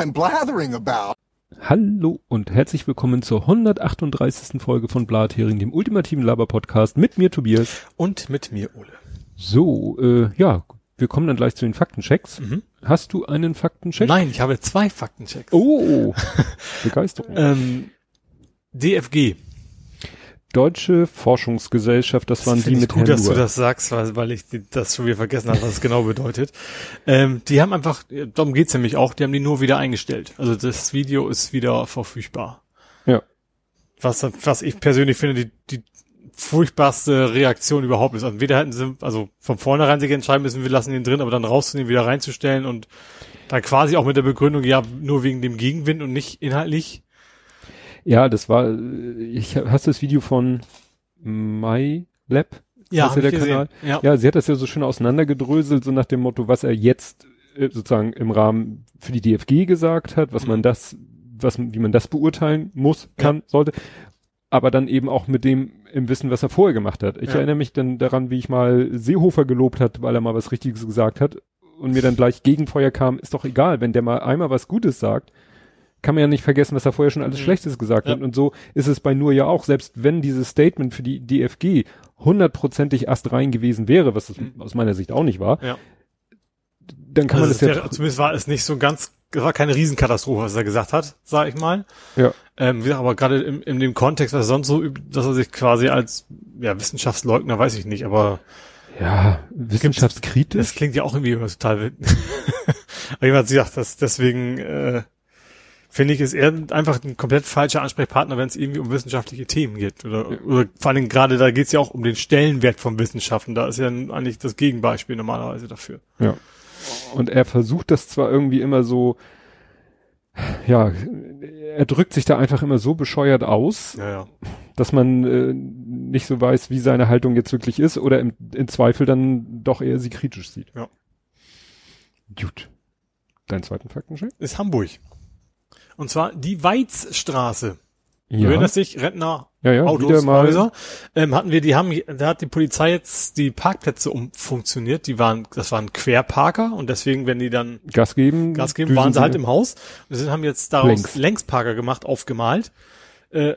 I'm blathering about. Hallo und herzlich willkommen zur 138. Folge von Blathering, dem ultimativen Laber-Podcast mit mir Tobias. Und mit mir Ole. So, äh, ja, wir kommen dann gleich zu den Faktenchecks. Mhm. Hast du einen Faktencheck? Nein, ich habe zwei Faktenchecks. Oh, Begeisterung. Ähm, DFG. Deutsche Forschungsgesellschaft, das waren die ich mit gut, Herrn dass Luhr. du das sagst, weil, weil ich die- das schon wieder vergessen habe, was es genau bedeutet. Ähm, die haben einfach, darum geht's nämlich auch, die haben die nur wieder eingestellt. Also das Video ist wieder verfügbar. Ja. Was, was ich persönlich finde, die, die furchtbarste Reaktion überhaupt ist. Also entweder hätten sie, also von vornherein sich entscheiden müssen, wir lassen ihn drin, aber dann rauszunehmen, wieder reinzustellen und dann quasi auch mit der Begründung, ja, nur wegen dem Gegenwind und nicht inhaltlich. Ja, das war, äh, ich hast du das Video von MyLab? Ja, Heißt hab ja der. Kanal? Ja. Ja, sie hat das ja so schön auseinandergedröselt, so nach dem Motto, was er jetzt äh, sozusagen im Rahmen für die DFG gesagt hat, was Mhm. man das, was, wie man das beurteilen muss, kann, sollte, aber dann eben auch mit dem im Wissen, was er vorher gemacht hat. Ich Ja. erinnere mich dann daran, wie ich mal Seehofer gelobt hat, weil er mal was Richtiges gesagt hat und mir dann gleich Gegenfeuer kam, ist doch egal, wenn der mal einmal was Gutes sagt, kann man ja nicht vergessen, was er vorher schon alles Mhm. Schlechtes gesagt Ja. hat. Und so ist es bei Nur ja auch. Selbst wenn dieses Statement für die DFG hundertprozentig astrein gewesen wäre, was es Mhm. aus meiner Sicht auch nicht war, Ja. dann kann also man es das ja, tr- zumindest war es nicht so ganz, es war keine Riesenkatastrophe, was er gesagt hat, sag ich mal. ja, Ähm, wie gesagt, aber gerade im, in dem Kontext, was er sonst so, übt, dass er sich quasi als ja, Wissenschaftsleugner, weiß ich nicht, aber ja, wissenschaftskritisch. das klingt ja auch irgendwie immer total wild. aber jemand sagt, dass deswegen äh, finde ich, ist er einfach ein komplett falscher Ansprechpartner, wenn es irgendwie um wissenschaftliche Themen geht. Oder, oder vor allem gerade da geht es ja auch um den Stellenwert von Wissenschaften. Da ist ja eigentlich das Gegenbeispiel normalerweise dafür. Ja. Und er versucht das zwar irgendwie immer so, ja, er drückt sich da einfach immer so bescheuert aus, Ja, ja. dass man äh, nicht so weiß, wie seine Haltung jetzt wirklich ist oder im, im Zweifel dann doch eher sie kritisch sieht. Ja. Gut. Deinen zweiten Faktencheck? Ist Hamburg. Und zwar die Weizstraße. Du Ja. erinnerst dich, Rentner, Ja, ja, Autos. Häuser. Ähm, hatten wir, die haben, da hat die Polizei jetzt die Parkplätze umfunktioniert. Die waren, das waren Querparker und deswegen, wenn die dann Gas geben. Gas geben, waren sie halt im Haus. Und sie haben jetzt daraus Längs. Längsparker gemacht, aufgemalt. Äh,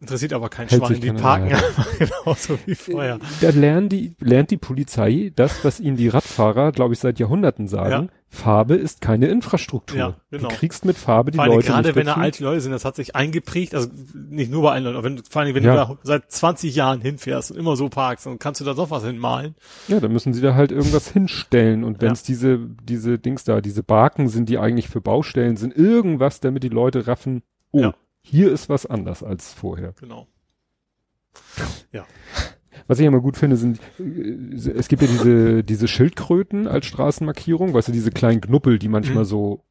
interessiert aber kein Hält Schwein, die parken einfach genauso wie vorher. Da lernen die, lernt die Polizei das, was ihnen die Radfahrer, glaube ich, seit Jahrhunderten sagen. Ja. Farbe ist keine Infrastruktur. Ja, genau. Du kriegst mit Farbe die Vor allem Leute gerade nicht wenn da alte Leute sind, das hat sich eingeprägt, also nicht nur bei allen Leuten, aber wenn, vor allem wenn Ja. du da seit 20 Jahren hinfährst und immer so parkst, dann kannst du da doch was hinmalen. Ja, dann müssen sie da halt irgendwas hinstellen. Und wenn Ja. es diese, diese Dings da, diese Barken sind, die eigentlich für Baustellen sind, irgendwas, damit die Leute raffen, oh, Ja. Hier ist was anders als vorher. Genau. Was ich immer gut finde, sind, äh, es gibt ja diese, diese Schildkröten als Straßenmarkierung, weißt du, diese kleinen Knuppel, die manchmal Mhm. so,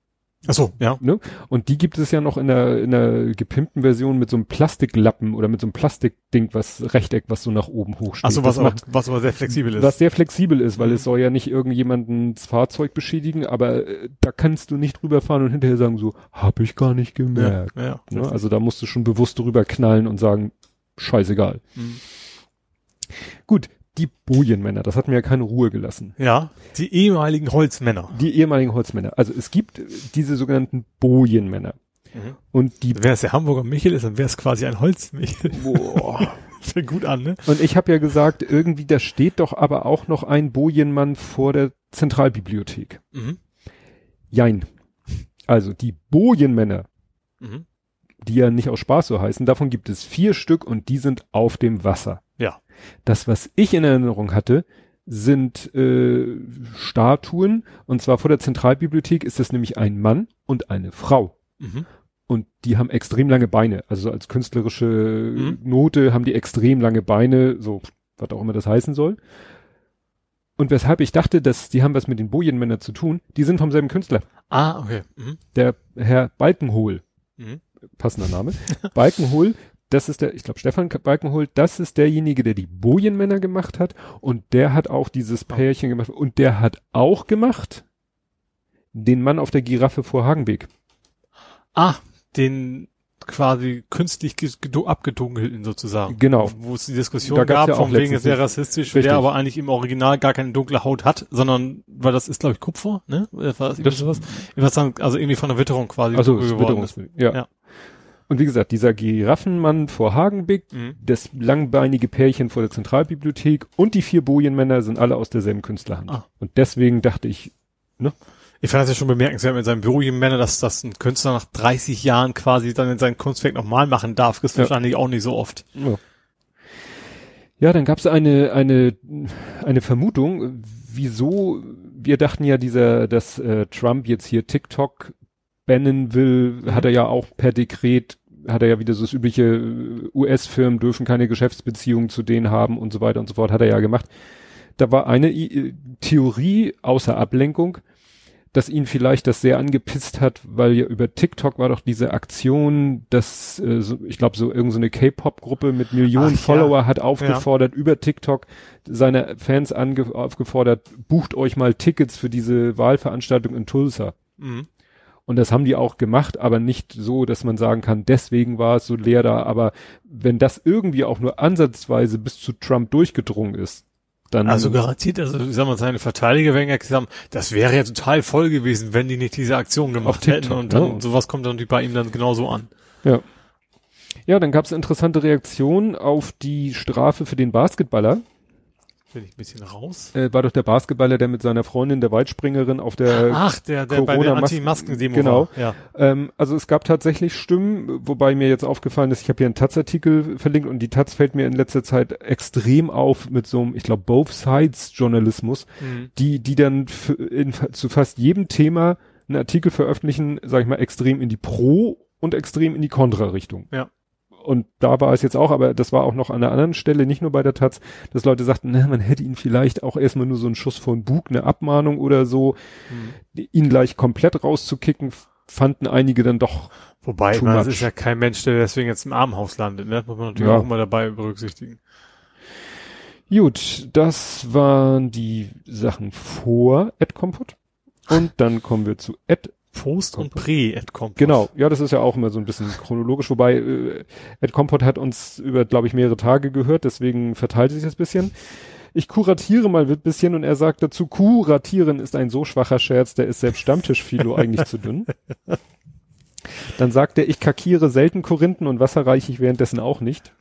Ach so, ja. ne? Und die gibt es ja noch in der, in der gepimpten Version mit so einem Plastiklappen oder mit so einem Plastikding, was Rechteck, was so nach oben hochsteht. Ach so, was, macht- was aber sehr flexibel ist. Was sehr flexibel ist, weil Mhm. es soll ja nicht irgendjemandens Fahrzeug beschädigen, aber äh, da kannst du nicht drüber fahren und hinterher sagen so, hab ich gar nicht ja, gemerkt. ja, Ne? Also da musst du schon bewusst drüber knallen und sagen, scheißegal. Mhm. Gut, die Bojenmänner, das hat mir ja keine Ruhe gelassen. ja, die ehemaligen Holzmänner. Die ehemaligen Holzmänner. Also es gibt diese sogenannten Bojenmänner. Mhm. Und die Wenn es der Hamburger Michel ist, dann wäre es quasi ein Holzmichel. Boah. Fängt gut an, ne? Und ich habe ja gesagt, irgendwie, da steht doch aber auch noch ein Bojenmann vor der Zentralbibliothek. Mhm. Jein. Also die Bojenmänner, Mhm. die ja nicht aus Spaß so heißen, davon gibt es vier Stück und die sind auf dem Wasser. Das, was ich in Erinnerung hatte, sind äh, Statuen und zwar vor der Zentralbibliothek ist das nämlich ein Mann und eine Frau. Mhm. Und die haben extrem lange Beine. Also als künstlerische Mhm. Note haben die extrem lange Beine, so was auch immer das heißen soll. Und weshalb ich dachte, dass die haben was mit den Bojenmännern zu tun, die sind vom selben Künstler. Ah, okay. Mhm. Der Herr Balkenhol, Mhm. passender Name. Balkenhol, das ist der, ich glaube Stefan Balkenhol, das ist derjenige, der die Bojenmänner gemacht hat und der hat auch dieses Pärchen gemacht und der hat auch gemacht den Mann auf der Giraffe vor Hagenbeek. Ah, den quasi künstlich abgedunkelten sozusagen. Genau. Wo es die Diskussion gab, ja von wegen ist sehr rassistisch, richtig. der aber eigentlich im Original gar keine dunkle Haut hat, sondern, weil das ist glaube ich Kupfer, ne? War das, das sowas? Also irgendwie von der Witterung quasi. Also Witterung, ist. Ja. ja. Und wie gesagt, dieser Giraffenmann vor Hagenbeck, mhm. das langbeinige Pärchen vor der Zentralbibliothek und die vier Bojenmänner sind alle aus derselben Künstlerhand. Ah. Und deswegen dachte ich, ne? Ich fand das ja schon bemerkenswert mit seinem Bojenmänner, dass das ein Künstler nach 30 Jahren quasi dann in seinem Kunstwerk nochmal machen darf. Das ist ja. wahrscheinlich auch nicht so oft. Ja. Ja, dann gab es eine, eine, eine Vermutung, wieso, wir dachten ja, dieser, dass äh, Trump jetzt hier TikTok bannen will, mhm. hat er ja auch per Dekret, hat er ja wieder so das übliche, äh, US-Firmen dürfen keine Geschäftsbeziehungen zu denen haben und so weiter und so fort, hat er ja gemacht. Da war eine I Theorie außer Ablenkung, dass ihn vielleicht das sehr angepisst hat, weil ja über TikTok war doch diese Aktion, dass äh, so, ich glaube so irgendeine so K-Pop-Gruppe mit Millionen Ach, Follower ja. hat aufgefordert ja. über TikTok seine Fans aufgefordert, bucht euch mal Tickets für diese Wahlveranstaltung in Tulsa. Mhm. Und das haben die auch gemacht, aber nicht so, dass man sagen kann, deswegen war es so leer da. Aber wenn das irgendwie auch nur ansatzweise bis zu Trump durchgedrungen ist, dann. Also garantiert, also ich sag mal, seine Verteidiger werden ja gesagt, das wäre ja total voll gewesen, wenn die nicht diese Aktion gemacht hätten. Und dann ja. sowas kommt dann bei ihm dann genauso an. Ja. Ja, dann gab es interessante Reaktionen auf die Strafe für den Basketballer bin ich ein bisschen raus. Äh, war doch der Basketballer, der mit seiner Freundin, der Weitspringerin, auf der Ach, der, der Corona bei der Anti-Masken-Demo Genau. War. Ja. Ähm, also es gab tatsächlich Stimmen, wobei mir jetzt aufgefallen ist, ich habe hier einen Taz-Artikel verlinkt und die Taz fällt mir in letzter Zeit extrem auf mit so einem, ich glaube, Both Sides Journalismus, mhm. die, die dann in, zu fast jedem Thema einen Artikel veröffentlichen, sag ich mal, extrem in die Pro- und extrem in die Kontra-Richtung. Ja und da war es jetzt auch, aber das war auch noch an einer anderen Stelle, nicht nur bei der Taz, dass Leute sagten, na, man hätte ihn vielleicht auch erstmal nur so einen Schuss von Bug, eine Abmahnung oder so, mhm. ihn gleich komplett rauszukicken, fanden einige dann doch. Wobei, das ist ja kein Mensch, der deswegen jetzt im Armenhaus landet, ne? Das muss man natürlich ja. auch immer dabei berücksichtigen. Gut, das waren die Sachen vor Ed Compot. Und dann kommen wir zu Ed Post und Pre Ed Compot. Genau, ja, das ist ja auch immer so ein bisschen chronologisch, wobei äh, Ed Compot hat uns über, glaube ich, mehrere Tage gehört, deswegen verteilt sich das bisschen. Ich kuratiere mal ein bisschen und er sagt dazu, kuratieren ist ein so schwacher Scherz, der ist selbst Stammtischphilo eigentlich zu dünn. Dann sagt er, ich kakiere selten Korinthen und Wasser reiche ich währenddessen auch nicht.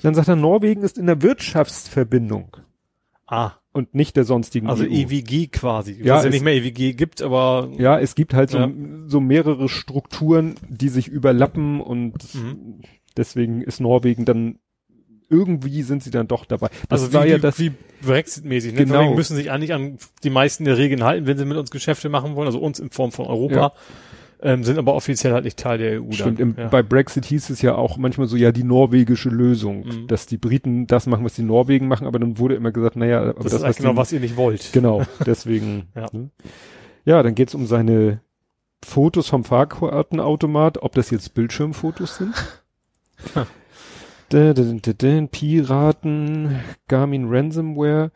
Dann sagt er, Norwegen ist in der Wirtschaftsverbindung. Ah und nicht der sonstigen Also EU. EWG quasi. Ja, es ja nicht mehr EWG gibt, aber. Ja, es gibt halt so, ja. so mehrere Strukturen, die sich überlappen und mhm. deswegen ist Norwegen dann irgendwie sind sie dann doch dabei. Das also war wie, ja das wie Brexit-mäßig. Ne? Genau. Norwegen müssen sich eigentlich an die meisten der Regeln halten, wenn sie mit uns Geschäfte machen wollen, also uns in Form von Europa. Ja ähm, sind aber offiziell halt nicht Teil der EU. Stimmt, im, ja. bei Brexit hieß es ja auch manchmal so, ja, die norwegische Lösung, mhm. dass die Briten das machen, was die Norwegen machen, aber dann wurde immer gesagt, naja, aber das, das ist was genau, die, was ihr nicht wollt. Genau, deswegen. ja. Ne? ja, dann geht's um seine Fotos vom Fahrkartenautomat, ob das jetzt Bildschirmfotos sind. Piraten, Garmin Ransomware,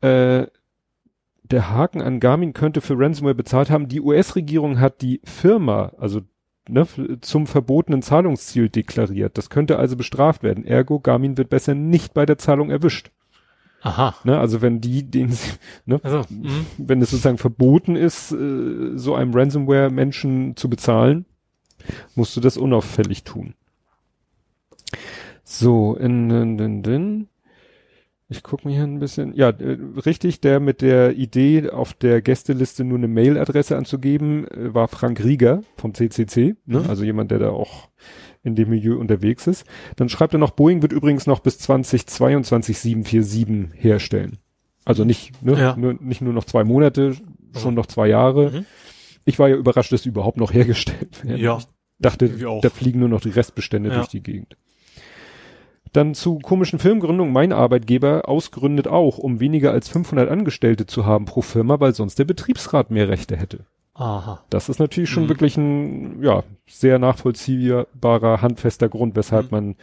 äh, der Haken an Garmin könnte für Ransomware bezahlt haben. Die US-Regierung hat die Firma, also ne, zum verbotenen Zahlungsziel deklariert. Das könnte also bestraft werden. Ergo, Garmin wird besser nicht bei der Zahlung erwischt. Aha. Ne, also wenn die, den, ne, also, mhm. wenn es sozusagen verboten ist, äh, so einem Ransomware-Menschen zu bezahlen, musst du das unauffällig tun. So, in, in, in, in. Ich gucke mir hier ein bisschen. Ja, äh, richtig, der mit der Idee, auf der Gästeliste nur eine Mailadresse anzugeben, äh, war Frank Rieger vom CCC, ne? Mhm. also jemand, der da auch in dem Milieu unterwegs ist. Dann schreibt er noch, Boeing wird übrigens noch bis 2022 747 herstellen. Also nicht, ne, ja. nur, nicht nur noch zwei Monate, schon mhm. noch zwei Jahre. Mhm. Ich war ja überrascht, dass die überhaupt noch hergestellt werden. Ja. Ich dachte, da fliegen nur noch die Restbestände ja. durch die Gegend. Dann zu komischen Firmengründungen. Mein Arbeitgeber ausgründet auch, um weniger als 500 Angestellte zu haben pro Firma, weil sonst der Betriebsrat mehr Rechte hätte. Aha. Das ist natürlich schon mhm. wirklich ein, ja, sehr nachvollziehbarer, handfester Grund, weshalb mhm. man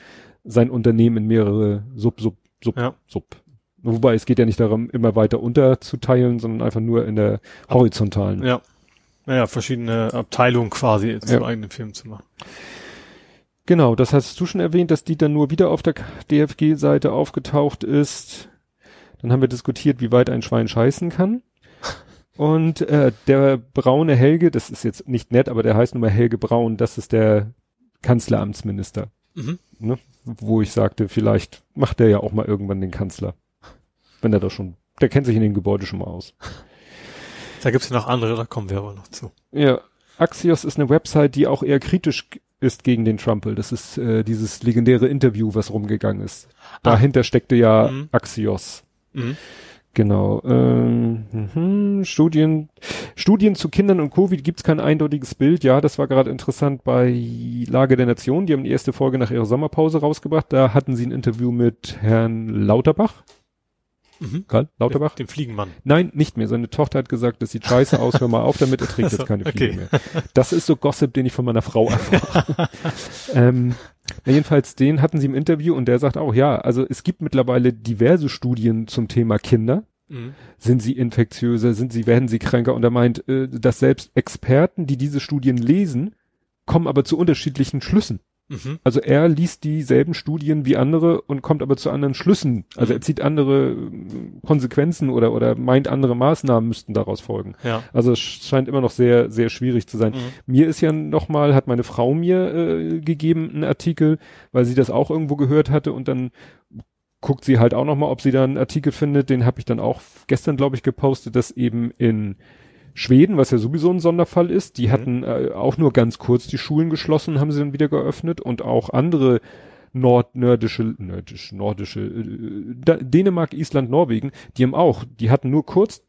sein Unternehmen in mehrere Sub, Sub, Sub, ja. Sub. Wobei es geht ja nicht darum, immer weiter unterzuteilen, sondern einfach nur in der horizontalen. Ja. naja, verschiedene Abteilungen quasi zu Ja. eigenen Filmen zu machen. Genau, das hast du schon erwähnt, dass die dann nur wieder auf der DFG-Seite aufgetaucht ist. Dann haben wir diskutiert, wie weit ein Schwein scheißen kann. Und äh, der braune Helge, das ist jetzt nicht nett, aber der heißt nun mal Helge Braun, das ist der Kanzleramtsminister. Mhm. Ne? Wo ich sagte, vielleicht macht der ja auch mal irgendwann den Kanzler. Wenn er da schon, der kennt sich in dem Gebäude schon mal aus. Da gibt's ja noch andere, da kommen wir aber noch zu. Ja, Axios ist eine Website, die auch eher kritisch ist gegen den Trumpel. Das ist äh, dieses legendäre Interview, was rumgegangen ist. Dahinter steckte ja Mhm. Axios. Mhm. Genau. Ähm, mhm, Studien, Studien zu Kindern und Covid gibt's kein eindeutiges Bild. Ja, das war gerade interessant bei Lage der Nation. Die haben die erste Folge nach ihrer Sommerpause rausgebracht. Da hatten sie ein Interview mit Herrn Lauterbach. Mhm. Karl Lauterbach? Den Fliegenmann. Nein, nicht mehr. Seine Tochter hat gesagt, das sieht scheiße aus, hör mal auf damit, er trägt jetzt keine okay. Fliege mehr. Das ist so Gossip, den ich von meiner Frau erfahre. ähm, jedenfalls, den hatten sie im Interview und der sagt auch, ja, also es gibt mittlerweile diverse Studien zum Thema Kinder. Mhm. Sind sie infektiöser, sind sie, werden sie kränker? Und er meint, äh, dass selbst Experten, die diese Studien lesen, kommen aber zu unterschiedlichen Schlüssen. Mhm. Also er liest dieselben Studien wie andere und kommt aber zu anderen Schlüssen. Also Mhm. er zieht andere äh, Konsequenzen oder, oder meint andere Maßnahmen müssten daraus folgen. Ja. Also es scheint immer noch sehr, sehr schwierig zu sein. Mhm. Mir ist ja nochmal, hat meine Frau mir äh, gegeben, einen Artikel, weil sie das auch irgendwo gehört hatte und dann guckt sie halt auch nochmal, ob sie da einen Artikel findet. Den habe ich dann auch gestern, glaube ich, gepostet, dass eben in Schweden, was ja sowieso ein Sonderfall ist, die Mhm. hatten äh, auch nur ganz kurz die Schulen geschlossen, haben sie dann wieder geöffnet und auch andere nordnördische, nördisch, nordische, äh, Dänemark, Island, Norwegen, die haben auch, die hatten nur kurz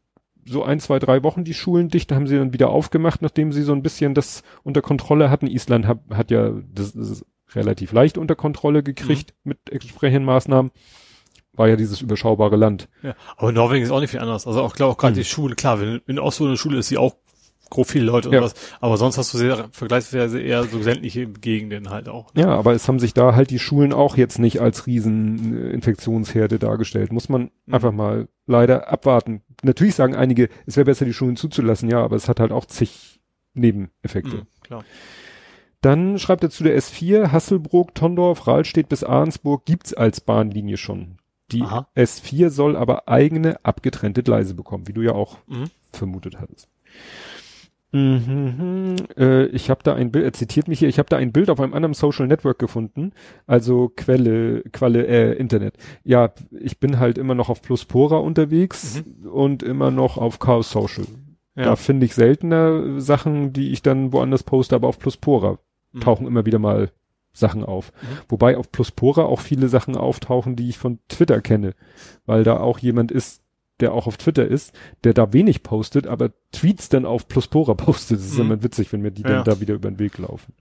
so ein, zwei, drei Wochen die Schulen dicht, haben sie dann wieder aufgemacht, nachdem sie so ein bisschen das unter Kontrolle hatten. Island hat, hat ja das, das relativ leicht unter Kontrolle gekriegt mit entsprechenden Maßnahmen. War ja dieses überschaubare Land. ja. Aber Norwegen ist auch nicht viel anders. Also auch, glaube auch gerade Mhm. die Schule, klar, wenn in Oslo eine Schule ist, die auch grob viele Leute und Ja. was. Aber sonst hast du sehr vergleichsweise eher so ländliche Gegenden halt auch. Ja, aber es haben sich da halt die Schulen auch jetzt nicht als riesen äh, Infektionsherde dargestellt. Muss man Mhm. einfach mal leider abwarten. Natürlich sagen einige, es wäre besser, die Schulen zuzulassen, ja, aber es hat halt auch zig Nebeneffekte. Mhm, klar. Dann schreibt er zu der S4, Hasselbrook, Tondorf, Rahlstedt bis Ahrensburg gibt's als Bahnlinie schon. Die Aha. S4 soll aber eigene abgetrennte Gleise bekommen, wie du ja auch Mhm. vermutet hattest. Mhm, äh, ich habe da ein Bild, er zitiert mich hier, ich habe da ein Bild auf einem anderen Social Network gefunden, also Quelle, Quelle, äh, Internet. Ja, ich bin halt immer noch auf Pluspora unterwegs und immer noch auf Chaos Social. Da Ja. finde ich seltener Sachen, die ich dann woanders poste, aber auf Pluspora Mhm. tauchen immer wieder mal Sachen auf. Mhm. Wobei auf Pluspora auch viele Sachen auftauchen, die ich von Twitter kenne, weil da auch jemand ist, der auch auf Twitter ist, der da wenig postet, aber Tweets dann auf Pluspora postet. Das ist Mhm. immer witzig, wenn mir die Ja. dann da wieder über den Weg laufen.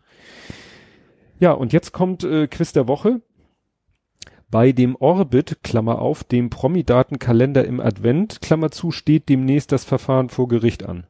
Ja, und jetzt kommt äh, Quiz der Woche. Bei dem Orbit, Klammer auf, dem Promi-Datenkalender im Advent, Klammer zu, steht demnächst das Verfahren vor Gericht an.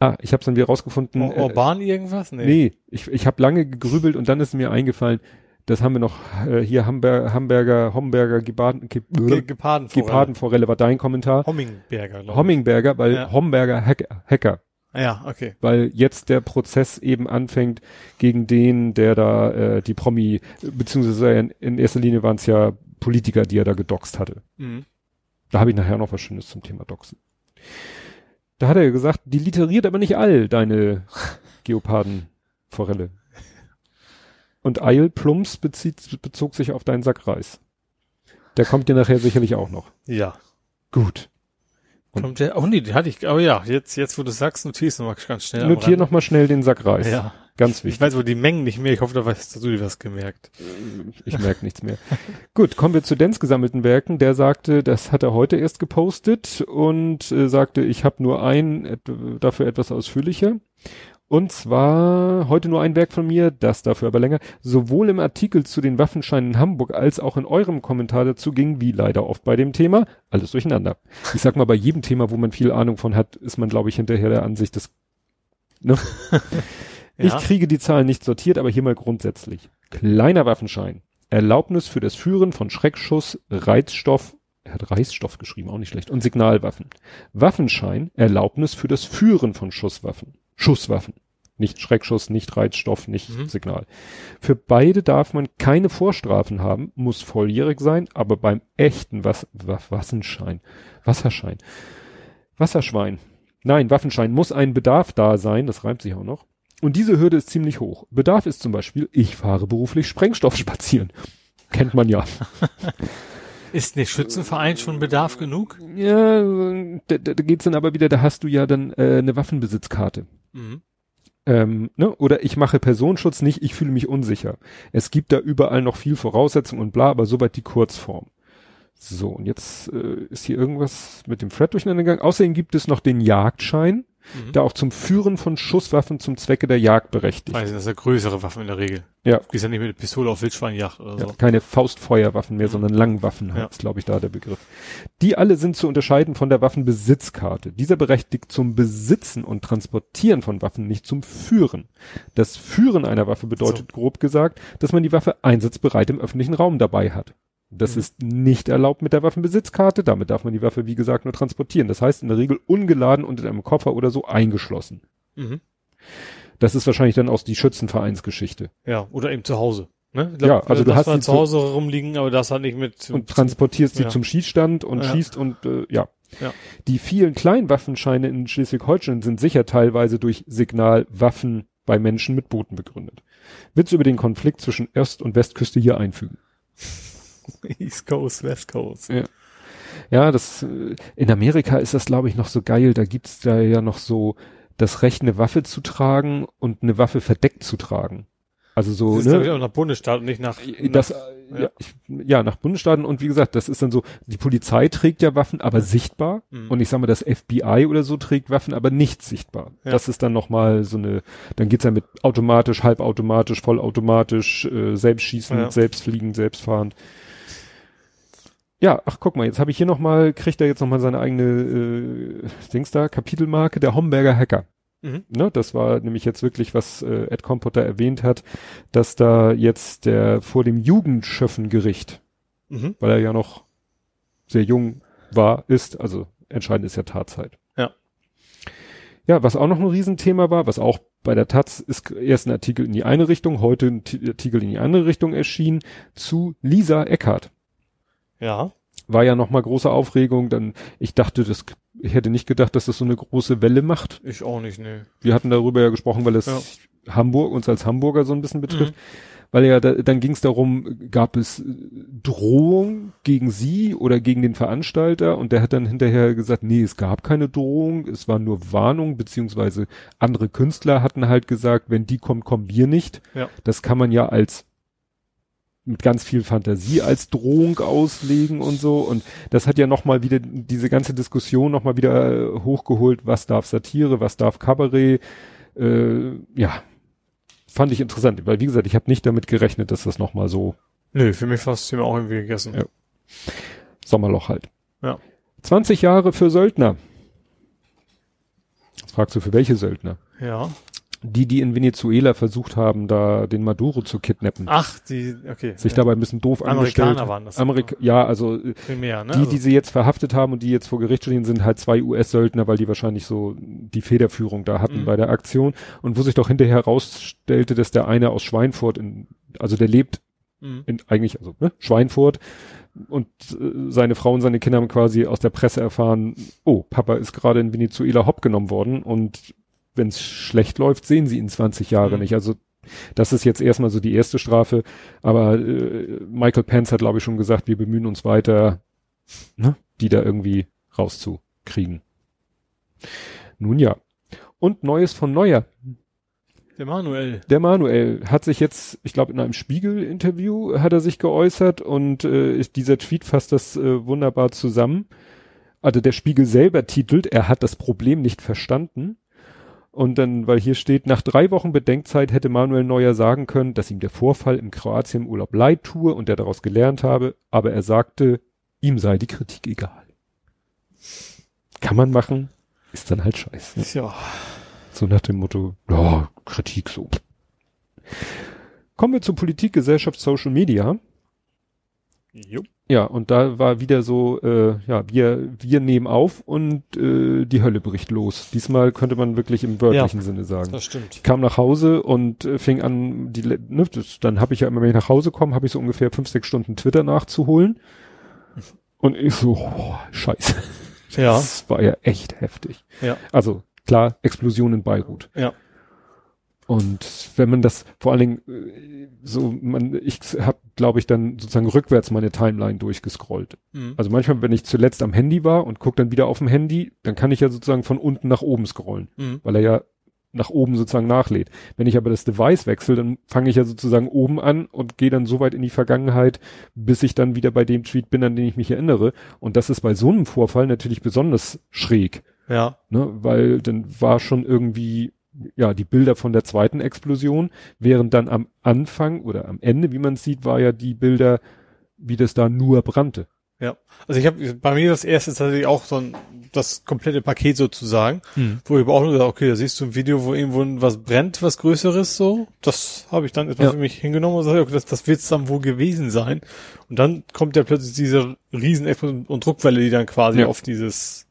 Ah, ich habe es dann wieder rausgefunden. Ur- äh, Urban irgendwas? Nee, ich, ich habe lange gegrübelt und dann ist mir eingefallen, das haben wir noch äh, hier Hamburger, Hamburger, Homberger, Gebaden, Ge Ge Gepardenforelle. Gepardenforelle war dein Kommentar. Hommingberger, glaube ich. Hommingberger, weil Ja. Homberger Hacker, Hacker, Ah, Ja, okay. weil jetzt der Prozess eben anfängt gegen den, der da äh, die Promi, beziehungsweise in, in erster Linie waren es ja Politiker, die er da gedoxt hatte. Mhm. Da habe ich nachher noch was Schönes zum Thema Doxen. Da hat er gesagt, die literiert aber nicht all deine Geopardenforelle. Und Eil Plumps bezieht, bezog sich auf deinen Sack Reis. Der kommt dir nachher sicherlich auch noch. Ja. Gut. Und- Kommt der, oh nee, die hatte ich, aber ja, jetzt, jetzt wo du sagst, notierst du mal ganz schnell. am Notier Rande. noch mal schnell den Sack Reis. Ja. Ganz Ich wichtig. weiß wohl die Mengen nicht mehr. Ich hoffe, da weißt du dir was gemerkt. Ich merke nichts mehr. Gut, kommen wir zu Dens gesammelten Werken. Der sagte, das hat er heute erst gepostet und äh, sagte, ich habe nur ein, et, dafür etwas ausführlicher. Und zwar heute nur ein Werk von mir, das dafür aber länger. Sowohl im Artikel zu den Waffenscheinen in Hamburg als auch in eurem Kommentar dazu ging, wie leider oft bei dem Thema, alles durcheinander. Ich sag mal, bei jedem Thema, wo man viel Ahnung von hat, ist man, glaube ich, hinterher der Ansicht, dass ne? Ich Ja. kriege die Zahlen nicht sortiert, aber hier mal grundsätzlich. Kleiner Waffenschein. Erlaubnis für das Führen von Schreckschuss, Reizstoff, Er hat Reißstoff geschrieben, auch nicht schlecht. Und Signalwaffen. Waffenschein, Erlaubnis für das Führen von Schusswaffen. Schusswaffen. Nicht Schreckschuss, nicht Reizstoff, nicht Mhm. Signal. Für beide darf man keine Vorstrafen haben, muss volljährig sein, aber beim echten Was Wa- Wassenschein, Wasserschein, Wasserschwein, nein, Waffenschein muss ein Bedarf da sein, das reimt sich auch noch. Und diese Hürde ist ziemlich hoch. Bedarf ist zum Beispiel, ich fahre beruflich Sprengstoff spazieren. Kennt man ja. Ist nicht Schützenverein schon Bedarf genug? Ja, da, da da geht's dann aber wieder, da hast du ja dann äh, eine Waffenbesitzkarte. Mhm. Ähm, ne? Oder ich mache Personenschutz nicht, ich fühle mich unsicher. Es gibt da überall noch viel Voraussetzungen und bla, aber soweit die Kurzform. So, und jetzt äh, ist hier irgendwas mit dem Thread durcheinander gegangen. Außerdem gibt es noch den Jagdschein, Mhm. der auch zum Führen von Schusswaffen zum Zwecke der Jagd berechtigt. Weiß nicht, das sind ja größere Waffen in der Regel. Ja. Du gehst ja nicht mit Pistole auf Wildschweinjagd oder Ja, so. keine Faustfeuerwaffen mehr, Mhm. sondern Langwaffen Ja. glaube ich, da der Begriff. Die alle sind zu unterscheiden von der Waffenbesitzkarte. Dieser berechtigt zum Besitzen und Transportieren von Waffen, nicht zum Führen. Das Führen einer Waffe bedeutet grob gesagt, dass man die Waffe einsatzbereit im öffentlichen Raum dabei hat. Das Mhm. ist nicht erlaubt mit der Waffenbesitzkarte. Damit darf man die Waffe, wie gesagt, nur transportieren. Das heißt in der Regel ungeladen und in einem Koffer oder so eingeschlossen. Mhm. Das ist wahrscheinlich dann aus die Schützenvereinsgeschichte. Ja, oder eben zu Hause. Ne? Ich Ja, also du hast die zu zu- Hause rumliegen, aber das hat nicht mit und transportierst sie Ja. zum Schießstand und Ja. schießt und äh, ja. Ja. Die vielen Kleinwaffenscheine in Schleswig-Holstein sind sicher teilweise durch Signalwaffen bei Menschen mit Booten begründet. Willst du über den Konflikt zwischen Ost- und Westküste hier einfügen? East Coast, West Coast. Ja, das äh, in Amerika ist das glaube ich noch so geil, da gibt's da ja noch so das Recht eine Waffe zu tragen und eine Waffe verdeckt zu tragen. Also so, das ist ne? ich, auch nach Bundesstaat und nicht nach, das, nach äh, ja. ich, ja, nach Bundesstaaten und wie gesagt, das ist dann so, die Polizei trägt ja Waffen, aber sichtbar. Mhm. Und ich sag mal, das FBI oder so trägt Waffen, aber nicht sichtbar. Ja. Das ist dann nochmal so eine, dann geht's ja mit automatisch, halbautomatisch, vollautomatisch, äh, selbstschießend, Ja. selbstfliegend, selbstfahrend. Ja, ach guck mal, jetzt habe ich hier nochmal, kriegt er jetzt nochmal seine eigene äh, Dings da, Kapitelmarke, der Homberger Hacker. Mhm. Ne, das war nämlich jetzt wirklich, was äh, Ed Compoter erwähnt hat, dass da jetzt der vor dem Jugendschöffengericht, Mhm. weil er ja noch sehr jung war, ist, also entscheidend ist ja Tatzeit. Ja. Ja, was auch noch ein Riesenthema war, was auch bei der Taz ist erst ein Artikel in die eine Richtung, heute ein Artikel in die andere Richtung erschienen, zu Lisa Eckhardt. Ja. War ja nochmal große Aufregung, dann, ich dachte, das, ich hätte nicht gedacht, dass das so eine große Welle macht. Ich auch nicht, ne. Wir hatten darüber ja gesprochen, weil es Ja. Hamburg, uns als Hamburger so ein bisschen betrifft. Weil ja, da, dann ging es darum, gab es äh, Drohung gegen sie oder gegen den Veranstalter und der hat dann hinterher gesagt, nee, es gab keine Drohung, es war nur Warnung, beziehungsweise andere Künstler hatten halt gesagt, wenn die kommt, kommen wir nicht. Ja. Das kann man ja als mit ganz viel Fantasie als Drohung auslegen und so. Und das hat ja nochmal wieder diese ganze Diskussion nochmal wieder äh, hochgeholt, was darf Satire, was darf Kabarett. Äh, ja, fand ich interessant, weil wie gesagt, ich habe nicht damit gerechnet, dass das nochmal so Nö, für mich das Thema auch irgendwie gegessen. Ja. Sommerloch halt. Ja. 20 Jahre für Söldner. Jetzt fragst du, für welche Söldner? ja. Die, die in Venezuela versucht haben, da den Maduro zu kidnappen. Ach, die, okay. sich ja. dabei ein bisschen doof Amerikaner angestellt. waren das. Amerika ja, also Primär, ne? die, also, die sie jetzt verhaftet haben und die jetzt vor Gericht stehen, sind halt zwei US-Söldner, weil die wahrscheinlich so die Federführung da hatten Mhm. bei der Aktion. Und wo sich doch hinterher herausstellte, dass der eine aus Schweinfurt, in, also der lebt Mhm. in eigentlich, also ne, Schweinfurt und äh, seine Frau und seine Kinder haben quasi aus der Presse erfahren, oh, Papa ist gerade in Venezuela hopp genommen worden und wenn es schlecht läuft, sehen sie ihn 20 Jahre Mhm. nicht. Also das ist jetzt erstmal so die erste Strafe, aber äh, Michael Pence hat, glaube ich, schon gesagt, wir bemühen uns weiter, ne, die da irgendwie rauszukriegen. Nun ja. Und Neues von Neuer. Der Manuel. Der Manuel hat sich jetzt, ich glaube, in einem Spiegel-Interview hat er sich geäußert und äh, ist- dieser Tweet fasst das äh, wunderbar zusammen. Also der Spiegel selber titelt, er hat das Problem nicht verstanden. Und dann, weil hier steht, nach drei Wochen Bedenkzeit hätte Manuel Neuer sagen können, dass ihm der Vorfall im Kroatien-Urlaub leid tue und er daraus gelernt habe, aber er sagte, ihm sei die Kritik egal. Kann man machen, ist dann halt scheiße. Ja. So nach dem Motto, ja, Kritik so. Kommen wir zur Politik, Gesellschaft, Social Media. Jo. Ja, und da war wieder so, äh, ja, wir, wir nehmen auf und äh, die Hölle bricht los. Diesmal könnte man wirklich im wörtlichen Ja, Sinne sagen. Das stimmt. Ich kam nach Hause und äh, fing an, die, ne, das, dann habe ich ja immer, wenn ich nach Hause komme, habe ich so ungefähr fünf, sechs Stunden Twitter nachzuholen. Und ich so, oh, scheiße. Ja. Das war ja echt heftig. Ja. Also klar, Explosion in Beirut. Ja. Und wenn man das vor allen Dingen äh, so, man, ich habe, glaube ich, dann sozusagen rückwärts meine Timeline durchgescrollt. Mhm. Also manchmal, wenn ich zuletzt am Handy war und gucke dann wieder auf dem Handy, dann kann ich ja sozusagen von unten nach oben scrollen, Mhm. weil er ja nach oben sozusagen nachlädt. Wenn ich aber das Device wechsle, dann fange ich ja sozusagen oben an und gehe dann so weit in die Vergangenheit, bis ich dann wieder bei dem Tweet bin, an den ich mich erinnere. Und das ist bei so einem Vorfall natürlich besonders schräg, Ja. ne? weil dann war schon irgendwie ja die Bilder von der zweiten Explosion, während dann am Anfang oder am Ende, wie man sieht, war ja die Bilder, wie das da nur brannte. Ja. Also ich habe bei mir das erste tatsächlich auch so ein, das komplette Paket sozusagen, wo ich aber auch nur gesagt, okay, da siehst du ein Video, wo irgendwo was brennt, was Größeres so. Das habe ich dann etwas Ja. für mich hingenommen und sage, okay, das, das wird's dann wohl gewesen sein. Und dann kommt ja plötzlich diese riesen Explosion und Druckwelle, die dann quasi Ja. auf dieses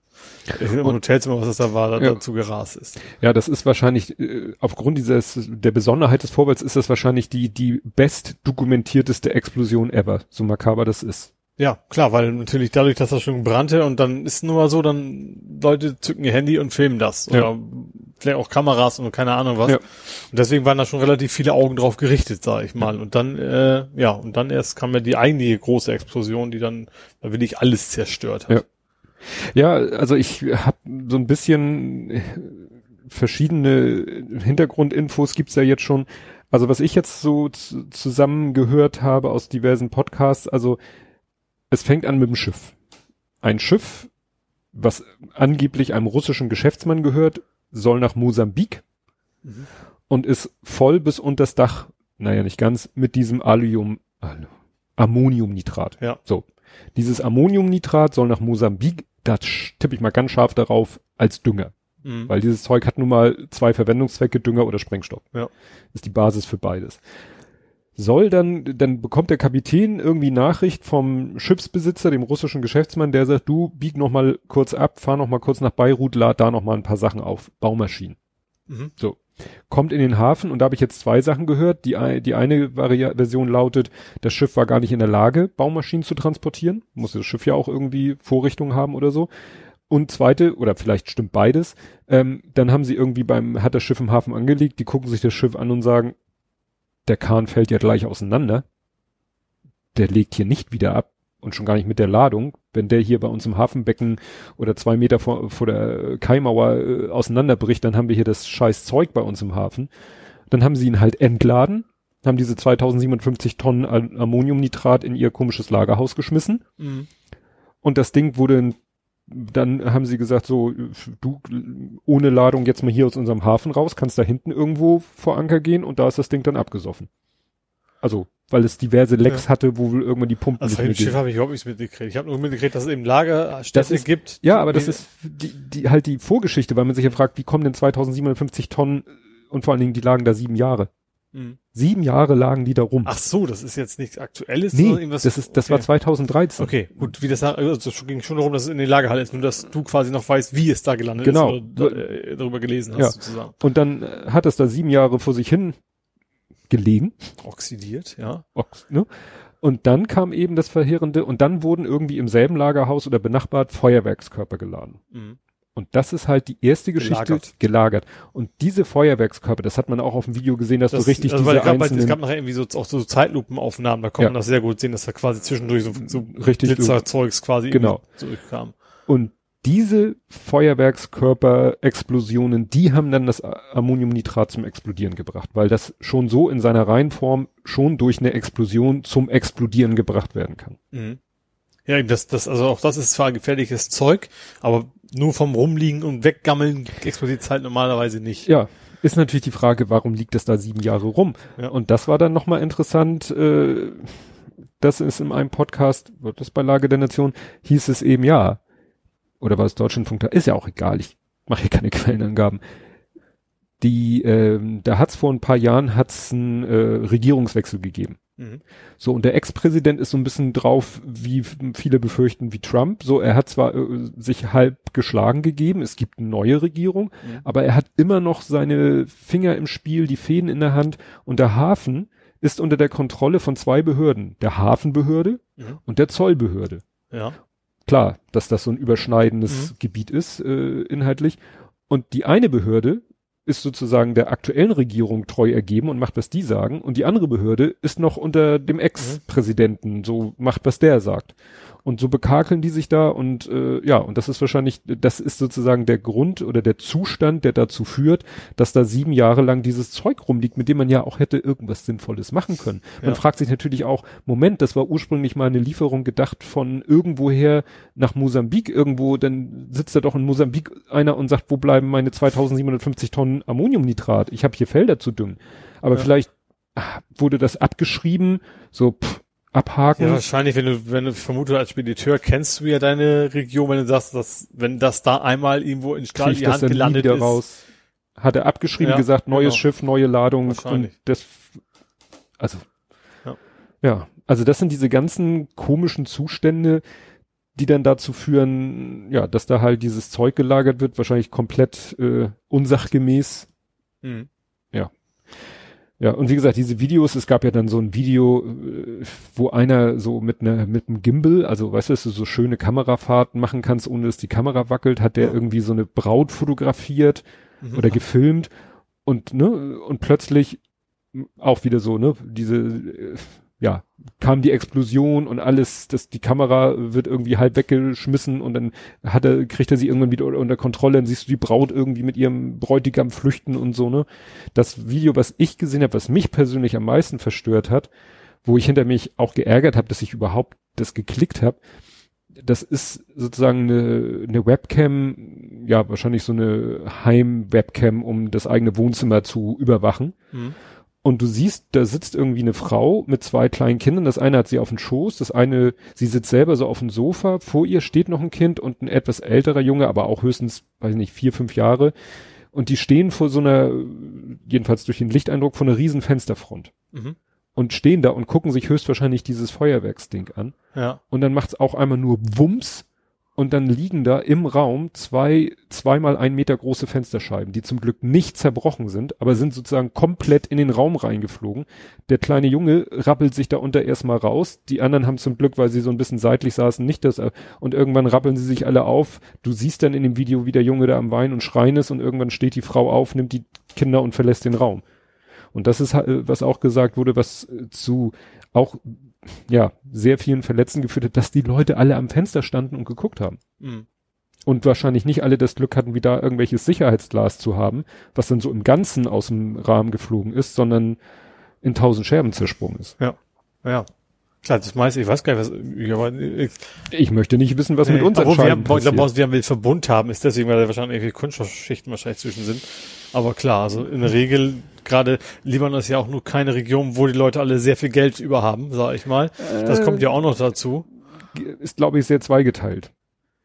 im Hotelzimmer, was das da war, da, Ja. dazu gerast ist. Ja, das ist wahrscheinlich, äh, aufgrund dieses, der Besonderheit des Vorfalls ist das wahrscheinlich die, die best dokumentierteste Explosion ever, so makaber das ist. Ja, klar, weil natürlich dadurch, dass das schon brannte und dann ist nun mal so, dann Leute zücken ihr Handy und filmen das. Ja. Oder vielleicht auch Kameras und keine Ahnung was. Ja. Und deswegen waren da schon relativ viele Augen drauf gerichtet, sag ich mal. Und dann, äh, ja, und dann erst kam ja die eigentliche große Explosion, die dann da wirklich alles zerstört hat. Ja. Ja, also ich habe so ein bisschen äh, verschiedene Hintergrundinfos gibt's ja jetzt schon. Also was ich jetzt so zusammengehört habe aus diversen Podcasts, also es fängt an mit dem Schiff. Ein Schiff, was angeblich einem russischen Geschäftsmann gehört, soll nach Mosambik Mhm. und ist voll bis unters Dach, naja nicht ganz, mit diesem Allium, Ammoniumnitrat. Ja. So. Dieses Ammoniumnitrat soll nach Mosambik, da tippe ich mal ganz scharf darauf, als Dünger. Mhm. Weil dieses Zeug hat nun mal zwei Verwendungszwecke, Dünger oder Sprengstoff. Ja. Ist die Basis für beides. Soll dann, dann bekommt der Kapitän irgendwie Nachricht vom Schiffsbesitzer, dem russischen Geschäftsmann, der sagt, du bieg noch mal kurz ab, fahr noch mal kurz nach Beirut, lad da noch mal ein paar Sachen auf, Baumaschinen. Mhm. So. Kommt in den Hafen und da habe ich jetzt zwei Sachen gehört. Die, ei- die eine Vari Version lautet, das Schiff war gar nicht in der Lage, Baumaschinen zu transportieren. Musste das Schiff ja auch irgendwie Vorrichtungen haben oder so. Und zweite, oder vielleicht stimmt beides, ähm, dann haben sie irgendwie beim, hat das Schiff im Hafen angelegt, die gucken sich das Schiff an und sagen, der Kahn fällt ja gleich auseinander. Der legt hier nicht wieder ab und schon gar nicht mit der Ladung. Wenn der hier bei uns im Hafenbecken oder zwei Meter vor, vor der Kaimauer äh, auseinanderbricht, dann haben wir hier das scheiß Zeug bei uns im Hafen. Dann haben sie ihn halt entladen, haben diese 2057 Tonnen Ammoniumnitrat in ihr komisches Lagerhaus geschmissen Mhm. und das Ding wurde, dann haben sie gesagt, so, du ohne Ladung jetzt mal hier aus unserem Hafen raus, kannst da hinten irgendwo vor Anker gehen und da ist das Ding dann abgesoffen. Also, weil es diverse Lecks hatte, wo wohl irgendwann die Pumpen Also nicht Schiff habe ich überhaupt nichts mitgekriegt. Ich habe nur mitgekriegt, dass es eben Lagerstätte Das ist- gibt. Ja, aber das ist die, die halt die Vorgeschichte, weil man sich ja fragt, wie kommen denn 2057 Tonnen und vor allen Dingen, die lagen da sieben Jahre. Mhm. Sieben Jahre lagen die da rum. Ach so, das ist jetzt nichts Aktuelles. nee, irgendwas- das ist, das war okay. 2013. Okay, gut, wie das also es ging schon darum, dass es in der Lagerhalle ist, nur dass du quasi noch weißt, wie es da gelandet Genau. ist oder da, äh, darüber gelesen hast Ja. sozusagen. Und dann äh, hat es da sieben Jahre vor sich hin gelegen. Oxidiert, ja. Ox- ne? Und dann kam eben das Verheerende und dann wurden irgendwie im selben Lagerhaus oder benachbart Feuerwerkskörper geladen. Mhm. Und das ist halt die erste Geschichte Gelagert. gelagert. Und diese Feuerwerkskörper, das hat man auch auf dem Video gesehen, dass Das, du richtig also weil diese es gab, halt- es einzelnen, gab nachher irgendwie so, auch so Zeitlupenaufnahmen, da kann Ja. man das sehr gut sehen, dass da quasi zwischendurch so, so Richtig Blitzerzeugs quasi Genau. zurückkam. und diese Feuerwerkskörper-Explosionen, die haben dann das Ammoniumnitrat zum Explodieren gebracht, weil das schon so in seiner Reihenform schon durch eine Explosion zum Explodieren gebracht werden kann. Mhm. Ja, das, das, also auch das ist zwar gefährliches Zeug, aber nur vom Rumliegen und Weggammeln explodiert es halt normalerweise nicht. Ja, ist natürlich die Frage, warum liegt das da sieben Jahre rum? Ja. Und das war dann nochmal interessant, äh, das ist in einem Podcast, wird das bei Lage der Nation, hieß es eben ja, oder war es Deutschlandfunk, da ist ja auch egal, ich mache hier keine Quellenangaben. die, ähm, da hat's vor ein paar Jahren hat's einen äh, Regierungswechsel gegeben. Mhm. So, und der Ex-Präsident ist so ein bisschen drauf, wie viele befürchten, wie Trump. So, er hat zwar äh, sich halb geschlagen gegeben, es gibt eine neue Regierung, Mhm. aber er hat immer noch seine Finger im Spiel, die Fäden in der Hand und der Hafen ist unter der Kontrolle von zwei Behörden, der Hafenbehörde Mhm. und der Zollbehörde. Ja. Klar, dass das so ein überschneidendes Mhm. Gebiet ist, äh, inhaltlich. Und die eine Behörde ist sozusagen der aktuellen Regierung treu ergeben und macht, was die sagen. Und die andere Behörde ist noch unter dem Ex-Präsidenten, so macht, was der sagt. Und so bekakeln die sich da und äh, ja, und das ist wahrscheinlich, das ist sozusagen der Grund oder der Zustand, der dazu führt, dass da sieben Jahre lang dieses Zeug rumliegt, mit dem man ja auch hätte irgendwas Sinnvolles machen können. Man Ja. fragt sich natürlich auch, Moment, das war ursprünglich mal eine Lieferung gedacht von irgendwoher nach Mosambik irgendwo, dann sitzt da doch in Mosambik einer und sagt, wo bleiben meine 2750 Tonnen Ammoniumnitrat? Ich habe hier Felder zu düngen. Aber Ja. vielleicht ah, wurde das abgeschrieben, so pff, abhaken. Ja, wahrscheinlich, wenn du, wenn du, vermute, als Spediteur kennst du ja deine Region, wenn du sagst, dass, wenn das da einmal irgendwo in Stahl die Hand gelandet ist. raus. Hat er abgeschrieben, Ja, gesagt, neues genau. Schiff, neue Ladung und das, also, Ja. ja, also das sind diese ganzen komischen Zustände, die dann dazu führen, ja, dass da halt dieses Zeug gelagert wird, wahrscheinlich komplett äh, unsachgemäß. Mhm. Ja, und wie gesagt, diese Videos, es gab ja dann so ein Video, äh, wo einer so mit einer mit einem Gimbal, also weißt du, dass du so schöne Kamerafahrten machen kannst, ohne dass die Kamera wackelt, hat der Ja. irgendwie so eine Braut fotografiert Mhm. oder gefilmt und ne und plötzlich auch wieder so ne diese äh, ja kam die Explosion und alles das die Kamera wird irgendwie halb weggeschmissen und dann hat er kriegt er sie irgendwann wieder unter Kontrolle dann siehst du die Braut irgendwie mit ihrem Bräutigam flüchten und so ne das Video was ich gesehen habe was mich persönlich am meisten verstört hat wo ich hinter mich auch geärgert habe dass ich überhaupt das geklickt habe das ist sozusagen eine, eine Webcam, ja, wahrscheinlich so eine Heim-Webcam, um das eigene Wohnzimmer zu überwachen. Mhm. Und du siehst, da sitzt irgendwie eine Frau mit zwei kleinen Kindern. Das eine hat sie auf dem Schoß, das eine, sie sitzt selber so auf dem Sofa. Vor ihr steht noch ein Kind und ein etwas älterer Junge, aber auch höchstens, weiß ich nicht, vier, fünf Jahre. Und die stehen vor so einer, jedenfalls durch den Lichteindruck, vor einer riesen Fensterfront. Mhm. Und stehen da und gucken sich höchstwahrscheinlich dieses Feuerwerksding an. Ja. Und dann macht's auch einmal nur Wumms und dann liegen da im Raum zwei, zweimal ein Meter große Fensterscheiben, die zum Glück nicht zerbrochen sind, aber sind sozusagen komplett in den Raum reingeflogen. Der kleine Junge rappelt sich da unter erstmal raus. Die anderen haben zum Glück, weil sie so ein bisschen seitlich saßen, nicht das, und irgendwann rappeln sie sich alle auf. Du siehst dann in dem Video, wie der Junge da am Weinen und Schreien ist und irgendwann steht die Frau auf, nimmt die Kinder und verlässt den Raum. Und das ist, äh, was auch gesagt wurde, was äh, zu auch ja, sehr vielen Verletzten geführt hat, dass die Leute alle am Fenster standen und geguckt haben. Mhm. Und wahrscheinlich nicht alle das Glück hatten, wie da irgendwelches Sicherheitsglas zu haben, was dann so im Ganzen aus dem Rahmen geflogen ist, sondern in tausend Scherben zersprungen ist. Ja. Klar, das meiste, ich weiß gar nicht, was, ich, aber, ich, Ich möchte nicht wissen, was mit uns Obwohl wir, haben- ich glaube, passiert. bei uns, wir haben Verbund haben, ist deswegen, weil da wahrscheinlich irgendwie Kunststoffschichten wahrscheinlich zwischen sind. Aber klar, also in der Regel, gerade Libanon ist ja auch nur keine Region, wo die Leute alle sehr viel Geld über haben, sag ich mal. Das kommt ja auch noch dazu. Ist, glaube ich, sehr zweigeteilt.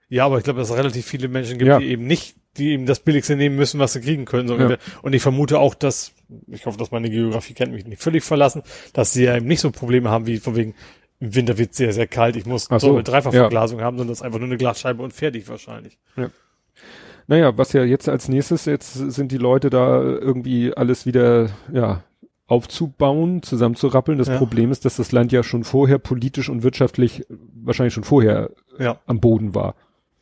Ja, aber ich glaube, dass es relativ viele Menschen gibt, Ja. die eben nicht, die eben das Billigste nehmen müssen, was sie kriegen können. Ja. Und ich vermute auch, dass, ich hoffe, dass meine Geografie kennt mich nicht völlig verlassen, dass sie ja eben nicht so Probleme haben, wie von wegen, im Winter wird sehr, sehr kalt, ich muss Ach so so, eine Dreifachverglasung haben, sondern das ist einfach nur eine Glasscheibe und fertig wahrscheinlich. Naja, was ja jetzt als nächstes, jetzt sind die Leute da irgendwie alles wieder, ja, aufzubauen, zusammenzurappeln. Das Ja. Problem ist, dass das Land ja schon vorher politisch und wirtschaftlich wahrscheinlich schon vorher Ja. am Boden war.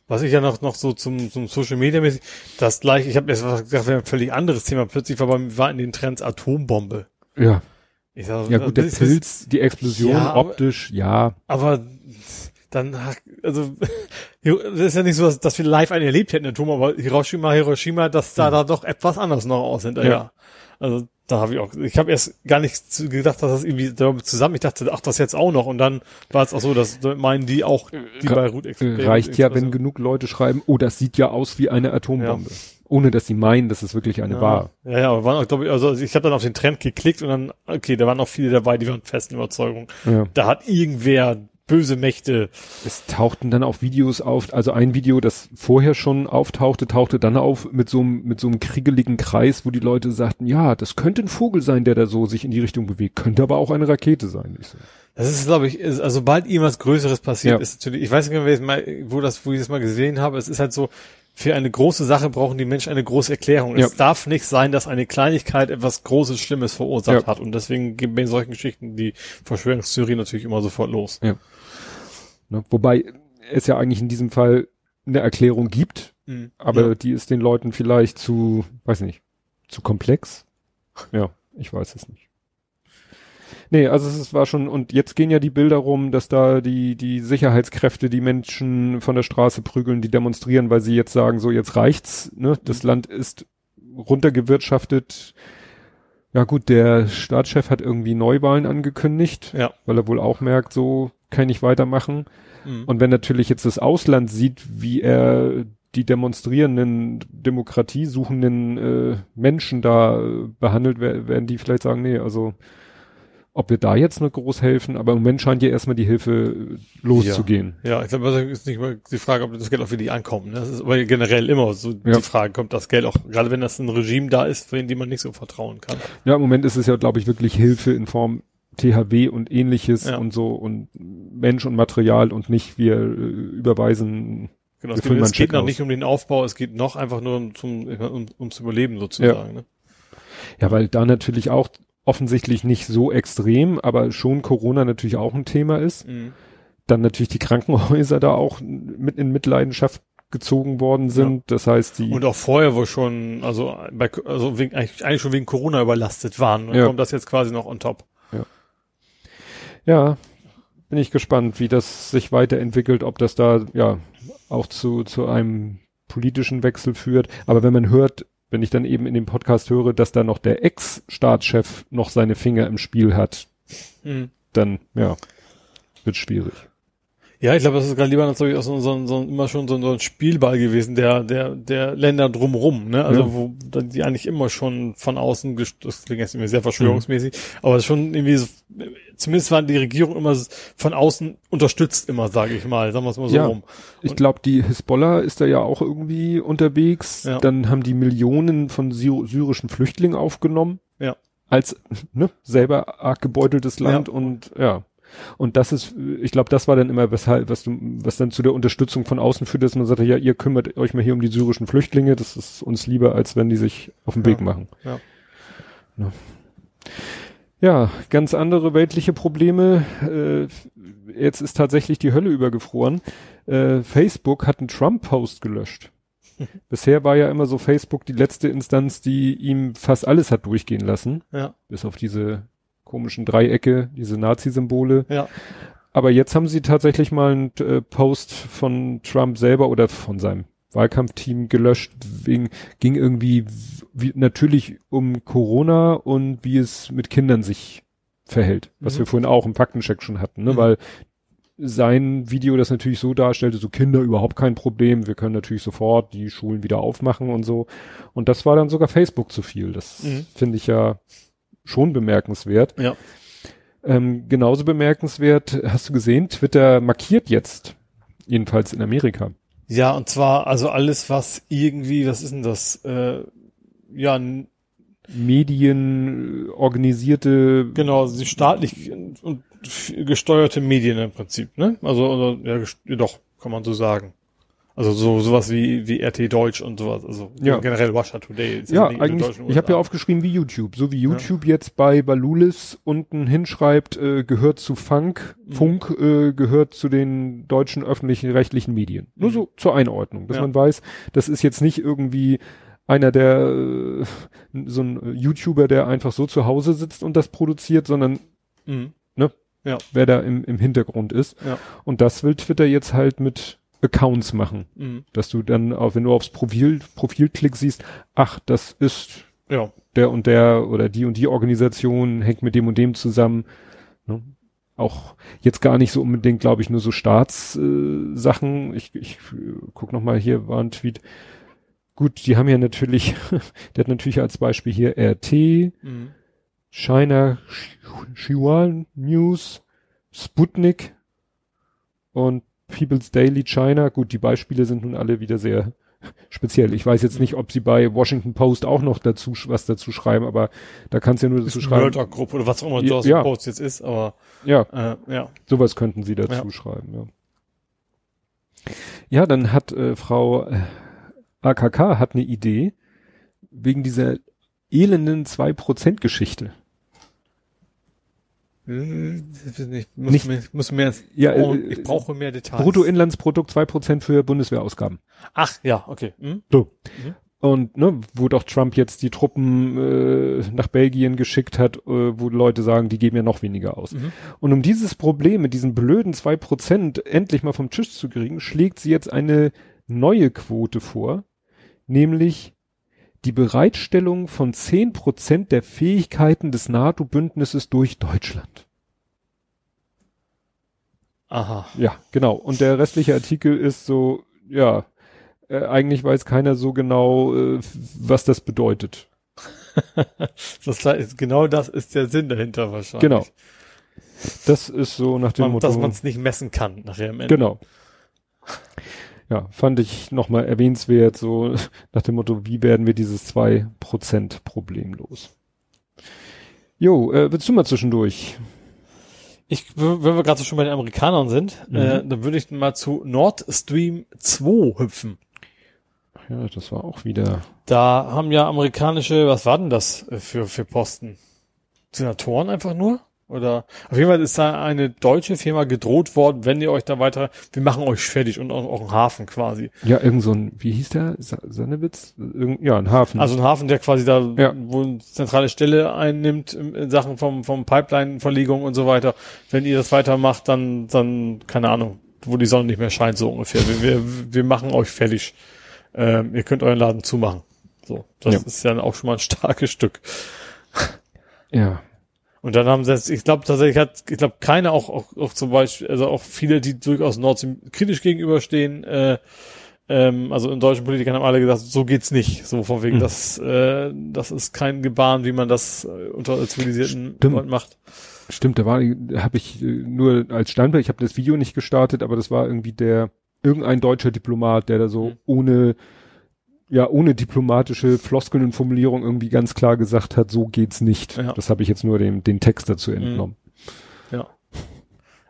Was ich ja noch, noch so zum, zum Social Media mäßig, das gleich, ich habe jetzt gesagt, wäre ein völlig anderes Thema. Plötzlich war bei war in den Trends Atombombe. Ja. Ich sag, Ja gut, der das ist- Pilz, die Explosion Ja, aber- optisch, ja. Aber dann, also, das ist ja nicht so, dass, dass wir live einen erlebt hätten, Atom, aber Hiroshima, Hiroshima, dass da da doch etwas anders noch aus hinterher. Ja. Also da habe ich auch, ich habe erst gar nicht gedacht, dass das irgendwie zusammen, ich dachte, ach, das jetzt auch noch. Und dann war es auch so, dass meinen die auch die Ra- Beirut Äh, Reicht ja, wenn genug Leute schreiben, oh, das sieht ja aus wie eine Atombombe. Ohne dass sie meinen, dass es wirklich eine ja. war. Ja, ja, aber waren auch, glaube ich, also ich habe dann auf den Trend geklickt und dann, okay, da waren auch viele dabei, die waren festen Überzeugung. Ja. Da hat irgendwer böse Mächte. Es tauchten dann auch Videos auf, also ein Video, das vorher schon auftauchte, tauchte dann auf mit so einem, mit so einem kriegeligen Kreis, wo die Leute sagten, ja, das könnte ein Vogel sein, der da so sich in die Richtung bewegt, könnte aber auch eine Rakete sein. Ich so, Das ist, glaube ich, ist, also sobald irgendwas Größeres passiert, Ja. ist natürlich, ich weiß nicht, mehr, mal, wo das, wo ich das mal gesehen habe, es ist halt so, für eine große Sache brauchen die Menschen eine große Erklärung. Ja. Es darf nicht sein, dass eine Kleinigkeit etwas Großes, Schlimmes verursacht Ja. hat. Und deswegen gehen bei solchen Geschichten die Verschwörungstheorie natürlich immer sofort los. Ne? Wobei es ja eigentlich in diesem Fall eine Erklärung gibt, aber ja. die ist den Leuten vielleicht zu, weiß nicht, zu komplex. Ja, ich weiß es nicht. Nee, also es war schon, und jetzt gehen ja die Bilder rum, dass da die, die Sicherheitskräfte die Menschen von der Straße prügeln, die demonstrieren, weil sie jetzt sagen, so jetzt reicht's, ne? Das Land ist runtergewirtschaftet. Ja gut, der Staatschef hat irgendwie Neuwahlen angekündigt, ja. weil er wohl auch merkt, so kann ich weitermachen. Mhm. Und wenn natürlich jetzt das Ausland sieht, wie er die demonstrierenden, demokratiesuchenden äh, Menschen da äh, behandelt, wer- werden die vielleicht sagen, nee, also ob wir da jetzt noch groß helfen, aber im Moment scheint ja erstmal die Hilfe äh, loszugehen. Ja, ich glaube, das ist nicht mal die Frage, ob das Geld auch wirklich ankommt. Ne? Das ist aber generell immer so Ja. die Frage, kommt das Geld auch, gerade wenn das ein Regime da ist, für dem man nicht so vertrauen kann. Ja, im Moment ist es ja, glaube ich, wirklich Hilfe in Form THW und ähnliches Ja. und so und Mensch und Material und nicht wir äh, überweisen. Genau, es geht, es geht noch aus. nicht um den Aufbau, es geht noch einfach nur um, zum, um, ums Überleben sozusagen. Ne? Ja, weil da natürlich auch offensichtlich nicht so extrem, aber schon Corona natürlich auch ein Thema ist. Mhm. Dann natürlich die Krankenhäuser da auch mit in Mitleidenschaft gezogen worden sind. Das heißt, die Und auch vorher, wo schon, also, bei, also wegen, eigentlich, eigentlich schon wegen Corona überlastet waren. Dann Ja. kommt das jetzt quasi noch on top. Ja, bin ich gespannt, wie das sich weiterentwickelt, ob das da ja auch zu zu einem politischen Wechsel führt. Aber wenn man hört, wenn ich dann eben in dem Podcast höre, dass da noch der Ex-Staatschef noch seine Finger im Spiel hat, Mhm. dann ja, wird schwierig. Ja, ich glaube, das ist gerade lieber natürlich auch so, so, so immer schon so, so ein Spielball gewesen, der, der, der Länder drumrum, ne? Also Ja. wo die eigentlich immer schon von außen, das klingt jetzt irgendwie sehr verschwörungsmäßig, aber es ist schon irgendwie, so, zumindest waren die Regierung immer von außen unterstützt immer, sage ich mal, sagen wir es mal so Ja. rum. Ich Und- glaube, die Hisbollah ist da ja auch irgendwie unterwegs. Ja. Dann haben die Millionen von Sy syrischen Flüchtlingen aufgenommen. Ja. Als ne, selber arg gebeuteltes Land Ja. und ja. Und das ist, ich glaube, das war dann immer, weshalb, was du, was dann zu der Unterstützung von außen führt, dass man sagte, ja, ihr kümmert euch mal hier um die syrischen Flüchtlinge, das ist uns lieber, als wenn die sich auf den Ja. Weg machen. Ja. Ja. Ja, ganz andere weltliche Probleme. Äh, jetzt ist tatsächlich die Hölle übergefroren. Äh, Facebook hat einen Trump-Post gelöscht. Bisher war ja immer so Facebook die letzte Instanz, die ihm fast alles hat durchgehen lassen. Ja, Bis auf diese komischen Dreiecke, diese Nazi-Symbole. ja. Aber jetzt haben sie tatsächlich mal einen äh, Post von Trump selber oder von seinem Wahlkampfteam gelöscht, wegen, ging irgendwie wie, natürlich um Corona und wie es mit Kindern sich verhält, was Mhm. wir vorhin auch im Faktencheck schon hatten, ne? Mhm. weil sein Video das natürlich so darstellte, so Kinder überhaupt kein Problem, wir können natürlich sofort die Schulen wieder aufmachen und so. Und das war dann sogar Facebook zu viel. Das Mhm. finde ich ja schon bemerkenswert. Ja. Ähm, genauso bemerkenswert, hast du gesehen, Twitter markiert jetzt, jedenfalls in Amerika. Ja, und zwar, also alles, was irgendwie, was ist denn das? Äh, ja, Medien, äh, organisierte, genau, die staatlich und gesteuerte Medien im Prinzip, ne? Also, oder, ja, doch, kann man so sagen. Also so sowas wie wie RT Deutsch und sowas, also Ja. generell Russia Today. ja, den eigentlich, ich habe ja aufgeschrieben wie YouTube, so wie YouTube jetzt bei Balulis unten hinschreibt, äh, gehört zu Funk, Mhm. Funk äh, gehört zu den deutschen öffentlichen rechtlichen Medien. Nur Mhm. so zur Einordnung, dass Ja. man weiß, das ist jetzt nicht irgendwie einer der äh, so ein YouTuber, der einfach so zu Hause sitzt und das produziert, sondern Mhm. wer da im, im Hintergrund ist. Ja. Und das will Twitter jetzt halt mit Accounts machen, Mhm. dass du dann auch, wenn du aufs Profil, Profilklick siehst, ach, das ist Ja. der und der oder die und die Organisation hängt mit dem und dem zusammen. Ne? Auch jetzt gar nicht so unbedingt, glaube ich, nur so Staatssachen. Äh, ich ich guck noch mal hier war ein Tweet. Gut, die haben ja natürlich, der hat natürlich als Beispiel hier RT, Mhm. China Xinhua News, Sputnik, und People's Daily China. Gut, die Beispiele sind nun alle wieder sehr speziell. Ich weiß jetzt nicht, ob sie bei Washington Post auch noch dazu was dazu schreiben, aber da kannst du ja nur dazu schreiben. Gruppe oder was auch immer Ja, ja. Post jetzt ist, aber Ja, äh, ja. sowas könnten sie dazu Ja. schreiben, ja. Ja, dann hat äh, Frau äh, AKK hat eine Idee wegen dieser elenden 2% Hm, nicht, muss Nicht- mir, muss mehr, Ja, oh, äh, ich brauche mehr Details. Bruttoinlandsprodukt 2% für Bundeswehrausgaben. Ach, ja, okay. Hm? So. Mhm. Und ne, wo doch Trump jetzt die Truppen äh, nach Belgien geschickt hat, äh, wo Leute sagen, die geben ja noch weniger aus. Mhm. Und um dieses Problem mit diesen blöden zwei Prozent endlich mal vom Tisch zu kriegen, schlägt sie jetzt eine neue Quote vor, nämlich die Bereitstellung von zehn Prozent der Fähigkeiten des NATO-Bündnisses durch Deutschland. Aha. Ja, genau. Und der restliche Artikel ist so, ja, äh, eigentlich weiß keiner so genau, äh, was das bedeutet. Das ist, genau das ist der Sinn dahinter wahrscheinlich. Genau. Das ist so nach dem Man, Motto. dass man es nicht messen kann nachher am Ende. genau. Ja, fand ich nochmal erwähnenswert, so nach dem Motto, wie werden wir dieses 2% Problem los? Jo, äh, willst du mal zwischendurch? Ich, wenn wir gerade so schon bei den Amerikanern sind, Mhm. äh, dann würde ich mal zu Nord Stream 2 hüpfen. Ja, das war auch wieder. Da haben ja amerikanische, was war denn das äh, für, für Posten? Senatoren einfach nur? Oder auf jeden Fall ist da eine deutsche Firma gedroht worden, wenn ihr euch da weiter, wir machen euch fertig und auch, auch einen Hafen quasi. Ja, irgend so ein, wie hieß der? Irgend, ja, ein Hafen. Also ein Hafen, der quasi da Ja. wo eine zentrale Stelle einnimmt in Sachen vom, vom Pipeline-Verlegung und so weiter. Wenn ihr das weitermacht, dann, dann, keine Ahnung, wo die Sonne nicht mehr scheint, so ungefähr. Wir, wir, wir machen euch fertig. Ähm, ihr könnt euren Laden zumachen. So. Das Ja. ist ja dann auch schon mal ein starkes Stück. ja. Und dann haben sie jetzt, ich glaube tatsächlich hat, ich glaube keine auch, auch, auch zum Beispiel, also auch viele, die durchaus Nord Stream kritisch gegenüberstehen, äh, ähm, also in deutschen Politikern haben alle gesagt, so geht's nicht. So von wegen, Mhm. das, äh, das ist kein Gebaren, wie man das äh, unter zivilisierten Stimmt. Leuten macht. Stimmt, da war, habe ich äh, nur als Standbild, ich habe das Video nicht gestartet, aber das war irgendwie der, irgendein deutscher Diplomat, der da so Mhm. ohne, ja, ohne diplomatische Floskeln und Formulierung irgendwie ganz klar gesagt hat, so geht's nicht. Ja. Das habe ich jetzt nur dem, den Text dazu entnommen. Ja.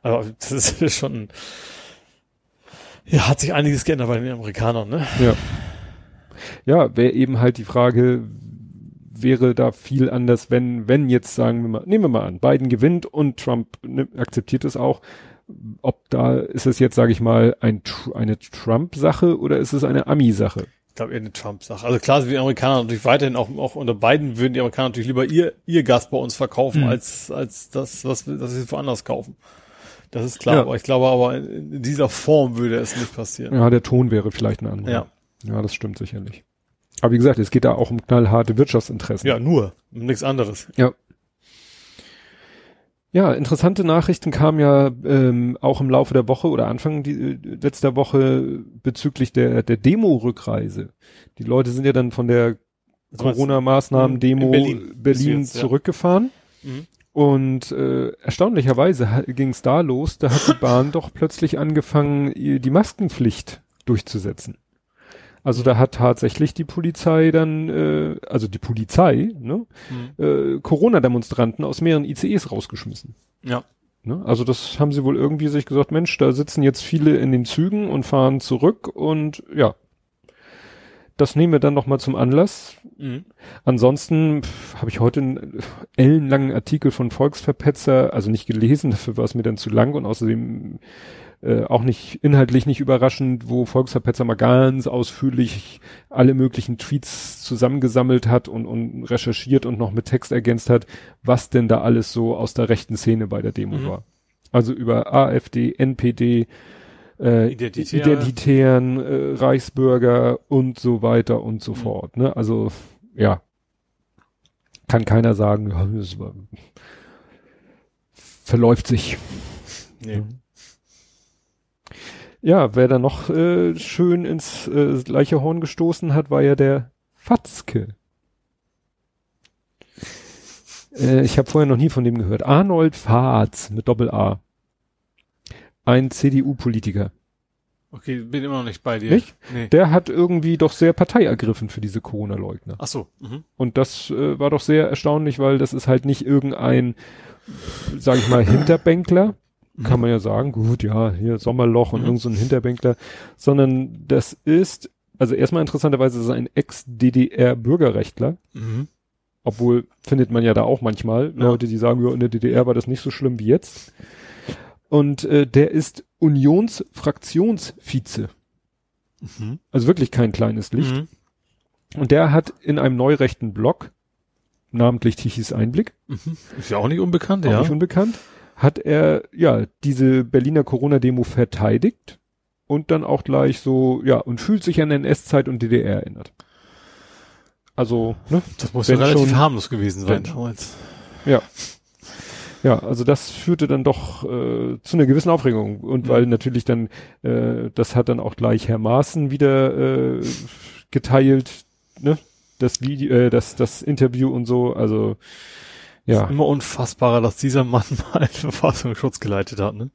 Aber das ist schon, ja, hat sich einiges geändert bei den Amerikanern, ne? Ja. Ja, wäre eben halt die Frage, wäre da viel anders, wenn, wenn jetzt sagen wir mal, nehmen wir mal an, Biden gewinnt und Trump ne, akzeptiert es auch. Ob da, ist es jetzt, sage ich mal, ein, eine Trump-Sache oder ist es eine Ami-Sache? Ich glaube eher eine Trump-Sache. Also klar sind die Amerikaner natürlich weiterhin auch, auch unter Biden würden die Amerikaner natürlich lieber ihr, ihr Gas bei uns verkaufen, Mhm. als, als das, was, das sie woanders kaufen. Das ist klar, Ja. aber ich glaube aber in, dieser Form würde es nicht passieren. Ja, der Ton wäre vielleicht ein anderer. Ja. Ja, das stimmt sicherlich. Aber wie gesagt, es geht da auch um knallharte Wirtschaftsinteressen. Ja, nur. Nichts anderes. Ja. Ja, interessante Nachrichten kamen ja ähm, auch im Laufe der Woche oder Anfang die, äh, letzter Woche bezüglich der, der Demo-Rückreise. Die Leute sind ja dann von der meinst- Corona-Maßnahmen-Demo In Berlin, Berlin jetzt, ja. zurückgefahren. Mhm. Und äh, erstaunlicherweise ging es da los, da hat die Bahn doch plötzlich angefangen, ihr- die Maskenpflicht durchzusetzen. Also da hat tatsächlich die Polizei dann, äh, also die Polizei, ne, Mhm. äh, Corona-Demonstranten aus mehreren ICEs rausgeschmissen. Ja. Ne? Also das haben sie wohl irgendwie sich gesagt, Mensch, da sitzen jetzt viele in den Zügen und fahren zurück und ja, das nehmen wir dann noch mal zum Anlass. Mhm. Ansonsten habe ich heute einen ellenlangen Artikel von Volksverpetzer, also nicht gelesen, dafür war es mir dann zu lang und außerdem äh, auch nicht inhaltlich nicht überraschend, wo Volksverpetzer mal ganz ausführlich alle möglichen Tweets zusammengesammelt hat und, und recherchiert und noch mit Text ergänzt hat, was denn da alles so aus der rechten Szene bei der Demo Mhm. war. Also über AfD, NPD, äh, Identitäre. Identitären, äh, Reichsbürger und so weiter und so Mhm. fort. Ne? Also ja, kann keiner sagen, ja, das war, verläuft sich. Nee. Ja, wer da noch äh, schön ins äh, gleiche Horn gestoßen hat, war ja der Fatzke. Äh, ich habe vorher noch nie von dem gehört. Arnold Fatz mit Doppel A. ein CDU-Politiker. Okay, bin immer noch nicht bei dir. Nicht? Nee. Der hat irgendwie doch sehr Partei ergriffen für diese Corona-Leugner. Ach so. Mhm. Und das äh, war doch sehr erstaunlich, weil das ist halt nicht irgendein, sag ich mal, Hinterbänkler, kann man ja sagen, gut, ja, hier Sommerloch und Mhm. irgend so Hinterbänkler, sondern das ist, also erstmal interessanterweise ist es ein Ex-DDR-Bürgerrechtler, Mhm. obwohl findet man ja da auch manchmal Ja. Leute, die sagen, ja, in der DDR war das nicht so schlimm wie jetzt. Und äh, der ist Unionsfraktionsvize, Mhm. also wirklich kein kleines Licht. Mhm. Und der hat in einem neurechten Blog, namentlich Tichys Einblick, Mhm. Ist ja auch nicht unbekannt, auch ja. nicht unbekannt, hat er ja diese Berliner Corona-Demo verteidigt und dann auch gleich so, ja, und fühlt sich an NS-Zeit und DDR erinnert. Also, ne? Das muss ja relativ schon- harmlos gewesen sein damals. Ja. Ja, also das führte dann doch äh, zu einer gewissen Aufregung. Und Mhm. weil natürlich dann, äh, das hat dann auch gleich Herr Maaßen wieder äh, geteilt, ne? Das Video, äh, das, das Interview und so, also ja. Ist immer unfassbarer, dass dieser Mann mal den Verfassungsschutz geleitet hat, ne?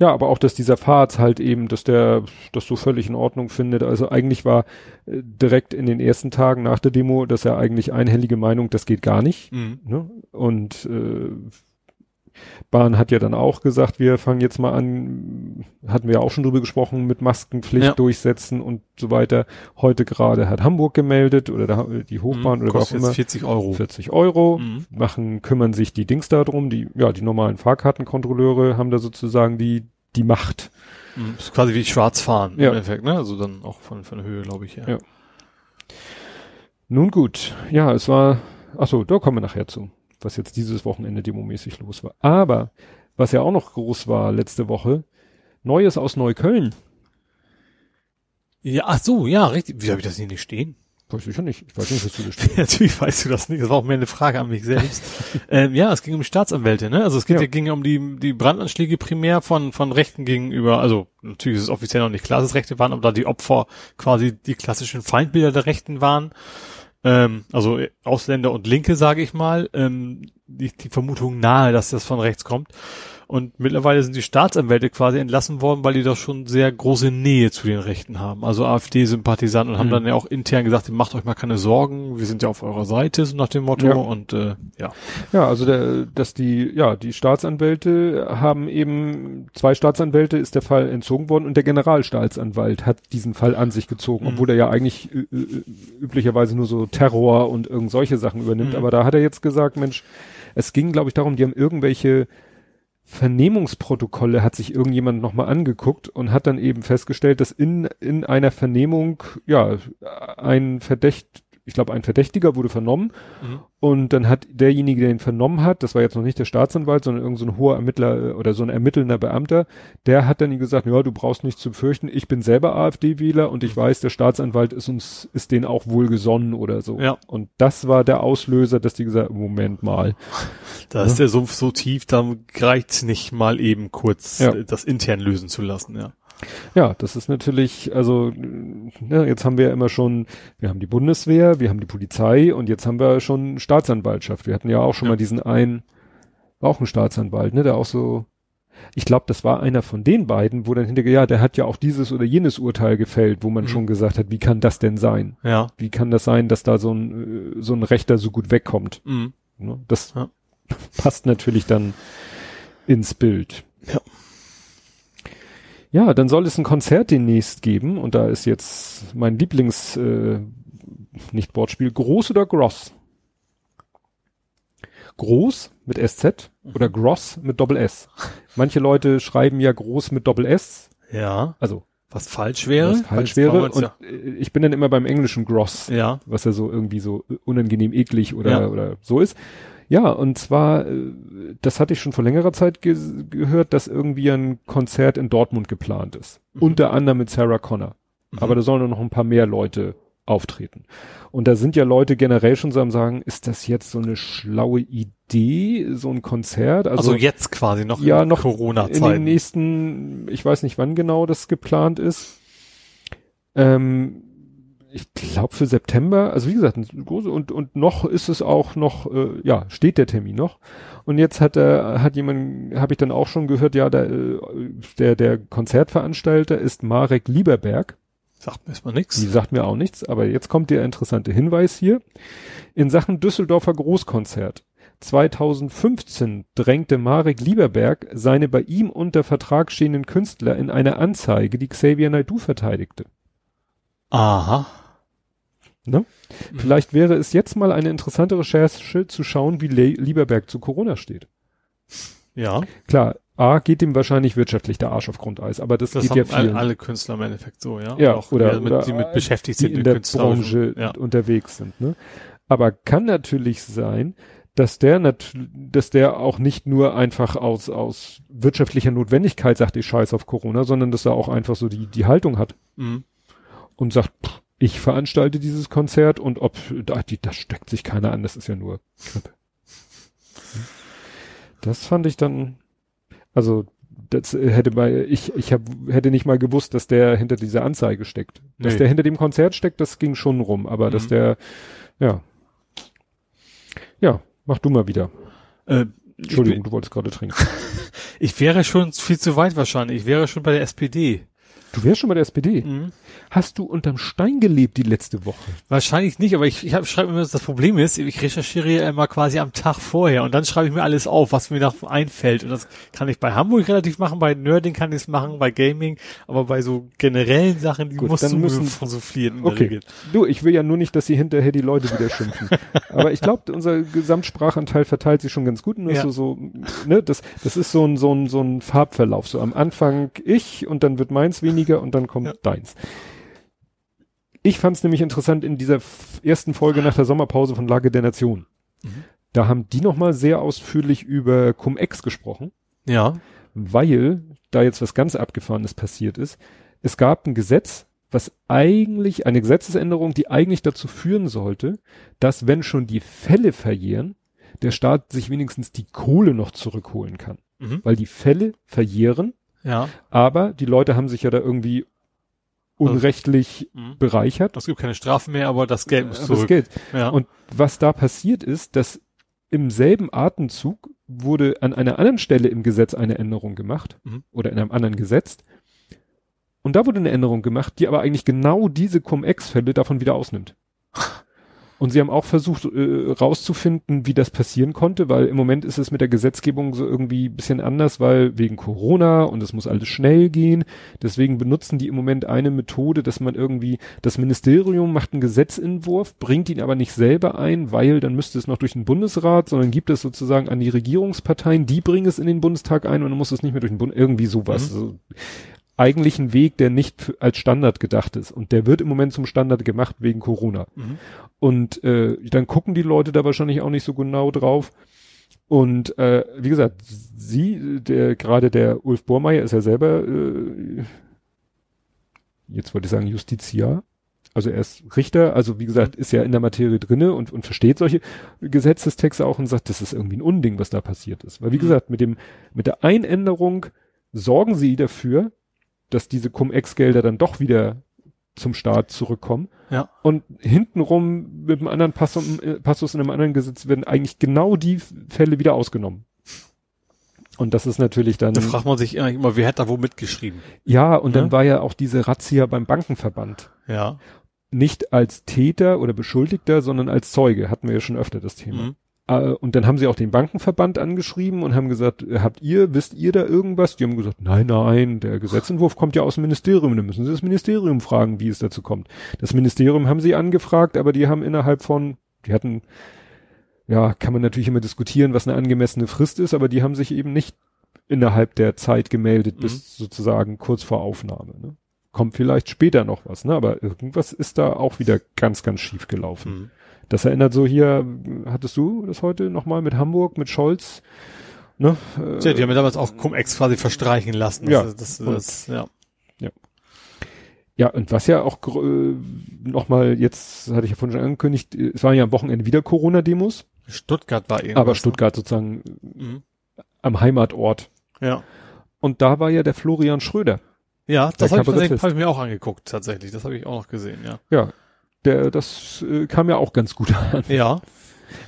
Ja, aber auch, dass dieser Fahrt halt eben, dass der das so völlig in Ordnung findet. Also eigentlich war äh, direkt in den ersten Tagen nach der Demo, dass er eigentlich einhellige Meinung, das geht gar nicht. Mhm. Ne? Und äh, Bahn hat ja dann auch gesagt, wir fangen jetzt mal an, hatten wir ja auch schon drüber gesprochen, mit Maskenpflicht Ja. durchsetzen und so weiter. Heute gerade hat Hamburg gemeldet oder die Hochbahn Mhm. oder was auch immer. jetzt 40 Euro. 40 Euro, Mhm. machen, kümmern sich die Dings da drum, die, ja, die normalen Fahrkartenkontrolleure haben da sozusagen die, die Macht. Mhm. Ist quasi wie schwarz fahren Ja. im Endeffekt, ne? Also dann auch von, von der Höhe, glaube ich, ja. Ja. Nun gut, ja, es war, ach so, da kommen wir nachher zu, was jetzt dieses Wochenende demomäßig los war. Aber, was ja auch noch groß war letzte Woche, Neues aus Neukölln. Ja, ach so, ja, richtig. Wie habe ich das hier nicht stehen? Weiß ich ja nicht, ich weiß nicht, was du da stehst. Natürlich weißt du das nicht. Das war auch mehr eine Frage an mich selbst. ähm, ja, es ging um Staatsanwälte, ne? Also es geht Ja. ging um die, die Brandanschläge primär von, von Rechten gegenüber, also natürlich ist es offiziell noch nicht klar, dass es Rechte waren, aber da die Opfer quasi die klassischen Feindbilder der Rechten waren, ähm, also Ausländer und Linke, sage ich mal, ähm, die, die Vermutung nahe, dass das von rechts kommt. Und mittlerweile sind die Staatsanwälte quasi entlassen worden, weil die doch schon sehr große Nähe zu den Rechten haben. Also AfD-Sympathisanten und haben Mhm. dann ja auch intern gesagt, macht euch mal keine Sorgen, wir sind ja auf eurer Seite, so nach dem Motto. Ja. Und äh, ja. Ja, also der, dass die, ja, die Staatsanwälte haben eben, zwei Staatsanwälte ist der Fall entzogen worden und der Generalstaatsanwalt hat diesen Fall an sich gezogen, Mhm. obwohl er ja eigentlich ü- ü- üblicherweise nur so Terror und irgend solche Sachen übernimmt. Mhm. Aber da hat er jetzt gesagt, Mensch, es ging, glaube ich, darum, die haben irgendwelche Vernehmungsprotokolle hat sich irgendjemand nochmal angeguckt und hat dann eben festgestellt, dass in, in einer Vernehmung, ja, ein Verdächt, ich glaube, ein Verdächtiger wurde vernommen Mhm. und dann hat derjenige, der ihn vernommen hat, das war jetzt noch nicht der Staatsanwalt, sondern irgendein so ein hoher Ermittler äh, oder so ein ermittelnder Beamter, der hat dann ihm gesagt, ja, du brauchst nichts zu fürchten, ich bin selber AfD-Wähler und ich weiß, der Staatsanwalt ist uns, ist denen auch wohlgesonnen oder so. Ja. Und das war der Auslöser, dass die gesagt, Moment mal. Da ist der Sumpf so tief, da reicht's nicht mal eben kurz Ja. das intern lösen zu lassen, ja. Ja, das ist natürlich, also, ja, jetzt haben wir ja immer schon, wir haben die Bundeswehr, wir haben die Polizei und jetzt haben wir schon Staatsanwaltschaft. Wir hatten ja auch schon Ja. mal diesen einen, war auch ein Staatsanwalt, ne, der auch so, ich glaube, das war einer von den beiden, wo dann hinterher, ja, der hat ja auch dieses oder jenes Urteil gefällt, wo man Mhm. schon gesagt hat, wie kann das denn sein? Ja. Wie kann das sein, dass da so ein, so ein Rechter so gut wegkommt? Mhm. Ne? Das Ja. passt natürlich dann ins Bild. Ja. Ja, dann soll es ein Konzert demnächst geben und da ist jetzt mein Lieblings, äh, nicht Wortspiel, Groß oder Gross? Groß mit SZ oder Gross mit Doppel S. Manche Leute schreiben ja Groß mit Doppel S, Ja. also Was falsch wäre. was falsch Als wäre und ja. äh, ich bin dann immer beim englischen Gross ja. was ja so irgendwie so unangenehm eklig oder, Ja. oder so ist. Ja, und zwar, äh, das hatte ich schon vor längerer Zeit ge gehört, dass irgendwie ein Konzert in Dortmund geplant ist. Mhm. Unter anderem mit Sarah Connor. Mhm. Aber da sollen noch ein paar mehr Leute auftreten. Und da sind ja Leute generell schon so am sagen, ist das jetzt so eine schlaue Idee, so ein Konzert? Also, jetzt quasi noch ja, in noch in den Corona-Zeiten. nächsten, ich weiß nicht wann genau das geplant ist. Ähm, ich glaube für September, also wie gesagt, große und und noch ist es auch noch, äh, ja, steht der Termin noch. Und jetzt hat er, hat jemand, habe ich dann auch schon gehört, ja, der, äh, der der Konzertveranstalter ist Marek Lieberberg. Sagt mir erstmal nichts. Die sagt mir auch nichts, aber jetzt kommt der interessante Hinweis hier. In Sachen Düsseldorfer Großkonzert. 2015 drängte Marek Lieberberg seine bei ihm unter Vertrag stehenden Künstler in eine Anzeige, die Xavier Naidoo verteidigte. Aha. Ne? Mhm. Vielleicht wäre es jetzt mal eine interessante Recherche zu schauen, wie Le Lieberberg zu Corona steht. Ja. Klar, A, geht ihm wahrscheinlich wirtschaftlich der Arsch auf Grundeis, aber das, das geht ja vielen. alle Künstler im Endeffekt so, ja. Ja, auch oder, mit, oder die mit beschäftigt sind, die in der Branche ja. unterwegs sind, ne? Aber kann natürlich sein, dass der nat dass der auch nicht nur einfach aus, aus wirtschaftlicher Notwendigkeit sagt, ich scheiß auf Corona, sondern dass er auch einfach so die, die Haltung hat. Mhm. Und sagt, pff, ich veranstalte dieses Konzert und ob, da, die, das steckt sich keiner an, das ist ja nur Grippe. Das fand ich dann, also, das hätte bei, ich, ich hab, hätte nicht mal gewusst, dass der hinter dieser Anzeige steckt. Dass nee. der hinter dem Konzert steckt, das ging schon rum, aber mhm. dass der, ja. Ja, mach du mal wieder. Äh, Entschuldigung, du wolltest gerade trinken. ich wäre schon viel zu weit wahrscheinlich. Ich wäre schon bei der SPD. Du wärst schon bei der SPD. Mhm. Hast du unterm Stein gelebt die letzte Woche? Wahrscheinlich nicht, aber ich, ich schreibe mir, das Problem ist, ich recherchiere ja immer quasi am Tag vorher und dann schreibe ich mir alles auf, was mir da einfällt. Und das kann ich bei Hamburg relativ machen, bei Nerding kann ich es machen, bei Gaming, aber bei so generellen Sachen, die Gut, musst du müssen, philosophieren. Okay. Du, ich will ja nur nicht, dass sie hinterher die Leute wieder schimpfen. aber ich glaube, unser Gesamtsprachanteil verteilt sich schon ganz gut. Nur ja. so, so, ne, das, das ist so ein, so ein, so ein Farbverlauf. So am Anfang ich und dann wird meins weniger und dann kommt ja. deins. Ich fand es nämlich interessant in dieser ersten Folge nach der Sommerpause von Lage der Nation. Mhm. Da haben die nochmal sehr ausführlich über Cum-Ex gesprochen. Ja. Weil da jetzt was ganz Abgefahrenes passiert ist. Es gab ein Gesetz, was eigentlich, eine Gesetzesänderung, die eigentlich dazu führen sollte, dass wenn schon die Fälle verjähren, der Staat sich wenigstens die Kohle noch zurückholen kann. Mhm. Weil die Fälle verjähren, ja. aber die Leute haben sich ja da irgendwie unrechtlich also, bereichert. Es gibt keine Strafen mehr, aber das Geld muss zurück. Das Geld. Ja. Und was da passiert ist, dass im selben Atemzug wurde an einer anderen Stelle im Gesetz eine Änderung gemacht mhm. oder in einem anderen Gesetz. Und da wurde eine Änderung gemacht, die aber eigentlich genau diese Cum-Ex-Fälle davon wieder ausnimmt. Und sie haben auch versucht äh, rauszufinden, wie das passieren konnte, weil im Moment ist es mit der Gesetzgebung so irgendwie bisschen anders, weil wegen Corona und es muss alles schnell gehen. Deswegen benutzen die im Moment eine Methode, dass man irgendwie, das Ministerium macht einen Gesetzentwurf, bringt ihn aber nicht selber ein, weil dann müsste es noch durch den Bundesrat, sondern gibt es sozusagen an die Regierungsparteien, die bringen es in den Bundestag ein und dann muss es nicht mehr durch den Bund, irgendwie sowas. Mhm. Also, eigentlich ein Weg, der nicht als Standard gedacht ist. Und der wird im Moment zum Standard gemacht wegen Corona. Mhm. Und äh, dann gucken die Leute da wahrscheinlich auch nicht so genau drauf. Und äh, wie gesagt, sie, der gerade der Ulf Bormeier ist ja selber, äh, jetzt wollte ich sagen Justiziar. Also er ist Richter, also wie gesagt, ist ja in der Materie drinne und, und versteht solche Gesetzestexte auch und sagt, das ist irgendwie ein Unding, was da passiert ist. Weil wie mhm. gesagt, mit dem, mit der Einänderung sorgen sie dafür, dass diese Cum-Ex-Gelder dann doch wieder zum Staat zurückkommen. Ja. Und hintenrum mit einem anderen Passus, äh, Passus in einem anderen Gesetz werden eigentlich genau die Fälle wieder ausgenommen. Und das ist natürlich dann. Da fragt man sich immer, wer hat da wo mitgeschrieben? Ja, und ja? dann war ja auch diese Razzia beim Bankenverband. Ja. Nicht als Täter oder Beschuldigter, sondern als Zeuge. Hatten wir ja schon öfter das Thema. Mhm. Äh, und dann haben sie auch den Bankenverband angeschrieben und haben gesagt, äh, habt ihr, wisst ihr da irgendwas? Die haben gesagt, nein, nein, der Gesetzentwurf kommt ja aus dem Ministerium, dann müssen sie das Ministerium fragen, wie es dazu kommt. Das Ministerium haben sie angefragt, aber die haben innerhalb von, die hatten, ja, kann man natürlich immer diskutieren, was eine angemessene Frist ist, aber die haben sich eben nicht innerhalb der Zeit gemeldet, mhm. bis sozusagen kurz vor Aufnahme. Ne? Kommt vielleicht später noch was, ne? aber irgendwas ist da auch wieder ganz, ganz schief gelaufen. Mhm. Das erinnert so hier, hattest du das heute nochmal mit Hamburg, mit Scholz? Ne? Ja, die haben ja damals auch Cum-Ex quasi verstreichen lassen. Das, ja. Das, das, ja. ja. Ja, und was ja auch äh, nochmal, jetzt hatte ich ja vorhin schon angekündigt, es waren ja am Wochenende wieder Corona-Demos. Stuttgart war irgendwas. Aber Stuttgart sozusagen mhm. am Heimatort. Ja. Und da war ja der Florian Schröder. Ja, das habe ich, hab ich mir auch angeguckt, tatsächlich. Das habe ich auch noch gesehen, ja. Ja, der, das äh, kam ja auch ganz gut an. Ja.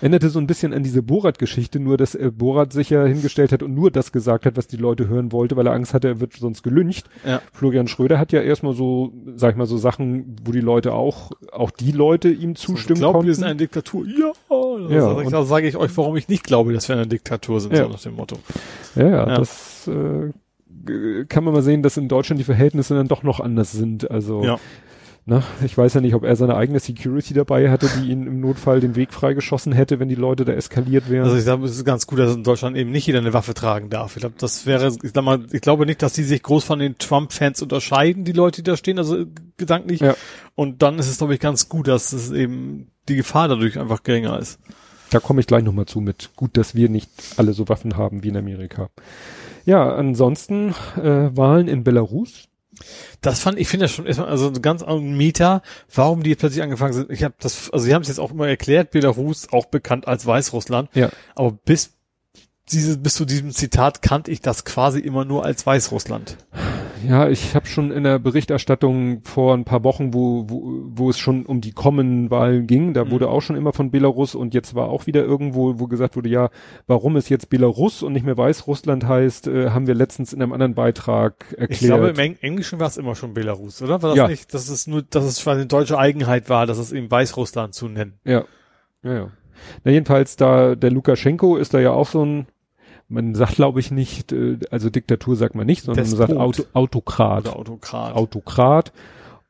Erinnerte so ein bisschen an diese Borat-Geschichte, nur dass äh, Borat sich ja hingestellt hat und nur das gesagt hat, was die Leute hören wollte, weil er Angst hatte, er wird sonst gelüncht. Ja. Florian Schröder hat ja erstmal so, sag ich mal, so Sachen, wo die Leute auch, auch die Leute ihm zustimmen ich glaube, konnten. wir sind eine Diktatur. Ja. Ja, ja und- da sage ich euch, warum ich nicht glaube, dass wir eine Diktatur sind, Ja. so nach dem Motto. Ja, ja, Ja. das äh, kann man mal sehen, dass in Deutschland die Verhältnisse dann doch noch anders sind. Also, Ja. Ne, ich weiß ja nicht, ob er seine eigene Security dabei hatte, die ihn im Notfall den Weg freigeschossen hätte, wenn die Leute da eskaliert wären. Also ich glaube, es ist ganz gut, dass in Deutschland eben nicht jeder eine Waffe tragen darf. Ich glaube, das wäre, ich, sag mal, ich glaube nicht, dass die sich groß von den Trump-Fans unterscheiden, die Leute, die da stehen, also äh, gedanklich. Ja. Und dann ist es, glaube ich, ganz gut, dass es eben die Gefahr dadurch einfach geringer ist. Da komme ich gleich nochmal zu mit. Gut, dass wir nicht alle so Waffen haben wie in Amerika. Ja, ansonsten äh, Wahlen in Belarus. Das fand ich finde das schon erstmal also ganz anderen Meta, warum die plötzlich angefangen sind. Ich habe das, also sie haben es jetzt auch immer erklärt, Belarus auch bekannt als Weißrussland, Ja. aber bis diese, bis zu diesem Zitat kannte ich das quasi immer nur als Weißrussland. Ja, ich habe schon in der Berichterstattung vor ein paar Wochen, wo, wo, wo es schon um die kommenden Wahlen ging, da Mhm. wurde auch schon immer von Belarus und jetzt war auch wieder irgendwo, wo gesagt wurde, ja, warum es jetzt Belarus und nicht mehr Weißrussland heißt, äh, haben wir letztens in einem anderen Beitrag erklärt. Ich glaube, im Eng Englischen war es immer schon Belarus, oder? War das Ja. nicht, dass es nur, dass es eine deutsche Eigenheit war, dass es eben Weißrussland zu nennen? Ja. Ja, ja. Na, jedenfalls da, der Lukaschenko ist da ja auch so ein, man sagt glaube ich nicht, äh, also Diktatur sagt man nicht, sondern man sagt Despot. Auto, Autokrat. Oder Autokrat. Autokrat.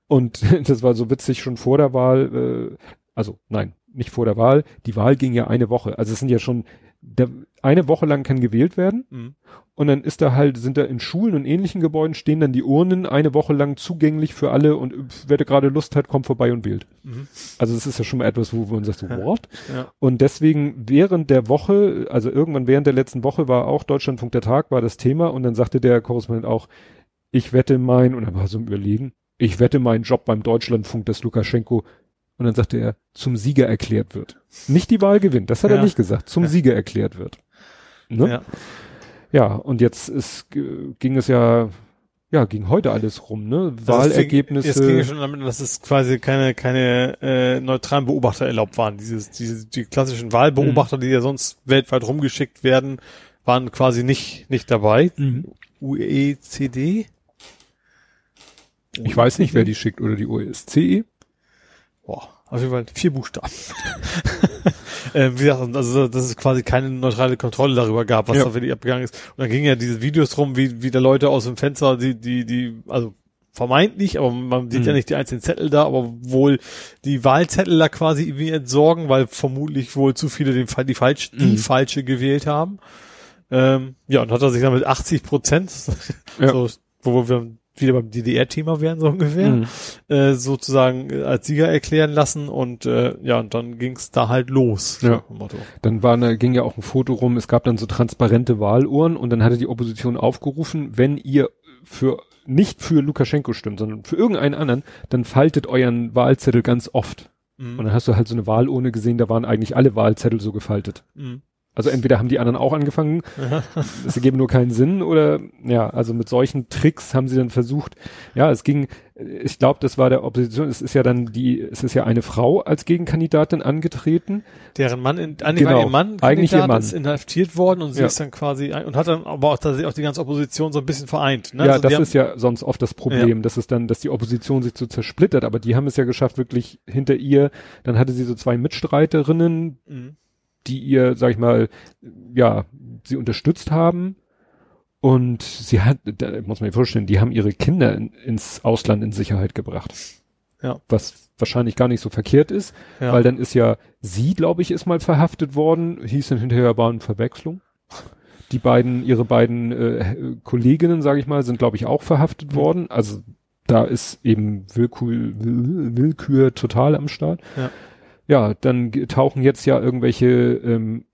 Und das war so witzig schon vor der Wahl, äh, also nein, nicht vor der Wahl. Die Wahl ging ja eine Woche. Also es sind ja schon, der, eine Woche lang kann gewählt werden. Mhm. Und dann ist da halt, sind da in Schulen und ähnlichen Gebäuden stehen dann die Urnen eine Woche lang zugänglich für alle und äh, wer da gerade Lust hat, kommt vorbei und wählt. Mhm. Also es ist ja schon mal etwas, wo man sagt, so, what? Ja. Und deswegen während der Woche, also irgendwann während der letzten Woche war auch Deutschlandfunk der Tag, war das Thema und dann sagte der Korrespondent auch, ich wette mein, und dann war so im Überlegen, ich wette meinen Job beim Deutschlandfunk, dass Lukaschenko, und dann sagte er, zum Sieger erklärt wird. Nicht die Wahl gewinnt, das hat Ja. er nicht gesagt, zum Ja. Sieger erklärt wird. Ne? Ja. Ja, und jetzt ist, g- ging es ja, ja, ging heute alles rum, ne? Also es Wahlergebnisse. Es ging ja schon damit, dass es quasi keine, keine äh, neutralen Beobachter erlaubt waren. Dieses, diese, die klassischen Wahlbeobachter, Mhm. die ja sonst weltweit rumgeschickt werden, waren quasi nicht, nicht dabei. Mhm. UECD? Ich weiß nicht, wer die schickt oder die OSCE. Boah, auf jeden Fall vier Buchstaben. ähm, wie gesagt, also dass es quasi keine neutrale Kontrolle darüber gab, was Ja. da wirklich abgegangen ist. Und dann gingen ja diese Videos drum, wie, wie da Leute aus dem Fenster, die, die, die, also vermeintlich, aber man sieht Mhm. ja nicht die einzelnen Zettel da, aber wohl die Wahlzettel da quasi irgendwie entsorgen, weil vermutlich wohl zu viele den, die, falsch, die Mhm. falsche gewählt haben. Ähm, ja, und hat er sich dann mit 80 Prozent, Ja. so, wo wir wieder beim DDR-Thema wären, so ungefähr Mhm. äh, sozusagen äh, als Sieger erklären lassen und äh, ja, und dann ging's da halt los. Ja. Dann war, ne, ging ja auch ein Foto rum, es gab dann so transparente Wahluhren und dann hatte die Opposition aufgerufen, wenn ihr für nicht für Lukaschenko stimmt, sondern für irgendeinen anderen, dann faltet euren Wahlzettel ganz oft. Und Mhm. dann hast du halt so eine Wahlurne gesehen, da waren eigentlich alle Wahlzettel so gefaltet. Mhm. Also entweder haben die anderen auch angefangen, es ergeben nur keinen Sinn oder ja, also mit solchen Tricks haben sie dann versucht, ja, es ging, ich glaube, das war der Opposition, es ist ja dann die, es ist ja eine Frau als Gegenkandidatin angetreten. Deren Mann, in, eigentlich Genau, war ihr Mann, eigentlich ihr Mann. ist inhaftiert worden und sie Ja. ist dann quasi und hat dann aber auch tatsächlich auch die ganze Opposition so ein bisschen vereint. Ne? ja, Also das haben- ist ja sonst oft das Problem, dass es dann, dass die Opposition sich so zersplittert, aber die haben es ja geschafft, wirklich hinter ihr, dann hatte sie so zwei Mitstreiterinnen, Mhm. Die ihr, sag ich mal, ja, sie unterstützt haben. Und sie hat, da muss man sich vorstellen, die haben ihre Kinder in, ins Ausland in Sicherheit gebracht. Ja. Was wahrscheinlich gar nicht so verkehrt ist, Ja. weil dann ist ja sie, glaube ich, ist mal verhaftet worden, hieß dann hinterher war eine Verwechslung. Die beiden, ihre beiden äh, Kolleginnen, sage ich mal, sind, glaube ich, auch verhaftet Mhm. worden. Also da ist eben Willkür, Will, Willkür total am Start. Ja. Ja, dann tauchen jetzt ja irgendwelche ähm,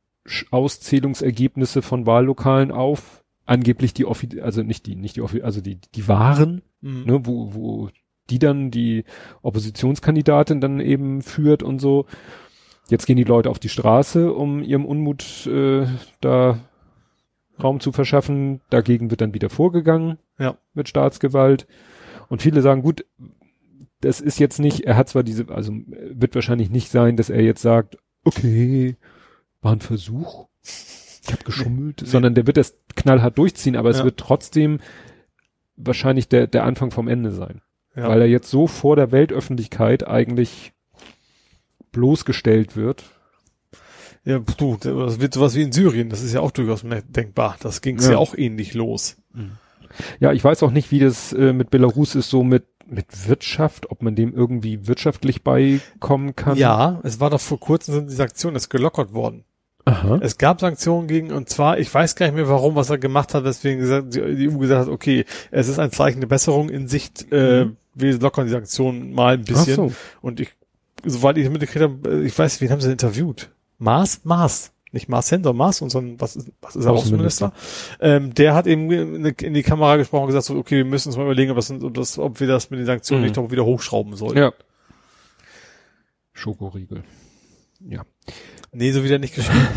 Auszählungsergebnisse von Wahllokalen auf. Angeblich die Offi also nicht die, nicht die Offi also die, die wahren, Mhm. ne, wo, wo die dann die Oppositionskandidatin dann eben führt und so. Jetzt gehen die Leute auf die Straße, um ihrem Unmut äh, da Raum zu verschaffen. Dagegen wird dann wieder vorgegangen Ja. mit Staatsgewalt. Und viele sagen, gut, das ist jetzt nicht, er hat zwar diese, also wird wahrscheinlich nicht sein, dass er jetzt sagt, okay, war ein Versuch, ich habe geschummelt, nee. sondern der wird das knallhart durchziehen, aber es ja. wird trotzdem wahrscheinlich der, der Anfang vom Ende sein. Ja. Weil er jetzt so vor der Weltöffentlichkeit eigentlich bloßgestellt wird. Ja, du, das wird sowas wie in Syrien, das ist ja auch durchaus denkbar. Das ging ja. ja auch ähnlich los. Mhm. Ja, ich weiß auch nicht, wie das äh, mit Belarus ist, so mit mit Wirtschaft, ob man dem irgendwie wirtschaftlich beikommen kann. Ja, es war doch vor kurzem sind die Sanktionen ist gelockert worden. Aha. Es gab Sanktionen gegen, und zwar, ich weiß gar nicht mehr warum, was er gemacht hat, weswegen gesagt, die EU gesagt hat, okay, es ist ein Zeichen der Besserung in Sicht, äh, mhm. wir lockern die Sanktionen mal ein bisschen. Ach so. Und ich, soweit ich mitgekriegt habe, äh, ich weiß, wen haben sie interviewt? Mars? Mars nicht Mars Sender, Mars, sondern was ist, was ist er, Außenminister? Ähm, der hat eben in die Kamera gesprochen und gesagt, so, okay, wir müssen uns mal überlegen, ob, das, ob, das, ob wir das mit den Sanktionen mhm. nicht doch wieder hochschrauben sollen. Ja. Schokoriegel. Ja. Nee, so wieder nicht geschrieben.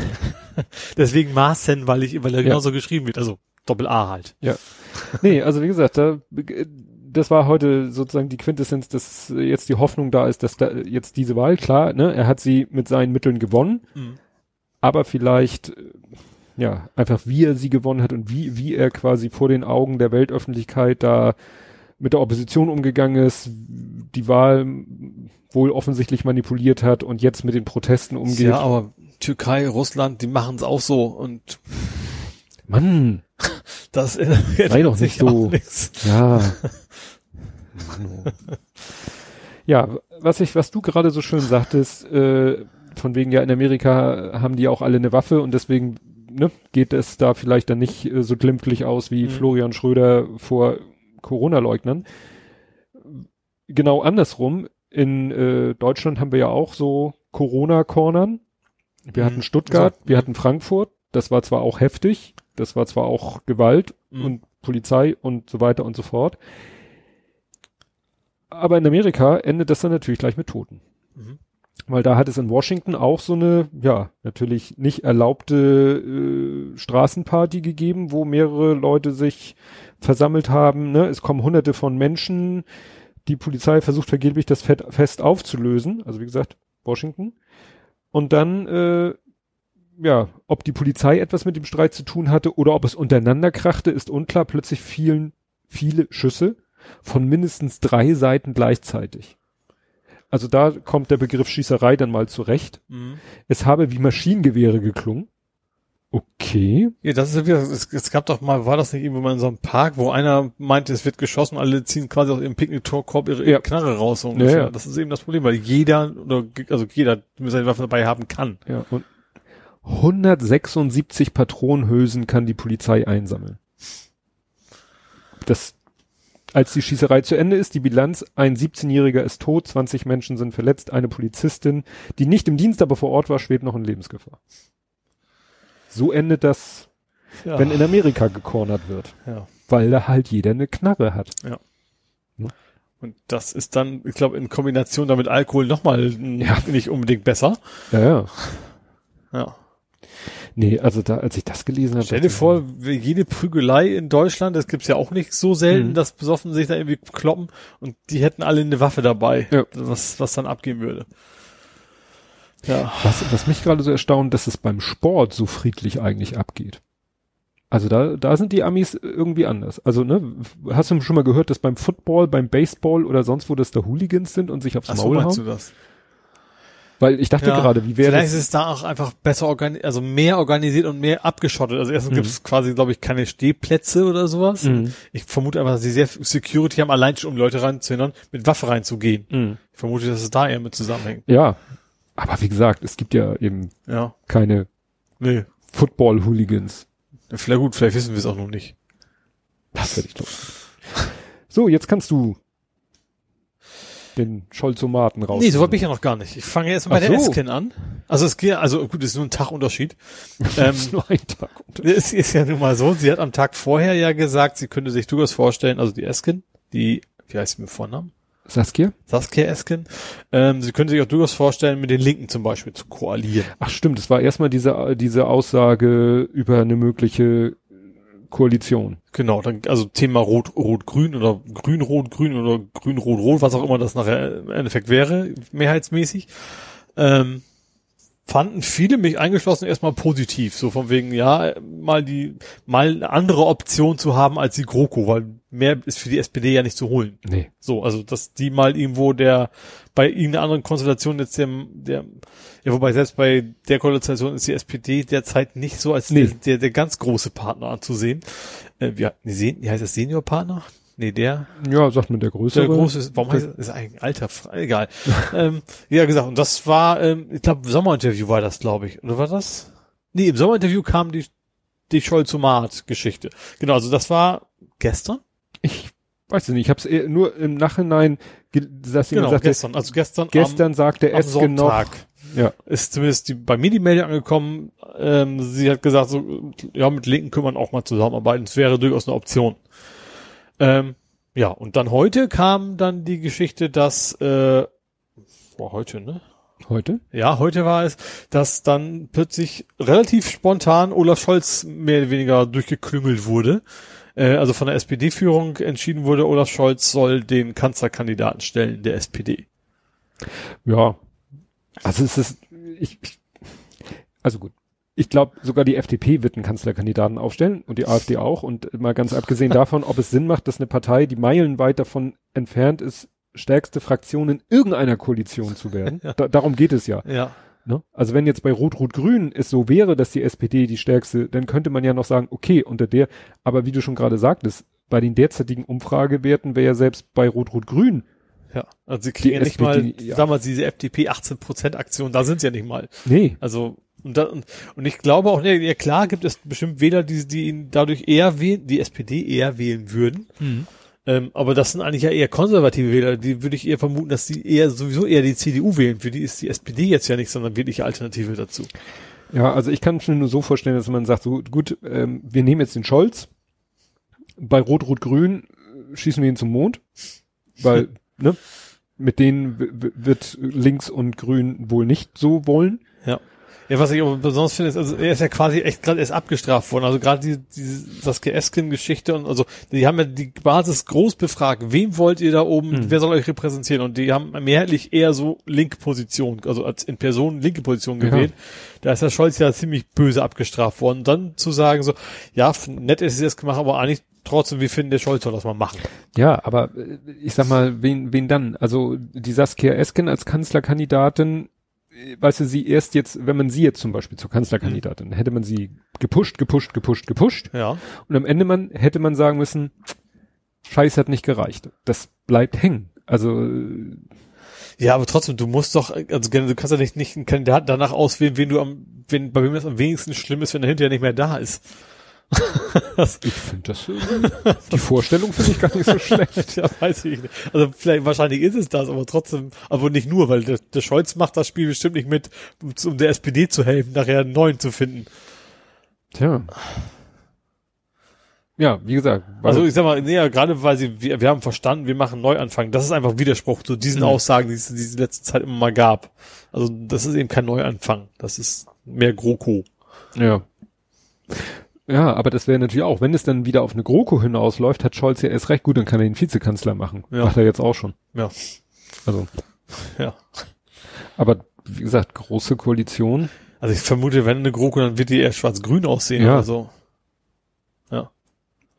Deswegen Marsen, weil ich, weil er ja. genauso geschrieben wird, also Doppel A halt. Ja. Nee, also wie gesagt, da, das war heute sozusagen die Quintessenz, dass jetzt die Hoffnung da ist, dass da jetzt diese Wahl, klar, ne, er hat sie mit seinen Mitteln gewonnen. Mhm aber vielleicht äh, ja einfach wie er sie gewonnen hat und wie wie er quasi vor den Augen der Weltöffentlichkeit da mit der Opposition umgegangen ist, die Wahl wohl offensichtlich manipuliert hat und jetzt mit den Protesten umgeht. Ja, aber Türkei, Russland, die machen es auch so und Mann, das sei doch nicht so. Ja. Ja, was ich, was du gerade so schön sagtest, äh, von wegen ja in Amerika haben die auch alle eine Waffe und deswegen ne, geht es da vielleicht dann nicht äh, so glimpflich aus wie mhm. Florian Schröder vor Corona-Leugnern. Genau andersrum, in äh, Deutschland haben wir ja auch so Corona-Cornern. Wir mhm. hatten Stuttgart, so. wir hatten Frankfurt, das war zwar auch heftig, das war zwar auch Gewalt mhm. und Polizei und so weiter und so fort. Aber in Amerika endet das dann natürlich gleich mit Toten. Mhm weil da hat es in Washington auch so eine, ja, natürlich nicht erlaubte äh, Straßenparty gegeben, wo mehrere Leute sich versammelt haben. Ne? Es kommen hunderte von Menschen. Die Polizei versucht vergeblich das Fest aufzulösen. Also wie gesagt, Washington. Und dann, äh, ja, ob die Polizei etwas mit dem Streit zu tun hatte oder ob es untereinander krachte, ist unklar. Plötzlich fielen viele Schüsse von mindestens drei Seiten gleichzeitig. Also da kommt der Begriff Schießerei dann mal zurecht. Mhm. Es habe wie Maschinengewehre geklungen. Okay. Ja, das ist wieder, es, es gab doch mal, war das nicht irgendwo mal in so einem Park, wo einer meinte, es wird geschossen, alle ziehen quasi aus ihrem Picknick-Korb ihre ja. Knarre raus. So ungefähr. Ja, ja. Das ist eben das Problem, weil jeder, oder, also jeder seine Waffe dabei haben kann. Ja, und 176 Patronenhülsen kann die Polizei einsammeln. Das als die Schießerei zu Ende ist, die Bilanz, ein 17-Jähriger ist tot, 20 Menschen sind verletzt, eine Polizistin, die nicht im Dienst, aber vor Ort war, schwebt noch in Lebensgefahr. So endet das, ja. wenn in Amerika gekornert wird. Ja. Weil da halt jeder eine Knarre hat. Ja. Ne? Und das ist dann, ich glaube, in Kombination damit Alkohol nochmal ja. nicht unbedingt besser. Ja, ja. Ja. Nee, also da, als ich das gelesen habe. Stell dir vor, jede Prügelei in Deutschland, das gibt's ja auch nicht so selten, mhm. dass besoffen sich da irgendwie kloppen und die hätten alle eine Waffe dabei, ja. was, was dann abgehen würde. Ja. Was, was mich gerade so erstaunt, dass es beim Sport so friedlich eigentlich abgeht. Also da, da sind die Amis irgendwie anders. Also, ne, hast du schon mal gehört, dass beim Football, beim Baseball oder sonst wo das da Hooligans sind und sich aufs Ach Maul so, hauen? Du das? Weil ich dachte ja, gerade, wie wäre Vielleicht das? ist es da auch einfach besser organisiert, also mehr organisiert und mehr abgeschottet. Also erstens mhm. gibt es quasi, glaube ich, keine Stehplätze oder sowas. Mhm. Ich vermute einfach, dass sie sehr Security haben, allein schon um Leute reinzuhindern, mit Waffe reinzugehen. Mhm. Ich vermute, dass es da eher mit zusammenhängt. Ja. Aber wie gesagt, es gibt ja eben ja. keine nee. Football-Hooligans. Ja, vielleicht gut, vielleicht wissen wir es auch noch nicht. Das werde ich doch. So, jetzt kannst du den Scholzomaten raus. Nee, so weit bin ich ja noch gar nicht. Ich fange jetzt mal bei Ach der so. Eskin an. Also es geht, also gut, es ist nur ein Tagunterschied. ähm, ist nur ein Tagunterschied. Es ist ja nun mal so, sie hat am Tag vorher ja gesagt, sie könnte sich durchaus vorstellen, also die Eskin, die, wie heißt sie mit Vornamen? Saskia? Saskia Esken. Ähm, sie könnte sich auch durchaus vorstellen, mit den Linken zum Beispiel zu koalieren. Ach stimmt, es war erstmal diese, diese Aussage über eine mögliche Koalition. Genau, dann, also Thema Rot, Rot, Grün oder Grün, Rot, Grün oder Grün, Rot, Rot, was auch immer das nachher im Endeffekt wäre, mehrheitsmäßig. Ähm, fanden viele mich eingeschlossen erstmal positiv, so von wegen, ja, mal die, mal eine andere Option zu haben als die GroKo, weil mehr ist für die SPD ja nicht zu holen. Nee. So, also, dass die mal irgendwo der, bei irgendeiner anderen Konstellation jetzt der, der, ja, wobei selbst bei der Konstellation ist die SPD derzeit nicht so als Nee. der, der, der ganz große Partner anzusehen. Äh, wir, sehen, wie heißt das Seniorpartner? Nee, der, Ja, sagt man der größere. der große, ist- warum heißt das, ist eigentlich ein alter, Fra- egal. ähm, ja, gesagt, und das war, ähm, ich glaube, Sommerinterview war das, glaube ich. Oder war das? Nee, im Sommerinterview kam die, die Scholz-Geschichte. Genau, also das war gestern? Ich weiß es nicht, ich habe es nur im Nachhinein, ge- dass jemand Genau, sagte, gestern. Also gestern, gestern sagte am, am Esken noch, Sonntag. Ja, ist zumindest die, bei mir die Meldung angekommen, ähm, sie hat gesagt, so, ja, mit Linken können wir auch mal zusammenarbeiten, es wäre durchaus eine Option. Ähm, ja, und dann heute kam dann die Geschichte, dass, äh, war heute, ne? heute? Ja, heute war es, dass dann plötzlich relativ spontan Olaf Scholz mehr oder weniger durchgeklüngelt wurde. Äh, also von der SPD-Führung entschieden wurde, Olaf Scholz soll den Kanzlerkandidaten stellen, der SPD. Ja. Also es ist, ich, ich also gut. Ich glaube, sogar die FDP wird einen Kanzlerkandidaten aufstellen und die AfD auch. Und mal ganz abgesehen davon, ob es Sinn macht, dass eine Partei, die meilenweit davon entfernt ist, stärkste Fraktion in irgendeiner Koalition zu werden. Ja. Da, darum geht es ja. Ja. Ne? Also wenn jetzt bei Rot-Rot-Grün es so wäre, dass die SPD die stärkste, dann könnte man ja noch sagen, okay, unter der, aber wie du schon gerade sagtest, bei den derzeitigen Umfragewerten wäre ja selbst bei Rot-Rot-Grün, Ja, also sie kriegen ja nicht SPD, mal, ja. damals diese FDP 18% Aktion, da sind sie ja nicht mal. nee, Also, und, da, und, und ich glaube auch, ja, klar gibt es bestimmt Wähler, die, die ihn dadurch eher wählen, die SPD eher wählen würden. Ähm, aber das sind eigentlich ja eher konservative Wähler, die würde ich eher vermuten, dass die eher sowieso eher die CDU wählen. Für die ist die SPD jetzt ja nicht, sondern wirkliche Alternative dazu. Ja, also ich kann es mir nur so vorstellen, dass man sagt, so gut, ähm, wir nehmen jetzt den Scholz. Bei Rot-Rot-Grün äh, schießen wir ihn zum Mond, weil ne, mit denen wird links und Grün wohl nicht so wollen. Ja. Ja, was ich aber besonders finde, ist, also er ist ja quasi echt gerade erst abgestraft worden. Also gerade die, diese Saskia Esken-Geschichte und also die haben ja die Basis groß befragt, wem wollt ihr da oben, Hm. wer soll euch repräsentieren? Und die haben mehrheitlich eher so linke Position, also als in Person linke Position Ja. gewählt. Da ist der Scholz ja ziemlich böse abgestraft worden. Und dann zu sagen so, ja, nett ist es jetzt gemacht, aber eigentlich trotzdem, wir finden, der Scholz soll das mal machen. Ja, aber äh, ich sag mal, wen, wen dann? Also die Saskia Esken als Kanzlerkandidatin, äh, weißt du, sie erst jetzt, wenn man sie jetzt zum Beispiel zur Kanzlerkandidatin, hätte man sie gepusht, gepusht, gepusht, gepusht. Ja. Und am Ende man, hätte man sagen müssen, Scheiß hat nicht gereicht. Das bleibt hängen. Also, äh, Ja, aber trotzdem, du musst doch, also du kannst ja nicht, nicht einen Kandidaten danach auswählen, wen du am, wen, bei wem es am wenigsten schlimm ist, wenn er hinterher nicht mehr da ist. Ich finde das, die Vorstellung finde ich gar nicht so schlecht. ja, weiß ich nicht. Also vielleicht, wahrscheinlich ist es das, aber trotzdem, aber nicht nur, weil der, der Scholz macht das Spiel bestimmt nicht mit, um der SPD zu helfen, nachher einen neuen zu finden. Tja. Ja, wie gesagt, Also ich sag mal, nee, ja, gerade weil sie, wir, wir haben verstanden, wir machen Neuanfang. Das ist einfach Widerspruch zu diesen Mhm. Aussagen, die es in dieser letzten Zeit immer mal gab. Also das ist eben kein Neuanfang. Das ist mehr GroKo. Ja. Ja, aber das wäre natürlich auch, wenn es dann wieder auf eine GroKo hinausläuft, hat Scholz ja erst recht gut, dann kann er den Vizekanzler machen. Ja. Macht er jetzt auch schon. Ja. Also, Ja. aber wie gesagt, große Koalition. Also ich vermute, wenn eine GroKo, dann wird die eher schwarz-grün aussehen Ja. oder so.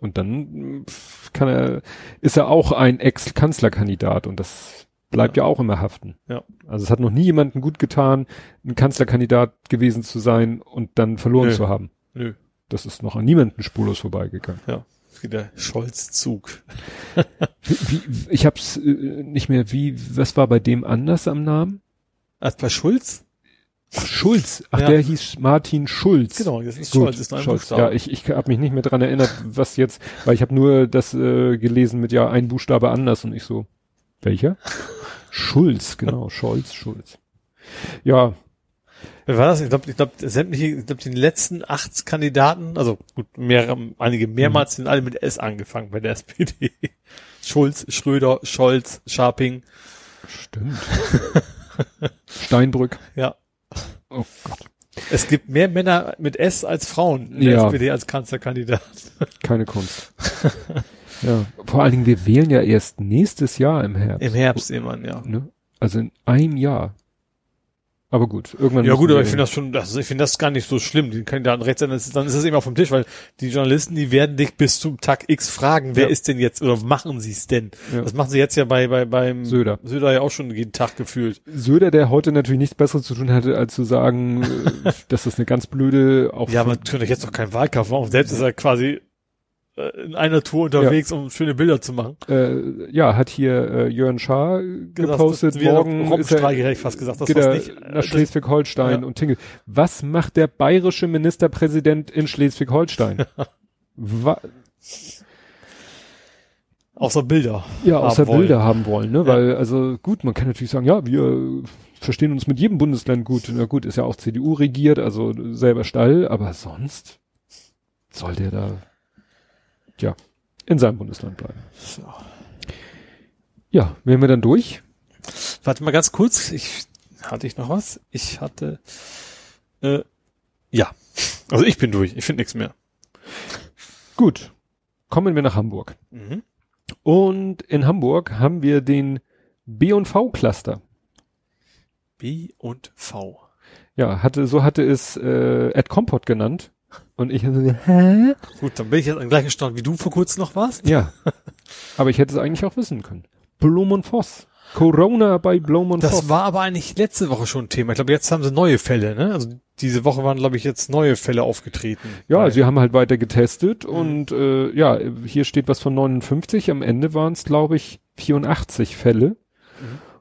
Und dann kann er, ist er auch ein Ex-Kanzlerkandidat und das bleibt ja. auch immer haften. Ja. Also es hat noch nie jemanden gut getan, ein Kanzlerkandidat gewesen zu sein und dann verloren Nö. zu haben. Nö. Das ist noch an niemanden spurlos vorbeigegangen. Ja. Wie der Scholz-Zug. Ich hab's äh, nicht mehr, wie, was war bei dem anders am Namen? Als bei Schulz? Ach, Schulz. Ach, Ja. der hieß Martin Schulz. Genau, das ist Gut, Scholz, ist nur ein. Buchstabe. Ja, ich, ich habe mich nicht mehr dran erinnert, was jetzt, weil ich habe nur das äh, gelesen mit ja ein Buchstabe anders und ich so, welcher? Schulz, genau, Scholz, Schulz. Ja, Wer war das? Ich glaube, ich glaube, sämtliche, ich glaube, die letzten acht Kandidaten, also gut, mehr, einige mehrmals sind alle mit S angefangen bei der SPD. Schulz, Schröder, Scholz, Scharping, stimmt. Steinbrück. ja. Oh Gott. Es gibt mehr Männer mit S als Frauen in Ja. der SPD als Kanzlerkandidat. Keine Kunst. ja. Vor allen Dingen, wir wählen ja erst nächstes Jahr im Herbst. Im Herbst immer, ja. Ne? Also in einem Jahr. Aber gut, irgendwann. Ja gut, aber ich finde das schon, also ich finde das gar nicht so schlimm. Die Kandidaten rechts sein, dann ist dann ist es immer vom Tisch, weil die Journalisten, die werden dich bis zum Tag X fragen, wer Ja. ist denn jetzt oder machen sie es denn? Ja. Das machen sie jetzt ja bei, bei beim Söder. Söder ja auch schon jeden Tag gefühlt. Söder, der heute natürlich nichts Besseres zu tun hatte, als zu sagen, äh, dass das eine ganz blöde, auch Ja, aber natürlich jetzt doch kein Wahlkampf machen. Selbst ist er quasi in einer Tour unterwegs, um schöne Bilder zu machen. äh, ja, hat hier äh, Jörn Schaar gepostet, er morgen er, hätte ich fast gesagt, das geht was er nicht. äh, nach Schleswig-Holstein Ja. und tingelt. Was macht der bayerische Ministerpräsident in Schleswig-Holstein? Außer Bilder. ja, außer wollen. Bilder haben wollen, ne? Weil, also gut, man kann natürlich sagen, ja, wir verstehen uns mit jedem Bundesland gut. Na gut, ist ja auch CDU regiert, also selber Stall, aber sonst soll der da, ja, in seinem Bundesland bleiben. So. Ja, wären wir dann durch? Warte mal ganz kurz. Ich hatte ich noch was? Ich hatte äh, ja. Also ich bin durch. Ich finde nichts mehr. Gut. Kommen wir nach Hamburg. Mhm. Und in Hamburg haben wir den B&V-Cluster. B und V. Ja, hatte, so hatte es äh, Ed Compot genannt. Und ich so, hä? Gut, dann bin ich jetzt an gleichen Stand wie du vor kurzem noch warst. Ja. Aber ich hätte es eigentlich auch wissen können. Blum und Voss. Corona bei Blum und Das Voss. war aber eigentlich letzte Woche schon Thema. Ich glaube, jetzt haben sie neue Fälle, ne? Also diese Woche waren, glaube ich, jetzt neue Fälle aufgetreten. Ja, Bei- sie haben halt weiter getestet und äh, ja, hier steht was von 59. Am Ende waren es, glaube ich, 84 Fälle.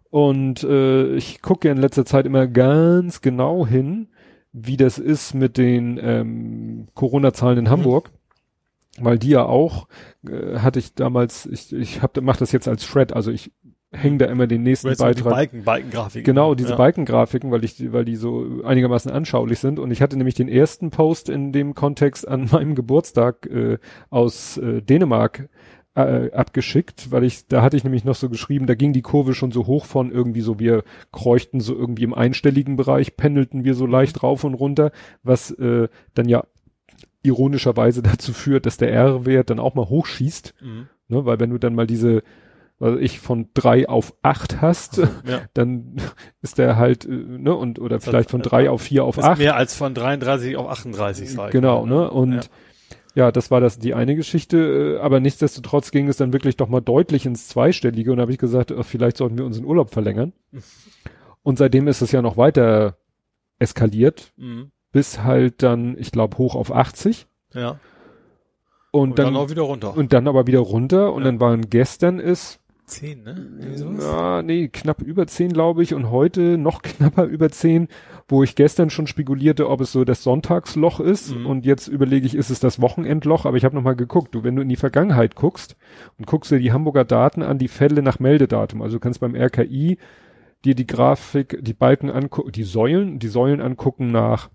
Und äh, ich gucke ja in letzter Zeit immer ganz genau hin, wie das ist mit den ähm, Corona-Zahlen in Hamburg. Weil die ja auch, äh, hatte ich damals, ich, ich hab, mach das jetzt als Thread, also ich hänge da immer den nächsten Jetzt die Beitrag. Balken, Balkengrafiken. Genau, diese ja. Balkengrafiken, weil ich, die- weil die so einigermaßen anschaulich sind. Und ich hatte nämlich den ersten Post in dem Kontext an meinem Geburtstag äh, aus äh, Dänemark äh, abgeschickt, weil ich, da hatte ich nämlich noch so geschrieben, da ging die Kurve schon so hoch von irgendwie so, wir kreuchten so irgendwie im einstelligen Bereich, pendelten wir so leicht rauf und runter, was äh, dann ja ironischerweise dazu führt, dass der R-Wert dann auch mal hochschießt, Mhm. ne, weil wenn du dann mal diese, also ich von drei auf acht hast, Ja. dann ist der halt, äh, ne, und, oder Das vielleicht von drei auf vier auf acht. mehr als von 33 auf 38 Seiten. Genau, ne, und Ja. Ja. das war das, die eine Geschichte, äh, aber nichtsdestotrotz ging es dann wirklich doch mal deutlich ins Zweistellige und da habe ich gesagt, ach, vielleicht sollten wir unseren Urlaub verlängern. Und seitdem ist es ja noch weiter eskaliert, Mhm. bis halt dann, ich glaube, hoch auf 80 Ja. und, Und dann, dann, auch wieder runter. und dann aber wieder runter und Ja. dann waren gestern ist 10, ne? Ja, nee, knapp über 10, glaube ich, und heute noch knapper über 10, wo ich gestern schon spekulierte, ob es so das Sonntagsloch ist. Mhm. und jetzt überlege ich, ist es das Wochenendloch, aber ich habe nochmal geguckt, du, wenn du in die Vergangenheit guckst und guckst dir die Hamburger Daten an, die Fälle nach Meldedatum, also du kannst beim RKI dir die Grafik, die Balken angucken, die Säulen, die Säulen angucken nach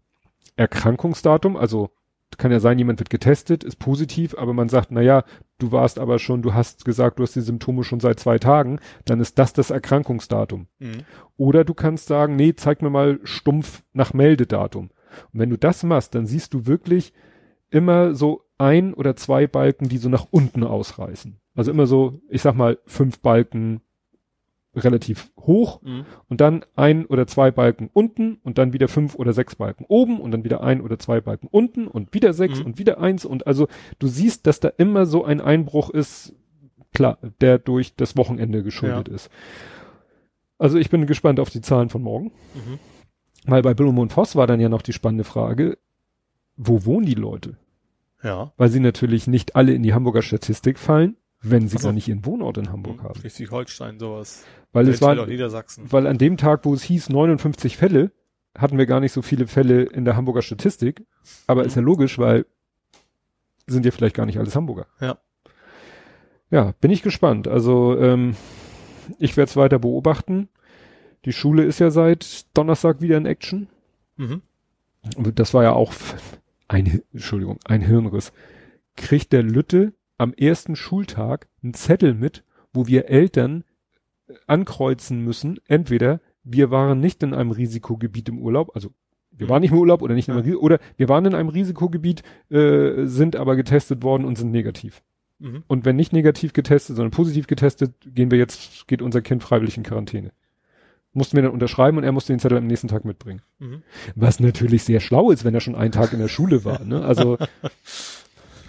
Erkrankungsdatum, also kann ja sein, jemand wird getestet, ist positiv, aber man sagt, na ja, du warst aber schon, du hast gesagt, du hast die Symptome schon seit zwei Tagen, dann ist das das Erkrankungsdatum. Mhm. Oder du kannst sagen, nee, zeig mir mal stumpf nach Meldedatum. Und wenn du das machst, dann siehst du wirklich immer so ein oder zwei Balken, die so nach unten ausreißen. Also immer so, ich sag mal, fünf Balken relativ hoch Mhm. und dann ein oder zwei Balken unten und dann wieder fünf oder sechs Balken oben und dann wieder ein oder zwei Balken unten und wieder sechs Mhm. und wieder eins und also du siehst, dass da immer so ein Einbruch ist, klar, der durch das Wochenende geschuldet ist. Also ich bin gespannt auf die Zahlen von morgen, Mhm. weil bei Blum und Voss war dann ja noch die spannende Frage, wo wohnen die Leute? Ja. Weil sie natürlich nicht alle in die Hamburger Statistik fallen, wenn sie Ach so. gar nicht ihren Wohnort in Hamburg Mhm. haben. Schleswig-Holstein, sowas. Weil es war, Niedersachsen. weil an dem Tag, wo es hieß 59 Fälle, hatten wir gar nicht so viele Fälle in der Hamburger Statistik. Aber Mhm. ist ja logisch, weil sind ja vielleicht gar nicht alles Hamburger. Ja. Ja, bin ich gespannt. Also ähm, ich werde es weiter beobachten. Die Schule ist ja seit Donnerstag wieder in Action. Mhm. Und Das war ja auch ein, Entschuldigung, ein Hirnriss. Kriegt der Lütte am ersten Schultag einen Zettel mit, wo wir Eltern ankreuzen müssen, entweder wir waren nicht in einem Risikogebiet im Urlaub, also Wir waren nicht im Urlaub oder nicht in einem, Ris- oder wir waren in einem Risikogebiet, äh, sind aber getestet worden und sind negativ. Mhm. Und wenn nicht negativ getestet, sondern positiv getestet, gehen wir jetzt, geht unser Kind freiwillig in Quarantäne. Mussten wir dann unterschreiben und er musste den Zettel am nächsten Tag mitbringen. Mhm. Was natürlich sehr schlau ist, wenn er schon einen Tag in der Schule war. Ne? Also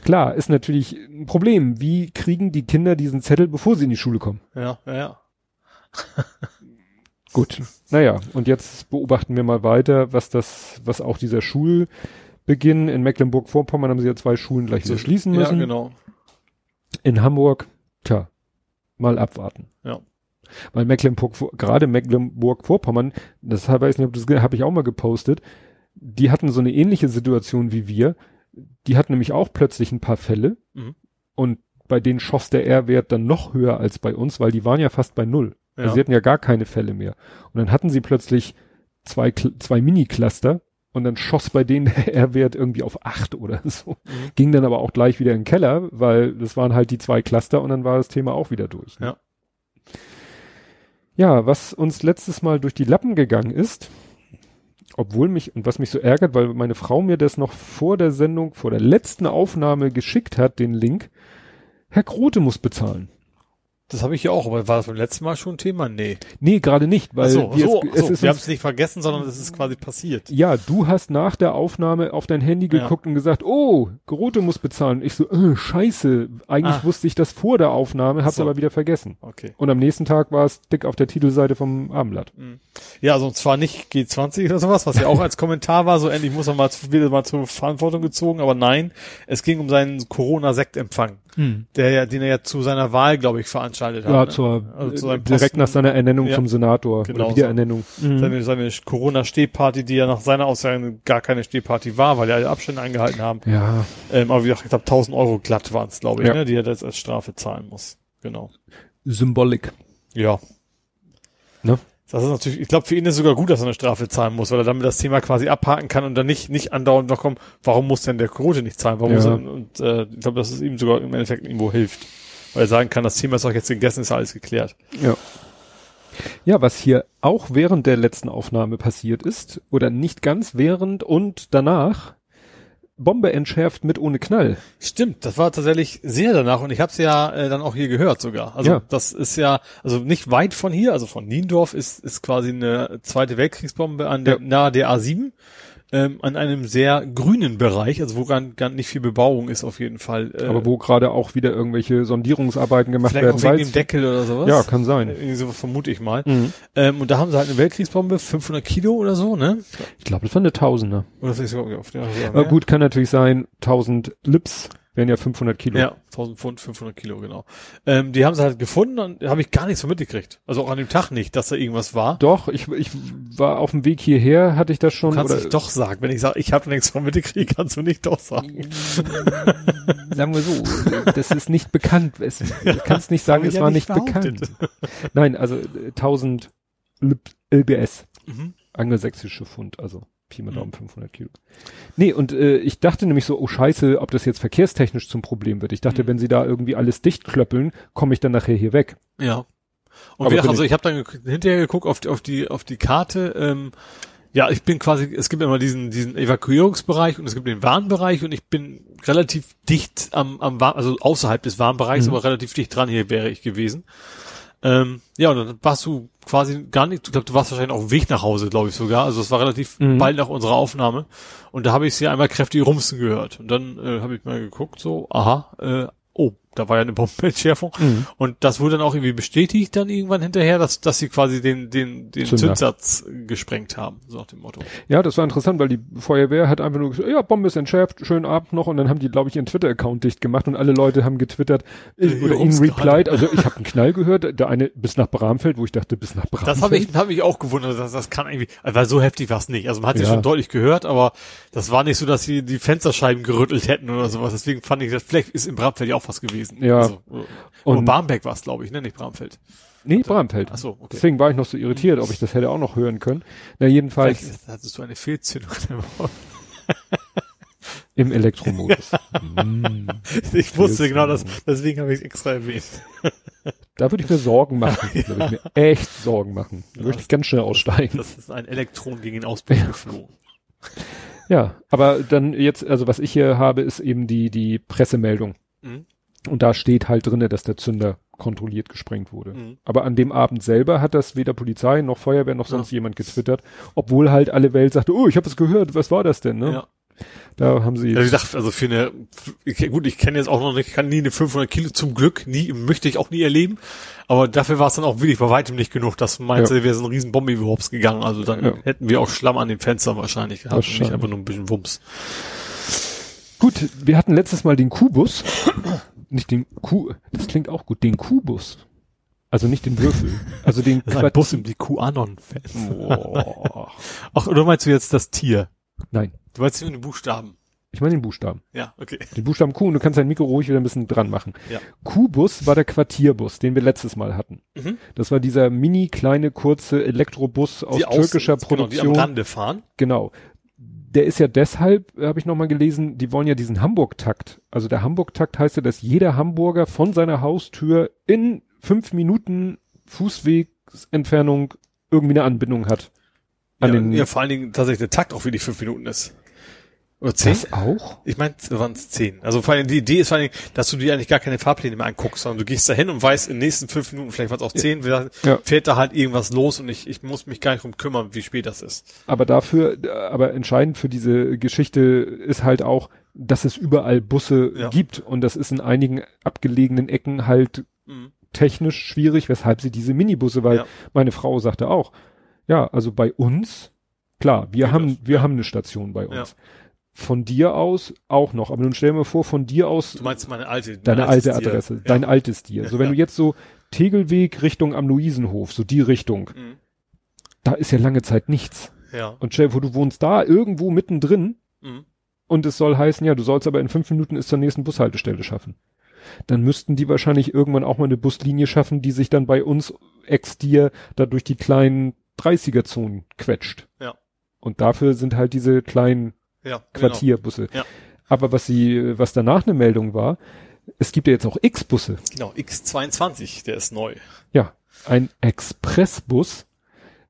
klar, ist natürlich ein Problem. Wie kriegen die Kinder diesen Zettel, bevor sie in die Schule kommen? Ja, ja, ja. Gut. Naja, und jetzt beobachten wir mal weiter, was das, was auch dieser Schulbeginn in Mecklenburg-Vorpommern haben sie ja zwei Schulen gleich wieder schließen müssen. Ja, genau. In Hamburg, tja, mal abwarten. Ja. Weil Mecklenburg, gerade Mecklenburg-Vorpommern, das habe ich, das habe ich auch mal gepostet, die hatten so eine ähnliche Situation wie wir. Die hatten nämlich auch plötzlich ein paar Fälle Mhm. und bei denen schoss der R-Wert dann noch höher als bei uns, weil die waren ja fast bei null. Ja. Also sie hatten ja gar keine Fälle mehr. Und dann hatten sie plötzlich zwei, zwei Mini-Cluster und dann schoss bei denen der R-Wert irgendwie auf acht oder so. Mhm. Ging dann aber auch gleich wieder in den Keller, weil das waren halt die zwei Cluster und dann war das Thema auch wieder durch. Ne? Ja. Ja, was uns letztes Mal durch die Lappen gegangen ist, obwohl mich, und was mich so ärgert, weil meine Frau mir das noch vor der Sendung, vor der letzten Aufnahme geschickt hat, den Link, Herr Grote muss bezahlen. Das habe ich ja auch, aber war das beim letzten Mal schon ein Thema? Nee. Nee, gerade nicht, weil so, wir so, es, so. ist wir haben es nicht vergessen, sondern es ist quasi passiert. ja, du hast nach der Aufnahme auf dein Handy Ja. geguckt und gesagt, oh, Grote muss bezahlen. Ich so, äh, scheiße, eigentlich Ah. wusste ich das vor der Aufnahme, hab's So. aber wieder vergessen. Okay. Und am nächsten Tag war es dick auf der Titelseite vom Abendblatt. Ja, also und zwar nicht G20 oder sowas, was ja auch als Kommentar war, so endlich muss er mal wieder mal zur Verantwortung gezogen, aber nein, es ging um seinen Corona-Sektempfang, der ja, den er ja zu seiner Wahl, glaube ich, veranstaltet hat. Ja, ne? zur, Also zu äh, direkt Posten. nach seiner Ernennung Ja. zum Senator Genau oder so. Wiederernennung. Mhm. Seine, seine Corona-Stehparty, die ja nach seiner Aussage gar keine Stehparty war, weil ja alle Abstände eingehalten haben. Ja, Ähm, aber wie gesagt, ich glaube 1000 Euro glatt waren es, glaube ich, Ja. ne, die er jetzt als Strafe zahlen muss. Genau. Symbolik. Ja. Das ist natürlich, ich glaube, für ihn ist es sogar gut, dass er eine Strafe zahlen muss, weil er damit das Thema quasi abhaken kann und dann nicht, nicht andauernd noch kommt, warum muss denn der Quote nicht zahlen? Warum Ja. muss er, und äh, ich glaube, dass es ihm sogar im Endeffekt irgendwo hilft. Weil er sagen kann, das Thema ist auch jetzt gegessen, ist alles geklärt. Ja. Ja, was hier auch während der letzten Aufnahme passiert ist, oder nicht ganz während und danach, Bombe entschärft mit ohne Knall. Stimmt, das war tatsächlich sehr danach und ich habe es ja äh, dann auch hier gehört sogar. Also Ja. das ist ja, also nicht weit von hier, also von Niendorf ist, ist quasi eine zweite Weltkriegsbombe an der, Ja. nahe der A7, ähm, an einem sehr grünen Bereich, also wo gar, gar nicht viel Bebauung ist auf jeden Fall. Äh, Aber wo gerade auch wieder irgendwelche Sondierungsarbeiten gemacht vielleicht werden. auch wegen dem Deckel oder sowas. ja, kann sein. Irgendwie so vermute ich mal. Mhm. Ähm, und da haben sie halt eine Weltkriegsbombe, 500 Kilo oder so, ne? Ich glaube, das war eine Tausender. Oder vielleicht sogar auf der, Aber gut, kann natürlich sein, 1000 Lips wären ja 500 Kilo. Ja, 1000 Pfund, 500 Kilo, genau. Ähm, die haben sie halt gefunden und habe ich gar nichts so mitgekriegt. Also auch an dem Tag nicht, dass da irgendwas war. Doch, ich, ich war auf dem Weg hierher, hatte ich das schon. Du kannst oder, nicht doch sagen. Wenn ich sage, ich habe nichts von mitgekriegt, kannst du nicht doch sagen. sagen wir so, das ist nicht bekannt. Es, du kannst nicht sagen, ich es ja war nicht nicht, bekannt. Nein, also äh, 1000 Lib LBS, Mhm. angelsächsische Pfund, also Pi mal Daumen 500 Kilo. Nee, und äh, ich dachte nämlich so, oh scheiße, ob das jetzt verkehrstechnisch zum Problem wird. Ich dachte, Mhm. wenn sie da irgendwie alles dicht klöppeln, komme ich dann nachher hier weg. Ja. Und wir, also ich- ich habe dann hinterher geguckt auf die, auf die, auf die Karte. Ähm, ja, ich bin quasi, es gibt immer diesen, diesen Evakuierungsbereich und es gibt den Warnbereich und ich bin relativ dicht am, am Warn, also außerhalb des Warnbereichs, Mhm. aber relativ dicht dran hier wäre ich gewesen. Ähm, ja, und dann warst du quasi gar nicht, ich glaube, du warst wahrscheinlich auf dem Weg nach Hause, glaube ich sogar. Also es war relativ Mhm. bald nach unserer Aufnahme. Und da habe ich sie einmal kräftig rumsen gehört. Und dann äh, habe ich mal geguckt, so, aha, äh, da war ja eine Bombenentschärfung. Mhm. Und das wurde dann auch irgendwie bestätigt dann irgendwann hinterher, dass, dass sie quasi den, den, den Zünder. Zündsatz gesprengt haben, so nach dem Motto. Ja, das war interessant, weil die Feuerwehr hat einfach nur gesagt, ja, Bombe ist entschärft, schönen Abend noch und dann haben die, glaube ich, ihren Twitter-Account dicht gemacht und alle Leute haben getwittert äh, Ja, oder ihnen replied. Also ich habe einen Knall gehört, der eine bis nach Bramfeld, wo ich dachte, bis nach Bramfeld. Das habe ich, hab ich auch gewundert, dass das kann irgendwie, also weil so heftig war es nicht. Also man hat sie Ja. schon deutlich gehört, aber das war nicht so, dass sie die Fensterscheiben gerüttelt hätten oder sowas. Deswegen fand ich, das vielleicht ist im Bramfeld ja auch was gewesen. Ja. Also, Und- und Barmbek war es, glaube ich, ne, nicht Bramfeld. Nee, Bramfeld. Ach so, okay. Deswegen war ich noch so irritiert, ob ich das hätte auch noch hören können. Na, jedenfalls Vielleicht hattest du eine Fehlzündung. im Elektromodus. Mm. ich wusste genau das, deswegen habe ich es extra erwähnt. Da würde ich mir Sorgen machen. Da würde ich mir echt Sorgen machen. Da würde ich ganz schnell aussteigen. Das ist ein Elektron gegen den Auspuff geflogen. Ja, aber dann jetzt, also was ich hier habe, ist eben die, die Pressemeldung. Mhm. Und da steht halt drinne, dass der Zünder kontrolliert gesprengt wurde. Mhm. Aber an dem Abend selber hat das weder Polizei noch Feuerwehr noch sonst Ja. jemand getwittert, obwohl halt alle Welt sagte, oh, ich habe es gehört, was war das denn? Ne? Ja. Da haben sie Ja, wie gesagt, also für eine, ich, gut, ich kenne jetzt auch noch nicht, ich kann nie eine 500 Kilo zum Glück, nie, möchte ich auch nie erleben. Aber dafür war es dann auch wirklich bei weitem nicht genug, dass meinte, Ja. wäre so ein riesen Bombe überhaupt gegangen. Also dann Ja. hätten wir auch Schlamm an den Fenstern wahrscheinlich gehabt und nicht Wahrscheinlich. einfach nur ein bisschen Wumms. Gut, wir hatten letztes Mal den Kubus. Nicht den Ku, das klingt auch gut, den Kubus. Also nicht den Würfel. Also den Bus im die QAnon-Fans. Boah. Ach, oder meinst du jetzt das Tier? Nein, Du meinst nur den Buchstaben? ich meine den Buchstaben. Ja, okay. Den Buchstaben Q und du kannst dein Mikro ruhig wieder ein bisschen dran machen. Ja. Kubus war der Quartierbus, den wir letztes Mal hatten. Mhm. Das war dieser mini kleine kurze Elektrobus aus Die türkischer Genau, die am Produktion. Rande fahren. Genau. Der ist ja deshalb, habe ich nochmal gelesen, die wollen ja diesen Hamburg-Takt. Also der Hamburg-Takt heißt ja, dass jeder Hamburger von seiner Haustür in fünf Minuten Fußwegsentfernung irgendwie eine Anbindung hat. An ja, den, ja, vor allen Dingen tatsächlich der Takt auch wie die fünf Minuten ist. Oder zehn? das auch? Ich meine, waren es zehn. Also vor allem die Idee ist vor allem, dass du dir eigentlich gar keine Fahrpläne mehr anguckst, sondern du gehst da hin und weißt, in den nächsten fünf Minuten, vielleicht waren es auch zehn, Ja. fährt da halt irgendwas los und ich, ich muss mich gar nicht drum kümmern, wie spät das ist. Aber dafür, aber entscheidend für diese Geschichte ist halt auch, dass es überall Busse Ja. gibt und das ist in einigen abgelegenen Ecken halt Mhm. technisch schwierig, weshalb sie diese Minibusse, weil Ja. meine Frau sagte auch, ja, also bei uns, klar, wir Geht haben, das, wir haben eine Station bei uns. Ja. Von dir aus auch noch, aber nun stell dir mal vor, von dir aus Du meinst meine alte, deine alte. Adresse, Ja. dein altes dir. Ja, So wenn ja. du jetzt so Tegelweg Richtung am Luisenhof, so die Richtung, Mhm. da ist ja lange Zeit nichts. Ja. Und stell dir vor, du wohnst da irgendwo mittendrin Mhm. und es soll heißen, ja, du sollst aber in fünf Minuten es zur nächsten Bushaltestelle schaffen. Dann müssten die wahrscheinlich irgendwann auch mal eine Buslinie schaffen, die sich dann bei uns ex dir da durch die kleinen 30er-Zonen quetscht. Ja. Und dafür sind halt diese kleinen Ja. Quartierbusse. Ja. Aber was sie, was danach eine Meldung war, es gibt ja jetzt auch X-Busse. Genau. genau. X22, der ist neu. Ja. Ein Expressbus,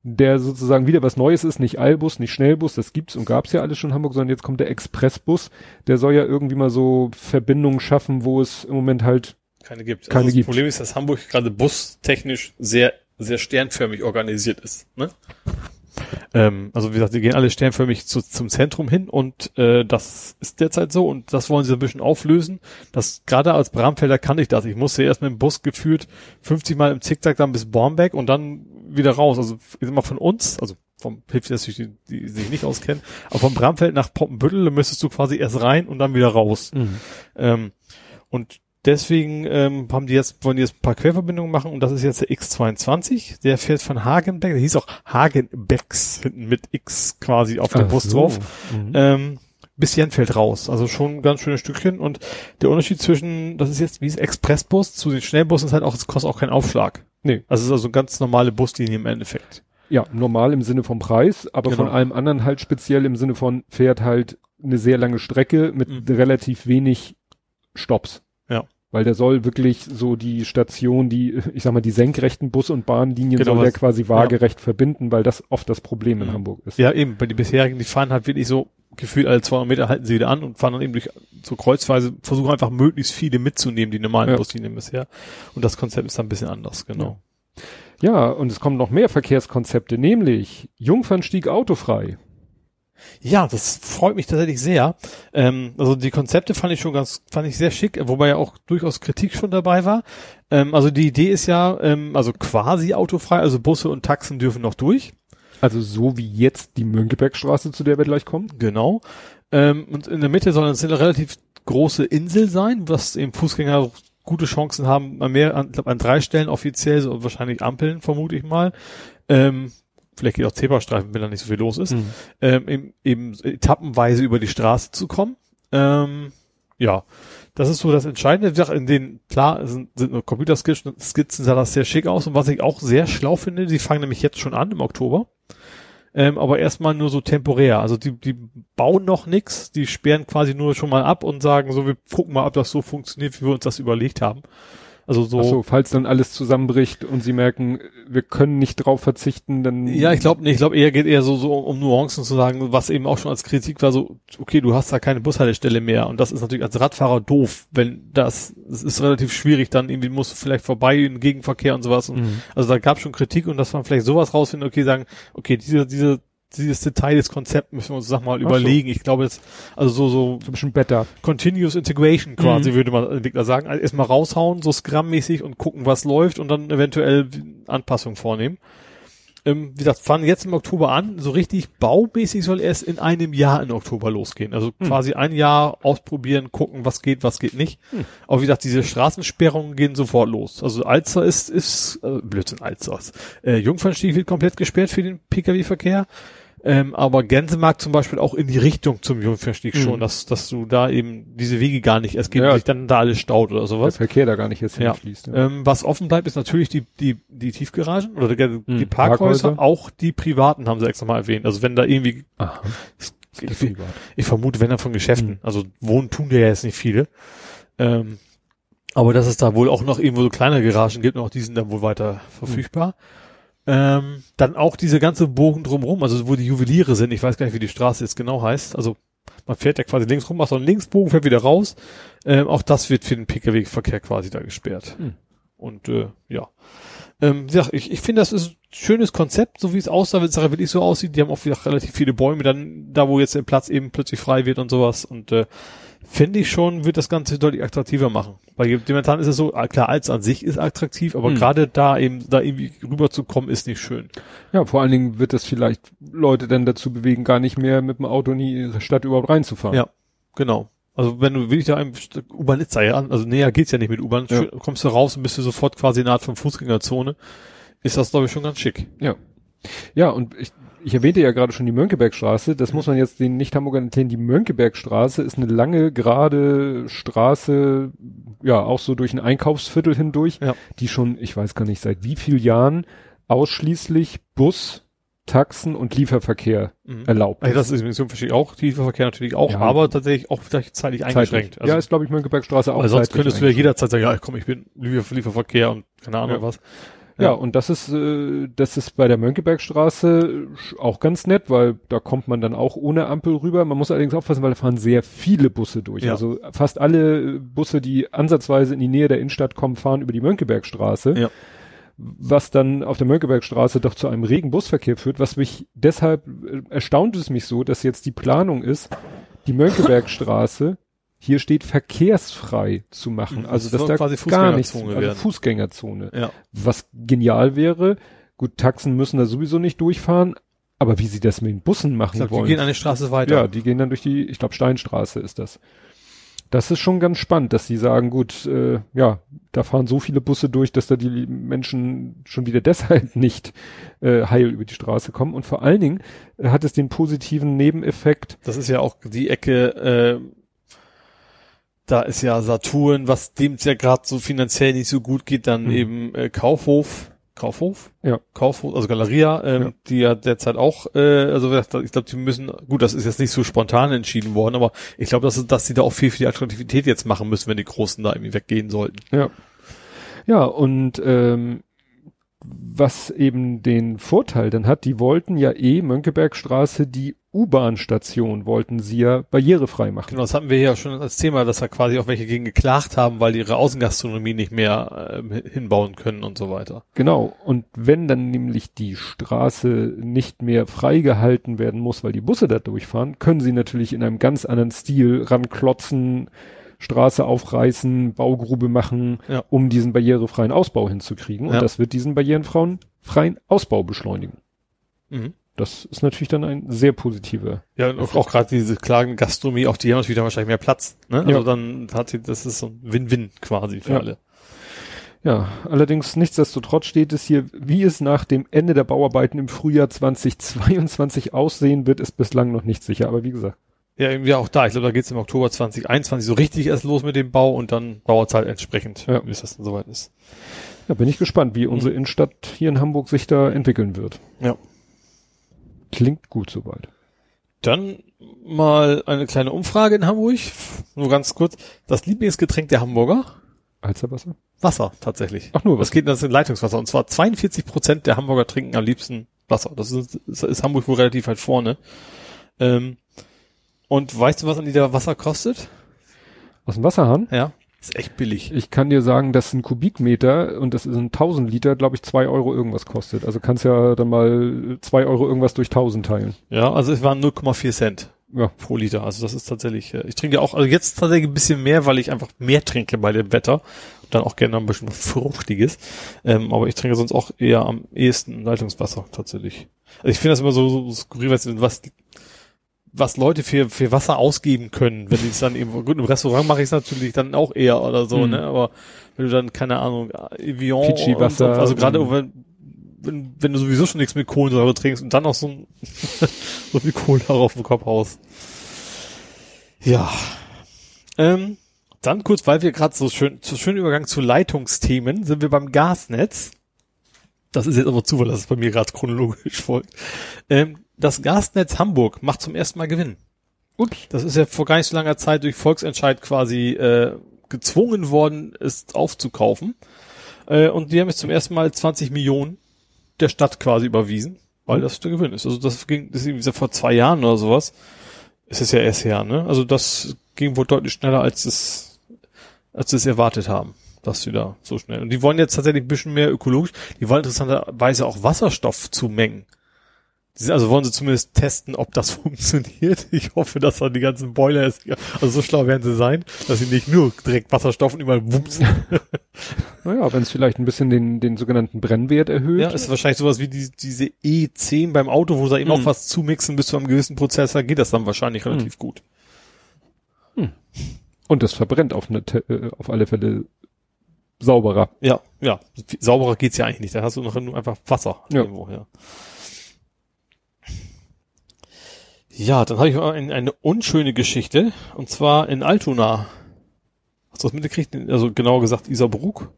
der sozusagen wieder was Neues ist, nicht Eilbus, nicht Schnellbus, das gibt's und gab's ja alles schon in Hamburg, sondern jetzt kommt der Expressbus, der soll ja irgendwie mal so Verbindungen schaffen, wo es im Moment halt, Keine gibt. Keine also das gibt. Problem ist, dass Hamburg gerade bustechnisch sehr, sehr sternförmig organisiert ist. Ne? Ähm, also wie gesagt, die gehen alle sternförmig zu, zum Zentrum hin und äh, das ist derzeit so und das wollen sie ein bisschen auflösen. Das gerade als Bramfelder kann ich das. Ich musste erst mit dem Bus geführt 50 Mal im Zickzack dann bis Bornbeck und dann wieder raus. Also ich sag mal von uns, also vom hilft natürlich die, die sich nicht auskennen, aber vom Bramfeld nach Poppenbüttel müsstest du quasi erst rein und dann wieder raus. Ähm, und deswegen ähm, haben die jetzt, wollen die jetzt ein paar Querverbindungen machen und das ist jetzt der X22. Der fährt von Hagenbeck, der hieß auch Hagenbecks, hinten mit X quasi auf dem Ach Bus so. drauf, Mhm. ähm, bis Jenfeld raus. Also schon ein ganz schönes Stückchen. Und der Unterschied zwischen, das ist jetzt wie es Expressbus zu den Schnellbussen ist halt auch, es kostet auch keinen Aufschlag. Nee. Also es ist also eine ganz normale Buslinie im Endeffekt. ja, normal im Sinne vom Preis, aber von Genau. allem anderen halt speziell im Sinne von fährt halt eine sehr lange Strecke mit Mhm. relativ wenig Stops. Ja. Weil der soll wirklich so die Station, die, ich sag mal, die senkrechten Bus- und Bahnlinien Genau, soll der quasi waagerecht verbinden, weil das oft das Problem in Mhm. Hamburg ist. Ja, eben, bei die bisherigen, die fahren halt wirklich so gefühlt alle 200 Meter halten sie wieder an und fahren dann eben durch so kreuzweise, versuchen einfach möglichst viele mitzunehmen, die normalen Ja. Buslinien bisher. Und das Konzept ist dann ein bisschen anders, genau. Ja, und es kommen noch mehr Verkehrskonzepte, nämlich Jungfernstieg autofrei. Ja, das freut mich tatsächlich sehr. Ähm, also die Konzepte fand ich schon ganz, fand ich sehr schick, wobei ja auch durchaus Kritik schon dabei war. Ähm, also die Idee ist ja, ähm, also quasi autofrei, also Busse und Taxen dürfen noch durch. Also so wie jetzt die Mönckebergstraße, zu der wir gleich kommen. Genau. Ähm, und in der Mitte soll es eine relativ große Insel sein, was eben Fußgänger gute Chancen haben, an mehr, an, glaub, an drei Stellen offiziell, so wahrscheinlich Ampeln, vermute ich mal. Ähm, vielleicht geht auch Zebrastreifen, wenn da nicht so viel los ist. Mhm. Ähm, eben, eben etappenweise über die Straße zu kommen. Ähm, ja, das ist so das Entscheidende. Wie gesagt, in den, klar, sind, sind nur Computerskizzen, Skizzen sah das sehr schick aus. Und was ich auch sehr schlau finde, die fangen nämlich jetzt schon an im Oktober. Ähm, aber erstmal nur so temporär. Also die, die bauen noch nix, die sperren quasi nur schon mal ab und sagen so, wir gucken mal, ob das so funktioniert, wie wir uns das überlegt haben. Also so. Ach so, falls dann alles zusammenbricht und sie merken, wir können nicht drauf verzichten, dann. Ja, ich glaube nicht. Ich glaube eher geht eher so, so um Nuancen zu sagen, was eben auch schon als Kritik war, so, okay, du hast da keine Bushaltestelle mehr. Und das ist natürlich als Radfahrer doof, wenn das, es ist relativ schwierig, dann irgendwie musst du vielleicht vorbei in Gegenverkehr und sowas. Und Mhm. Also da gab schon Kritik und dass man vielleicht sowas rausfindet, okay, sagen, okay, diese, diese, dieses Detail des Konzepts müssen wir uns, sag mal, so. überlegen. Ich glaube jetzt, also so, so so ein bisschen better. Continuous Integration quasi, Mhm. würde man Entwickler sagen. Also erstmal raushauen, so Scrum-mäßig und gucken, was läuft und dann eventuell Anpassungen vornehmen. Ähm, wie gesagt, fangen jetzt im Oktober an. So richtig baumäßig soll erst in einem Jahr im Oktober losgehen. Also Hm. quasi ein Jahr ausprobieren, gucken, was geht, was geht nicht. Hm. Aber wie gesagt, diese Straßensperrungen gehen sofort los. Also Alzer ist, ist, äh, Blödsinn, Alzer. Äh, Jungfernstieg wird komplett gesperrt für den Pkw-Verkehr. Ähm, aber Gänsemarkt zum Beispiel auch in die Richtung zum Jungfernstieg Mhm. schon, dass, dass du da eben diese Wege gar nicht erst geben, Ja. sich dann da alles staut oder Der sowas. Verkehr da gar nicht jetzt Ja. hinfließt. Ja. Ähm, was offen bleibt, ist natürlich die, die, die Tiefgaragen oder die, die Mhm. Parkhäuser, Parkhäuser. auch die privaten haben sie extra mal erwähnt. Also wenn da irgendwie, ich, privat. ich vermute, wenn dann von Geschäften, Mhm. also wohnen tun ja jetzt nicht viele. Ähm, aber dass es da wohl auch noch irgendwo so kleine Garagen gibt, und auch die sind dann wohl weiter verfügbar. Ähm, dann auch diese ganze Bogen drumrum, also wo die Juweliere sind, ich weiß gar nicht, wie die Straße jetzt genau heißt. Also man fährt ja quasi links rum, macht so einen Linksbogen, fährt wieder raus. Ähm, auch das wird für den Pkw-Verkehr quasi da gesperrt. Hm. Und äh, ja. Ähm, gesagt, ich, ich finde, das ist ein schönes Konzept, so wie es aussah, wenn es nachher wirklich so aussieht. Die haben auch wieder relativ viele Bäume, dann da, wo jetzt der Platz eben plötzlich frei wird und sowas. Und äh, finde ich schon, wird das Ganze deutlich attraktiver machen. Weil momentan ist es so, ah, klar, als an sich ist attraktiv, aber Hm. gerade da eben, da irgendwie rüberzukommen, ist nicht schön. Ja, vor allen Dingen wird das vielleicht Leute dann dazu bewegen, gar nicht mehr mit dem Auto in die Stadt überhaupt reinzufahren. Ja. Genau. Also wenn du wirklich da einem St- U-Bahn Nizza ja an, also näher geht's ja nicht mit U-Bahn, Ja. kommst du raus und bist du sofort quasi in einer Art von Fußgängerzone, ist das glaube ich schon ganz schick. Ja. Ja, und ich, ich erwähnte ja gerade schon die Mönckebergstraße. Das muss man jetzt den Nicht-Hamburgern erzählen. Die Mönckebergstraße ist eine lange, gerade Straße, ja, auch so durch ein Einkaufsviertel hindurch, Ja. die schon, ich weiß gar nicht, seit wie vielen Jahren ausschließlich Bus, Taxen und Lieferverkehr Mhm. erlaubt Also das ist verstehe ich auch, Tiefenverkehr natürlich auch, Ja. aber tatsächlich auch vielleicht zeitlich eingeschränkt. Zeitlich. ja, ist, glaube ich, Mönckebergstraße auch weil sonst könntest du ja jederzeit sagen, ja komm, ich bin Liefer Lieferverkehr und keine Ahnung Ja. was. Ja, und das ist, äh, das ist bei der Mönckebergstraße auch ganz nett, weil da kommt man dann auch ohne Ampel rüber. Man muss allerdings aufpassen, weil da fahren sehr viele Busse durch. Ja. Also fast alle Busse, die ansatzweise in die Nähe der Innenstadt kommen, fahren über die Mönckebergstraße. Ja. Was dann auf der Mönckebergstraße doch zu einem regen Busverkehr führt, was mich deshalb äh, erstaunt es mich so, dass jetzt die Planung ist, die Mönckebergstraße hier steht verkehrsfrei zu machen. Mhm, Also das dass da quasi gar nichts, also werden. Fußgängerzone. Ja. Was genial wäre, gut, Taxen müssen da sowieso nicht durchfahren, aber wie sie das mit den Bussen machen wir wollen. gehen eine Straße weiter. ja, die gehen dann durch die, ich glaube Steinstraße ist das. Das ist schon ganz spannend, dass sie sagen, gut, äh, ja, da fahren so viele Busse durch, dass da die Menschen schon wieder deshalb nicht äh, heil über die Straße kommen. Und vor allen Dingen äh, hat es den positiven Nebeneffekt, Das ist ja auch die Ecke, äh, da ist ja Saturn, was dem ja gerade so finanziell nicht so gut geht, dann Mhm. eben äh, Kaufhof, Kaufhof? Ja. Kaufhof, also Galeria, ähm, Ja. die ja derzeit auch, äh, also ich glaube, die müssen, gut, das ist jetzt nicht so spontan entschieden worden, aber ich glaube, dass, dass sie da auch viel für die Attraktivität jetzt machen müssen, wenn die Großen da irgendwie weggehen sollten. Ja. Ja, und ähm, was eben den Vorteil dann hat, die wollten ja eh Mönckebergstraße, die U-Bahn-Station wollten sie ja barrierefrei machen. Genau, das hatten wir ja schon als Thema, dass da quasi auch welche gegen geklagt haben, weil die ihre Außengastronomie nicht mehr ähm, hinbauen können und so weiter. Genau. Und wenn dann nämlich die Straße nicht mehr freigehalten werden muss, weil die Busse da durchfahren, können sie natürlich in einem ganz anderen Stil ranklotzen, Straße aufreißen, Baugrube machen, Ja. um diesen barrierefreien Ausbau hinzukriegen. Und Ja. das wird diesen barrierefreien freien Ausbau beschleunigen. Mhm. Das ist natürlich dann ein sehr positiver. Ja, und auch, gerade diese klagende Gastronomie, auch die haben natürlich dann wahrscheinlich mehr Platz. Ne? Also Ja. dann hat sie, das ist so ein Win-Win quasi für alle. Ja, allerdings nichtsdestotrotz steht es hier, wie es nach dem Ende der Bauarbeiten im Frühjahr 2022 aussehen wird, ist bislang noch nicht sicher. Aber wie gesagt, Ja, ja, auch da. Ich glaube, da geht's im Oktober 2021 so richtig erst los mit dem Bau und dann dauert's halt entsprechend, Ja. bis das dann soweit ist. da bin ich gespannt, wie unsere Innenstadt hier in Hamburg sich da entwickeln wird. Ja. Klingt gut soweit. Dann mal eine kleine Umfrage in Hamburg. Nur ganz kurz. Das Lieblingsgetränk der Hamburger? Alsterwasser? Wasser tatsächlich. Ach nur, Das geht das in Leitungswasser. Und zwar 42 Prozent der Hamburger trinken am liebsten Wasser. Das ist, ist, ist Hamburg wohl relativ weit vorne. Ähm, und weißt du, was an Liter Wasser kostet? Aus dem Wasserhahn? Ja. Ist echt billig. Ich kann dir sagen, dass ein Kubikmeter und das ein 1000 Liter, glaube ich, zwei Euro irgendwas kostet. Also kannst ja dann mal zwei Euro irgendwas durch 1000 teilen. Ja, also es waren 0,4 Cent Ja. pro Liter. Also das ist tatsächlich, äh, ich trinke auch, also jetzt tatsächlich ein bisschen mehr, weil ich einfach mehr trinke bei dem Wetter. Und dann auch gerne ein bisschen was Fruchtiges. Ähm, aber ich trinke sonst auch eher am ehesten Leitungswasser tatsächlich. Also ich finde das immer so, so skurril, was, was Leute für, für Wasser ausgeben können, wenn die es dann eben, gut, im Restaurant mache ich es natürlich dann auch eher oder so, Mhm. ne, aber wenn du dann, keine Ahnung, Evian, und so, also gerade und- wenn, wenn, wenn du sowieso schon nichts mit Kohlensäure trinkst und dann noch so, ein, so viel Kohlensäure auf dem Kopf haust. Ja. Ähm, dann kurz, weil wir gerade so schön, so schön Übergang zu Leitungsthemen, sind wir beim Gasnetz. Das ist jetzt aber Zufall, dass es bei mir gerade chronologisch folgt. Ähm, das Gasnetz Hamburg macht zum ersten Mal Gewinn. Ups. Das ist ja vor gar nicht so langer Zeit durch Volksentscheid quasi äh, gezwungen worden, es aufzukaufen. Äh, und die haben jetzt zum ersten Mal 20 Millionen der Stadt quasi überwiesen, weil das der Gewinn ist. Also das ging, das ist irgendwie vor zwei Jahren oder sowas. Es ist ja erst her, ne? Also das ging wohl deutlich schneller, als es, als sie es erwartet haben, dass sie da so schnell. Und die wollen jetzt tatsächlich ein bisschen mehr ökologisch. Die wollen interessanterweise auch Wasserstoff zu mengen. Also wollen sie zumindest testen, ob das funktioniert. Ich hoffe, dass dann die ganzen Boiler ist. Also so schlau werden sie sein, dass sie nicht nur direkt Wasserstoff und überall wumsen. Naja, wenn es vielleicht ein bisschen den, den sogenannten Brennwert erhöht. Ja, ist wahrscheinlich sowas wie die, diese E10 beim Auto, wo sie eben Mhm. auch was zumixen bis zu einem gewissen Prozessor, geht das dann wahrscheinlich relativ gut. Und das verbrennt auf, eine, äh, auf alle Fälle sauberer. Ja, ja. Sauberer geht's ja eigentlich nicht. Da hast du noch nur einfach Wasser Ja. irgendwo, ja. Ja, dann habe ich ein, eine unschöne Geschichte. Und zwar in Altona. Hast du das mitgekriegt? Also genauer gesagt Isarbrook.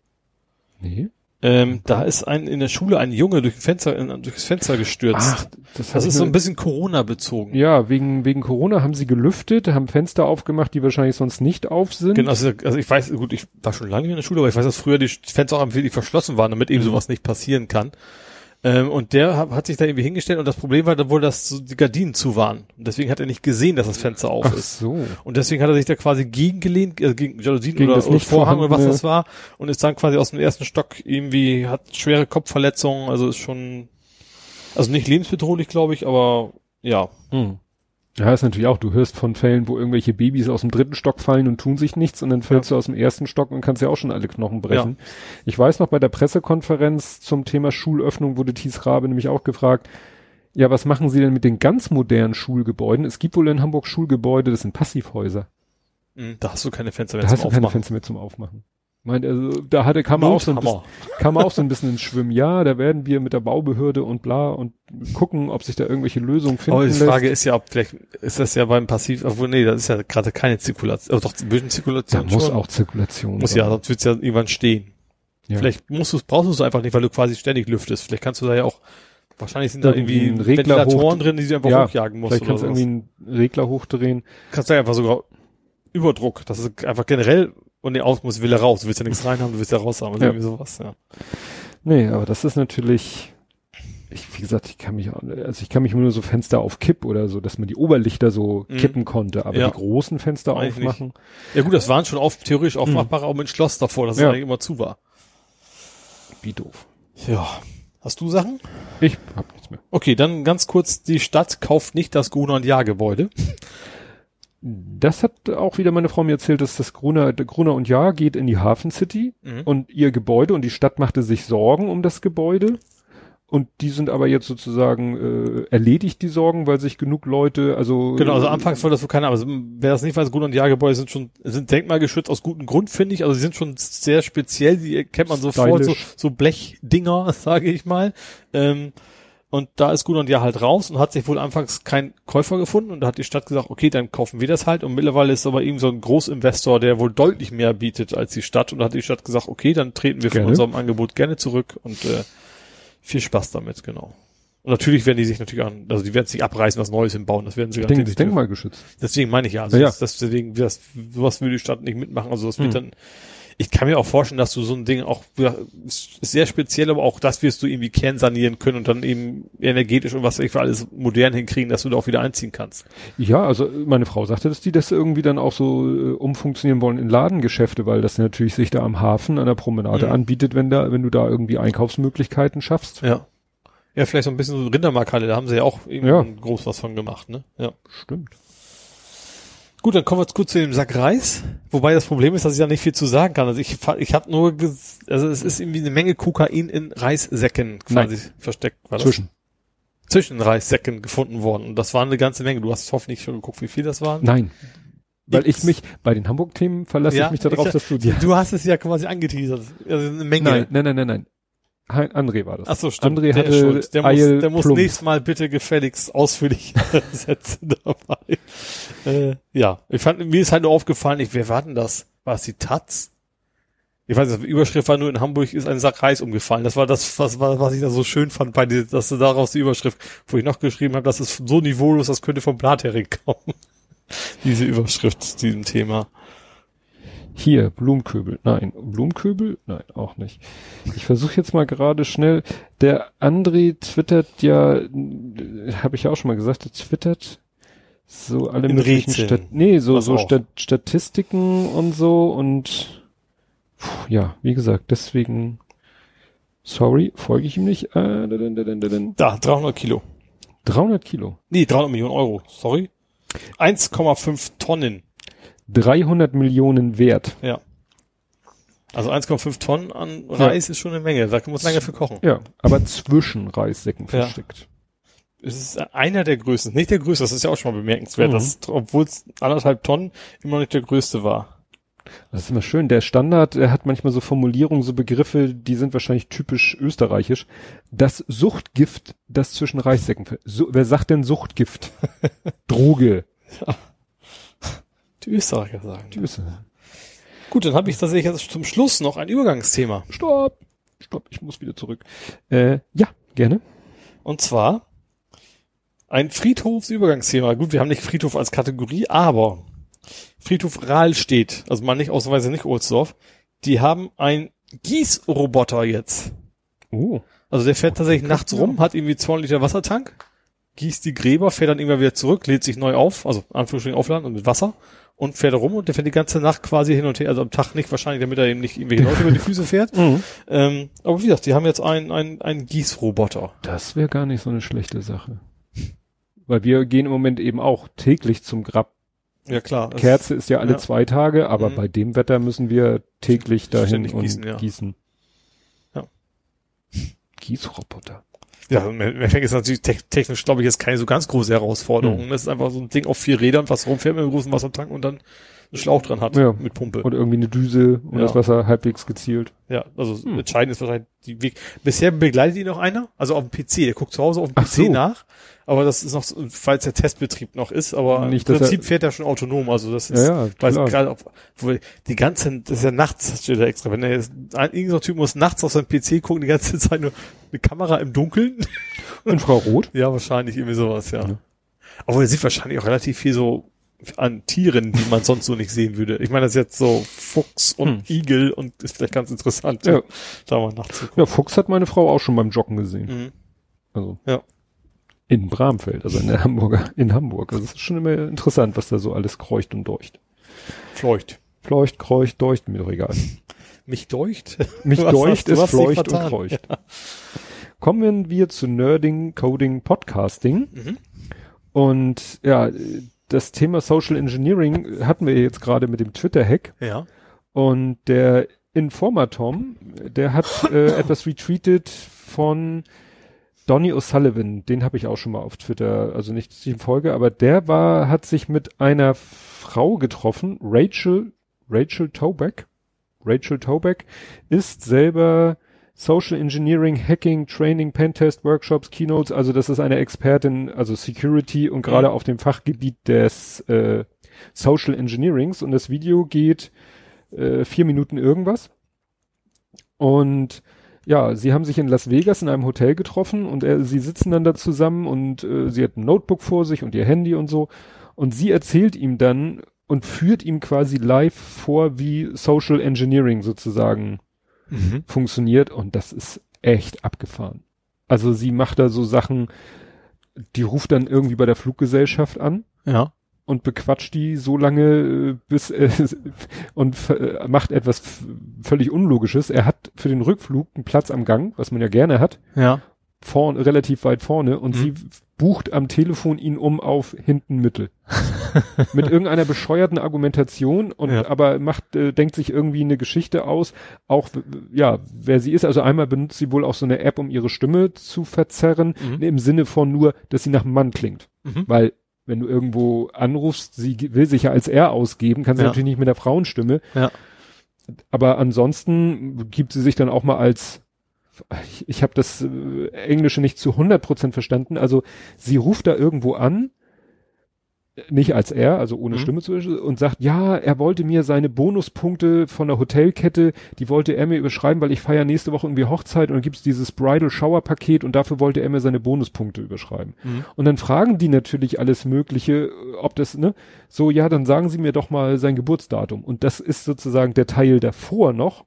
Nee. Ähm, da ist ein in der Schule ein Junge durch, Fenster, in, durch das Fenster gestürzt. Ach, das, das ist so ein bisschen Corona bezogen. Ja, wegen, wegen Corona haben sie gelüftet, haben Fenster aufgemacht, die wahrscheinlich sonst nicht auf sind. Genau, also, also ich weiß, gut, ich war schon lange in der Schule, aber ich weiß, dass früher die Fenster auch wirklich verschlossen waren, damit eben Mhm. sowas nicht passieren kann. Ähm, und der hat, hat sich da irgendwie hingestellt und das Problem war dann wohl, dass so die Gardinen zu waren. Und deswegen hat er nicht gesehen, dass das Fenster auf Ach ist. so. Und deswegen hat er sich da quasi gegengelehnt, äh, gegen Jalousien Gegen oder, das oder Vorhang oder was das war und ist dann quasi aus dem ersten Stock irgendwie, hat schwere Kopfverletzungen, also ist schon, also nicht lebensbedrohlich, glaube ich, aber ja. Hm. Ja, ist natürlich auch, du hörst von Fällen, wo irgendwelche Babys aus dem dritten Stock fallen und tun sich nichts und dann fällst du aus dem ersten Stock und kannst ja auch schon alle Knochen brechen. Ich weiß noch, bei der Pressekonferenz zum Thema Schulöffnung wurde Thies Rabe nämlich auch gefragt, ja, was machen Sie denn mit den ganz modernen Schulgebäuden? Es gibt wohl in Hamburg Schulgebäude, das sind Passivhäuser. Mhm, Da hast du keine Fenster mehr Da zum hast du keine Aufmachen. Fenster mehr zum Aufmachen. Meint, also, da hatte, kam man auch so ein bisschen, kam auch so ein bisschen ins Schwimmen. Ja, da werden wir mit der Baubehörde und bla und gucken, ob sich da irgendwelche Lösungen finden Aber die lässt. Frage ist ja, ob vielleicht ist das ja beim Passiv, obwohl nee, das ist ja gerade keine Zirkulation, also doch bisschen Da Zirkulation muss schon. auch Zirkulation muss sein. ja, sonst wird's ja irgendwann stehen. Ja. Vielleicht musst du brauchst du es einfach nicht, weil du quasi ständig lüftest. Vielleicht kannst du da ja auch wahrscheinlich sind da Irgendwie irgendwie einen Regler Ventilatoren hoch- drin, die du einfach Ja, hochjagen musst Vielleicht kannst du irgendwie einen Regler hochdrehen. kannst du einfach sogar Überdruck, das ist einfach generell und nee, aus muss will er raus, du willst ja nichts rein haben, du willst ja raus haben, also Ja. irgendwie sowas, ja. Nee, aber das ist natürlich, ich, wie gesagt, ich kann mich, auch- also ich kann mich nur so Fenster auf Kipp oder so, dass man die Oberlichter so Mhm. kippen konnte, aber Ja. die großen Fenster Weiß ich nicht. aufmachen. Ja gut, das waren schon auf, theoretisch aufmachbare, auch mit Schloss davor, dass es Ja. eigentlich immer zu war. Wie doof. Ja. Hast du Sachen? Ich hab nichts mehr. Okay, dann ganz kurz, die Stadt kauft nicht das Gruner und Jahr Gebäude. Das hat auch wieder meine Frau mir erzählt, dass das Gruner, der Gruner und Jahr geht in die Hafen City Mhm. und ihr Gebäude und die Stadt machte sich Sorgen um das Gebäude. Und die sind aber jetzt sozusagen äh, erledigt, die Sorgen, weil sich genug Leute, also Genau, also anfangs war das wohl keiner, aber wer das nicht weiß, Gruner und Jahr Gebäude sind schon, sind denkmalgeschützt aus gutem Grund, finde ich. Also sie sind schon sehr speziell, die kennt man sofort, so, so Blechdinger, sage ich mal. Ähm, und da ist und Jahr halt raus und hat sich wohl anfangs kein Käufer gefunden und da hat die Stadt gesagt, okay, dann kaufen wir das halt. Und mittlerweile ist aber eben so ein Großinvestor, der wohl deutlich mehr bietet als die Stadt. Und da hat die Stadt gesagt, okay, dann treten wir von Gerne. unserem Angebot gerne zurück und äh, viel Spaß damit, genau. Und natürlich werden die sich natürlich an, also die werden sich abreißen, was Neues hinbauen. Das werden sie ich denke, nicht das dürfen. Denkmalgeschützt. Deswegen meine ich ja, also Ja, ja. das, das, deswegen, das, sowas würde die Stadt nicht mitmachen. Also das wird Hm. dann Ich kann mir auch vorstellen, dass du so ein Ding auch, ja, sehr speziell, aber auch das wirst du irgendwie kernsanieren können und dann eben energetisch und was ich für alles modern hinkriegen, dass du da auch wieder einziehen kannst. Ja, also meine Frau sagte, dass die das irgendwie dann auch so äh, umfunktionieren wollen in Ladengeschäfte, weil das natürlich sich da am Hafen an der Promenade Mhm. anbietet, wenn da, wenn du da irgendwie Einkaufsmöglichkeiten schaffst. Ja. Ja, vielleicht so ein bisschen so Rindermarkhalle, da haben sie ja auch eben Ja. groß was von gemacht, ne? Ja. Stimmt. Gut, dann kommen wir jetzt kurz zu dem Sack Reis. Wobei das Problem ist, dass ich da nicht viel zu sagen kann. Also ich, ich habe nur, also es ist irgendwie eine Menge Kokain in Reissäcken quasi versteckt. War das? Zwischen. Zwischen Reissäcken gefunden worden. Und das war eine ganze Menge. Du hast hoffentlich schon geguckt, wie viel das waren. Nein. Weil ich mich, bei den Hamburg-Themen verlasse ich mich darauf, ich- dass du die. Du hast es ja quasi angeteasert. Also eine Menge. Nein, nein, nein, nein, nein. André war das. Ach so, stimmt. André der hatte schuld. Der muss, der muss Plump. nächstes Mal bitte gefälligst ausführlich Sätze dabei. Äh, ja, ich fand, mir ist halt nur aufgefallen, ich, wer war denn das? War es die Taz? Ich weiß nicht, die Überschrift war nur in Hamburg ist ein Sack Reis umgefallen. Das war das, was, was ich da so schön fand bei dir, dass du daraus die Überschrift, wo ich noch geschrieben habe, das ist so niveaulos, das könnte vom Blathering kommen. Diese Überschrift zu diesem Thema. Hier, Blumenköbel. Nein. Blumenköbel? Nein, auch nicht. Ich versuche jetzt mal gerade schnell. Der André twittert ja, habe ich ja auch schon mal gesagt, der twittert so alle In möglichen Rätseln. Stat nee, so, Was so. Stat Statistiken und so und puh, ja, wie gesagt, deswegen sorry, folge ich ihm nicht. Äh, da, da, da, da, da. Da, 300 Kilo. 300 Kilo. Nee, 300 Millionen Euro. Sorry. 1,5 Tonnen. 300 Millionen wert. Ja. Also 1,5 Tonnen an Reis ist schon eine Menge. Da muss lange für kochen. Ja, aber zwischen Reissäcken Ja. versteckt. Es ist einer der größten. Nicht der größte, das ist ja auch schon mal bemerkenswert, Mhm. dass, obwohl es anderthalb Tonnen immer noch nicht der größte war. Das ist immer schön. Der Standard, er hat manchmal so Formulierungen, so Begriffe, die sind wahrscheinlich typisch österreichisch. Das Suchtgift, das zwischen Reissäcken. So, wer sagt denn Suchtgift? Droge. Die Österreicher sagen. Die wissen. Gut, dann habe ich tatsächlich jetzt zum Schluss noch ein Übergangsthema. Stopp. Stopp, ich muss wieder zurück. Äh, ja, gerne. Und zwar ein Friedhofsübergangsthema. Gut, wir haben nicht Friedhof als Kategorie, aber Friedhof Rahlstedt, also mal nicht ausweise nicht Ohlsdorf, die haben ein Gießroboter jetzt. Oh. Also der fährt tatsächlich nachts rum, hat irgendwie 200 Liter Wassertank, gießt die Gräber, fährt dann irgendwann wieder zurück, lädt sich neu auf, also Anführungsstrichen aufladen und mit Wasser und fährt rum und der fährt die ganze Nacht quasi hin und her, also am Tag nicht wahrscheinlich, damit er eben nicht irgendwelche Leute über die Füße fährt. Mhm. Ähm, aber wie gesagt, die haben jetzt einen, einen, einen Gießroboter. Das wäre gar nicht so eine schlechte Sache. Weil wir gehen im Moment eben auch täglich zum Grab. Ja klar. Kerze ist ja alle ja. zwei Tage, aber Mhm. bei dem Wetter müssen wir täglich dahin Ständig und gießen, ja. gießen. Ja. Gießroboter. Ja, im Endeffekt ist natürlich te technisch, glaube ich, jetzt keine so ganz große Herausforderung. Hm. Das ist einfach so ein Ding auf vier Rädern, was rumfährt mit einem großen Wassertank und dann einen Schlauch dran hat Ja. mit Pumpe. Und irgendwie eine Düse, um Ja. das Wasser halbwegs gezielt. ja, also Hm. entscheidend ist wahrscheinlich die Weg. Bisher begleitet ihn noch einer, also auf dem PC. Der guckt zu Hause auf dem Ach PC so. nach. Aber das ist noch, falls der Testbetrieb noch ist, aber Nicht, im dass er- Prinzip fährt er schon autonom. Also das ist, Ja, ja, weiß klar. gerade, ob- wo die ganze, das ist ja nachts, steht da extra. Wenn er jetzt, ein, irgendein Typ muss nachts auf seinem PC gucken, die ganze Zeit nur eine Kamera im Dunkeln. Infrarot. Ja, wahrscheinlich irgendwie sowas, ja. Ja. Aber er sieht wahrscheinlich auch relativ viel so an Tieren, die man sonst so nicht sehen würde. Ich meine, das ist jetzt so Fuchs und Hm. Igel und ist vielleicht ganz interessant, Ja. da mal nachzugucken. Ja, Fuchs hat meine Frau auch schon beim Joggen gesehen. Mhm. Also. Ja. In Bramfeld, also in der Hamburger, in Hamburg. Also es ist schon immer interessant, was da so alles kreucht und deucht. Fleucht. Fleucht, kreucht, deucht, mir doch egal. Mich deucht? Mich Was deucht sie fleucht und kreucht. Kommen wir zu Nerding, Coding, Podcasting. Mhm. Und ja, das Thema Social Engineering hatten wir jetzt gerade mit dem Twitter-Hack. Ja. Und der Informatom, der hat äh, etwas retweetet von Donny O'Sullivan. Den habe ich auch schon mal auf Twitter, also nicht dass ich ihm folge, aber der war, hat sich mit einer Frau getroffen, Rachel, Rachel Toback. Rachel Toback ist selber Social Engineering, Hacking, Training, Pentest, Workshops, Keynotes, also das ist eine Expertin, also Security und gerade auf dem Fachgebiet des äh, Social Engineerings und das Video geht äh, vier Minuten irgendwas. Und ja, sie haben sich in Las Vegas in einem Hotel getroffen und er, sie sitzen dann da zusammen und äh, sie hat ein Notebook vor sich und ihr Handy und so. Und sie erzählt ihm dann, und führt ihm quasi live vor, wie Social Engineering sozusagen Mhm. funktioniert und das ist echt abgefahren. Also sie macht da so Sachen, die ruft dann irgendwie bei der Fluggesellschaft an Ja. Und bequatscht die so lange, äh, bis äh, und äh, macht etwas völlig Unlogisches. Er hat für den Rückflug einen Platz am Gang, was man ja gerne hat, Ja. vorn, relativ weit vorne und Mhm. sie bucht am Telefon ihn um auf hinten Mittel. Mit irgendeiner bescheuerten Argumentation und Ja. aber macht, äh, denkt sich irgendwie eine Geschichte aus, auch ja, wer sie ist. Also einmal benutzt sie wohl auch so eine App, um ihre Stimme zu verzerren, Mhm. im Sinne von nur, dass sie nach Mann klingt. Mhm. Weil wenn du irgendwo anrufst, sie will sich ja als er ausgeben, kann sie Ja. natürlich nicht mit der Frauenstimme. Ja. Aber ansonsten gibt sie sich dann auch mal als ich, ich habe das äh, Englische nicht zu 100% verstanden. Also sie ruft da irgendwo an, nicht als er, also ohne Mhm. Stimme zu und sagt, ja, er wollte mir seine Bonuspunkte von der Hotelkette, die wollte er mir überschreiben, weil ich feiere nächste Woche irgendwie Hochzeit und dann gibt's dieses Bridal Shower Paket und dafür wollte er mir seine Bonuspunkte überschreiben. Mhm. Und dann fragen die natürlich alles Mögliche, äh, ob das, ne, so, ja, dann sagen sie mir doch mal sein Geburtsdatum. Und das ist sozusagen der Teil davor noch,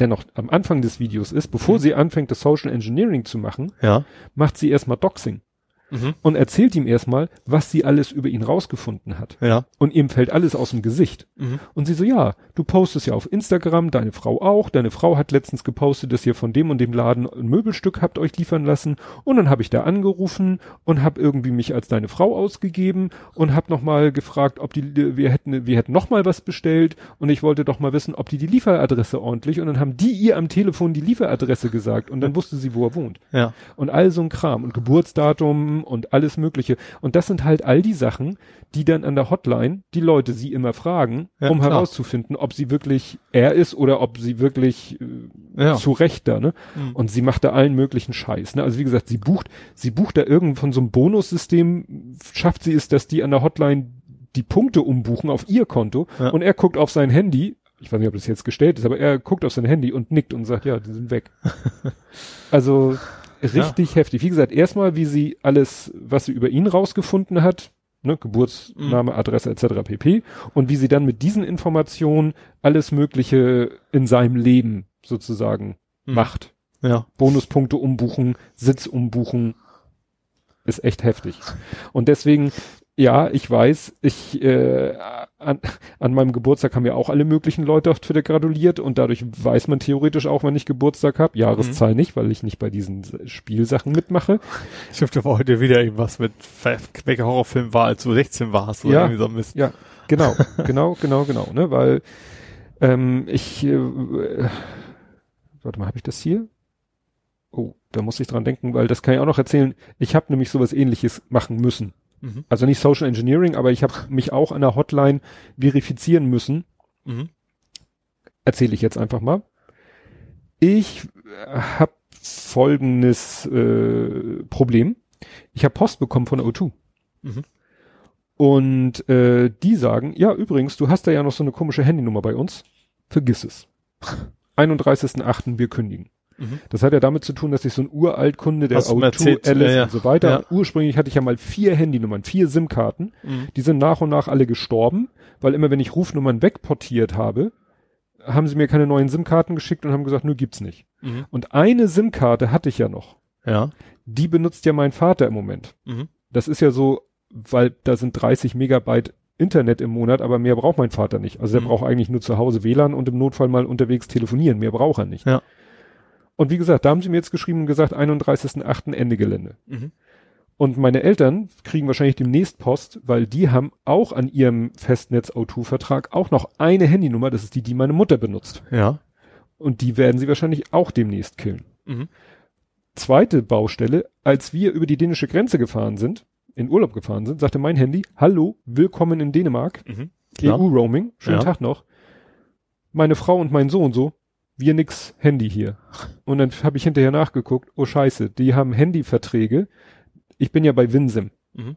der noch am Anfang des Videos ist, bevor Mhm. sie anfängt, das Social Engineering zu machen, Ja. macht sie erstmal Doxing Mhm. und erzählt ihm erstmal, was sie alles über ihn rausgefunden hat. Ja. Und ihm fällt alles aus dem Gesicht. Mhm. Und sie so, ja, du postest ja auf Instagram, deine Frau auch. Deine Frau hat letztens gepostet, dass ihr von dem und dem Laden ein Möbelstück habt euch liefern lassen. Und dann habe ich da angerufen und habe irgendwie mich als deine Frau ausgegeben und habe nochmal gefragt, ob die, wir hätten, wir hätten nochmal was bestellt und ich wollte doch mal wissen, ob die die Lieferadresse ordentlich und dann haben die ihr am Telefon die Lieferadresse gesagt und dann wusste sie, wo er wohnt Ja. und all so ein Kram und Geburtsdatum und alles Mögliche. Und das sind halt all die Sachen, die dann an der Hotline die Leute sie immer fragen, Ja, um klar. herauszufinden, ob sie wirklich er ist oder ob sie wirklich äh, Ja. zu Recht da, ne? Mhm. Und sie macht da allen möglichen Scheiß, ne? Also wie gesagt, sie bucht, sie bucht da irgend von so einem Bonussystem, schafft sie es, dass die an der Hotline die Punkte umbuchen auf ihr Konto Ja. und er guckt auf sein Handy, ich weiß nicht, ob das jetzt gestellt ist, aber er guckt auf sein Handy und nickt und sagt, ja, die sind weg. also richtig heftig. Wie gesagt, erstmal, wie sie alles, was sie über ihn rausgefunden hat, ne, Geburtsname, Adresse etc. pp. Und wie sie dann mit diesen Informationen alles Mögliche in seinem Leben sozusagen Mhm. macht. Ja. Bonuspunkte umbuchen, Sitz umbuchen, ist echt heftig. Und deswegen, ja, ich weiß, ich äh, an, an meinem Geburtstag haben ja auch alle möglichen Leute auf Twitter gratuliert und dadurch weiß man theoretisch auch, wann ich Geburtstag habe. Jahreszahl nicht, weil ich nicht bei diesen Spielsachen mitmache. Ich hoffe, da war heute wieder irgendwas mit, welcher Horrorfilm war, als du 16 warst oder Ja. irgendwie so ein Mist. Ja, genau, genau, genau, genau, ne, weil ähm, ich, äh, warte mal, habe ich das hier? Oh, da muss ich dran denken, weil das kann ich auch noch erzählen. Ich habe nämlich sowas ähnliches machen müssen. Mhm. Also nicht Social Engineering, aber ich habe mich auch an der Hotline verifizieren müssen. Mhm. Erzähle ich jetzt einfach mal. Ich habe folgendes äh, Problem. Ich habe Post bekommen von der O2. Mhm. Und äh, die sagen, ja, übrigens, du hast da ja noch so eine komische Handynummer bei uns. Vergiss es. 31.8. wir kündigen. Mhm. Das hat ja damit zu tun, dass ich so ein Uraltkunde der Hast du mir O2, erzählt, Alice ja, ja. und so weiter. Ja. Und ursprünglich hatte ich ja mal vier Handynummern, vier SIM-Karten. Mhm. Die sind nach und nach alle gestorben, weil immer wenn ich Rufnummern wegportiert habe, haben sie mir keine neuen SIM-Karten geschickt und haben gesagt, nö, gibt's nicht. Mhm. Und eine SIM-Karte hatte ich ja noch. Ja. Die benutzt ja mein Vater im Moment. Mhm. Das ist ja so, weil da sind 30 Megabyte Internet im Monat, aber mehr braucht mein Vater nicht. Also der Mhm. braucht eigentlich nur zu Hause WLAN und im Notfall mal unterwegs telefonieren. Mehr braucht er nicht. Ja. Und wie gesagt, da haben sie mir jetzt geschrieben und gesagt, 31.8. Ende Gelände. Mhm. Und meine Eltern kriegen wahrscheinlich demnächst Post, weil die haben auch an ihrem Festnetz O2-Vertrag auch noch eine Handynummer, das ist die, die meine Mutter benutzt. Ja. Und die werden sie wahrscheinlich auch demnächst killen. Mhm. Zweite Baustelle, als wir über die dänische Grenze gefahren sind, in Urlaub gefahren sind, sagte mein Handy, hallo, willkommen in Dänemark, Mhm. EU-Roaming, schönen Ja. Tag noch. Meine Frau und mein Sohn so, wir nix Handy hier. Und dann habe ich hinterher nachgeguckt, oh scheiße, die haben Handyverträge. Ich bin ja bei Winsim. Mhm.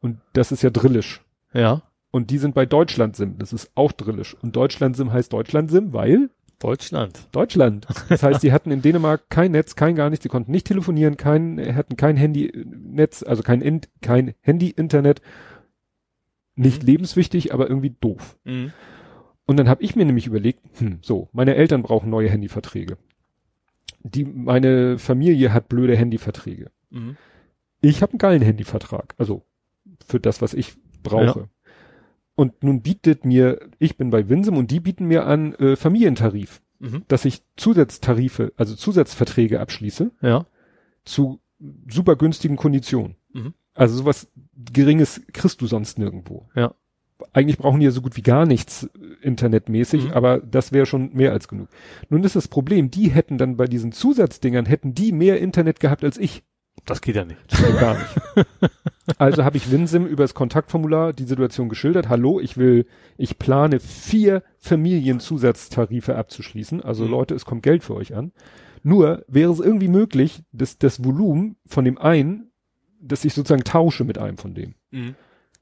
Und das ist ja drillisch. Ja. Und die sind bei Deutschland-Sim. Das ist auch drillisch. Und Deutschland-Sim heißt Deutschland-Sim, weil Deutschland. Deutschland. Das heißt, die hatten in Dänemark kein Netz, kein gar nichts. Die konnten nicht telefonieren, kein, hatten kein Handynetz, also kein, In- kein Handy-Internet. Nicht lebenswichtig, aber irgendwie doof. Mhm. Und dann habe ich mir nämlich überlegt, hm, so, meine Eltern brauchen neue Handyverträge. Die, meine Familie hat blöde Handyverträge. Mhm. Ich habe einen geilen Handyvertrag, also für das, was ich brauche. Und nun bietet mir, ich bin bei Winsem und die bieten mir an äh, Familientarif, Mhm. dass ich Zusatztarife, also Zusatzverträge abschließe Ja. zu super günstigen Konditionen. Mhm. Also sowas Geringes kriegst du sonst nirgendwo. Ja. Eigentlich brauchen die ja so gut wie gar nichts äh, internetmäßig, Mhm. aber das wäre schon mehr als genug. Nun ist das Problem, die hätten dann bei diesen Zusatzdingern, hätten die mehr Internet gehabt als ich. Das geht ja nicht. Also gar nicht. also habe ich Winsim über das Kontaktformular die Situation geschildert. Hallo, ich will, ich plane vier Familienzusatztarife abzuschließen. Also Mhm. Leute, es kommt Geld für euch an. Nur wäre es irgendwie möglich, dass das Volumen von dem einen, dass ich sozusagen tausche mit einem von dem. Mhm.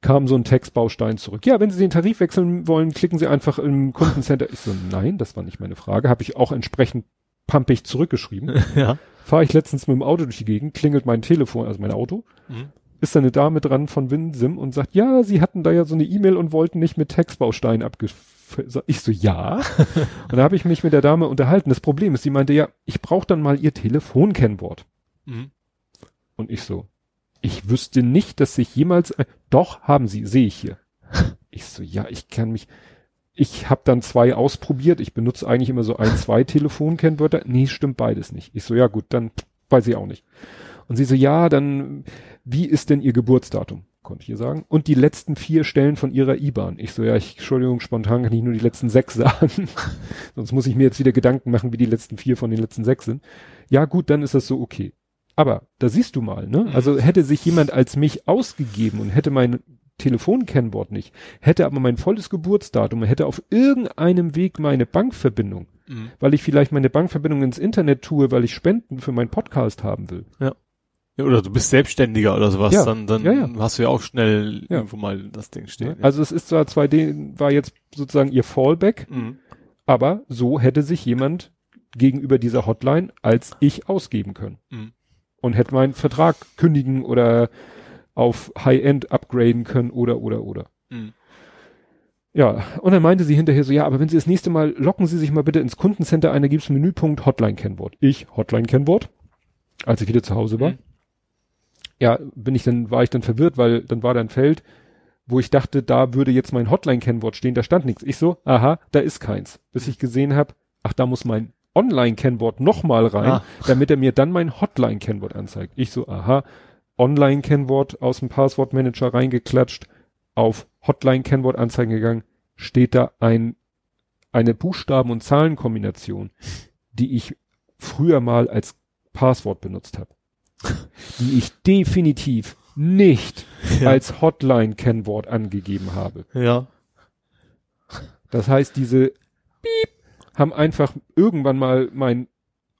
Kam so ein Textbaustein zurück. Ja, wenn Sie den Tarif wechseln wollen, klicken Sie einfach im Kundencenter. Ich so, nein, das war nicht meine Frage. Habe ich auch entsprechend pumpig zurückgeschrieben. Ja. Fahre ich letztens mit dem Auto durch die Gegend, klingelt mein Telefon, also mein Auto Mhm. ist da eine Dame dran von Winsim und sagt, ja, sie hatten da ja so eine E-Mail und wollten nicht mit Textbaustein abge... Ich so, ja. und da habe ich mich mit der Dame unterhalten. Das Problem ist, sie meinte, ja, ich brauche dann mal ihr Telefonkennwort. Mhm. Und ich so, ich wüsste nicht, dass sich jemals... Äh, doch, haben sie, sehe ich hier. Ich so, ja, ich kann mich... Ich habe dann zwei ausprobiert. Ich benutze eigentlich immer so ein, zwei Telefonkennwörter. Nee, stimmt beides nicht. Ich so, ja gut, dann weiß ich auch nicht. Und sie so, ja, dann, wie ist denn ihr Geburtsdatum? Konnte ich ihr sagen. Und die letzten vier Stellen von ihrer IBAN. Ich so, ja, ich, Entschuldigung, spontan kann ich nur die letzten sechs sagen. Sonst muss ich mir jetzt wieder Gedanken machen, wie die letzten vier von den letzten sechs sind. Ja, gut, dann ist das so okay. Aber da siehst du mal, ne? Also hätte sich jemand als mich ausgegeben und hätte mein Telefonkennwort nicht, hätte aber mein volles Geburtsdatum, hätte auf irgendeinem Weg meine Bankverbindung, Mhm. weil ich vielleicht meine Bankverbindung ins Internet tue, weil ich Spenden für meinen Podcast haben will. Ja, oder du bist Selbstständiger oder sowas, Ja. dann, dann Ja, ja. hast du ja auch schnell Ja. irgendwo mal das Ding stehen. Ne? Also es ist zwar 2D, war jetzt sozusagen ihr Fallback, Mhm. aber so hätte sich jemand gegenüber dieser Hotline als ich ausgeben können. Mhm. Und hätte meinen Vertrag kündigen oder auf High-End upgraden können oder, oder, oder. Mhm. Ja, und dann meinte sie hinterher so, ja, aber wenn Sie das nächste Mal, locken Sie sich mal bitte ins Kundencenter ein, da gibt's Menüpunkt Hotline-Kennwort. Ich, Hotline-Kennwort, als ich wieder zu Hause war. Mhm. Ja, bin ich dann, war ich dann verwirrt, weil dann war da ein Feld, wo ich dachte, da würde jetzt mein Hotline-Kennwort stehen, da stand nichts. Ich so, aha, da ist keins. Bis ich gesehen habe, ach, da muss mein Online-Kennwort nochmal rein, Ah. damit er mir dann mein Hotline-Kennwort anzeigt. Ich so, aha, Online-Kennwort aus dem Passwortmanager reingeklatscht, auf Hotline-Kennwort anzeigen gegangen, steht da ein, eine Buchstaben- und Zahlenkombination, die ich früher mal als Passwort benutzt habe. die ich definitiv nicht Ja. als Hotline-Kennwort angegeben habe. ja. Das heißt, diese Piep haben einfach irgendwann mal mein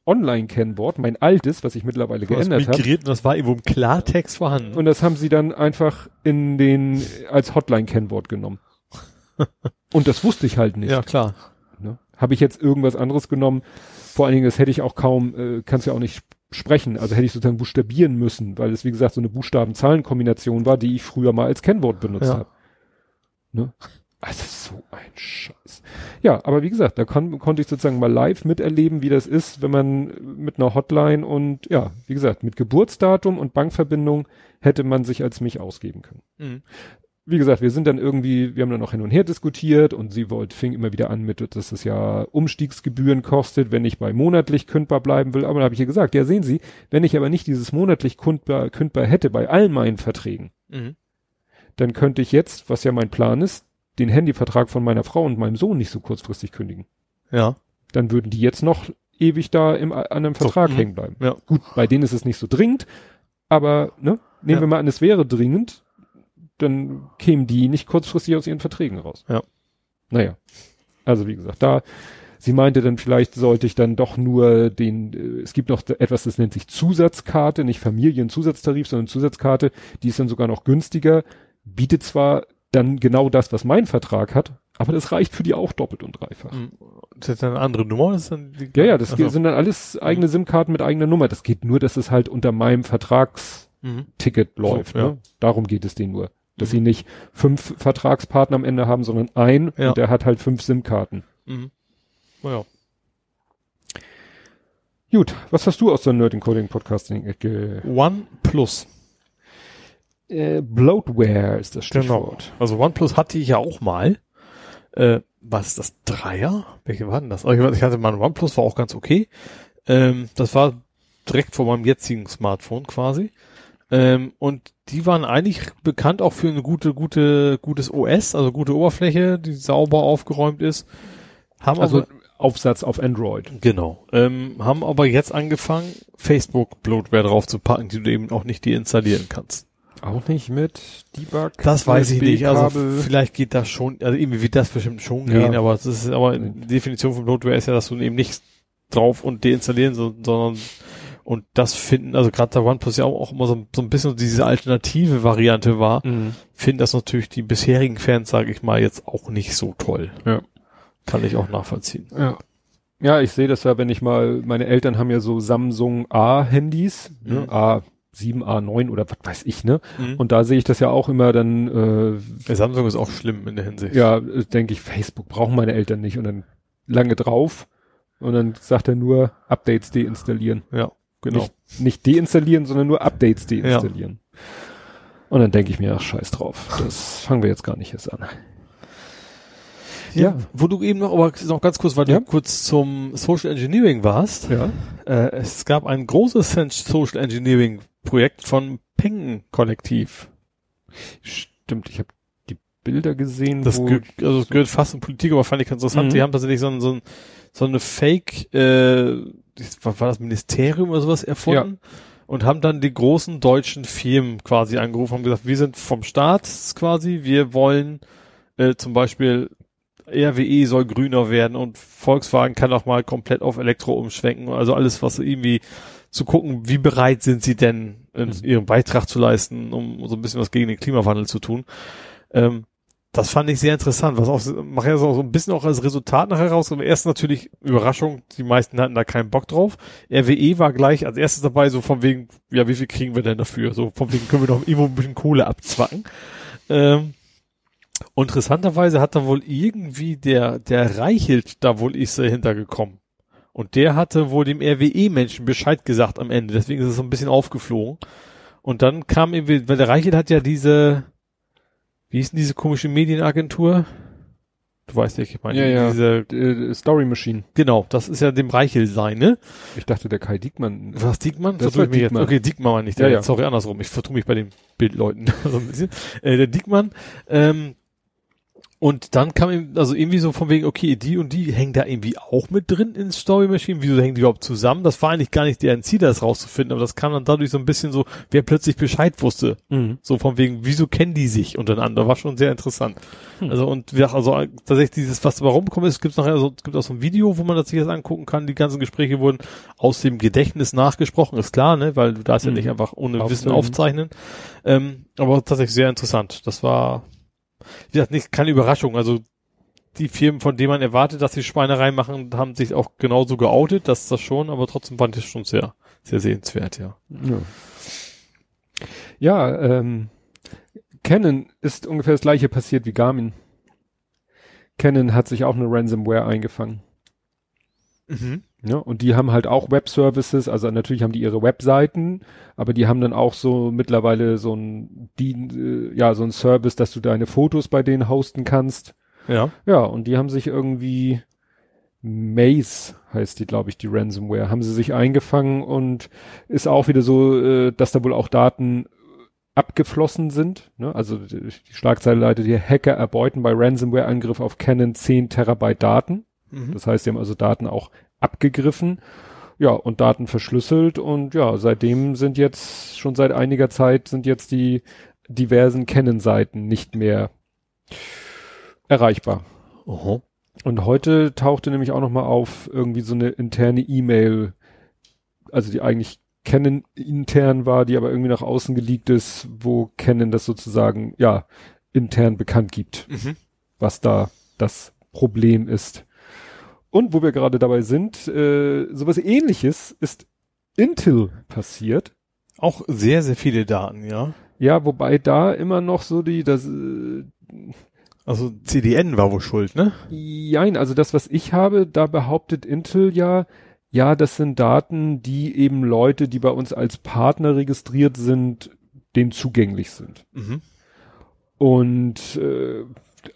Online-Kennwort, mein altes, was ich mittlerweile hast geändert habe, das war irgendwo im Klartext vorhanden. und das haben sie dann einfach in den als Hotline-Kennwort genommen. und das wusste ich halt nicht. ja, klar. Ne? Habe ich jetzt irgendwas anderes genommen? Vor allen Dingen, das hätte ich auch kaum, äh, kannst ja auch nicht sprechen. Also hätte ich sozusagen buchstabieren müssen, weil es wie gesagt so eine Buchstaben-Zahlen-Kombination war, die ich früher mal als Kennwort benutzt Ja. habe. Ne? Also so ein Scheiß. Ja, aber wie gesagt, da kon konnte ich sozusagen mal live miterleben, wie das ist, wenn man mit einer Hotline und ja, wie gesagt, mit Geburtsdatum und Bankverbindung hätte man sich als mich ausgeben können Mhm. wie gesagt, wir sind dann irgendwie, wir haben dann noch hin und her diskutiert und sie wollte, fing immer wieder an mit, dass es ja Umstiegsgebühren kostet, wenn ich bei monatlich kündbar bleiben will. Aber dann habe ich ihr gesagt, ja sehen Sie, wenn ich aber nicht dieses monatlich kündbar, kündbar hätte bei all meinen Verträgen, Mhm. dann könnte ich jetzt, was ja mein Plan ist, den Handyvertrag von meiner Frau und meinem Sohn nicht so kurzfristig kündigen. Ja. Dann würden die jetzt noch ewig da im, an einem So, Vertrag mhm. hängen bleiben. Ja. Gut, bei denen ist es nicht so dringend, aber ne, nehmen Ja. wir mal an, es wäre dringend, dann kämen die nicht kurzfristig aus ihren Verträgen raus. Ja. Naja, also wie gesagt, da, sie meinte dann, vielleicht sollte ich dann doch nur den, äh, es gibt noch etwas, das nennt sich Zusatzkarte, nicht Familienzusatztarif, sondern Zusatzkarte, die ist dann sogar noch günstiger, bietet zwar dann genau das, was mein Vertrag hat, aber das reicht für die auch doppelt und dreifach. Mhm. Das ist jetzt eine andere Nummer? Das Ja, ja, das Ach so. sind dann alles eigene SIM-Karten mit eigener Nummer. Das geht nur, dass es halt unter meinem Vertragsticket Mhm. läuft. So, ja. ne? Darum geht es denen nur. Dass Mhm. sie nicht fünf Vertragspartner am Ende haben, sondern ein Ja. und der hat halt fünf SIM-Karten. Mhm. Naja. Gut, was hast du aus der Nerd Coding Podcasting Ecke? OnePlus. Äh, Bloatware ist das Stichwort. Also OnePlus hatte ich ja auch mal. Äh, was ist das? Dreier? Welche war denn das? Also ich hatte mal ein OnePlus, war auch ganz okay. Ähm, das war direkt vor meinem jetzigen Smartphone quasi. Ähm, und die waren eigentlich bekannt auch für eine gute, gute, gutes OS, also gute Oberfläche, die sauber aufgeräumt ist. Haben Also aber, Aufsatz auf Android. genau, ähm, haben aber jetzt angefangen, Facebook-Bloatware drauf zu packen, die du eben auch nicht deinstallieren kannst. Auch nicht mit Debug. Das weiß ich nicht. Also vielleicht geht das schon, also irgendwie wird das bestimmt schon Ja. gehen, aber das ist aber die Definition von Bloatware ist ja, dass du eben nicht drauf und deinstallieren, so, sondern und das finden, also gerade der OnePlus ja auch, auch immer so, so ein bisschen diese alternative Variante war, Mhm. finden das natürlich die bisherigen Fans, sage ich mal, jetzt auch nicht so toll. Ja. Kann ich auch nachvollziehen. Ja. Ja, ich sehe das ja, wenn ich mal, meine Eltern haben ja so Samsung A-Handys, ne, Mhm. A7, A9 oder was weiß ich, ne? Und Und da sehe ich das ja auch immer dann, äh, Samsung ist auch schlimm in der Hinsicht. ja, äh, denke ich, Facebook brauchen meine Eltern nicht und dann lange drauf und dann sagt er nur Updates deinstallieren. Ja, genau. Nicht, nicht deinstallieren, sondern nur Updates deinstallieren. Und dann denke ich mir, ach scheiß drauf, das fangen wir jetzt gar nicht erst an. Ja, Ja. wo du eben noch, aber noch ganz kurz, weil Ja. du kurz zum Social Engineering warst. Ja. Äh, es gab ein großes Social Engineering Projekt von Pengen Kollektiv. Stimmt, ich habe die Bilder gesehen, Das, wo also das gehört fast in Politik, aber fand ich ganz interessant. Mhm. Die haben tatsächlich so, ein, so, ein, so eine Fake, äh, was war das Ministerium oder sowas erfunden und haben dann die großen deutschen Firmen quasi angerufen und gesagt, wir sind vom Staat quasi, wir wollen äh, zum Beispiel RWE soll grüner werden und Volkswagen kann auch mal komplett auf Elektro umschwenken. Also alles, was irgendwie zu gucken, wie bereit sind sie denn, in Mhm. ihren Beitrag zu leisten, um so ein bisschen was gegen den Klimawandel zu tun. Ähm, das fand ich sehr interessant, was auch nachher so, so ein bisschen auch als Resultat nachher rauskommt. Erst natürlich Überraschung, die meisten hatten da keinen Bock drauf. RWE war gleich als erstes dabei, so von wegen, ja, wie viel kriegen wir denn dafür? So von wegen können wir doch irgendwo ein bisschen Kohle abzwacken. Ähm, und interessanterweise hat da wohl irgendwie der, der Reichelt da wohl ist er hintergekommen. Und der hatte wohl dem RWE-Menschen Bescheid gesagt am Ende. Deswegen ist es so ein bisschen aufgeflogen. Und dann kam irgendwie, weil der Reichelt hat ja diese, wie hieß denn diese komische Medienagentur? Du weißt ja, ich meine, Ja, ja. diese, äh, Story Machine. genau, das ist ja dem Reichelt sein, ne? Ich dachte, der Kai Diekmann. Was, Diekmann? Das war ich mich Diekmann. Jetzt. Okay, Diekmann war nicht der, Ja, ja. sorry, andersrum. Ich vertue mich bei den Bildleuten so ein bisschen. Äh, der Diekmann, ähm, und dann kam ihm, also irgendwie so von wegen, okay, die und die hängen da irgendwie auch mit drin in Story Machine. Wieso hängen die überhaupt zusammen? Das war eigentlich gar nicht deren Ziel, das rauszufinden, aber das kam dann dadurch so ein bisschen so, wer plötzlich Bescheid wusste. Mhm. So von wegen, wieso kennen die sich untereinander? War schon sehr interessant. Hm. Also und ja, also tatsächlich dieses, was dabei rumgekommen ist, gibt's nachher, also, es gibt auch so ein Video, wo man das sich jetzt angucken kann. Die ganzen Gespräche wurden aus dem Gedächtnis nachgesprochen, ist klar, ne, weil du darfst ja Mhm. nicht einfach ohne Wissen Aufzeichnen. aufzeichnen. Ähm, aber tatsächlich sehr interessant. Das war, wie gesagt, nicht keine Überraschung. Also die Firmen, von denen man erwartet, dass sie Schweinerei machen, haben sich auch genauso geoutet, das ist das schon, aber trotzdem fand ich es schon sehr, sehr sehenswert, ja. Ja, ja ähm, Canon ist ungefähr das gleiche passiert wie Garmin. Canon hat sich auch eine Ransomware eingefangen. Ja, und die haben halt auch Web-Services, also natürlich haben die ihre Webseiten, aber die haben dann auch so mittlerweile so ein, die, äh, ja, so ein Service, dass du deine Fotos bei denen hosten kannst. Ja. Ja, und die haben sich irgendwie Maze heißt die, glaube ich, die Ransomware, haben sie sich eingefangen und ist auch wieder so, äh, dass da wohl auch Daten abgeflossen sind. Ne? Also die, die Schlagzeile leitet hier, Hacker erbeuten bei Ransomware-Angriff auf Canon 10 Terabyte Daten. Mhm. Das heißt, sie haben also Daten auch abgegriffen. Ja, und Daten verschlüsselt und ja, seitdem sind jetzt, schon seit einiger Zeit sind jetzt die diversen Canon-Seiten nicht mehr erreichbar. Oho. Und heute tauchte nämlich auch noch mal auf irgendwie so eine interne E-Mail, also die eigentlich Canon intern war, die aber irgendwie nach außen geleakt ist, wo Canon das sozusagen, ja, intern bekannt gibt, Mhm. was da das Problem ist. Und wo wir gerade dabei sind, äh, sowas ähnliches ist Intel passiert. Auch sehr, sehr viele Daten, ja. Ja, wobei da immer noch so die, das, äh, Also CDN war wohl schuld, ne? Jein, also das, was ich habe, da behauptet Intel ja, ja, das sind Daten, die eben Leute, die bei uns als Partner registriert sind, denen zugänglich sind. Mhm. Und äh,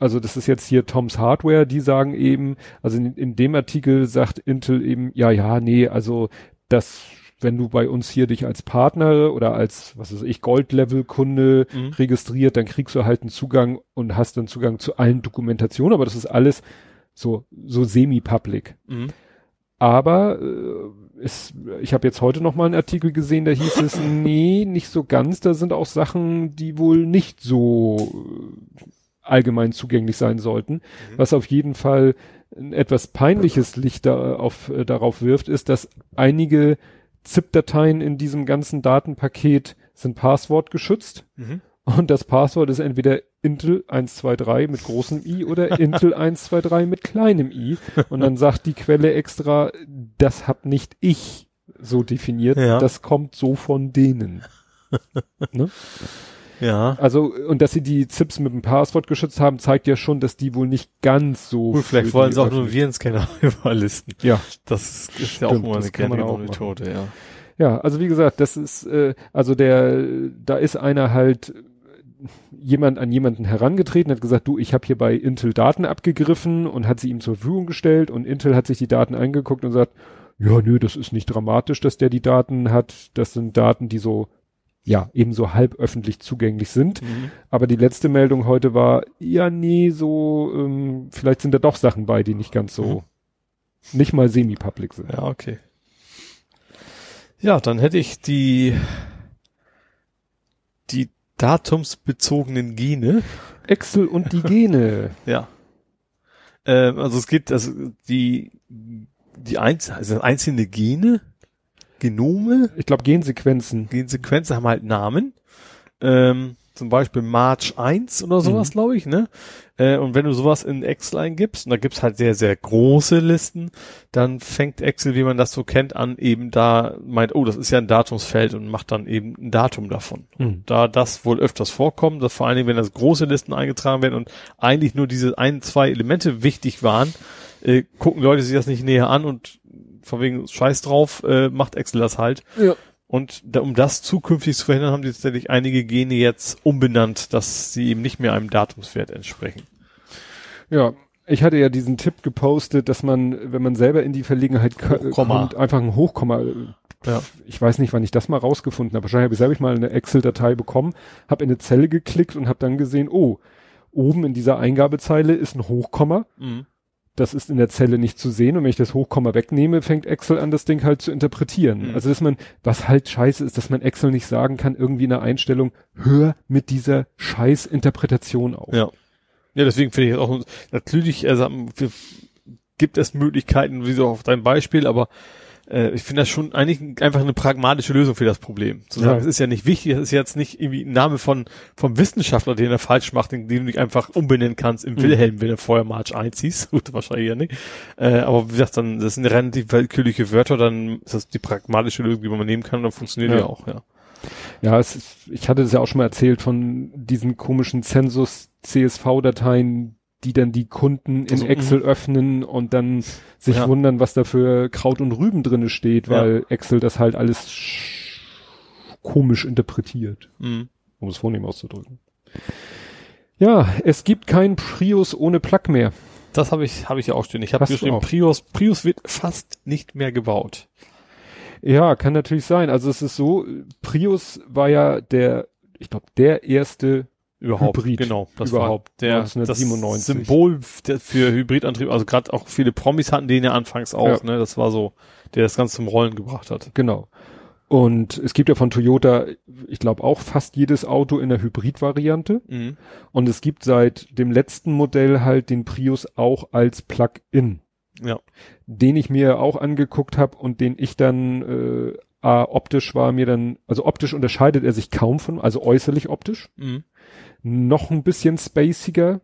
also das ist jetzt hier Toms Hardware, die sagen eben, also in, in dem Artikel sagt Intel eben, ja, ja, nee, also das, wenn du bei uns hier dich als Partner oder als, was weiß ich, Gold-Level-Kunde Mhm. registriert, dann kriegst du halt einen Zugang und hast dann Zugang zu allen Dokumentationen, aber das ist alles so, so semi-public. Mhm. Aber äh, es, ich habe jetzt heute noch mal einen Artikel gesehen, da hieß es, nee, nicht so ganz. Da sind auch Sachen, die wohl nicht so äh, allgemein zugänglich sein sollten. Was auf jeden Fall ein etwas peinliches Licht da auf, äh, darauf wirft, ist, dass einige ZIP-Dateien in diesem ganzen Datenpaket sind passwortgeschützt. Mhm. Und das Passwort ist entweder Intel 123 mit großem I oder Intel 123 mit kleinem I. Und dann sagt die Quelle extra, das hab nicht ich so definiert, Ja. das kommt so von denen. ne? Ja. Also, und dass sie die ZIPs mit dem Passwort geschützt haben, zeigt ja schon, dass die wohl nicht ganz so. Gut, vielleicht wollen sie auch nur einen Virenscanner überlisten. Ja, Das ist ja auch Stimmt, immer eine gerne Methode, ja. Ja, also wie gesagt, das ist, äh, also der, da ist einer halt jemand an jemanden herangetreten, hat gesagt, du, ich habe hier bei Intel Daten abgegriffen und hat sie ihm zur Verfügung gestellt und Intel hat sich die Daten angeguckt und sagt, ja, nö, das ist nicht dramatisch, dass der die Daten hat. Das sind Daten, die so, ja, eben so halb öffentlich zugänglich sind. Mhm. Aber die letzte Meldung heute war, ja, nee, so, ähm, vielleicht sind da doch Sachen bei, die nicht ganz so, nicht mal semi-public sind. Ja, okay. Ja, dann hätte ich die, die datumsbezogenen Gene. Excel und die Gene. Ja. Ähm, also es gibt, also die, die einz also einzelne Gene, Genome, Ich glaube Gensequenzen. Gensequenzen haben halt Namen. Ähm, zum Beispiel March 1 oder sowas, Mhm. glaube ich, ne? Äh, und wenn du sowas in Excel eingibst, und da gibt's halt sehr, sehr große Listen, dann fängt Excel, wie man das so kennt, an, eben da meint, oh, das ist ja ein Datumsfeld und macht dann eben ein Datum davon. Mhm. Da das wohl öfters vorkommt, dass vor allen Dingen, wenn das große Listen eingetragen werden und eigentlich nur diese ein, zwei Elemente wichtig waren, äh, gucken Leute sich das nicht näher an und von wegen Scheiß drauf, äh, macht Excel das halt. Ja. Und da, um das zukünftig zu verhindern, haben die tatsächlich einige Gene jetzt umbenannt, dass sie eben nicht mehr einem Datumswert entsprechen. Ja. Ich hatte ja diesen Tipp gepostet, dass man, wenn man selber in die Verlegenheit Hochkomma. kommt, einfach ein Hochkomma. äh, Ja. Ich weiß nicht, wann ich das mal rausgefunden habe. Wahrscheinlich habe ich selber mal eine Excel-Datei bekommen, habe in eine Zelle geklickt und habe dann gesehen, oh, oben in dieser Eingabezeile ist ein Hochkomma. Mhm. Das ist in der Zelle nicht zu sehen und wenn ich das Hochkomma wegnehme, fängt Excel an, das Ding halt zu interpretieren. Mhm. Also dass man, was halt scheiße ist, dass man Excel nicht sagen kann, irgendwie in der Einstellung, hör mit dieser scheiß Interpretation auf. Ja. Ja, deswegen finde ich es auch, natürlich, also, gibt es Möglichkeiten, wie so auf dein Beispiel, aber äh, ich finde das schon eigentlich einfach eine pragmatische Lösung für das Problem. Zu sagen, Ja. es ist ja nicht wichtig, das ist jetzt nicht irgendwie ein Name von vom Wissenschaftler, den er falsch macht, den, den du nicht einfach umbenennen kannst im Mhm. Wilhelm, wenn er vorher March 1 hieß. Gut, wahrscheinlich ja nicht. Äh, aber wie gesagt, dann, das sind relativ willkürliche Wörter, dann ist das die pragmatische Lösung, die man nehmen kann, und dann funktioniert Ja. ja, auch, ja. Ja, es ist, ich hatte das ja auch schon mal erzählt von diesen komischen Census-CSV-Dateien, die dann die Kunden in Also, Excel öffnen und dann sich Ja. wundern, was da für Kraut und Rüben drinne steht, Ja. weil Excel das halt alles sch- komisch interpretiert, Mhm. um es vornehm auszudrücken. Ja, es gibt kein Prius ohne Plug mehr. Das habe ich, habe ich ja auch stehen. Ich habe geschrieben, auch? Prius, Prius wird fast nicht mehr gebaut. Ja, kann natürlich sein. Also es ist so, Prius war ja der, ich glaube, der erste Überhaupt. Hybrid. Genau. Das Überhaupt. war der, 1997. das Symbol für Hybridantrieb. Also gerade auch viele Promis hatten den ja anfangs auch. Ja. Ne, das war so, der das Ganze zum Rollen gebracht hat. Genau. Und es gibt ja von Toyota, ich glaube auch fast jedes Auto in der Hybrid-Variante. Mhm. Und es gibt seit dem letzten Modell halt den Prius auch als Plug-in, Ja. den ich mir auch angeguckt habe und den ich dann äh, ah, optisch war mir dann, also optisch unterscheidet er sich kaum von, also äußerlich optisch, Mhm. noch ein bisschen spaciger.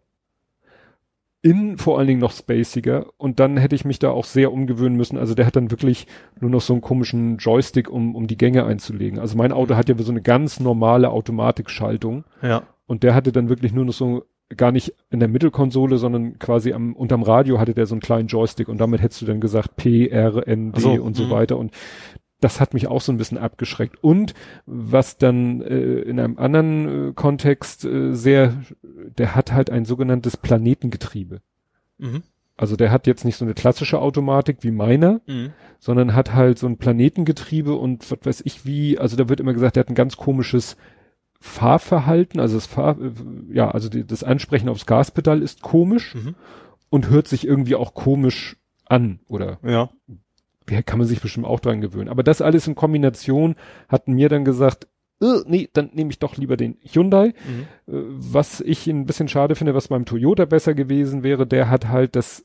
innen vor allen Dingen noch spaciger und dann hätte ich mich da auch sehr umgewöhnen müssen. Also der hat dann wirklich nur noch so einen komischen Joystick, um, um die Gänge einzulegen. Also mein Auto hat ja so eine ganz normale Automatikschaltung Ja. und der hatte dann wirklich nur noch so gar nicht in der Mittelkonsole, sondern quasi am unterm Radio hatte der so einen kleinen Joystick und damit hättest du dann gesagt P, R, N, D so, und so mhm. weiter und das hat mich auch so ein bisschen abgeschreckt. Und was dann äh, in einem anderen äh, Kontext äh, sehr, der hat halt ein sogenanntes Planetengetriebe. Mhm. Also der hat jetzt nicht so eine klassische Automatik wie meiner, Mhm. sondern hat halt so ein Planetengetriebe und was weiß ich wie, also da wird immer gesagt, der hat ein ganz komisches Fahrverhalten, also das Fahr, ja, also die, das Ansprechen aufs Gaspedal ist komisch Mhm. und hört sich irgendwie auch komisch an oder Ja. Ja, kann man sich bestimmt auch dran gewöhnen. Aber das alles in Kombination hatten mir dann gesagt, äh, nee, dann nehme ich doch lieber den Hyundai. Mhm. Äh, was ich ein bisschen schade finde, was beim Toyota besser gewesen wäre, der hat halt das,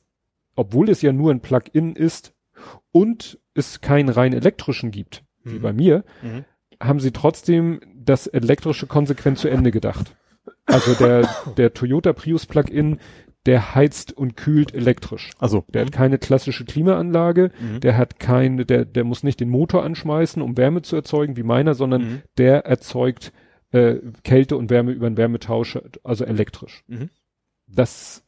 obwohl es ja nur ein Plug-in ist und es keinen rein elektrischen gibt, wie Mhm. bei mir, Mhm. haben sie trotzdem das elektrische konsequent zu Ende gedacht. Also der, der Toyota Prius Plug-in, der heizt und kühlt elektrisch. Also. Der hat keine klassische Klimaanlage, Mhm. der hat keine, der, der muss nicht den Motor anschmeißen, um Wärme zu erzeugen, wie meiner, sondern Mhm. der erzeugt äh, Kälte und Wärme über einen Wärmetausch, also elektrisch. Mhm. Das,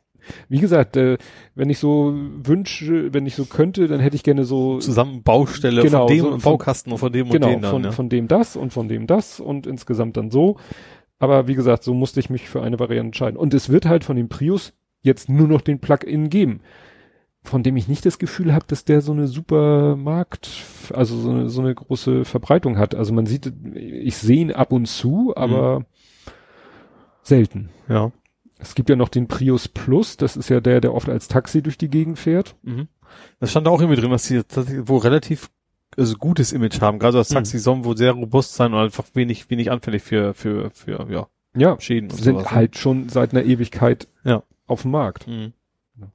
wie gesagt, äh, wenn ich so wünsche, wenn ich so könnte, dann hätte ich gerne so Zusammen Baustelle Genau, von dem so und von- Baukasten und von dem und genau den dann, von, ja. von dem das und von dem das und insgesamt dann so. Aber wie gesagt, so musste ich mich für eine Variante entscheiden. Und es wird halt von dem Prius jetzt nur noch den Plug-in geben, von dem ich nicht das Gefühl habe, dass der so eine super Markt, also so eine, so eine große Verbreitung hat. Also man sieht, ich sehe ihn ab und zu, aber selten. ja. Es gibt ja noch den Prius Plus, das ist ja der, der oft als Taxi durch die Gegend fährt. Mhm. Das stand da auch irgendwie drin, dass die wohl relativ also gutes Image haben. Gerade das Mhm. Taxi sollen wohl sehr robust sein und einfach wenig, wenig anfällig für, für, für, ja, Ja, Schäden und sind sowas, ne? halt schon seit einer Ewigkeit Ja. Auf dem Markt. Mhm. Ja.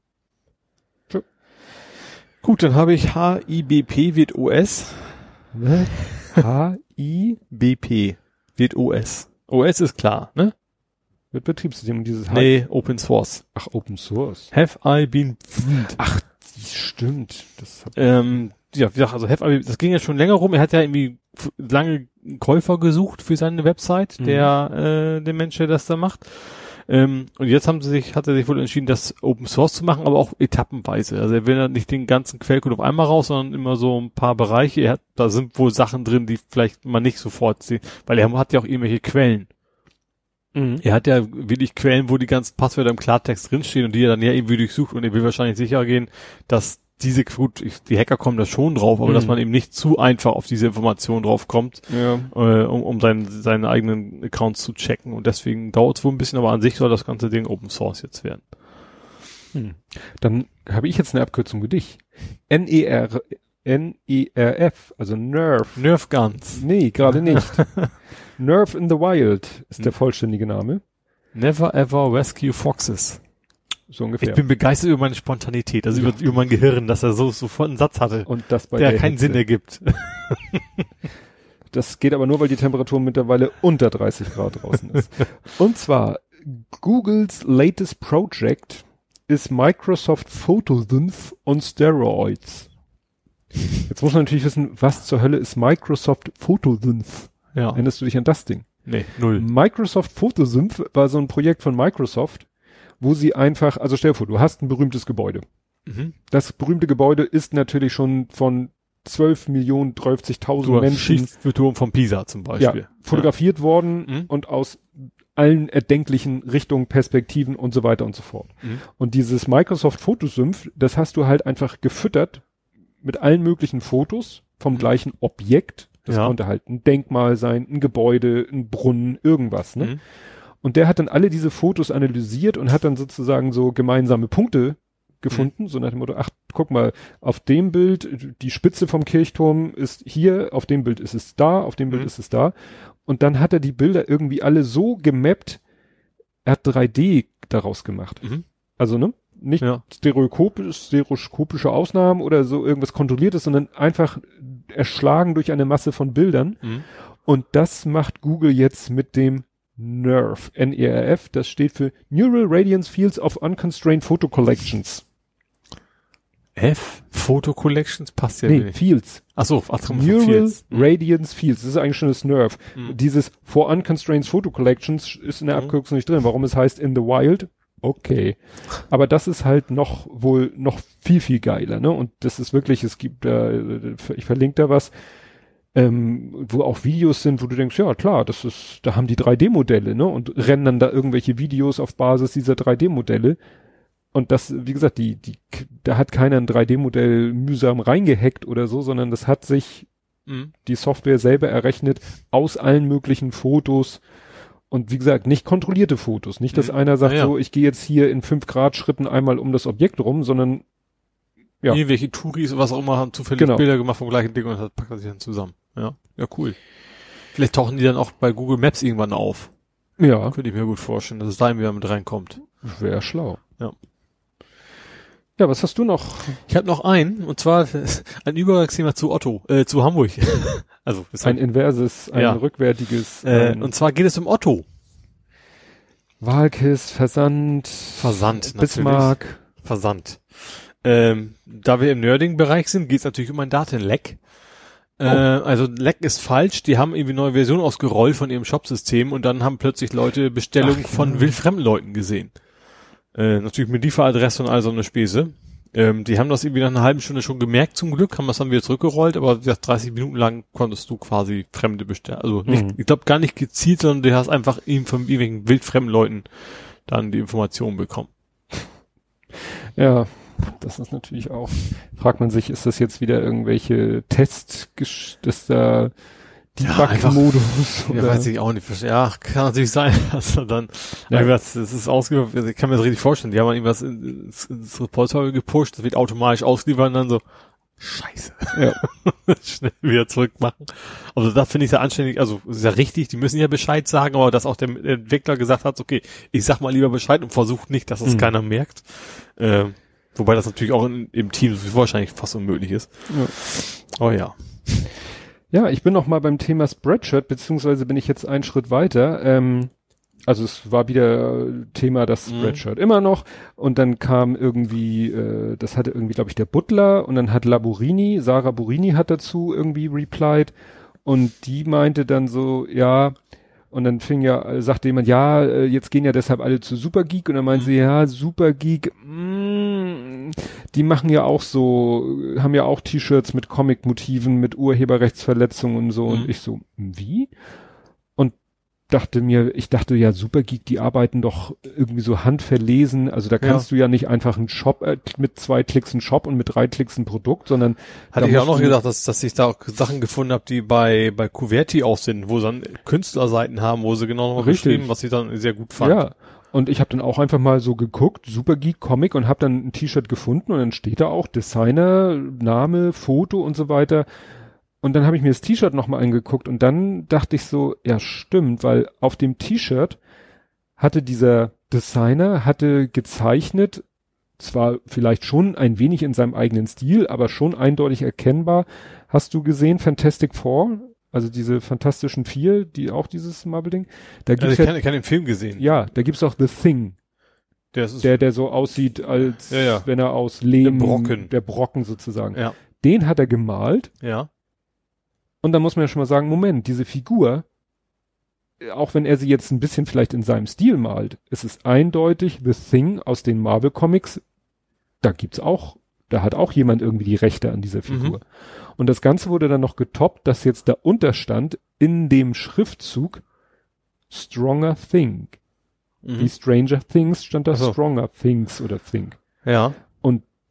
Tschö. Gut, dann habe ich HIBP wird OS. H-I BP wird OS. OS ist klar, ne? wird Betriebssystem und dieses H Nee, Open Source. Ach, Open Source. Have I been Ach, die stimmt. Das hat, ähm, ja, wie gesagt, also Have I, das ging ja schon länger rum. Er hat ja irgendwie lange einen Käufer gesucht für seine Website, Mhm. der, äh, der Mensch, der das da macht. Ähm, und jetzt haben sie sich, hat er sich wohl entschieden, das Open Source zu machen, aber auch etappenweise. Also er will ja nicht den ganzen Quellcode auf einmal raus, sondern immer so ein paar Bereiche. Er hat, da sind wohl Sachen drin, die vielleicht man nicht sofort sieht, weil er hat ja auch irgendwelche Quellen. Mhm. Er hat ja wirklich Quellen, wo die ganzen Passwörter im Klartext drinstehen und die er dann ja irgendwie durchsucht und er will wahrscheinlich sicher gehen, dass diese, gut, ich, die Hacker kommen da schon drauf, aber Mhm. dass man eben nicht zu einfach auf diese Information drauf kommt, Ja. äh, um, um seinen, seinen eigenen Accounts zu checken und deswegen dauert es wohl ein bisschen, aber an sich soll das ganze Ding Open Source jetzt werden. Hm. Dann habe ich jetzt eine Abkürzung für dich. N-E-R, N-E-R-F, also Nerf. Nerf Guns. Nee, gerade nicht. Nerf in the Wild ist der vollständige Name. Never ever rescue foxes. So Ich ungefähr. bin begeistert über meine Spontanität, also über, über mein Gehirn, dass er so sofort einen Satz hatte, und das bei der der keinen Hitze. Sinn ergibt. Das geht aber nur, weil die Temperatur mittlerweile unter 30 Grad draußen ist. Und zwar, Googles latest project ist Microsoft Photosynth on Steroids. Jetzt muss man natürlich wissen, was zur Hölle ist Microsoft Photosynth? Ja. Erinnerst du dich an das Ding? Nee, null. Microsoft Photosynth war so ein Projekt von Microsoft, wo sie einfach, also stell dir vor, du hast ein berühmtes Gebäude. Mhm. Das berühmte Gebäude ist natürlich schon von 12 Millionen, 30.000 Du Menschen für Turm von Pisa zum Beispiel. ja, fotografiert worden Mhm. und aus allen erdenklichen Richtungen, Perspektiven und so weiter und so fort. Mhm. Und dieses Microsoft Photosynth, das hast du halt einfach gefüttert mit allen möglichen Fotos vom Mhm. gleichen Objekt. Das Ja. konnte halt ein Denkmal sein, ein Gebäude, ein Brunnen, irgendwas. Ne? Und der hat dann alle diese Fotos analysiert und hat dann sozusagen so gemeinsame Punkte gefunden, Mhm. so nach dem Motto, ach, guck mal, auf dem Bild, die Spitze vom Kirchturm ist hier, auf dem Bild ist es da, auf dem Bild Mhm. ist es da. Und dann hat er die Bilder irgendwie alle so gemappt, er hat 3D daraus gemacht. Mhm. Also, ne? Nicht Ja. stereoskopisch, stereoskopische Ausnahmen oder so irgendwas kontrolliertes, sondern einfach erschlagen durch eine Masse von Bildern. Mhm. Und das macht Google jetzt mit dem NERF, N-E-R-F, das steht für Neural Radiance Fields of Unconstrained Photo Collections. F? Photo Collections passt ja nee, nicht. Fields. Ach so, ach, Neural Fields. Mhm. Radiance Fields, das ist eigentlich schon das NERF. Mhm. Dieses For Unconstrained Photo Collections ist in der Mhm. Abkürzung nicht drin. Warum es heißt In the Wild? Okay. Aber das ist halt noch wohl noch viel, viel geiler, ne? Und das ist wirklich, es gibt da, äh, ich verlinke da was, ähm, wo auch Videos sind, wo du denkst, ja klar, das ist, da haben die 3D-Modelle, ne? Und rennen dann da irgendwelche Videos auf Basis dieser 3D-Modelle. Und das, wie gesagt, die, die, da hat keiner ein 3D-Modell mühsam reingehackt oder so, sondern das hat sich Mhm. die Software selber errechnet aus allen möglichen Fotos. Und wie gesagt, nicht kontrollierte Fotos. Nicht, dass Mhm. einer sagt Ja, ja. so, ich gehe jetzt hier in fünf Grad Schritten einmal um das Objekt rum, sondern Ja. Irgendwelche Touris, was auch immer, haben zufällig Genau. Bilder gemacht vom gleichen Ding und das packt sich dann zusammen. Ja, ja, cool. Vielleicht tauchen die dann auch bei Google Maps irgendwann auf. ja, Könnte ich mir gut vorstellen, dass es da wieder mit reinkommt. wäre schlau. Ja. Ja, was hast du noch? Ich habe noch einen, und zwar ein Übergangsthema zu Otto, äh, zu Hamburg. also, Ein inverses, ein Ja. rückwärtiges, äh, ein und zwar geht es um Otto. Wahlkiss, Versand, Versand, natürlich. Bismarck. Versand. Ähm, da wir im Nerding-Bereich sind, geht es natürlich um ein Datenleck. Äh, also Leck ist falsch, die haben irgendwie neue Version ausgerollt von ihrem Shopsystem und dann haben plötzlich Leute Bestellungen Ach, ja. von wildfremden Leuten gesehen. Äh, natürlich mit Lieferadresse und all so eine Späße. Ähm, die haben das irgendwie nach einer halben Stunde schon gemerkt zum Glück, haben das dann wieder zurückgerollt, aber wie gesagt, 30 Minuten lang konntest du quasi Fremde bestellen. Also nicht, Mhm. ich glaube gar nicht gezielt, sondern du hast einfach ihm von irgendwelchen wildfremden Leuten dann die Informationen bekommen. Ja, das ist natürlich auch, fragt man sich, ist das jetzt wieder irgendwelche Tests, dass da Ja, Debug-Modus Ja, weiß ich auch nicht. Ja, kann natürlich sein, dass er dann, Ja. ja. das ist ausge, also ich kann mir das richtig vorstellen. Die haben irgendwas in- ins, ins Repository gepusht, das wird automatisch ausliefern und dann so, scheiße, Ja. schnell wieder zurückmachen. Also da finde ich ja anständig, also ist ja richtig, die müssen ja Bescheid sagen, aber dass auch der Entwickler gesagt hat, okay, ich sag mal lieber Bescheid und versucht nicht, dass es Mhm. keiner merkt. Äh, wobei das natürlich auch in, im Team wahrscheinlich fast unmöglich ist. Ja. Oh ja. Ja, ich bin noch mal beim Thema Spreadshirt, beziehungsweise bin ich jetzt einen Schritt weiter. Ähm, also es war wieder Thema das Mhm. Spreadshirt immer noch und dann kam irgendwie, äh, das hatte irgendwie, glaube ich, der Butler und dann hat Laborini, Sarah Burini hat dazu irgendwie replied und die meinte dann so, ja, und dann fing ja, sagte jemand, ja, äh, jetzt gehen ja deshalb alle zu Supergeek und dann meinte Mhm. sie, ja, Supergeek, mm, die machen ja auch so, haben ja auch T-Shirts mit Comic-Motiven, mit Urheberrechtsverletzungen und so. Mhm. Und ich so, wie? Dachte mir, ich dachte ja, Supergeek, die arbeiten doch irgendwie so handverlesen. Also da kannst du ja nicht einfach einen Shop äh, mit zwei Klicks einen Shop und mit drei Klicks ein Produkt, sondern Hatte ich auch noch gedacht, dass, dass ich da auch Sachen gefunden habe, die bei, bei Kuverti auch sind, wo sie dann Künstlerseiten haben, wo sie genau noch geschrieben, was ich dann sehr gut fand. Ja. Und ich habe dann auch einfach mal so geguckt, Supergeek Comic und habe dann ein T-Shirt gefunden und dann steht da auch Designer, Name, Foto und so weiter. Und dann habe ich mir das T-Shirt nochmal angeguckt und dann dachte ich so, ja stimmt, weil auf dem T-Shirt hatte dieser Designer, hatte gezeichnet, zwar vielleicht schon ein wenig in seinem eigenen Stil, aber schon eindeutig erkennbar. Hast du gesehen Fantastic Four? Also diese fantastischen vier, die auch dieses Marvel-Ding? Da Also gibt's ich ja, kann, ich kann den Film gesehen. ja, da gibt's auch The Thing, Der ist, der, der so aussieht, als Ja, ja. wenn er aus Lehm, Der Brocken. der Brocken sozusagen. ja, Den hat er gemalt ja. Und dann muss man ja schon mal sagen, Moment, diese Figur, auch wenn er sie jetzt ein bisschen vielleicht in seinem Stil malt, es ist eindeutig The Thing aus den Marvel Comics, da gibt's auch, da hat auch jemand irgendwie die Rechte an dieser Figur. Mhm. Und das Ganze wurde dann noch getoppt, dass jetzt da unterstand in dem Schriftzug Stronger Think. Mhm. Wie Stranger Things stand da Ach so. Stronger Things oder Think. Ja.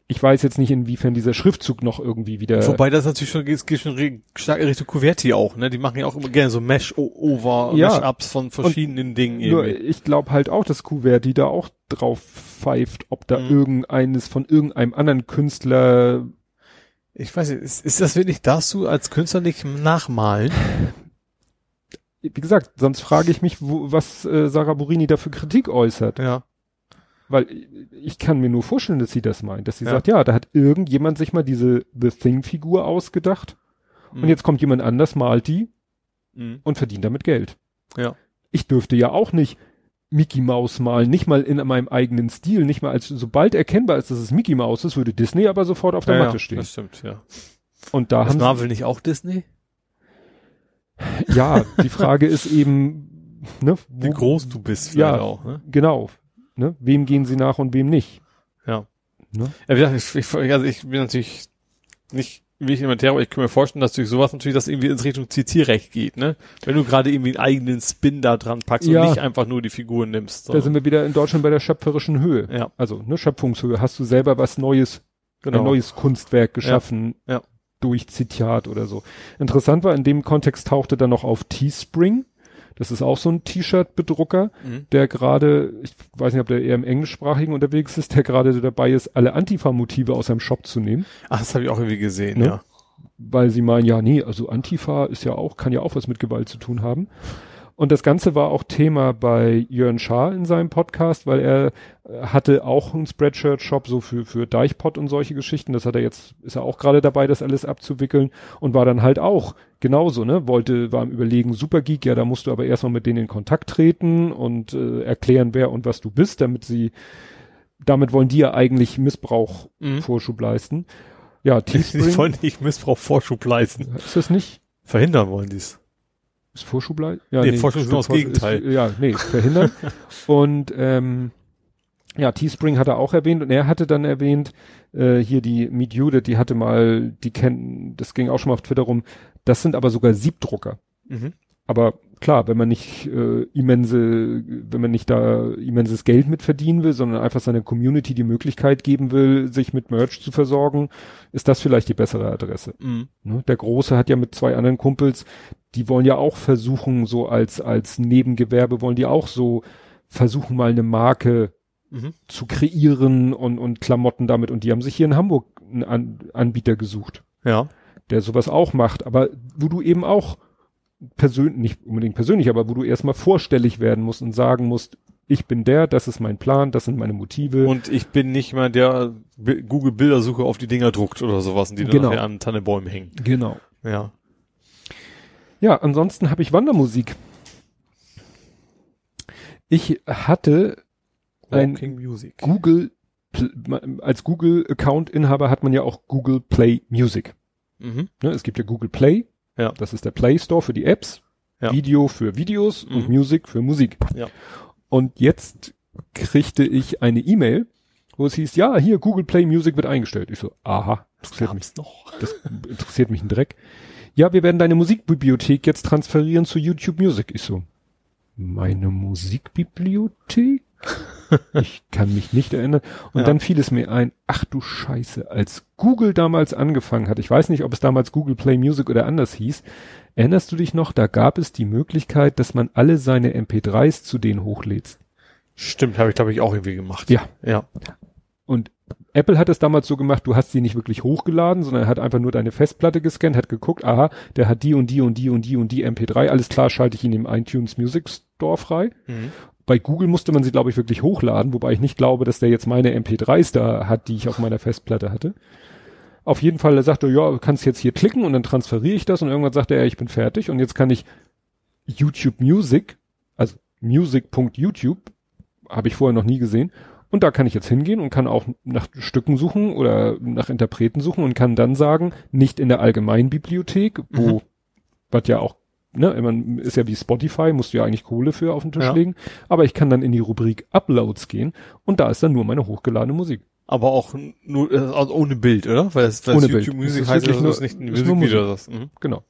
Und ich weiß jetzt nicht, inwiefern dieser Schriftzug noch irgendwie wieder. Wobei das natürlich schon geht, geht schon stark in Richtung Kuverti auch, ne? Die machen ja auch immer gerne so Mesh-Over, Ja. Mesh-Ups von verschiedenen Dingen Nur irgendwie. ich glaube halt auch, dass Kuverti da auch drauf pfeift, ob da Mhm. irgendeines von irgendeinem anderen Künstler. Ich weiß nicht, ist, ist das wirklich, darfst du als Künstler nicht nachmalen? Wie gesagt, sonst frage ich mich, wo, was äh, Sarah Burini da für Kritik äußert. Ja. Weil ich kann mir nur vorstellen, dass sie das meint. Dass sie Ja. sagt, ja, da hat irgendjemand sich mal diese The Thing-Figur ausgedacht. Und jetzt kommt jemand anders, malt die Mhm. und verdient damit Geld. Ja. ich dürfte ja auch nicht Mickey Mouse malen, nicht mal in meinem eigenen Stil, nicht mal als, sobald erkennbar ist, dass es Mickey Mouse ist, würde Disney aber sofort auf der Ja, Matte stehen. Das stimmt, ja. Und da Ist haben Marvel nicht auch Disney? ja, die Frage ist eben, ne, Wie wo- groß du bist Ja. auch, ne? Genau. Ne? Wem gehen sie nach und wem nicht? Ja. Ne? Ja, wie gesagt, ich, ich, also ich bin natürlich nicht wie Inventär, aber ich kann mir vorstellen, dass durch sowas natürlich das irgendwie ins Richtung Zitierrecht geht, ne? Wenn du gerade irgendwie einen eigenen Spin da dran packst Ja. und nicht einfach nur die Figuren nimmst. Da sind wir wieder in Deutschland bei der schöpferischen Höhe. ja, Also, ne, Schöpfungshöhe. Hast du selber was Neues, genau. ein neues Kunstwerk geschaffen Ja. durch Zitat oder so. Interessant war, in dem Kontext tauchte dann noch auf Teespring. Das ist auch so ein T-Shirt-Bedrucker, Mhm. der gerade, ich weiß nicht, ob der eher im englischsprachigen unterwegs ist, der gerade dabei ist, alle Antifa-Motive aus seinem Shop zu nehmen, Ach, das habe ich auch irgendwie gesehen, Ne? ja. weil sie meinen, ja, nee, also Antifa ist ja auch, kann ja auch was mit Gewalt zu tun haben. Und das Ganze war auch Thema bei Jörn Schaar in seinem Podcast, weil er äh, hatte auch einen Spreadshirt-Shop so für, für Deichpot und solche Geschichten. Das hat er jetzt, ist er auch gerade dabei, das alles abzuwickeln und war dann halt auch genauso, ne? Wollte, war im Überlegen, Supergeek, ja, da musst du aber erstmal mit denen in Kontakt treten und äh, erklären, wer und was du bist, damit sie, damit wollen die ja eigentlich Missbrauch Mhm. Vorschub leisten. Ja, Die Teespring. wollen nicht Missbrauch Vorschub leisten. Ist das nicht? Verhindern wollen die's. Ist Vorschubleid? Ja, Nee, Vorschub ist stimmt, genau das Vorschub Gegenteil. Ist, ja, nee, verhindern. und ähm, ja, Teespring hat er auch erwähnt und er hatte dann erwähnt, äh, hier die Meet Judith, die hatte mal, die kennen, das ging auch schon mal auf Twitter rum, das sind aber sogar Siebdrucker. Mhm. Aber klar, wenn man nicht äh, immense, wenn man nicht da immenses Geld mit verdienen will, sondern einfach seiner Community die Möglichkeit geben will, sich mit Merch zu versorgen, ist das vielleicht die bessere Adresse. Mhm. Ne? Der Große hat ja mit zwei anderen Kumpels, die wollen ja auch versuchen, so als, als Nebengewerbe wollen die auch so versuchen, mal eine Marke Mhm. zu kreieren und, und Klamotten damit. Und die haben sich hier in Hamburg einen An Anbieter gesucht, Ja. der sowas auch macht, aber wo du eben auch persönlich, nicht unbedingt persönlich, aber wo du erstmal vorstellig werden musst und sagen musst, ich bin der, das ist mein Plan, das sind meine Motive. Und ich bin nicht mal der Google Bildersuche auf die Dinger druckt oder sowas, die dann Genau. nachher an Tannebäumen hängen. genau. Ja. Ja, ansonsten habe ich Wandermusik. Ich hatte ein Walking Music. Google, als Google-Account-Inhaber hat man ja auch Google Play Music. Mhm. Ne, es gibt ja Google Play. Ja. Das ist der Play Store für die Apps. Ja. Video für Videos und Mhm. Music für Musik. Ja. Und jetzt kriegte ich eine E-Mail, wo es hieß, ja, hier Google Play Music wird eingestellt. Ich so, aha, interessiert mich, noch. das interessiert mich ein Dreck. Ja, wir werden deine Musikbibliothek jetzt transferieren zu YouTube Music. Ich so, meine Musikbibliothek? ich kann mich nicht erinnern. Und Ja. dann fiel es mir ein, ach du Scheiße, als Google damals angefangen hat, ich weiß nicht, ob es damals Google Play Music oder anders hieß, erinnerst du dich noch, da gab es die Möglichkeit, dass man alle seine MP3s zu denen hochlädt. Stimmt, habe ich glaube ich auch irgendwie gemacht. Ja. Ja. Und Apple hat es damals so gemacht, du hast sie nicht wirklich hochgeladen, sondern er hat einfach nur deine Festplatte gescannt, hat geguckt, aha, der hat die und die und die und die und die MP3, alles klar, schalte ich ihn im iTunes Music Store frei. Mhm. Bei Google musste man sie, glaube ich, wirklich hochladen, wobei ich nicht glaube, dass der jetzt meine MP3s da hat, die ich auf meiner Festplatte hatte. Auf jeden Fall, er sagte, ja, du kannst jetzt hier klicken und dann transferiere ich das und irgendwann sagte er, ich bin fertig und jetzt kann ich YouTube Music, also music.youtube, habe ich vorher noch nie gesehen, und da kann ich jetzt hingehen und kann auch nach Stücken suchen oder nach Interpreten suchen und kann dann sagen, nicht in der allgemeinen Bibliothek, wo, Mhm. was ja auch, ne, man ist ja wie Spotify, musst du ja eigentlich Kohle für auf den Tisch Ja. legen, aber ich kann dann in die Rubrik Uploads gehen und da ist dann nur meine hochgeladene Musik. Aber auch nur äh, also ohne Bild, oder? Weil es, weil Ohne Bild. YouTube Es Music ist heißt, das nur- ist nicht ein Musikvideo. Das. Mhm. Genau.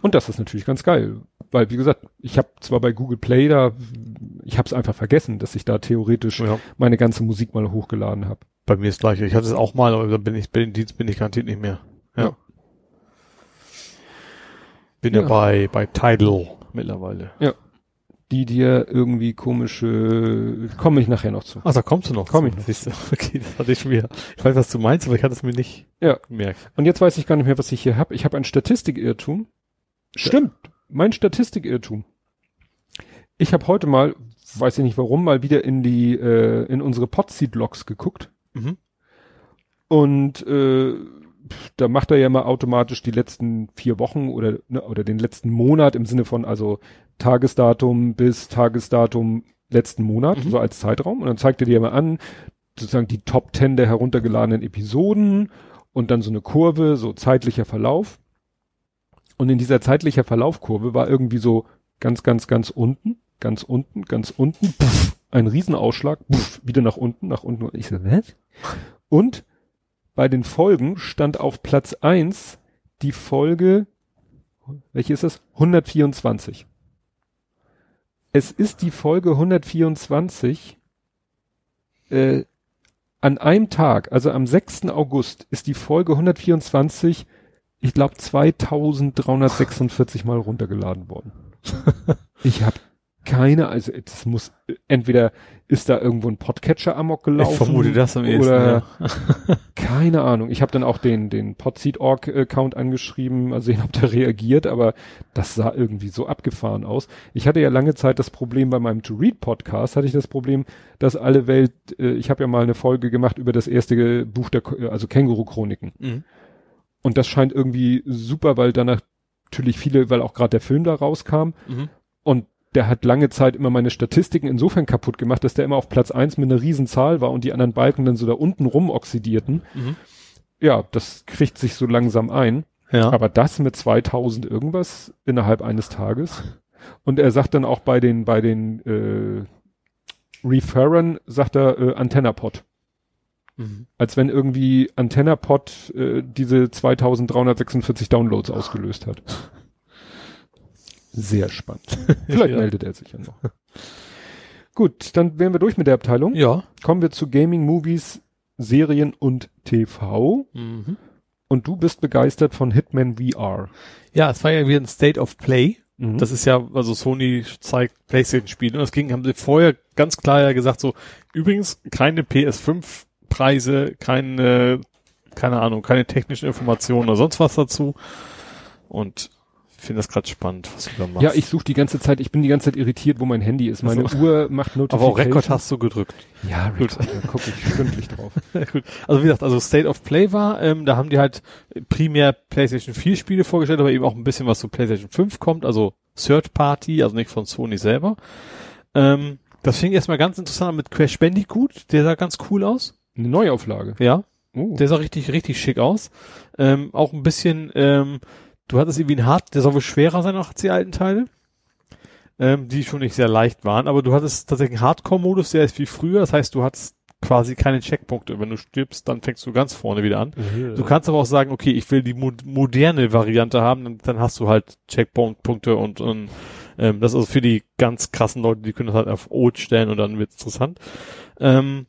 Und das ist natürlich ganz geil, weil wie gesagt, ich habe zwar bei Google Play da, ich habe es einfach vergessen, dass ich da theoretisch Ja. meine ganze Musik mal hochgeladen habe. Bei mir ist gleich. Ich hatte es auch mal, aber da bin ich, bei den Dienst bin ich garantiert nicht mehr. Ja. Ja. Bin ja, Ja. bei, bei Tidal mittlerweile. Die dir irgendwie komische, komme ich nachher noch zu. Ach, da kommst du noch. Komm zu. ich noch. Siehst du? Okay, das hatte ich schon wieder. Ich weiß, was du meinst, aber ich hatte es mir nicht Ja. gemerkt. Und jetzt weiß ich gar nicht mehr, was ich hier habe. Ich habe ein Statistikirrtum. Stimmt, mein Statistikirrtum. Ich habe heute mal, weiß ich nicht warum, mal wieder in die, äh, in unsere Podseed-Logs geguckt. Mhm. Und äh, da macht er ja mal automatisch die letzten vier Wochen oder, ne, oder den letzten Monat im Sinne von also Tagesdatum bis Tagesdatum letzten Monat, Mhm. so als Zeitraum. Und dann zeigt er dir mal an, sozusagen die Top 10 der heruntergeladenen Episoden und dann so eine Kurve, so zeitlicher Verlauf. Und in dieser zeitlicher Verlaufkurve war irgendwie so ganz, ganz, ganz unten, ganz unten, ganz unten, pff, ein Riesenausschlag, pff, wieder nach unten, nach unten. Und ich so, was? Und bei den Folgen stand auf Platz eins die Folge, welche ist das? 124. Es ist die Folge 124, äh, an einem Tag, also am 6. August, ist die Folge 124, ich glaube 2346 Mal runtergeladen worden. ich habe keine, also es muss, entweder ist da irgendwo ein Podcatcher amok gelaufen. Ich vermute das am ehesten. Oder ja. keine Ahnung. Ich habe dann auch den, den Podseed.org-Account angeschrieben, mal sehen, ob der reagiert, aber das sah irgendwie so abgefahren aus. Ich hatte ja lange Zeit das Problem bei meinem To-Read-Podcast, hatte ich das Problem, dass alle Welt, äh, ich habe ja mal eine Folge gemacht über das erste Buch der, also Känguru-Chroniken. Mhm. Und das scheint irgendwie super, weil danach natürlich viele, weil auch gerade der Film da rauskam Mhm. und der hat lange Zeit immer meine Statistiken insofern kaputt gemacht, dass der immer auf Platz eins mit einer Riesenzahl war und die anderen Balken dann so da unten rum oxidierten. Mhm. Ja, das kriegt sich so langsam ein. Ja. Aber das mit 2000 irgendwas innerhalb eines Tages. Und er sagt dann auch bei den, bei den, äh, Referern, sagt er, äh, AntennaPod. Mhm. Als wenn irgendwie AntennaPod, äh, diese 2346 Downloads ausgelöst hat. Sehr spannend. Vielleicht Ja. meldet er sich ja noch. Gut, dann wären wir durch mit der Abteilung. Ja. Kommen wir zu Gaming, Movies, Serien und TV. Mhm. Und du bist begeistert von Hitman VR. Ja, es war ja wieder ein State of Play. Mhm. Das ist ja, also Sony zeigt Playstation-Spiele. Und das ging, haben sie vorher ganz klar ja gesagt, so, übrigens keine PS5-Preise, keine, keine Ahnung, keine technischen Informationen oder sonst was dazu. Und finde das gerade spannend, was du da machst. ja, ich suche die ganze Zeit, ich bin die ganze Zeit irritiert, wo mein Handy ist. Meine Also- Uhr macht Notification. Aber auch Rekord hast du gedrückt. Ja, Gut. Da gucke ich stündlich drauf. Gut. Also wie gesagt, also State of Play war, ähm, da haben die halt primär PlayStation 4 Spiele vorgestellt, aber eben auch ein bisschen was zu PlayStation 5 kommt, also Third Party, also nicht von Sony selber. Ähm, das fing erstmal ganz interessant an mit Crash Bandicoot, der sah ganz cool aus. Eine Neuauflage. Ja, Oh. der sah richtig, richtig schick aus. Ähm, auch ein bisschen, ähm, du hattest irgendwie einen Hard, der soll wohl schwerer sein als die alten Teile. Ähm, die schon nicht sehr leicht waren, aber du hattest tatsächlich einen Hardcore-Modus, der ist wie früher, das heißt, du hattest quasi keine Checkpunkte. Wenn du stirbst, dann fängst du ganz vorne wieder an. Du kannst aber auch sagen, okay, ich will die mo moderne Variante haben, dann, dann hast du halt Checkpoint-Punkte und, und ähm, das ist also für die ganz krassen Leute, die können das halt auf Old stellen und dann wird's interessant. Ähm,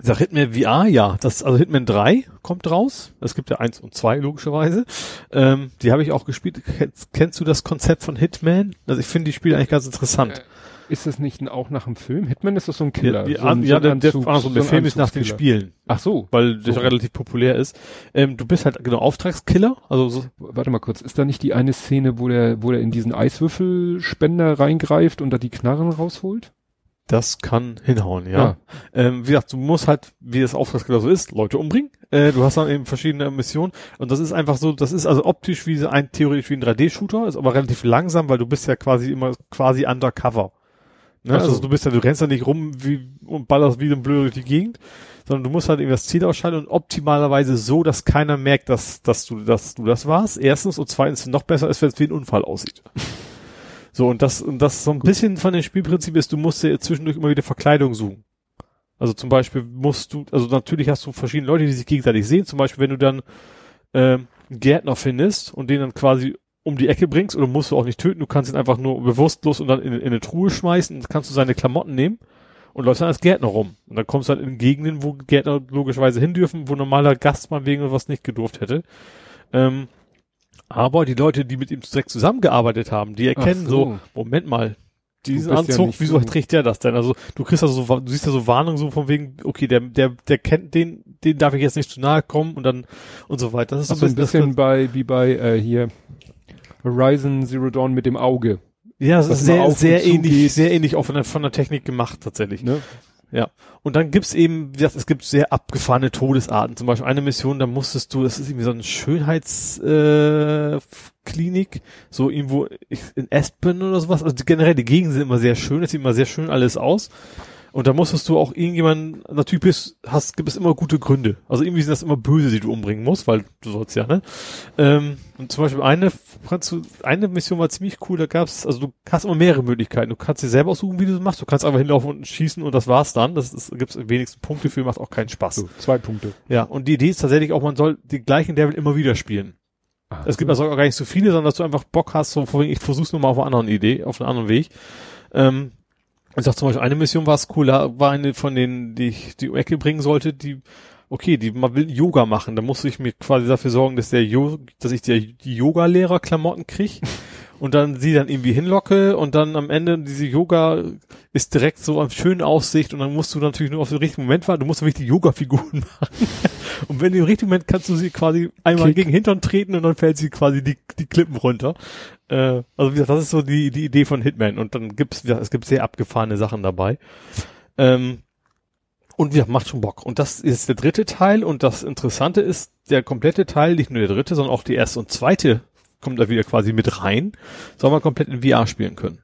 sag Hitman VR, ja, das, also Hitman 3 kommt raus. Es gibt ja eins und zwei logischerweise. Ähm, die habe ich auch gespielt. Kennst, kennst du das Konzept von Hitman? Also ich finde die Spiele eigentlich ganz interessant. Ist das nicht auch nach dem Film? Hitman ist doch so ein Killer. Ja, so ein, an, so ja ein der, Anzug- andersrum, der so Film ist nach den. Spielen, Ach so. weil der So. relativ populär ist. Ähm, du bist halt genau Auftragskiller, also so, Warte mal kurz, ist da nicht die eine Szene, wo der, wo der in diesen Eiswürfelspender reingreift und da die Knarren rausholt? Das kann hinhauen, ja. Ja. Ähm, wie gesagt, du musst halt, wie das Auftragskiller so ist, Leute umbringen. Äh, du hast dann eben verschiedene Missionen und das ist einfach so, das ist also optisch wie ein, theoretisch wie ein 3D-Shooter, ist aber relativ langsam, weil du bist ja quasi immer quasi undercover. Ne? So. Also du bist ja, du rennst ja nicht rum wie, und ballerst wie ein Blöd durch die Gegend, sondern du musst halt eben das Ziel ausschalten und optimalerweise so, dass keiner merkt, dass, dass du, dass du das warst. Erstens und zweitens noch besser ist, wenn es wie ein Unfall aussieht. So, und das, und das so ein bisschen von dem Spielprinzip ist, du musst dir zwischendurch immer wieder Verkleidung suchen. Also zum Beispiel musst du, also natürlich hast du verschiedene Leute, die sich gegenseitig sehen. Zum Beispiel, wenn du dann ähm, einen Gärtner findest und den dann quasi um die Ecke bringst, oder musst du auch nicht töten, du kannst ihn einfach nur bewusstlos und dann in, in eine Truhe schmeißen, dann kannst du seine Klamotten nehmen und läufst dann als Gärtner rum. Und dann kommst du dann in Gegenden, wo Gärtner logischerweise hin dürfen, wo normaler Gast mal wegen was nicht gedurft hätte. Ähm, aber die Leute, die mit ihm direkt zusammengearbeitet haben, die erkennen so. so. Moment mal, diesen ja Anzug, nicht wieso so- trägt der das denn? Also du kriegst also so, du siehst ja so Warnungen so von wegen, okay, der, der, der kennt den, den darf ich jetzt nicht zu nahe kommen und dann und so weiter. Das ist so ein bisschen das, bei, wie bei, äh, hier, Horizon Zero Dawn mit dem Auge. ja, es dass ist sehr, sehr ähnlich, geht. sehr ähnlich auch von der, von der Technik gemacht tatsächlich. Ne? Ja. Und dann gibt's eben, wie gesagt, es gibt sehr abgefahrene Todesarten. Zum Beispiel eine Mission, da musstest du, das ist irgendwie so eine Schönheitsklinik, äh, so irgendwo in Aspen oder sowas. Also generell die Gegenden sind immer sehr schön, es sieht immer sehr schön alles aus. Und da musstest du auch irgendjemanden, natürlich bist, hast, gibt es immer gute Gründe. Also irgendwie sind das immer böse, die du umbringen musst, weil du sollst ja, ne? Ähm, und zum Beispiel eine, kannst du, eine Mission war ziemlich cool, da gab's, also du hast immer mehrere Möglichkeiten. Du kannst dir selber aussuchen, wie du das machst. Du kannst einfach hinlaufen und schießen und das war's dann. Das ist, gibt's wenigsten Punkte für, macht auch keinen Spaß. So, zwei Punkte. Ja, und die Idee ist tatsächlich auch, man soll die gleichen Level immer wieder spielen. Ach, es gibt also auch gar nicht so viele, sondern dass du einfach Bock hast, so vorhin, ich versuch's nur mal auf einer anderen Idee, auf einem anderen Weg. Ähm, ich sag zum Beispiel, eine Mission war es cool, da war eine von denen, die ich die Ecke bringen sollte, die, okay, die man will Yoga machen, da musste ich mir quasi dafür sorgen, dass der jo dass ich die, die Yoga-Lehrer-Klamotten krieg und dann sie dann irgendwie hinlocke und dann am Ende diese Yoga ist direkt so am schönen Aussicht und dann musst du natürlich nur auf den richtigen Moment warten, du musst wirklich die Yoga-Figuren machen. Und wenn im richtigen Moment kannst du sie quasi einmal Kick. gegen Hintern treten und dann fällt sie quasi die, die Klippen runter. Äh, also wie gesagt, das ist so die, die Idee von Hitman. Und dann gibt's, ja, es gibt sehr abgefahrene Sachen dabei. Ähm, und ja, macht schon Bock. Und das ist der dritte Teil. Und das Interessante ist, der komplette Teil, nicht nur der dritte, sondern auch die erste und zweite kommt da wieder quasi mit rein, soll man komplett in VR spielen können.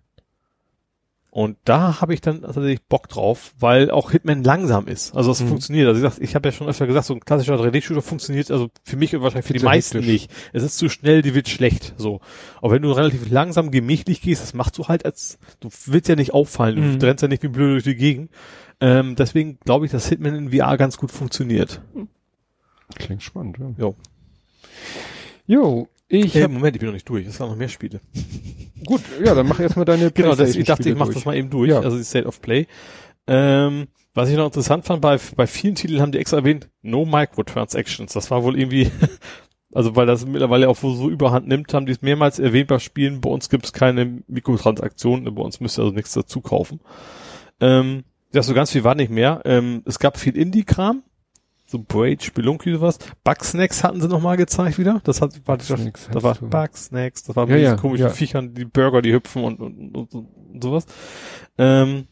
Und da habe ich dann tatsächlich Bock drauf, weil auch Hitman langsam ist. Also es mhm. funktioniert. Also ich, sag, ich habe ja schon öfter gesagt, so ein klassischer 3D-Shooter funktioniert also für mich und wahrscheinlich für die meisten hektisch. nicht. Es ist zu schnell, die wird schlecht. So. Aber wenn du relativ langsam gemächlich gehst, das machst du halt als, du willst ja nicht auffallen, du mhm. rennst ja nicht wie blöd durch die Gegend. Ähm, deswegen glaube ich, dass Hitman in VR ganz gut funktioniert. Klingt spannend, ja. Jo. Jo, ich äh, Moment, ich bin noch nicht durch. Es waren noch mehr Spiele. Gut, ja, dann mach erstmal deine Genau, das, ich dachte, ich mach durch. das mal eben durch. Ja. Also die State of Play. Ähm, was ich noch interessant fand, bei, bei vielen Titeln haben die extra erwähnt, no microtransactions. Das war wohl irgendwie, also weil das mittlerweile auch so überhand nimmt, haben die es mehrmals erwähnt bei Spielen. Bei uns gibt es keine Mikrotransaktionen, bei uns müsst ihr also nichts dazu kaufen. Ähm, ja, so ganz viel war nicht mehr. Ähm, es gab viel Indie-Kram, so Braid, Spelunky sowas. Bugsnacks hatten sie noch mal gezeigt wieder. Das hat, war, das, das war Bugsnacks, das war ja, ja, komische ja. Viechern, die Burger, die hüpfen und, und, und, und sowas. Ähm,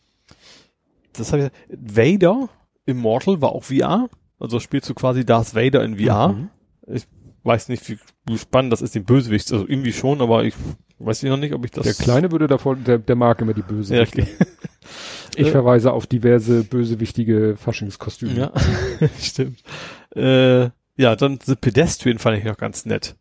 das habe ich, Vader Immortal war auch VR. Also spielst du quasi Darth Vader in VR. Mhm. Ich weiß nicht, wie, wie spannend das ist, den Bösewicht. Also irgendwie schon, aber ich weiß ich noch nicht, ob ich das. Der Kleine würde davor, der, der mag immer die Bösewichte. Ja, okay. Ich äh, verweise auf diverse bösewichtige Faschingskostüme. Ja, stimmt. Äh, ja, dann The Pedestrian fand ich noch ganz nett.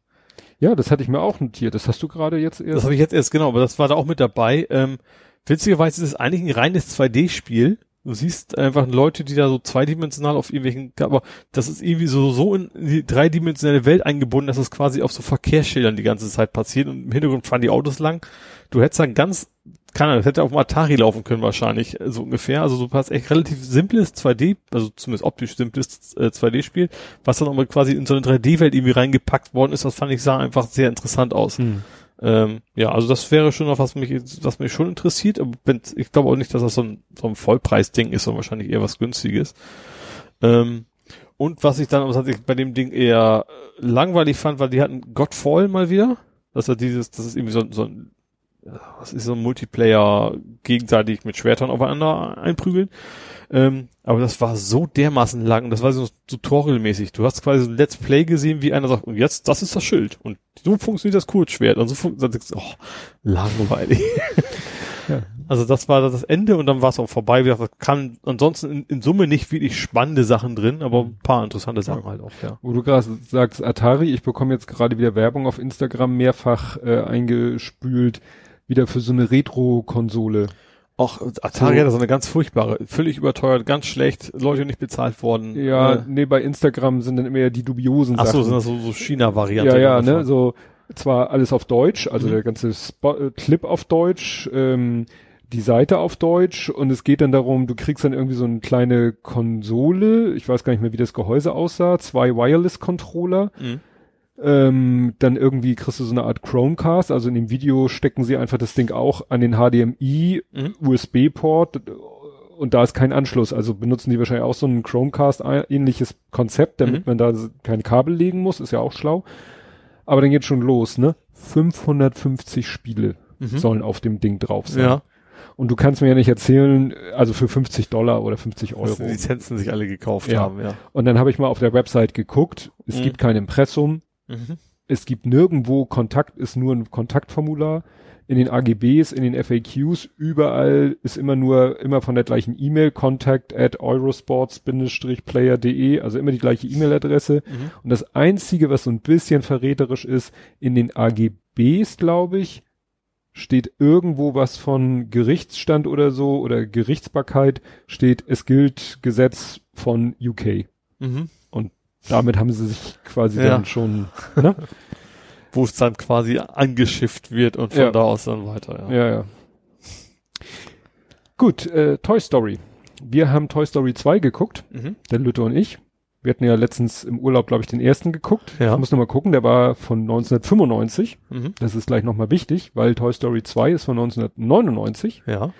Ja, das hatte ich mir auch notiert. Das hast du gerade jetzt erst. Das habe ich jetzt erst, genau, aber das war da auch mit dabei. Ähm, witzigerweise ist es eigentlich ein reines 2D-Spiel. Du siehst einfach Leute, die da so zweidimensional auf irgendwelchen, aber das ist irgendwie so, so in die dreidimensionale Welt eingebunden, dass es quasi auf so Verkehrsschildern die ganze Zeit passiert und im Hintergrund fahren die Autos lang. Du hättest dann ganz kann das hätte auf dem Atari laufen können wahrscheinlich, so ungefähr. Also so passt echt relativ simples 2D, also zumindest optisch simples äh, 2D-Spiel, was dann mal quasi in so eine 3D-Welt irgendwie reingepackt worden ist, das fand ich sah einfach sehr interessant aus. Hm. Ähm, ja, also das wäre schon noch was mich, was mich schon interessiert, aber ich glaube auch nicht, dass das so ein, so ein Vollpreis-Ding ist, sondern wahrscheinlich eher was günstiges. Ähm, und was ich dann, was ich bei dem Ding eher langweilig fand, weil die hatten Godfall mal wieder. Das ist dieses, das ist irgendwie so, so ein was ist so ein Multiplayer gegenseitig mit Schwertern aufeinander einprügeln. Ähm, aber das war so dermaßen lang, das war so tutorialmäßig. Du hast quasi so ein Let's Play gesehen, wie einer sagt, und jetzt, das ist das Schild. Und so funktioniert das Kurzschwert. Und so funktioniert das, oh, langweilig. ja. Also das war das Ende und dann war es auch vorbei. Wir kann ansonsten in, in, Summe nicht wirklich spannende Sachen drin, aber ein paar interessante Sachen ja. halt auch, ja. Wo du gerade sagst, Atari, ich bekomme jetzt gerade wieder Werbung auf Instagram mehrfach äh, eingespült wieder für so eine Retro-Konsole. Auch Atari so. hat so eine ganz furchtbare, völlig überteuert, ganz schlecht, Leute nicht bezahlt worden. Ja, äh. nee, bei Instagram sind dann immer ja die dubiosen Ach so, sind das so, so China-Varianten. Ja, ja, ne, so zwar alles auf Deutsch, also mhm. der ganze Spot, äh, Clip auf Deutsch, ähm, die Seite auf Deutsch und es geht dann darum, du kriegst dann irgendwie so eine kleine Konsole, ich weiß gar nicht mehr, wie das Gehäuse aussah, zwei Wireless-Controller. Mhm ähm, dann irgendwie kriegst du so eine Art Chromecast, also in dem Video stecken sie einfach das Ding auch an den HDMI mhm. USB-Port und da ist kein Anschluss. Also benutzen die wahrscheinlich auch so ein Chromecast-ähnliches Konzept, damit mhm. man da kein Kabel legen muss, ist ja auch schlau. Aber dann geht schon los, ne? 550 Spiele mhm. sollen auf dem Ding drauf sein. Ja. Und du kannst mir ja nicht erzählen, also für 50 Dollar oder 50 Euro. Dass die Lizenzen sich alle gekauft Ja. haben, ja. Und dann habe ich mal auf der Website geguckt. Es Mhm. gibt kein Impressum. Mhm. Es gibt nirgendwo Kontakt, ist nur ein Kontaktformular. In den AGBs, in den FAQs, überall ist immer nur, immer von der gleichen E-Mail, contact at eurosports-player.de, also immer die gleiche E-Mail-Adresse. Mhm. Und das einzige, was so ein bisschen verräterisch ist, in den AGBs, glaube ich, steht irgendwo was von Gerichtsstand oder so oder Gerichtsbarkeit, steht, es gilt Gesetz von UK. Mhm. Damit haben sie sich quasi Ja. dann schon, ne? Wo es dann quasi angeschifft wird und von Ja. da aus dann weiter, ja. Ja, ja. Gut, äh, Toy Story. Wir haben Toy Story 2 geguckt, Mhm. der Lütte und ich. Wir hatten ja letztens im Urlaub, glaube ich, den ersten geguckt. Ja. Ich muss noch mal gucken, der war von 1995. Mhm. Das ist gleich nochmal wichtig, weil Toy Story 2 ist von 1999. Ja.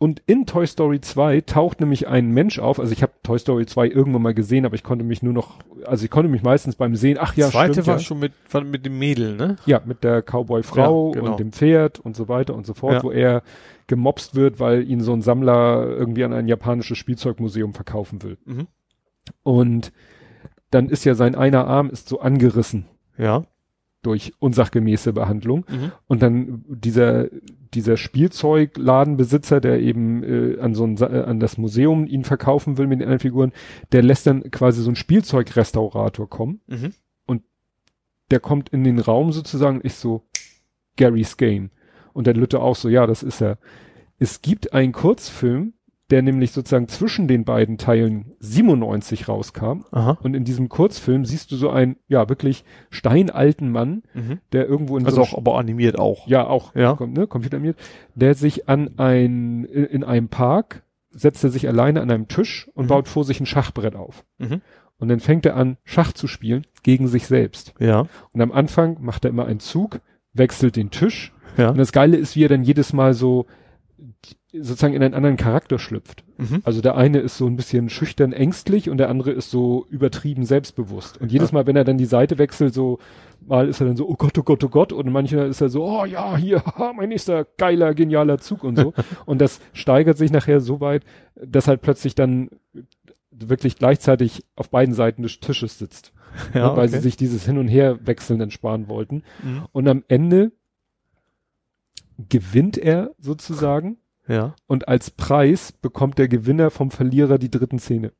Und in Toy Story 2 taucht nämlich ein Mensch auf. Also ich habe Toy Story 2 irgendwann mal gesehen, aber ich konnte mich nur noch, also ich konnte mich meistens beim Sehen, ach ja, Zweite stimmt, war ja. schon mit, war mit dem Mädel, ne? Ja, mit der Cowboy-Frau Ja, genau. und dem Pferd und so weiter und so fort, Ja. wo er gemobst wird, weil ihn so ein Sammler irgendwie an ein japanisches Spielzeugmuseum verkaufen will. Mhm. Und dann ist ja sein einer Arm ist so angerissen Ja. Durch unsachgemäße Behandlung. Mhm. Und dann dieser, dieser Spielzeugladenbesitzer, der eben äh, an so ein, äh, an das Museum ihn verkaufen will mit den anderen Figuren, der lässt dann quasi so einen Spielzeugrestaurator kommen. Mhm. Der kommt in den Raum sozusagen, ist so Gary's Game. Und der Lütte auch so, ja, das ist er. Es gibt einen Kurzfilm, der nämlich sozusagen zwischen den beiden Teilen 97 rauskam. Aha. Und in diesem Kurzfilm siehst du so einen, ja, wirklich steinalten Mann, Mhm. der irgendwo in Also so auch, aber animiert auch. ja, auch, Ja. ne, computermiert, der sich an ein, in, in einem Park, setzt er sich alleine an einem Tisch und Mhm. baut vor sich ein Schachbrett auf. Mhm. Und dann fängt er an, Schach zu spielen gegen sich selbst. Ja. Und am Anfang macht er immer einen Zug, wechselt den Tisch. Ja. Und das Geile ist, wie er dann jedes Mal so sozusagen in einen anderen Charakter schlüpft. Mhm. Also der eine ist so ein bisschen schüchtern ängstlich und der andere ist so übertrieben selbstbewusst. Und jedes Mal, wenn er dann die Seite wechselt, so mal ist er dann so, oh Gott, oh Gott, oh Gott. Und manchmal ist er so, oh ja, hier, haha, mein nächster geiler, genialer Zug und so. und das steigert sich nachher so weit, dass halt plötzlich dann wirklich gleichzeitig auf beiden Seiten des Tisches sitzt. Ja, ne, weil okay. sie sich dieses Hin- und Herwechseln dann sparen wollten. Mhm. Und am Ende gewinnt er sozusagen Ja. und als Preis bekommt der Gewinner vom Verlierer die dritten Zähne.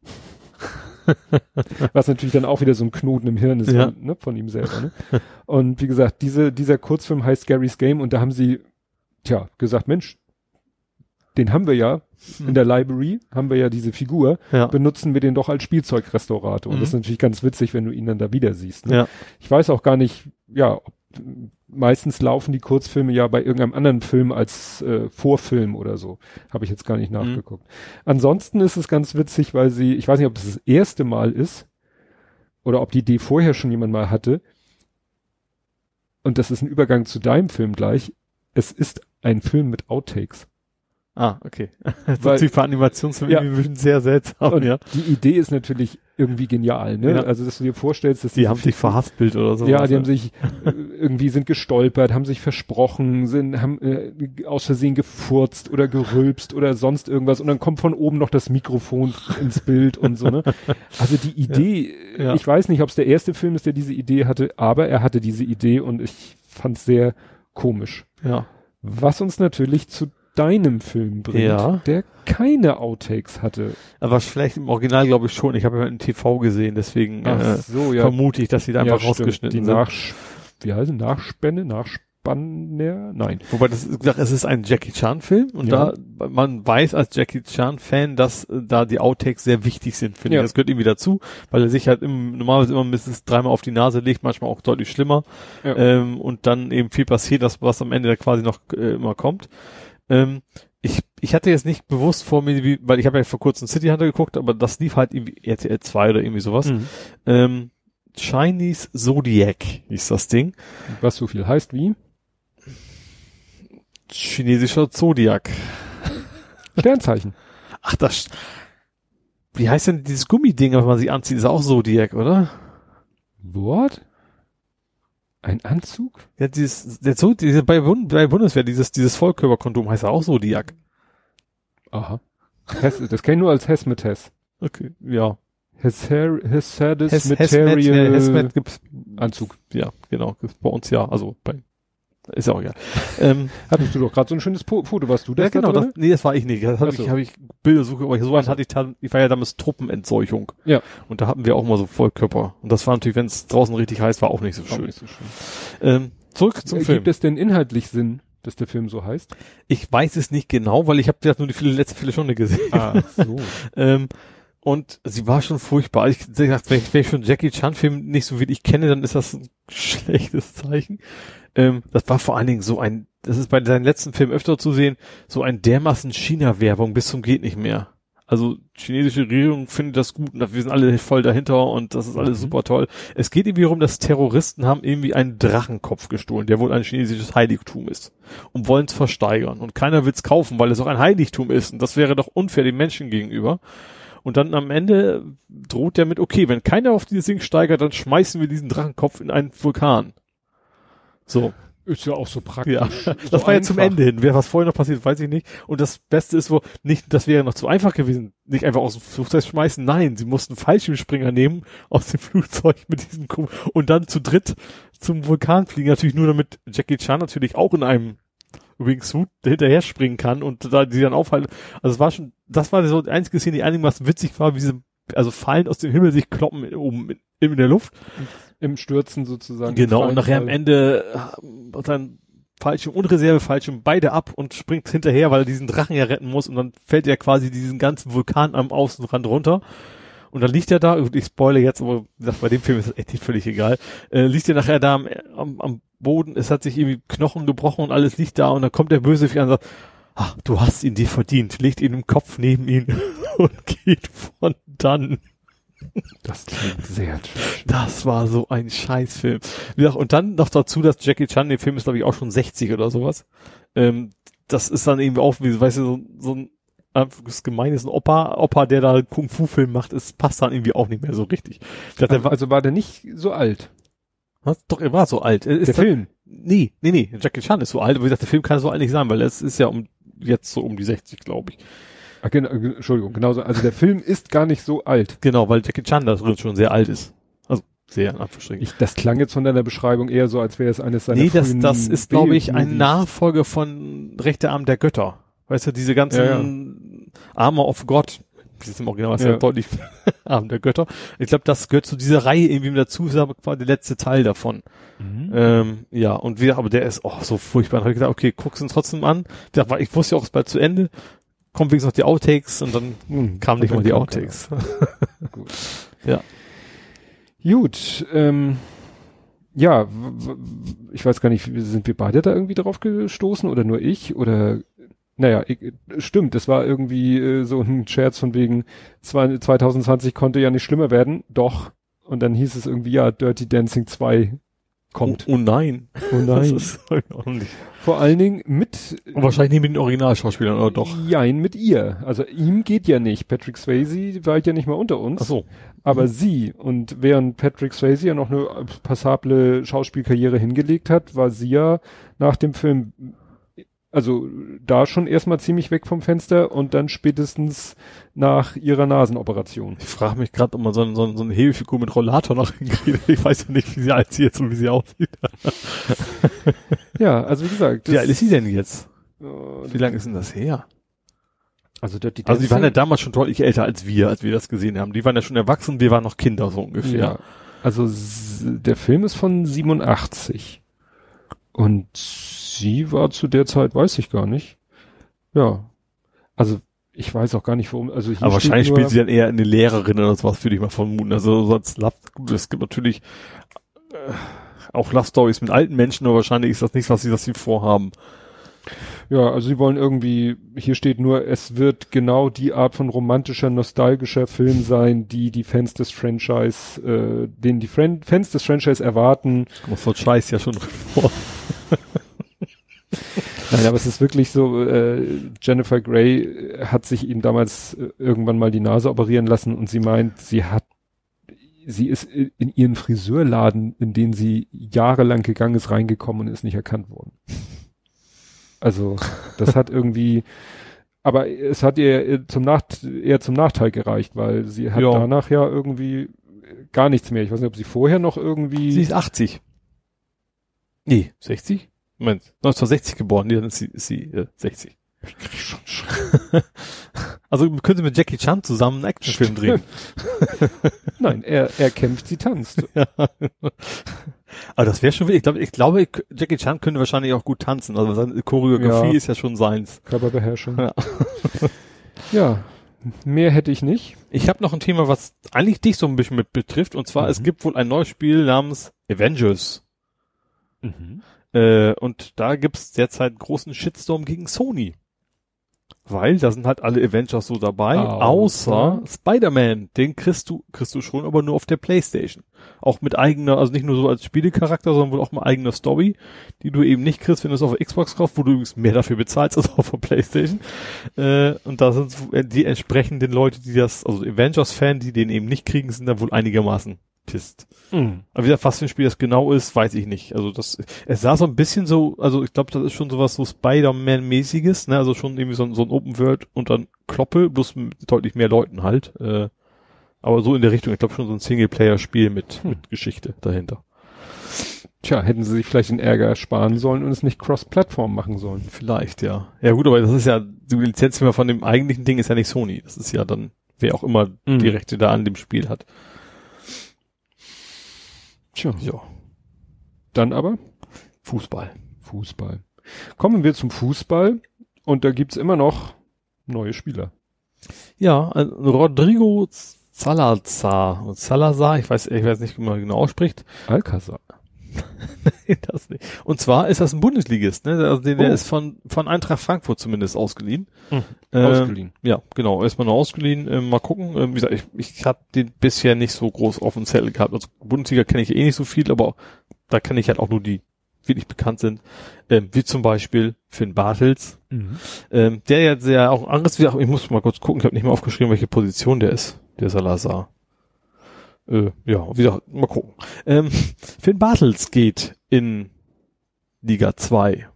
Was natürlich dann auch wieder so ein Knoten im Hirn ist Ja. von, ne, von ihm selber. Ne? Und wie gesagt, diese, dieser Kurzfilm heißt Gary's Game und da haben sie, tja, gesagt, Mensch, den haben wir ja in der Library, haben wir ja diese Figur, Ja. benutzen wir den doch als Spielzeugrestaurator. Und Mhm. das ist natürlich ganz witzig, wenn du ihn dann da wieder siehst. Ne? Ja. Ich weiß auch gar nicht, ja, ob, meistens laufen die Kurzfilme ja bei irgendeinem anderen Film als äh, Vorfilm oder so. Habe ich jetzt gar nicht nachgeguckt. Ansonsten ist es ganz witzig, weil sie, ich weiß nicht, ob das das erste Mal ist oder ob die Idee vorher schon jemand mal hatte. Und das ist ein Übergang zu deinem Film gleich. Es ist ein Film mit Outtakes. Ah, okay. Weil- so tiefe Animationsfilme Ja. irgendwie sehr seltsam, Und ja. die Idee ist natürlich irgendwie genial, ne? Ja. Also, dass du dir vorstellst, dass Die haben sich verhaspelt oder so. Ja, die haben sich äh, irgendwie sind gestolpert, haben sich versprochen, sind haben äh, aus Versehen gefurzt oder gerülpst oder sonst irgendwas und dann kommt von oben noch das Mikrofon ins Bild und so, ne? Also die Idee, äh, Ja. ich weiß nicht, ob es der erste Film ist, der diese Idee hatte, aber er hatte diese Idee und ich fand's sehr komisch. Ja. Was uns natürlich zu deinem Film bringt, Ja. der keine Outtakes hatte. Aber vielleicht im Original glaube ich schon. Ich habe ja im TV gesehen, deswegen äh, so, ja. vermute ich, dass sie da einfach ja, rausgeschnitten Die sind. Nach, wie heißt es? Nachspende, Nachspanner? Nein. Wobei das ist gesagt, es ist ein Jackie Chan Film und da man weiß als Jackie Chan Fan, dass äh, da die Outtakes sehr wichtig sind, finde ich. Das gehört irgendwie dazu, weil er sich halt im, normalerweise immer mindestens dreimal auf die Nase legt, manchmal auch deutlich schlimmer ähm, und dann eben viel passiert, das was am Ende da quasi noch äh, immer kommt. Ähm, ich, ich hatte jetzt nicht bewusst vor mir, wie, weil ich habe ja vor kurzem City Hunter geguckt, aber das lief halt irgendwie RTL 2 oder irgendwie sowas. Mhm. Ähm, Chinese Zodiac hieß das Ding. Was so viel heißt wie Chinesischer Zodiac. Sternzeichen. Ach, das. Wie heißt denn dieses Gummiding, was man sich anzieht? Ist auch Zodiac, oder? What? Ein Anzug? Ja, dieses, der Zug, diese, bei, bei Bundeswehr, dieses, dieses Vollkörperkondom heißt ja auch Zodiac. Aha. Hess, das kenne ich nur als Hess mit Hess. Okay, ja. Hesher, Hesades Hes- Material Hesmet, Hesmet gibt's, Anzug. ja, genau, gibt's bei uns ja, also bei, ist ja auch egal. ähm, Hattest du doch gerade so ein schönes po Foto, warst du das ja, genau, da das, nee, das war ich nicht. Das habe so. ich, habe ich Bildersuche, aber so einen hatte ich, ta- ich war ja damals Truppenentseuchung. Ja. Und da hatten wir auch mal so Vollkörper. Und das war natürlich, wenn es draußen richtig heiß war, auch nicht so schön. nicht so schön. Ähm, zurück zum Äh, Film. Gibt es denn inhaltlich Sinn, dass der Film so heißt? Ich weiß es nicht genau, weil ich habe ja nur die viele, letzte Viertelstunde gesehen. Ah, so. Ähm, und sie war schon furchtbar. Ich gesagt, wenn ich, wenn ich schon Jackie Chan Film nicht so wirklich kenne, dann ist das ein schlechtes Zeichen. Ähm, das war vor allen Dingen so ein, das ist bei seinen letzten Filmen öfter zu sehen, so ein dermaßen China-Werbung bis zum geht nicht mehr. Also chinesische Regierung findet das gut und wir sind alle voll dahinter und das ist alles Mhm. super toll. Es geht irgendwie darum, dass Terroristen haben irgendwie einen Drachenkopf gestohlen, der wohl ein chinesisches Heiligtum ist und wollen es versteigern und keiner will es kaufen, weil es auch ein Heiligtum ist und das wäre doch unfair den Menschen gegenüber. Und dann am Ende droht der mit, okay, wenn keiner auf dieses Ding steigert, dann schmeißen wir diesen Drachenkopf in einen Vulkan. So. Ist ja auch so praktisch. Ja, So das war ja zum einfach. Ende hin. Wer was vorher noch passiert, weiß ich nicht. Und das Beste ist wohl, nicht, das wäre noch zu einfach gewesen, nicht einfach aus dem Flugzeug schmeißen. Nein, sie mussten Fallschirmspringer nehmen aus dem Flugzeug mit diesem Ko und dann zu dritt zum Vulkan fliegen. Natürlich nur damit Jackie Chan natürlich auch in einem Wingsuit hinterher springen kann und da die dann aufhalten. Also es war schon, das war so die einzige Szene, die einigermaßen witzig war, wie sie also fallen aus dem Himmel sich kloppen oben in, in der Luft. Im Stürzen sozusagen. Genau, und nachher am. Ende äh, dann Fallschirm und Reservefallschirm beide ab und springt hinterher, weil er diesen Drachen ja retten muss und dann fällt er quasi diesen ganzen Vulkan am Außenrand runter. Und dann liegt er da, und ich spoile jetzt, aber bei dem Film ist das echt völlig egal, äh, liegt er nachher da am, am, am Boden, es hat sich irgendwie Knochen gebrochen und alles liegt da und dann kommt der Bösewicht an und sagt, ach, du hast ihn dir verdient, legt ihn im Kopf neben ihn und geht von dann. Das klingt sehr trash. Das war so ein Scheißfilm. Wie gesagt, und dann noch dazu, dass Jackie Chan, der Film ist glaube ich auch schon 60 oder sowas. Ähm, das ist dann irgendwie auch, wie, weißt du, so, so ein das gemein ist ein Opa, Opa, der da Kung-Fu-Film macht, es passt dann irgendwie auch nicht mehr so richtig. Ich dachte, der war, Also war der nicht so alt? was? doch, er war so alt. Ist Der Film? Nee, nee, nee, Jackie Chan ist so alt, aber wie gesagt, der Film kann so alt nicht sein, weil es ist ja um, jetzt so um die 60, glaube ich. Ah, genau, äh, Entschuldigung, genauso. Also der Film ist gar nicht so alt. Genau, weil Jackie Chan da schon sehr alt ist. Also, sehr, in Anführungsstrichen. Ich, das klang jetzt von deiner Beschreibung eher so, als wäre es eines seiner Nee, das, das ist, glaube ich, ein. Nachfolger von Rechter Arm der Götter. Weißt du, diese ganzen Armor of God, das ist im Original was ja. Deutlich Arm der Götter. Ich glaube, das gehört zu dieser Reihe irgendwie mit dazu, ist aber quasi der letzte Teil davon. Mhm. Ähm, ja, und wir, aber der ist auch so furchtbar. Dann habe ich gedacht, okay, guck's uns trotzdem an. Ich, wusste ja auch, es ist bald zu Ende. Kommen wenigstens noch die Outtakes und dann Hm, kamen nicht mal die Outtakes. Gut. Ja. Gut, ähm, ja, ich weiß gar nicht, sind wir beide da irgendwie drauf gestoßen oder nur ich oder naja, ich, stimmt, das war irgendwie äh, so ein Scherz von wegen zwei- 2020 konnte ja nicht schlimmer werden, doch. Und dann hieß es irgendwie, ja, Dirty Dancing 2 kommt. Oh, oh nein. Oh Das ist auch nicht. Vor allen Dingen mit Und wahrscheinlich nicht mit den Originalschauspielern, oder doch? Jein, mit ihr. Also ihm geht ja nicht. Patrick Swayze weilt ja nicht mal unter uns. Ach so. Aber sie, und während Patrick Swayze ja noch eine passable Schauspielkarriere hingelegt hat, war sie ja nach dem Film, also da schon erstmal ziemlich weg vom Fenster und dann spätestens nach ihrer Nasenoperation. Ich frage mich gerade, ob man so, so, so eine Hebefigur mit Rollator noch hinkriegt. Ich weiß ja nicht, wie sie alt sie jetzt und wie sie aussieht. Ja, also wie gesagt. Wie alt ist sie denn jetzt? äh, Wie lange ist denn das her? Also, Dirty Also die waren ja damals schon deutlich älter als wir, als wir das gesehen haben. Die waren ja schon erwachsen, wir waren noch Kinder so ungefähr. Ja. Also der Film ist von 87. Und sie war zu der Zeit, weiß ich gar nicht. Ja. Also ich weiß auch gar nicht, warum. Also hier Aber wahrscheinlich nur, spielt sie dann eher eine Lehrerin oder sowas, würde ich mal vermuten. Also sonst gut, es gibt natürlich äh, auch Love Stories mit alten Menschen, aber wahrscheinlich ist das nicht, was sie, was sie vorhaben. Ja, also sie wollen irgendwie, hier steht nur, es wird genau die Art von romantischer, nostalgischer Film sein, die die Fans des Franchise, äh, den die Fran Fans des Franchise erwarten. Kommt voll Scheiß ja schon vor. Nein, aber es ist wirklich so, äh, Jennifer Grey äh, hat sich ihm damals äh, irgendwann mal die Nase operieren lassen und sie meint, sie hat sie ist in ihren Friseurladen, in den sie jahrelang gegangen ist, reingekommen und ist nicht erkannt worden. Also, das hat irgendwie, aber es hat ihr zum Nach eher zum Nachteil gereicht, weil sie hat Ja. danach ja irgendwie gar nichts mehr. Ich weiß nicht, ob sie vorher noch irgendwie. Sie ist 80. Nee, 60? Moment, 1960 geboren, nee, dann ist sie, ist sie äh, 60. also könnte mit Jackie Chan zusammen einen Actionfilm drehen. Nein, er, er kämpft, sie tanzt. ja. Aber das wäre schon, ich glaube, ich glaube, Jackie Chan könnte wahrscheinlich auch gut tanzen. Also seine Choreografie Ja. ist ja schon seins. Körperbeherrschung. Ja. Ja, mehr hätte ich nicht. Ich habe noch ein Thema, was eigentlich dich so ein bisschen mit betrifft. Und zwar, es Mhm. gibt wohl ein neues Spiel namens Avengers. Äh, und da gibt's derzeit großen Shitstorm gegen Sony. Weil da sind halt alle Avengers so dabei, Außer- außer Spider-Man. Den kriegst du, kriegst du schon, aber nur auf der Playstation. Auch mit eigener, also nicht nur so als Spielecharakter, sondern wohl auch mit eigener Story, die du eben nicht kriegst, wenn du es auf Xbox kaufst, wo du übrigens mehr dafür bezahlst als auf der Playstation. Äh, und da sind äh, die entsprechenden Leute, die das, also Avengers-Fan, die den eben nicht kriegen, sind da wohl einigermaßen pisst. Mhm. Aber wie gesagt, was für ein Spiel das genau ist, weiß ich nicht. Also das, es sah so ein bisschen so, also ich glaube, das ist schon sowas so Spider-Man-mäßiges, ne? Also schon irgendwie so ein, so ein Open World und dann Kloppe, bloß mit deutlich mehr Leuten halt. Äh, aber so in der Richtung, ich glaube schon so ein Singleplayer-Spiel mit, Hm. mit Geschichte dahinter. Tja, hätten sie sich vielleicht den Ärger sparen sollen und es nicht Cross-Plattform machen sollen. Vielleicht, ja. Ja gut, aber das ist ja, die Lizenzfirma von dem eigentlichen Ding ist ja nicht Sony. Das ist ja dann, wer auch immer Mhm. die Rechte da an dem Spiel hat. Tja, Ja. dann aber Fußball. Fußball. Kommen wir zum Fußball und da gibt's immer noch neue Spieler. Ja, also Rodrigo Salazar. Und Salazar, ich weiß, ich weiß nicht, wie man genau ausspricht. Alcazar. das nicht. Und zwar ist das ein Bundesligist, ne? Also der, der Oh. ist von, von Eintracht Frankfurt zumindest ausgeliehen. Mhm. Äh, Ausgeliehen. Ja, genau, erstmal nur ausgeliehen. Ähm, mal gucken. Ähm, wie gesagt, ich, ich habe den bisher nicht so groß auf dem Zettel gehabt. Also Bundesliga kenne ich eh nicht so viel, aber da kenne ich halt auch nur die wirklich bekannt sind. Ähm, wie zum Beispiel Finn Bartels, ähm, der jetzt sehr auch anderes, ich muss mal kurz gucken, ich habe nicht mal aufgeschrieben, welche Position der ist, der Salazar. Äh, ja, wie gesagt, mal gucken. Ähm, Finn Bartels geht in Liga 2.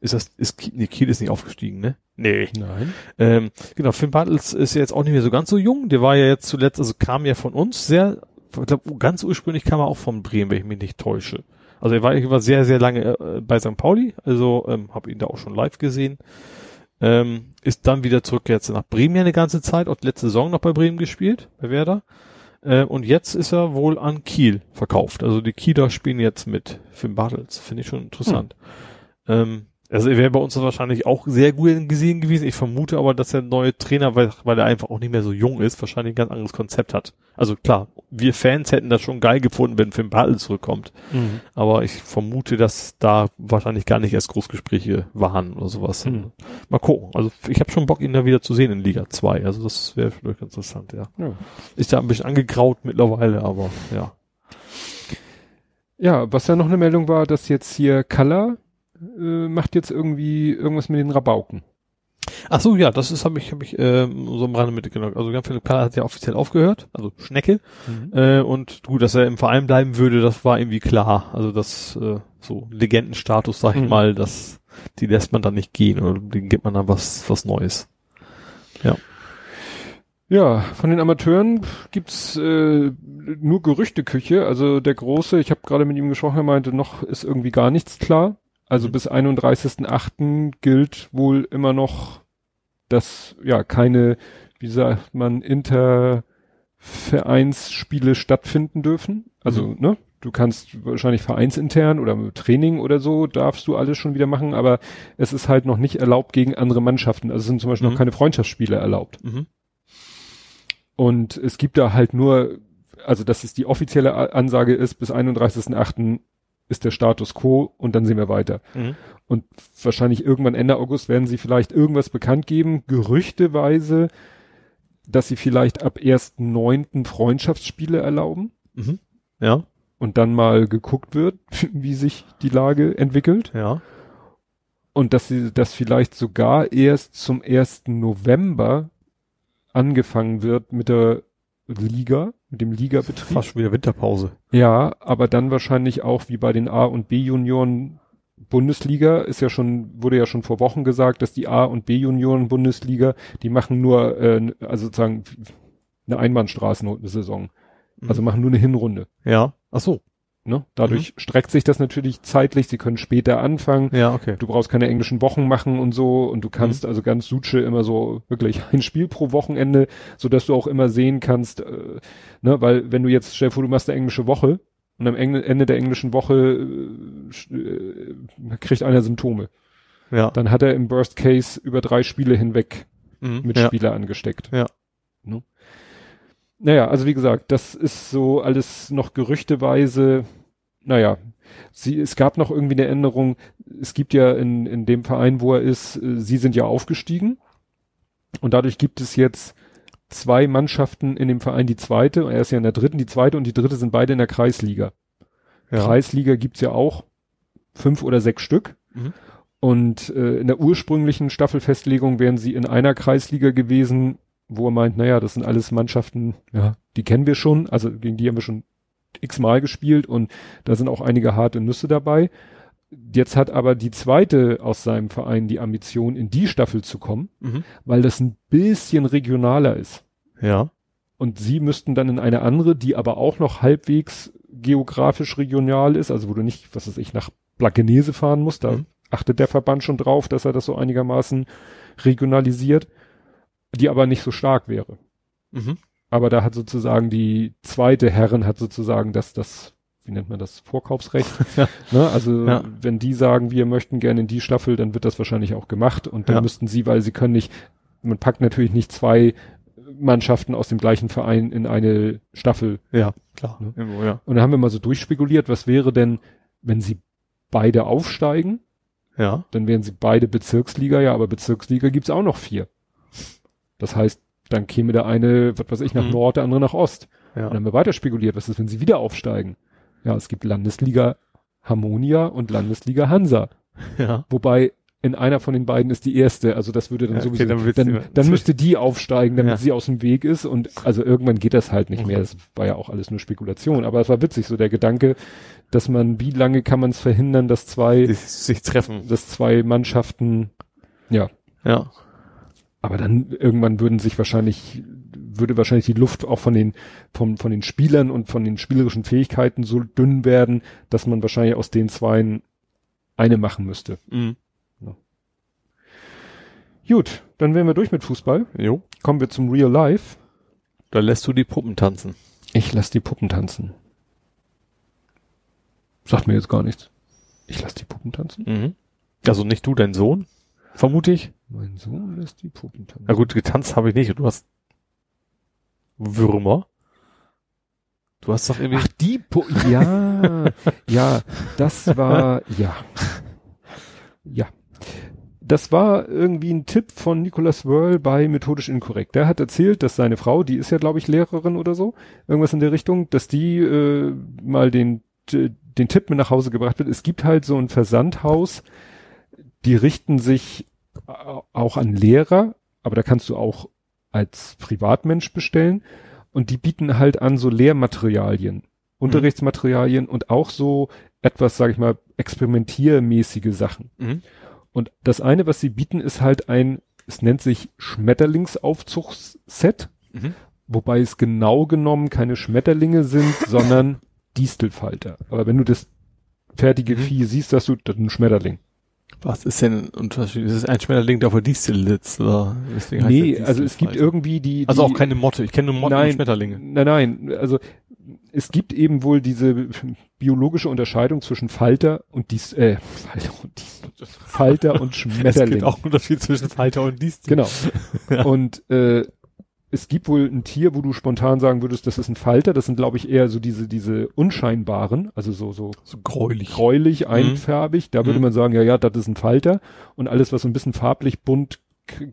Ist das, ist Kiel, nee, Kiel ist nicht aufgestiegen, ne? Nee. Nein. Ähm, genau, Finn Bartels ist ja jetzt auch nicht mehr so ganz so jung. Der war ja jetzt zuletzt, also kam ja von uns sehr, ich glaube, ganz ursprünglich kam er auch von Bremen, wenn ich mich nicht täusche. Also er war, er war sehr, sehr lange äh, bei St. Pauli, also ähm, habe ihn da auch schon live gesehen. Ähm, ist dann wieder zurück jetzt nach Bremen ja eine ganze Zeit, auch letzte Saison noch bei Bremen gespielt, bei Werder. Äh, und jetzt ist er wohl an Kiel verkauft. Also die Kieler spielen jetzt mit Finn Bartels. Finde ich schon interessant. Ähm, also er wäre bei uns wahrscheinlich auch sehr gut gesehen gewesen. Ich vermute aber, dass der neue Trainer, weil, weil er einfach auch nicht mehr so jung ist, wahrscheinlich ein ganz anderes Konzept hat. Also klar, wir Fans hätten das schon geil gefunden, wenn Finn Bartels zurückkommt. Mhm. Aber ich vermute, dass da wahrscheinlich gar nicht erst Großgespräche waren oder sowas. Hm. Mal gucken. Also ich habe schon Bock, ihn da wieder zu sehen in Liga 2. Also das wäre vielleicht interessant, ja. Ja. Ist da ein bisschen angegraut mittlerweile, aber ja. ja, was ja noch eine Meldung war, dass jetzt hier Kalla äh, macht jetzt irgendwie irgendwas mit den Rabauken. Ach so, ja, das ist habe ich habe ich ähm, so am Rande mitgenommen. Also ganz Philipp Kahler hat ja offiziell aufgehört, also Schnecke. Äh, und gut, dass er im Verein bleiben würde, das war irgendwie klar. Also das äh, so Legendenstatus, sag ich Mhm. mal, das die lässt man dann nicht gehen oder denen gibt man dann was was Neues. Ja, von den Amateuren gibt's äh, nur Gerüchteküche. Also der Große, ich habe gerade mit ihm gesprochen, er meinte, noch ist irgendwie gar nichts klar. Also Mhm. bis 31.8. gilt wohl immer noch, dass ja keine, wie sagt man, Intervereinsspiele stattfinden dürfen. Also, Mhm. ne? Du kannst wahrscheinlich vereinsintern oder mit Training oder so darfst du alles schon wieder machen, aber es ist halt noch nicht erlaubt gegen andere Mannschaften. Also es sind zum Beispiel Mhm. noch keine Freundschaftsspiele erlaubt. Mhm. Und es gibt da halt nur, also dass es die offizielle Ansage ist, bis 31.8. ist der Status quo und dann sehen wir weiter. Mhm. Und wahrscheinlich irgendwann Ende August werden sie vielleicht irgendwas bekannt geben, gerüchteweise, dass sie vielleicht ab 1.9. Freundschaftsspiele erlauben Mhm. Ja, und dann mal geguckt wird, wie sich die Lage entwickelt. ja. Und dass sie das vielleicht sogar erst zum 1. November angefangen wird mit der Liga, mit dem Ligabetrieb. Fast schon wieder Winterpause. Ja, aber dann wahrscheinlich auch wie bei den A- und B-Junioren Bundesliga ist ja schon, wurde ja schon vor Wochen gesagt, dass die A- und B-Junioren Bundesliga, die machen nur, äh, also sozusagen eine Einbahnstraßensaison. Also machen nur eine Hinrunde. Ja. Ach so. Ne? Dadurch streckt sich das natürlich zeitlich, sie können später anfangen. Ja, okay. Du brauchst keine englischen Wochen machen und so und du kannst also ganz Suche immer so wirklich ein Spiel pro Wochenende, so dass du auch immer sehen kannst, äh, ne, weil wenn du jetzt, stell dir vor, du machst eine englische Woche und am Engl Ende der englischen Woche äh, äh, kriegt einer Symptome. Ja. Dann hat er im Worst Case über drei Spiele hinweg Mhm. mit ja. Spieler angesteckt. Ja. Ne? Naja, also wie gesagt, das ist so alles noch gerüchteweise. Naja, sie, es gab noch irgendwie eine Änderung. Es gibt ja in, in dem Verein, wo er ist, äh, sie sind ja aufgestiegen. Und dadurch gibt es jetzt zwei Mannschaften in dem Verein, die zweite. Er ist ja in der dritten, die zweite und die dritte sind beide in der Kreisliga. Ja. Kreisliga gibt's ja auch fünf oder sechs Stück. Mhm. Und äh, in der ursprünglichen Staffelfestlegung wären sie in einer Kreisliga gewesen, wo er meint, naja, das sind alles Mannschaften, ja, die kennen wir schon, also gegen die haben wir schon x-mal gespielt und da sind auch einige harte Nüsse dabei. Jetzt hat aber die zweite aus seinem Verein die Ambition, in die Staffel zu kommen, Mhm. weil das ein bisschen regionaler ist. Ja. Und sie müssten dann in eine andere, die aber auch noch halbwegs geografisch regional ist, also wo du nicht, was weiß ich, nach Blankenese fahren musst, da Mhm. achtet der Verband schon drauf, dass er das so einigermaßen regionalisiert, die aber nicht so stark wäre. Mhm. Aber da hat sozusagen die zweite Herren hat sozusagen das, das, wie nennt man das, Vorkaufsrecht. Ja. Ne? Also Ja. wenn die sagen, wir möchten gerne in die Staffel, dann wird das wahrscheinlich auch gemacht und dann Ja. müssten sie, weil sie können nicht, man packt natürlich nicht zwei Mannschaften aus dem gleichen Verein in eine Staffel. Ja, klar. Ne? Irgendwo, ja. Und da haben wir mal so durchspekuliert, was wäre denn, wenn sie beide aufsteigen, Ja. dann wären sie beide Bezirksliga, ja, aber Bezirksliga gibt's auch noch vier. Das heißt, dann käme der eine, was weiß ich, nach Mhm. Nord, der andere nach Ost. Und Ja. dann haben wir weiter spekuliert, was ist, wenn sie wieder aufsteigen? Ja, es gibt Landesliga Harmonia und Landesliga Hansa. Ja. Wobei in einer von den beiden ist die erste, also das würde dann Ja, okay, sowieso, dann wird's dann, immer- dann müsste die aufsteigen, damit Ja. sie aus dem Weg ist und also irgendwann geht das halt nicht mehr. Okay. Das war ja auch alles nur Spekulation, aber es war witzig, so der Gedanke, dass man, wie lange kann man es verhindern, dass zwei, Die sich treffen. dass zwei Mannschaften, ja, Ja. Aber dann irgendwann würden sich wahrscheinlich, würde wahrscheinlich die Luft auch von den, von, von den Spielern und von den spielerischen Fähigkeiten so dünn werden, dass man wahrscheinlich aus den zweien eine machen müsste. Mhm. Gut, dann wären wir durch mit Fußball. Jo. Kommen wir zum Real Life. Da lässt du die Puppen tanzen. Ich lass die Puppen tanzen. Sagt mir jetzt gar nichts. Ich lass die Puppen tanzen? Mhm. Also nicht du, dein Sohn? Vermute ich. Mein Sohn lässt die Puppen tanzen. Na gut, getanzt habe ich nicht. Du hast Würmer. Du hast doch irgendwie. Ach, die Pu Ja, ja, das war, ja. Ja. Das war irgendwie ein Tipp von Nicolas Wörl bei Methodisch Inkorrekt. Der hat erzählt, dass seine Frau, die ist ja, glaube ich, Lehrerin oder so, irgendwas in der Richtung, dass die äh, mal den, t- den Tipp mit nach Hause gebracht wird. Es gibt halt so ein Versandhaus, die richten sich au- auch an Lehrer, aber da kannst du auch als Privatmensch bestellen. Und die bieten halt an so Lehrmaterialien, Unterrichtsmaterialien und auch so etwas, sage ich mal, experimentiermäßige Sachen. Mhm. Und das eine, was sie bieten, ist halt ein, es nennt sich Schmetterlingsaufzugsset, Mhm. wobei es genau genommen keine Schmetterlinge sind, sondern Distelfalter. Aber wenn du das fertige Mhm. Vieh siehst, dass du, das ein Schmetterling. Was ist denn ein Unterschied? Ist es ein Schmetterling, der auf der Distel sitzt? Oder deswegen heißt Nee, der also es gibt Distelfalter? irgendwie die, die Also auch keine Motte. Ich kenne nur Motten Nein. und Schmetterlinge. Nein, nein, also es gibt eben wohl diese biologische Unterscheidung zwischen Falter und dies, äh, Falter und dies, Falter und Es Schmetterling. gibt auch einen Unterschied zwischen Falter und Distel. Genau. Und äh, es gibt wohl ein Tier, wo du spontan sagen würdest, das ist ein Falter. Das sind, glaube ich, eher so diese diese unscheinbaren, also so so So gräulich. gräulich, einfärbig. Da würde Mhm. man sagen, ja, ja, das ist ein Falter. Und alles, was so ein bisschen farblich bunt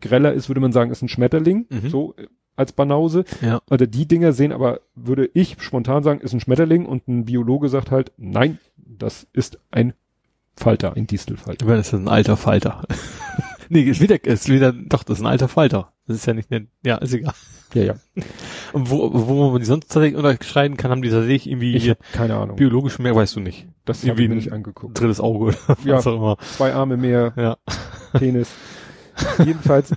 greller ist, würde man sagen, ist ein Schmetterling. Mhm. So äh, als Banause. Ja. Oder die Dinger sehen aber, würde ich spontan sagen, ist ein Schmetterling und ein Biologe sagt halt, nein, das ist ein Falter, ein Distelfalter. Meine, das ist ein alter Falter. nee, ist wieder, ist wieder, doch, das ist ein alter Falter. Das ist ja nicht, ne, ja, ist egal. Ja, ja. Und wo, wo man die sonst tatsächlich unterscheiden kann, haben die tatsächlich irgendwie Ich keine Ahnung. biologisch mehr, weißt du nicht. Das irgendwie habe ich mir nicht angeguckt. Drittes Auge oder Ja. was auch immer. Zwei Arme mehr, Ja. Penis. Jedenfalls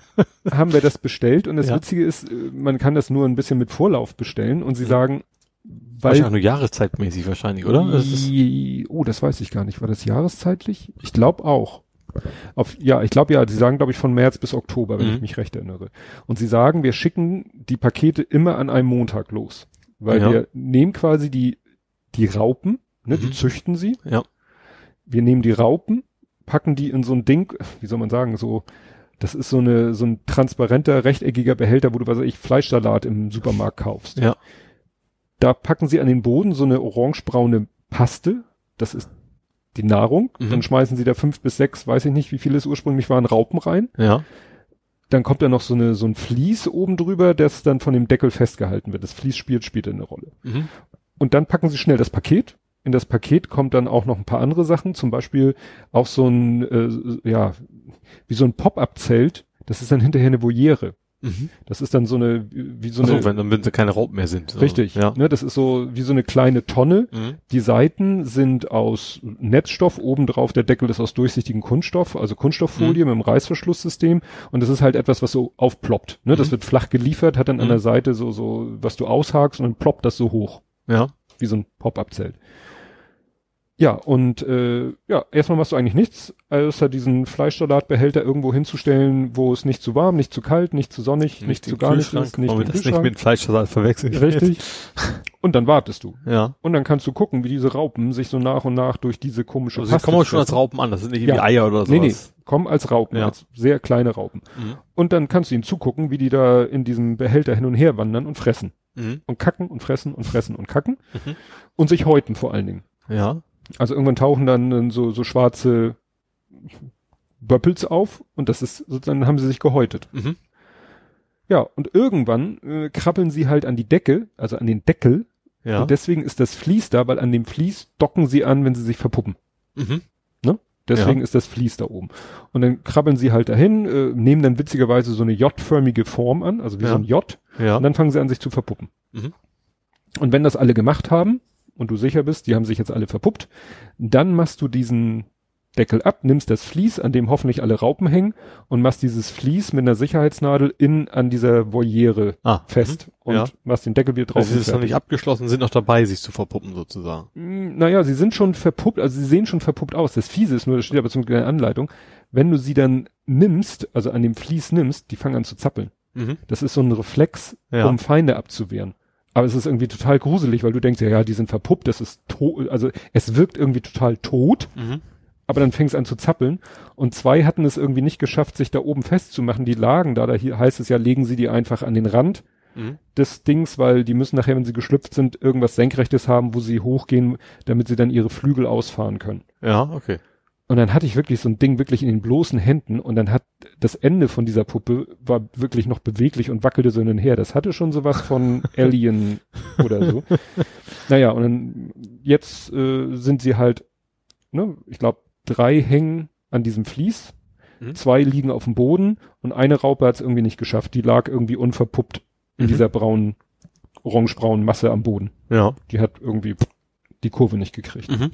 haben wir das bestellt und das Ja. Witzige ist, äh, man kann das nur ein bisschen mit Vorlauf bestellen und sie sagen, weil Wahrscheinlich nur jahreszeitmäßig wahrscheinlich, oder? Das oh, das weiß ich gar nicht. War das jahreszeitlich? Ich glaube auch. Auf, ja, ich glaube ja, sie sagen, glaube ich, von März bis Oktober, wenn Mhm. ich mich recht erinnere. Und sie sagen, wir schicken die Pakete immer an einem Montag los. Weil Ja. wir nehmen quasi die, die Raupen, ne, die Mhm. züchten sie. ja. Wir nehmen die Raupen, packen die in so ein Ding, wie soll man sagen, so, das ist so eine, so ein transparenter, rechteckiger Behälter, wo du, was weiß ich, Fleischsalat im Supermarkt kaufst. Ja. Da packen sie an den Boden so eine orangebraune Paste. Das ist die Nahrung. Mhm. Dann schmeißen sie da fünf bis sechs, weiß ich nicht, wie viele es ursprünglich waren, Raupen rein. Ja. Dann kommt da noch so eine, so ein Vlies oben drüber, das dann von dem Deckel festgehalten wird. Das Vlies spielt später eine Rolle. Mhm. Und dann packen sie schnell das Paket. In das Paket kommt dann auch noch ein paar andere Sachen, zum Beispiel auch so ein, äh, ja, wie so ein Pop-up-Zelt. Das ist dann hinterher eine Voliere. Mhm. Das ist dann so eine, wie so Achso, eine, wenn, dann wenn sie keine Raupen mehr sind. so. richtig, Ja. ne, das ist so wie so eine kleine Tonne. Mhm. Die Seiten sind aus Netzstoff, obendrauf der Deckel ist aus durchsichtigem Kunststoff, also Kunststofffolie Mhm. mit einem Reißverschlusssystem und das ist halt etwas, was so aufploppt. Ne? Das Mhm. wird flach geliefert, hat dann an Mhm. der Seite so, so, was du aushakst und dann ploppt das so hoch, Ja. wie so ein Pop-Up-Zelt. Ja, und äh, ja, erstmal machst du eigentlich nichts, außer diesen Fleischsalatbehälter irgendwo hinzustellen, wo es nicht zu warm, nicht zu kalt, nicht zu sonnig, nicht, zu den gar nichts ist, nicht den das nicht mit Fleischsalat verwechseln. Richtig. Und dann wartest du. Ja. Und dann kannst du gucken, wie diese Raupen sich so nach und nach durch diese komische Also Paste kommen auch schon als. Raupen an, das sind nicht irgendwie Ja. Eier oder sowas. Nee, nee, kommen als Raupen, Ja. als sehr kleine Raupen. Mhm. Und dann kannst du ihnen zugucken, wie die da in diesem Behälter hin und her wandern und fressen. Mhm. Und kacken und fressen und fressen und kacken. Mhm. Und sich häuten vor allen Dingen. Ja. Also irgendwann tauchen dann so, so schwarze Böppels auf und das ist, dann haben sie sich gehäutet. Mhm. Ja, und irgendwann äh, krabbeln sie halt an die Decke, also an den Deckel. Ja. Und deswegen ist das Vlies da, weil an dem Vlies docken sie an, wenn sie sich verpuppen. Mhm. Deswegen Ja. ist das Vlies da oben. Und dann krabbeln sie halt dahin, äh, nehmen dann witzigerweise so eine J-förmige Form an, also wie Ja. so ein J, Ja. und dann fangen sie an, sich zu verpuppen. Mhm. Und wenn das alle gemacht haben, und du sicher bist, die haben sich jetzt alle verpuppt, dann machst du diesen Deckel ab, nimmst das Vlies, an dem hoffentlich alle Raupen hängen, und machst dieses Vlies mit einer Sicherheitsnadel in, an dieser Voliere ah. fest Mhm. und Ja. machst den Deckel wieder drauf. Also es ist noch nicht abgeschlossen, sind noch dabei, sich zu verpuppen sozusagen. Mm, Naja, sie sind schon verpuppt, also sie sehen schon verpuppt aus. Das Fiese ist nur, das steht aber zum Glück in der Anleitung, wenn du sie dann nimmst, also an dem Vlies nimmst, die fangen an zu zappeln. Mhm. Das ist so ein Reflex, Ja. um Feinde abzuwehren. Aber es ist irgendwie total gruselig, weil du denkst, ja, ja, die sind verpuppt, das ist tot, also es wirkt irgendwie total tot, Mhm. aber dann fängt es an zu zappeln. Und zwei hatten es irgendwie nicht geschafft, sich da oben festzumachen. Die lagen da, da hier heißt es ja, legen sie die einfach an den Rand Mhm. des Dings, weil die müssen nachher, wenn sie geschlüpft sind, irgendwas Senkrechtes haben, wo sie hochgehen, damit sie dann ihre Flügel ausfahren können. Ja, okay. Und dann hatte ich wirklich so ein Ding wirklich in den bloßen Händen und dann hat das Ende von dieser Puppe war wirklich noch beweglich und wackelte so hin und her. Das hatte schon sowas von Alien oder so. Naja, und dann jetzt äh, sind sie halt, ne, ich glaube, drei hängen an diesem Vlies, Mhm. zwei liegen auf dem Boden und eine Raupe hat es irgendwie nicht geschafft. Die lag irgendwie unverpuppt in Mhm. dieser braunen, orangebraunen Masse am Boden. Ja. Die hat irgendwie die Kurve nicht gekriegt. Mhm.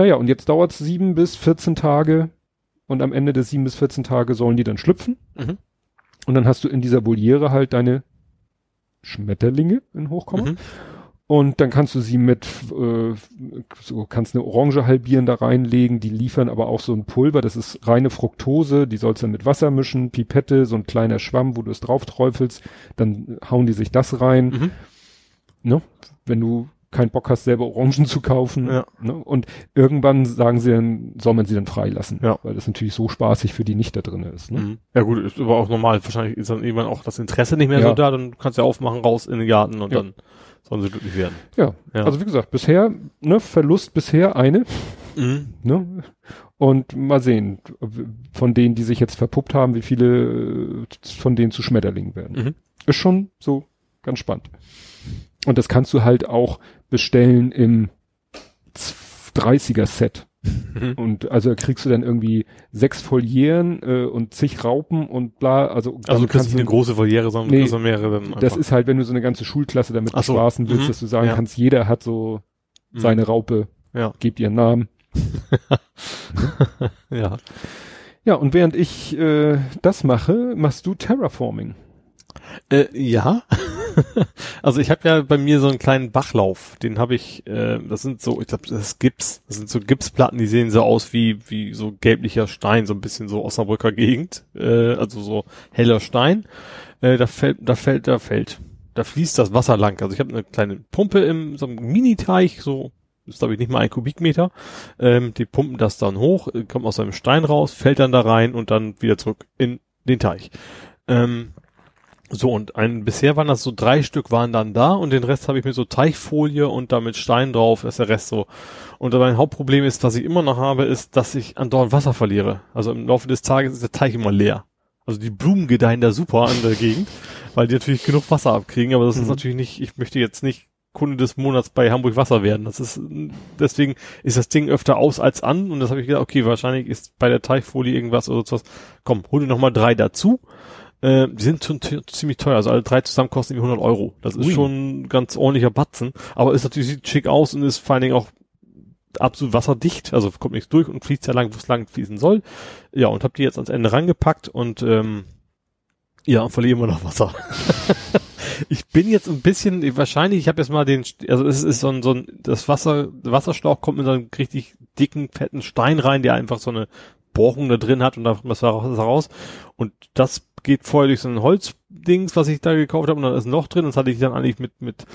Naja, und jetzt dauert es sieben bis 14 Tage und am Ende des sieben bis 14 Tage sollen die dann schlüpfen. Mhm. Und dann hast du in dieser Voliere halt deine Schmetterlinge in Hochkomma. Mhm. Und dann kannst du sie mit, äh, so kannst eine Orange halbieren da reinlegen, die liefern aber auch so ein Pulver, das ist reine Fructose, die sollst du dann mit Wasser mischen, Pipette, so ein kleiner Schwamm, wo du es drauf träufelst, dann hauen die sich das rein, Mhm. ne? Wenn du keinen Bock hast, selber Orangen zu kaufen. Ja. Ne? Und irgendwann sagen sie dann, soll man sie dann freilassen. Ja. Weil das natürlich so spaßig für die nicht da drin ist. Ne? Mhm. Ja gut, ist aber auch normal. Wahrscheinlich ist dann irgendwann auch das Interesse nicht mehr Ja. so da. Dann kannst du ja aufmachen, raus in den Garten und Ja. dann sollen sie glücklich werden. Ja. Ja. Also wie gesagt, bisher, ne, Verlust bisher eine. Mhm. Ne? Und mal sehen, von denen, die sich jetzt verpuppt haben, wie viele von denen zu Schmetterlingen werden. Mhm. Ist schon so ganz spannend. Und das kannst du halt auch bestellen im 30er Set. Mhm. Und also kriegst du dann irgendwie sechs Volieren äh, und zig Raupen und bla. Also, also du kriegst nicht eine große Voliere, sondern Nee, mehrere. Dann das einfach. ist halt, wenn du so eine ganze Schulklasse damit Ach so, bespaßen willst, mhm, dass du sagen ja. kannst, jeder hat so Mhm. seine Raupe, Ja. gebt ihren Namen. Ja. Ja, und während ich äh, das mache, machst du Terraforming. Äh, ja. also ich habe ja bei mir so einen kleinen Bachlauf. Den habe ich, äh, das sind so, ich glaube, das ist Gips. Das sind so Gipsplatten, die sehen so aus wie wie so gelblicher Stein, so ein bisschen so Osnabrücker Gegend. Äh, also so heller Stein. Äh, da fällt, da fällt, da fällt, da fließt das Wasser lang. Also ich habe eine kleine Pumpe im so einem Mini-Teich, so ist glaube ich nicht mal ein Kubikmeter. Ähm, die pumpen das dann hoch, äh, kommt aus einem Stein raus, fällt dann da rein und dann wieder zurück in den Teich. Ähm, so, und ein, bisher waren das so drei Stück waren dann da und den Rest habe ich mit so Teichfolie und da mit Stein drauf, ist der Rest so. Und mein Hauptproblem ist, was ich immer noch habe, ist, dass ich andauernd Wasser verliere. Also im Laufe des Tages ist der Teich immer leer. Also die Blumen gedeihen da super an der Gegend, weil die natürlich genug Wasser abkriegen, aber das ist Mhm. natürlich nicht, ich möchte jetzt nicht Kunde des Monats bei Hamburg Wasser werden. Das ist, deswegen ist das Ding öfter aus als an und das habe ich gedacht, okay, wahrscheinlich ist bei der Teichfolie irgendwas oder sowas. Komm, hol dir noch mal drei dazu. Äh, die sind schon ziemlich teuer, also alle drei zusammen kosten irgendwie 100 Euro. Das ist Ui. schon ein ganz ordentlicher Batzen, aber ist natürlich sieht schick aus und ist vor allen Dingen auch absolut wasserdicht, also kommt nichts durch und fließt ja lang, wo es lang fließen soll. Ja, und hab die jetzt ans Ende rangepackt und ähm, ja, verliere immer noch Wasser. ich bin jetzt ein bisschen, wahrscheinlich, ich habe jetzt mal den, also es ist so ein, so ein, das Wasser, Wasserschlauch kommt mit so einem richtig dicken, fetten Stein rein, der einfach so eine Bohrung da drin hat und da kommt das raus. Und das geht vorher durch so ein Holzdings, was ich da gekauft habe, und dann ist ein Loch drin, das hatte ich dann eigentlich mit, mit,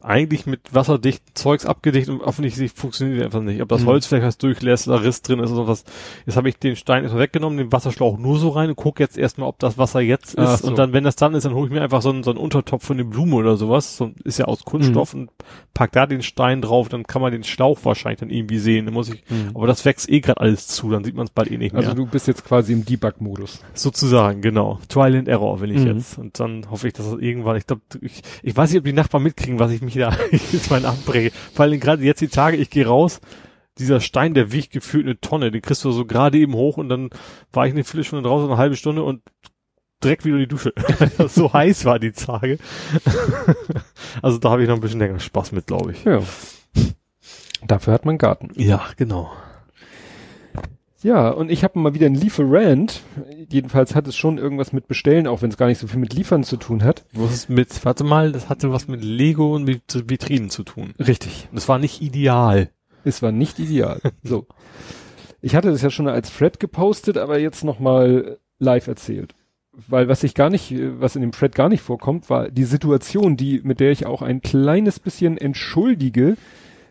eigentlich mit wasserdichten Zeugs abgedichtet und offensichtlich funktioniert die einfach nicht. Ob das Mhm. Holz vielleicht was durchlässt oder Riss drin ist oder was. Jetzt habe ich den Stein erstmal weggenommen, den Wasserschlauch nur so rein und gucke jetzt erstmal, ob das Wasser jetzt ist. So. Und dann, wenn das dann ist, dann hole ich mir einfach so einen, so einen Untertopf von den Blumen oder sowas. So, ist ja aus Kunststoff Mhm. und pack da den Stein drauf, dann kann man den Schlauch wahrscheinlich dann irgendwie sehen. Dann muss ich, aber das wächst eh gerade alles zu, dann sieht man es bald eh nicht mehr. Also du bist jetzt quasi im Debug-Modus. Sozusagen, genau. Trial and Error will ich Mhm. jetzt. Und dann hoffe ich, dass das irgendwann, ich glaube, ich, ich weiß nicht, ob die Nachbarn mitkriegen, was ich mich da jetzt meinen abbreche. Vor allem gerade jetzt die Tage, ich gehe raus, dieser Stein, der wiegt gefühlt eine Tonne, den kriegst du so gerade eben hoch und dann war ich eine Viertelstunde draußen, eine halbe Stunde und direkt wieder in die Dusche. so heiß war die Tage. also da habe ich noch ein bisschen länger Spaß mit, glaube ich. Ja. Dafür hat man einen Garten. Ja, genau. Ja, und ich habe mal wieder einen Lieferant. Jedenfalls hat es schon irgendwas mit Bestellen, auch wenn es gar nicht so viel mit Liefern zu tun hat. Was ist mit, warte mal, das hatte was mit Lego und mit Vitrinen zu tun. Richtig. Das war nicht ideal. Es war nicht ideal. so. Ich hatte das ja schon als Thread gepostet, aber jetzt nochmal live erzählt. Weil was ich gar nicht, was in dem Thread gar nicht vorkommt, war die Situation, die, mit der ich auch ein kleines bisschen entschuldige,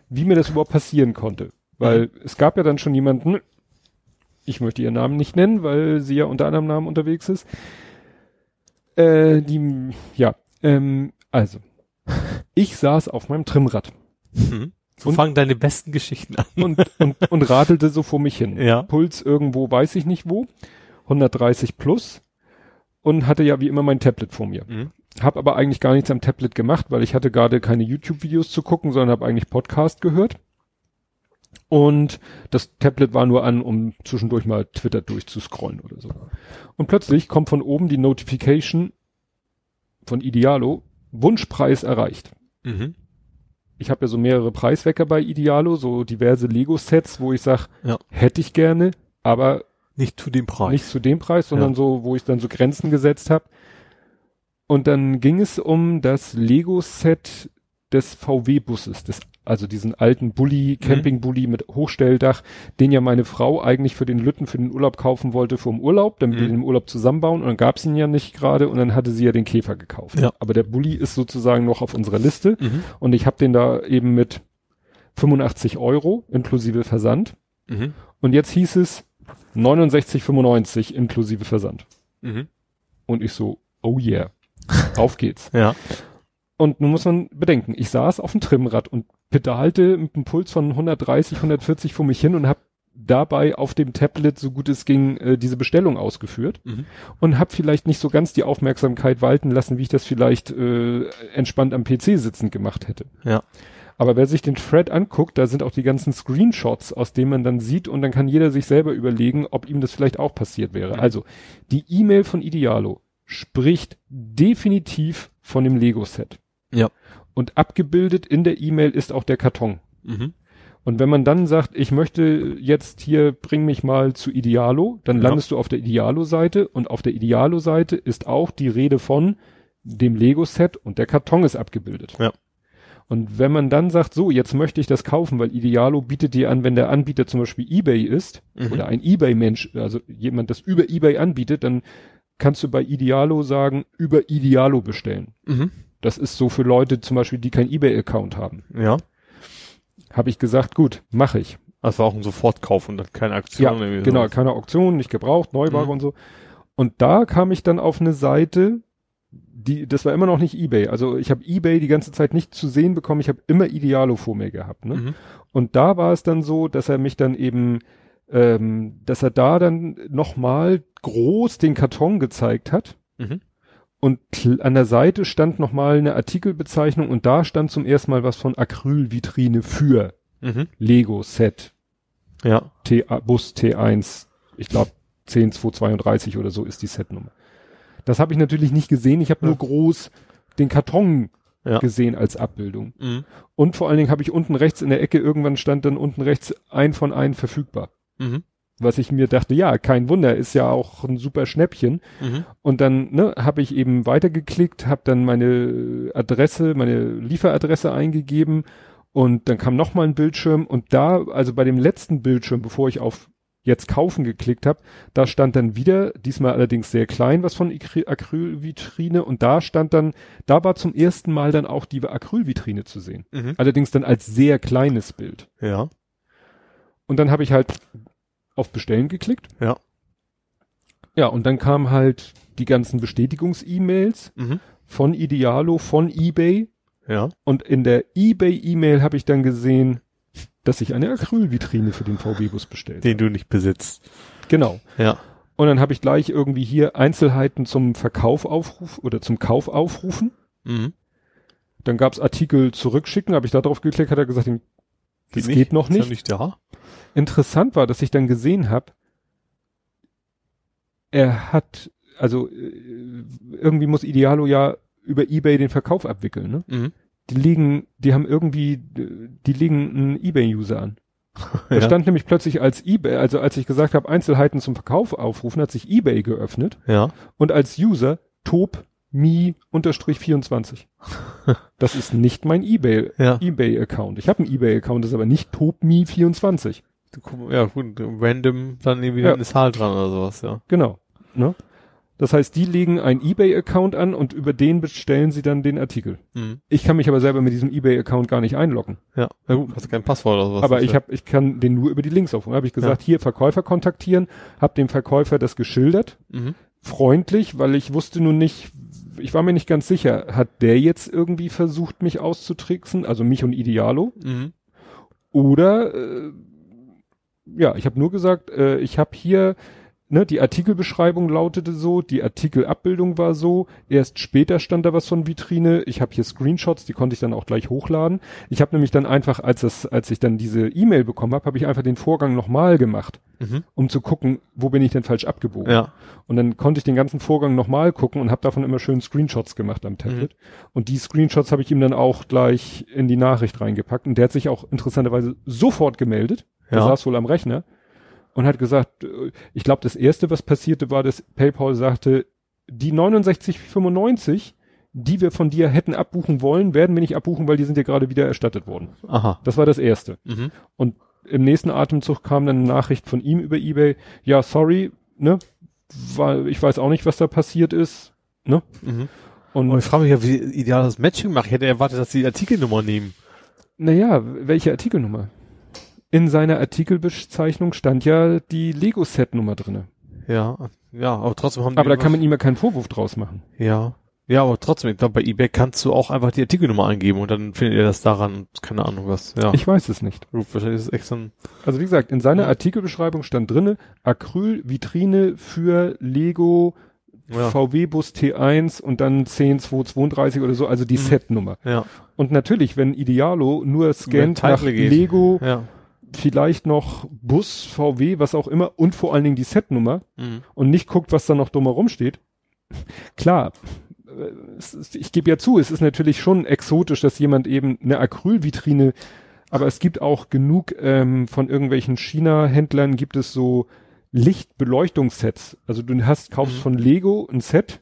wie mir das überhaupt passieren konnte. Weil es gab ja dann schon jemanden, ich möchte ihren Namen nicht nennen, weil sie ja unter anderem Namen unterwegs ist. Äh, die, ja, ähm, also, ich saß auf meinem Trimmrad Mhm. So Und- fangen deine besten Geschichten an. und, und, und radelte so vor mich hin. Ja. Puls irgendwo, weiß ich nicht wo, 130 plus und hatte ja wie immer mein Tablet vor mir. Mhm. Hab aber eigentlich gar nichts am Tablet gemacht, weil ich hatte gerade keine YouTube-Videos zu gucken, sondern habe eigentlich Podcast gehört. Und das Tablet war nur an, um zwischendurch mal Twitter durchzuscrollen oder so. Und plötzlich kommt von oben die Notification von Idealo, Wunschpreis erreicht Mhm. ich habe ja so mehrere Preiswecker bei Idealo, so diverse Lego-Sets, wo ich sag, Ja. hätte ich gerne, aber Nicht zu dem Preis. nicht zu dem Preis, sondern Ja. so, wo ich dann so Grenzen gesetzt habe. Und dann ging es um das Lego-Set des VW-Busses, des, also diesen alten Bulli, Camping-Bulli mit Hochstelldach, den ja meine Frau eigentlich für den Lütten für den Urlaub kaufen wollte vor dem Urlaub, damit Mhm. wir den im Urlaub zusammenbauen. Und dann gab's ihn ja nicht gerade und dann hatte sie ja den Käfer gekauft. Ja. Aber der Bulli ist sozusagen noch auf unserer Liste. Mhm. Und ich habe den da eben mit 85 Euro inklusive Versand. Mhm. Und jetzt hieß es 69,95 inklusive Versand. Mhm. Und ich so, oh yeah, auf geht's. Ja. Und nun muss man bedenken, ich saß auf dem Trimmrad und pedalte mit einem Puls von 130, 140 vor mich hin und habe dabei auf dem Tablet, so gut es ging, äh, diese Bestellung ausgeführt Mhm. und habe vielleicht nicht so ganz die Aufmerksamkeit walten lassen, wie ich das vielleicht äh, entspannt am PC sitzend gemacht hätte. Ja. Aber wer sich den Thread anguckt, da sind auch die ganzen Screenshots, aus denen man dann sieht und dann kann jeder sich selber überlegen, ob ihm das vielleicht auch passiert wäre. Mhm. Also, die E-Mail von Idealo spricht definitiv von dem Lego-Set. Ja. Und abgebildet in der E-Mail ist auch der Karton. Mhm. Und wenn man dann sagt, ich möchte jetzt hier, bring mich mal zu Idealo, dann Ja. landest du auf der Idealo-Seite und auf der Idealo-Seite ist auch die Rede von dem Lego-Set und der Karton ist abgebildet. Ja. Und wenn man dann sagt, so, jetzt möchte ich das kaufen, weil Idealo bietet dir an, wenn der Anbieter zum Beispiel eBay ist Mhm. oder ein eBay-Mensch, also jemand das über eBay anbietet, dann kannst du bei Idealo sagen, über Idealo bestellen. Mhm. Das ist so für Leute zum Beispiel, die kein eBay-Account haben. Ja. Habe ich gesagt, gut, mache ich. Das war auch ein Sofortkauf und dann keine Aktion. Ja, genau, sowas. keine Auktion, nicht gebraucht, Neuware Mhm. und so. Und da kam ich dann auf eine Seite, die, das war immer noch nicht eBay. Also ich habe eBay die ganze Zeit nicht zu sehen bekommen. Ich habe immer Idealo vor mir gehabt. Ne? Mhm. Und da war es dann so, dass er mich dann eben, ähm, dass er da dann nochmal groß den Karton gezeigt hat. Mhm. Und an der Seite stand nochmal eine Artikelbezeichnung und da stand zum ersten Mal was von Acrylvitrine für Mhm. Lego Set Ja. T Bus T1, ich glaube 10232 oder so ist die Setnummer. Das habe ich natürlich nicht gesehen, ich habe Ja. nur groß den Karton Ja. gesehen als Abbildung. Mhm. Und vor allen Dingen habe ich unten rechts in der Ecke, irgendwann stand dann unten rechts ein von einen verfügbar. Mhm. Was ich mir dachte, ja, kein Wunder, ist ja auch ein super Schnäppchen. Mhm. Und dann ne, habe ich eben weitergeklickt, habe dann meine Adresse, meine Lieferadresse eingegeben und dann kam noch mal ein Bildschirm und da, also bei dem letzten Bildschirm, bevor ich auf jetzt kaufen geklickt habe, da stand dann wieder, diesmal allerdings sehr klein, was von Acry- Acrylvitrine und da stand dann, da war zum ersten Mal dann auch die Acrylvitrine zu sehen. Mhm. Allerdings dann als sehr kleines Bild. Ja. Und dann habe ich halt auf Bestellen geklickt. Ja. Ja, und dann kamen halt die ganzen Bestätigungs-E-Mails Mhm. von Idealo, von eBay. Ja. Und in der eBay-E-Mail habe ich dann gesehen, dass ich eine Acrylvitrine für den VW-Bus bestellt Den du nicht besitzt. Genau. Ja. Und dann habe ich gleich irgendwie hier Einzelheiten zum Verkauf aufruf oder zum Kauf aufrufen. Mhm. Dann gab's Artikel zurückschicken, habe ich da drauf geklickt, hat er gesagt, Geht das nicht? geht noch nicht. Ist ja nicht da. Interessant war, dass ich dann gesehen habe, er hat, also äh, irgendwie muss Idealo ja über Ebay den Verkauf abwickeln, ne? Mhm. Die liegen, die haben irgendwie, die legen einen Ebay-User an. Er ja. stand nämlich plötzlich als eBay, also als ich gesagt habe, Einzelheiten zum Verkauf aufrufen, hat sich eBay geöffnet. Ja. Und als User Top mi-24. das ist nicht mein eBay, ja. eBay Account. Ich habe einen eBay Account, das ist aber nicht topmi24. Ja, gut, random dann irgendwie ja. eine Zahl dran oder sowas, ja. Genau, ne? Das heißt, die legen einen eBay-Account an und über den bestellen sie dann den Artikel. Mhm. Ich kann mich aber selber mit diesem eBay-Account gar nicht einloggen. Ja, na gut, hast du kein Passwort oder sowas. Aber ich hab, ich kann den nur über die Links aufrufen. Habe ich gesagt, ja. hier Verkäufer kontaktieren, habe dem Verkäufer das geschildert. Mhm freundlich, weil ich wusste nun nicht, ich war mir nicht ganz sicher, hat der jetzt irgendwie versucht, mich auszutricksen, also mich und Idealo, Mhm. oder äh, ja, ich habe nur gesagt, äh, ich habe hier ne, die Artikelbeschreibung lautete so, die Artikelabbildung war so, erst später stand da was von Vitrine, ich habe hier Screenshots, die konnte ich dann auch gleich hochladen. Ich habe nämlich dann einfach, als das, als ich dann diese E-Mail bekommen habe, habe ich einfach den Vorgang nochmal gemacht, Mhm. um zu gucken, wo bin ich denn falsch abgebogen. Ja. Und dann konnte ich den ganzen Vorgang nochmal gucken und habe davon immer schön Screenshots gemacht am Tablet. Und die Screenshots habe ich ihm dann auch gleich in die Nachricht reingepackt. Und der hat sich auch interessanterweise sofort gemeldet. Der Ja. saß wohl am Rechner und hat gesagt, äh, ich glaube, das erste, was passierte, war, dass PayPal sagte, die 6995, die wir von dir hätten abbuchen wollen, werden wir nicht abbuchen, weil die sind ja gerade wieder erstattet worden. Aha. Das war das erste. Mhm. Und im nächsten Atemzug kam dann eine Nachricht von ihm über eBay, ja, sorry, ne, weil ich weiß auch nicht, was da passiert ist, ne? Mhm. Und, Und ich frage mich ja, wie ideal das Matching macht. Ich hätte erwartet, dass sie die Artikelnummer nehmen. naja, welche Artikelnummer? In seiner Artikelbezeichnung stand ja die Lego-Set-Nummer drinne. Ja. Ja, aber trotzdem haben die Aber da kann man ihm ja keinen Vorwurf draus machen. Ja. Ja, aber trotzdem, ich glaube, bei eBay kannst du auch einfach die Artikelnummer eingeben und dann findet ihr das daran, keine Ahnung was. Ja. Ich weiß es nicht. Wahrscheinlich ist es echt so ein, Also wie gesagt, in seiner Ja. Artikelbeschreibung stand drinne, Acryl-Vitrine für Lego ja. VW-Bus T1 und dann 10232 oder so, also die mhm. Set-Nummer. Ja. Und natürlich, wenn Idealo nur scannt nach geht. Lego, ja. Vielleicht noch Bus, VW, was auch immer und vor allen Dingen die Set-Nummer mhm. und nicht guckt, was da noch dumm rumsteht. Klar, äh, ich gebe ja zu, es ist natürlich schon exotisch, dass jemand eben eine Acrylvitrine, aber es gibt auch genug ähm, von irgendwelchen China-Händlern gibt es so Lichtbeleuchtungssets. Also du hast, kaufst mhm. von Lego ein Set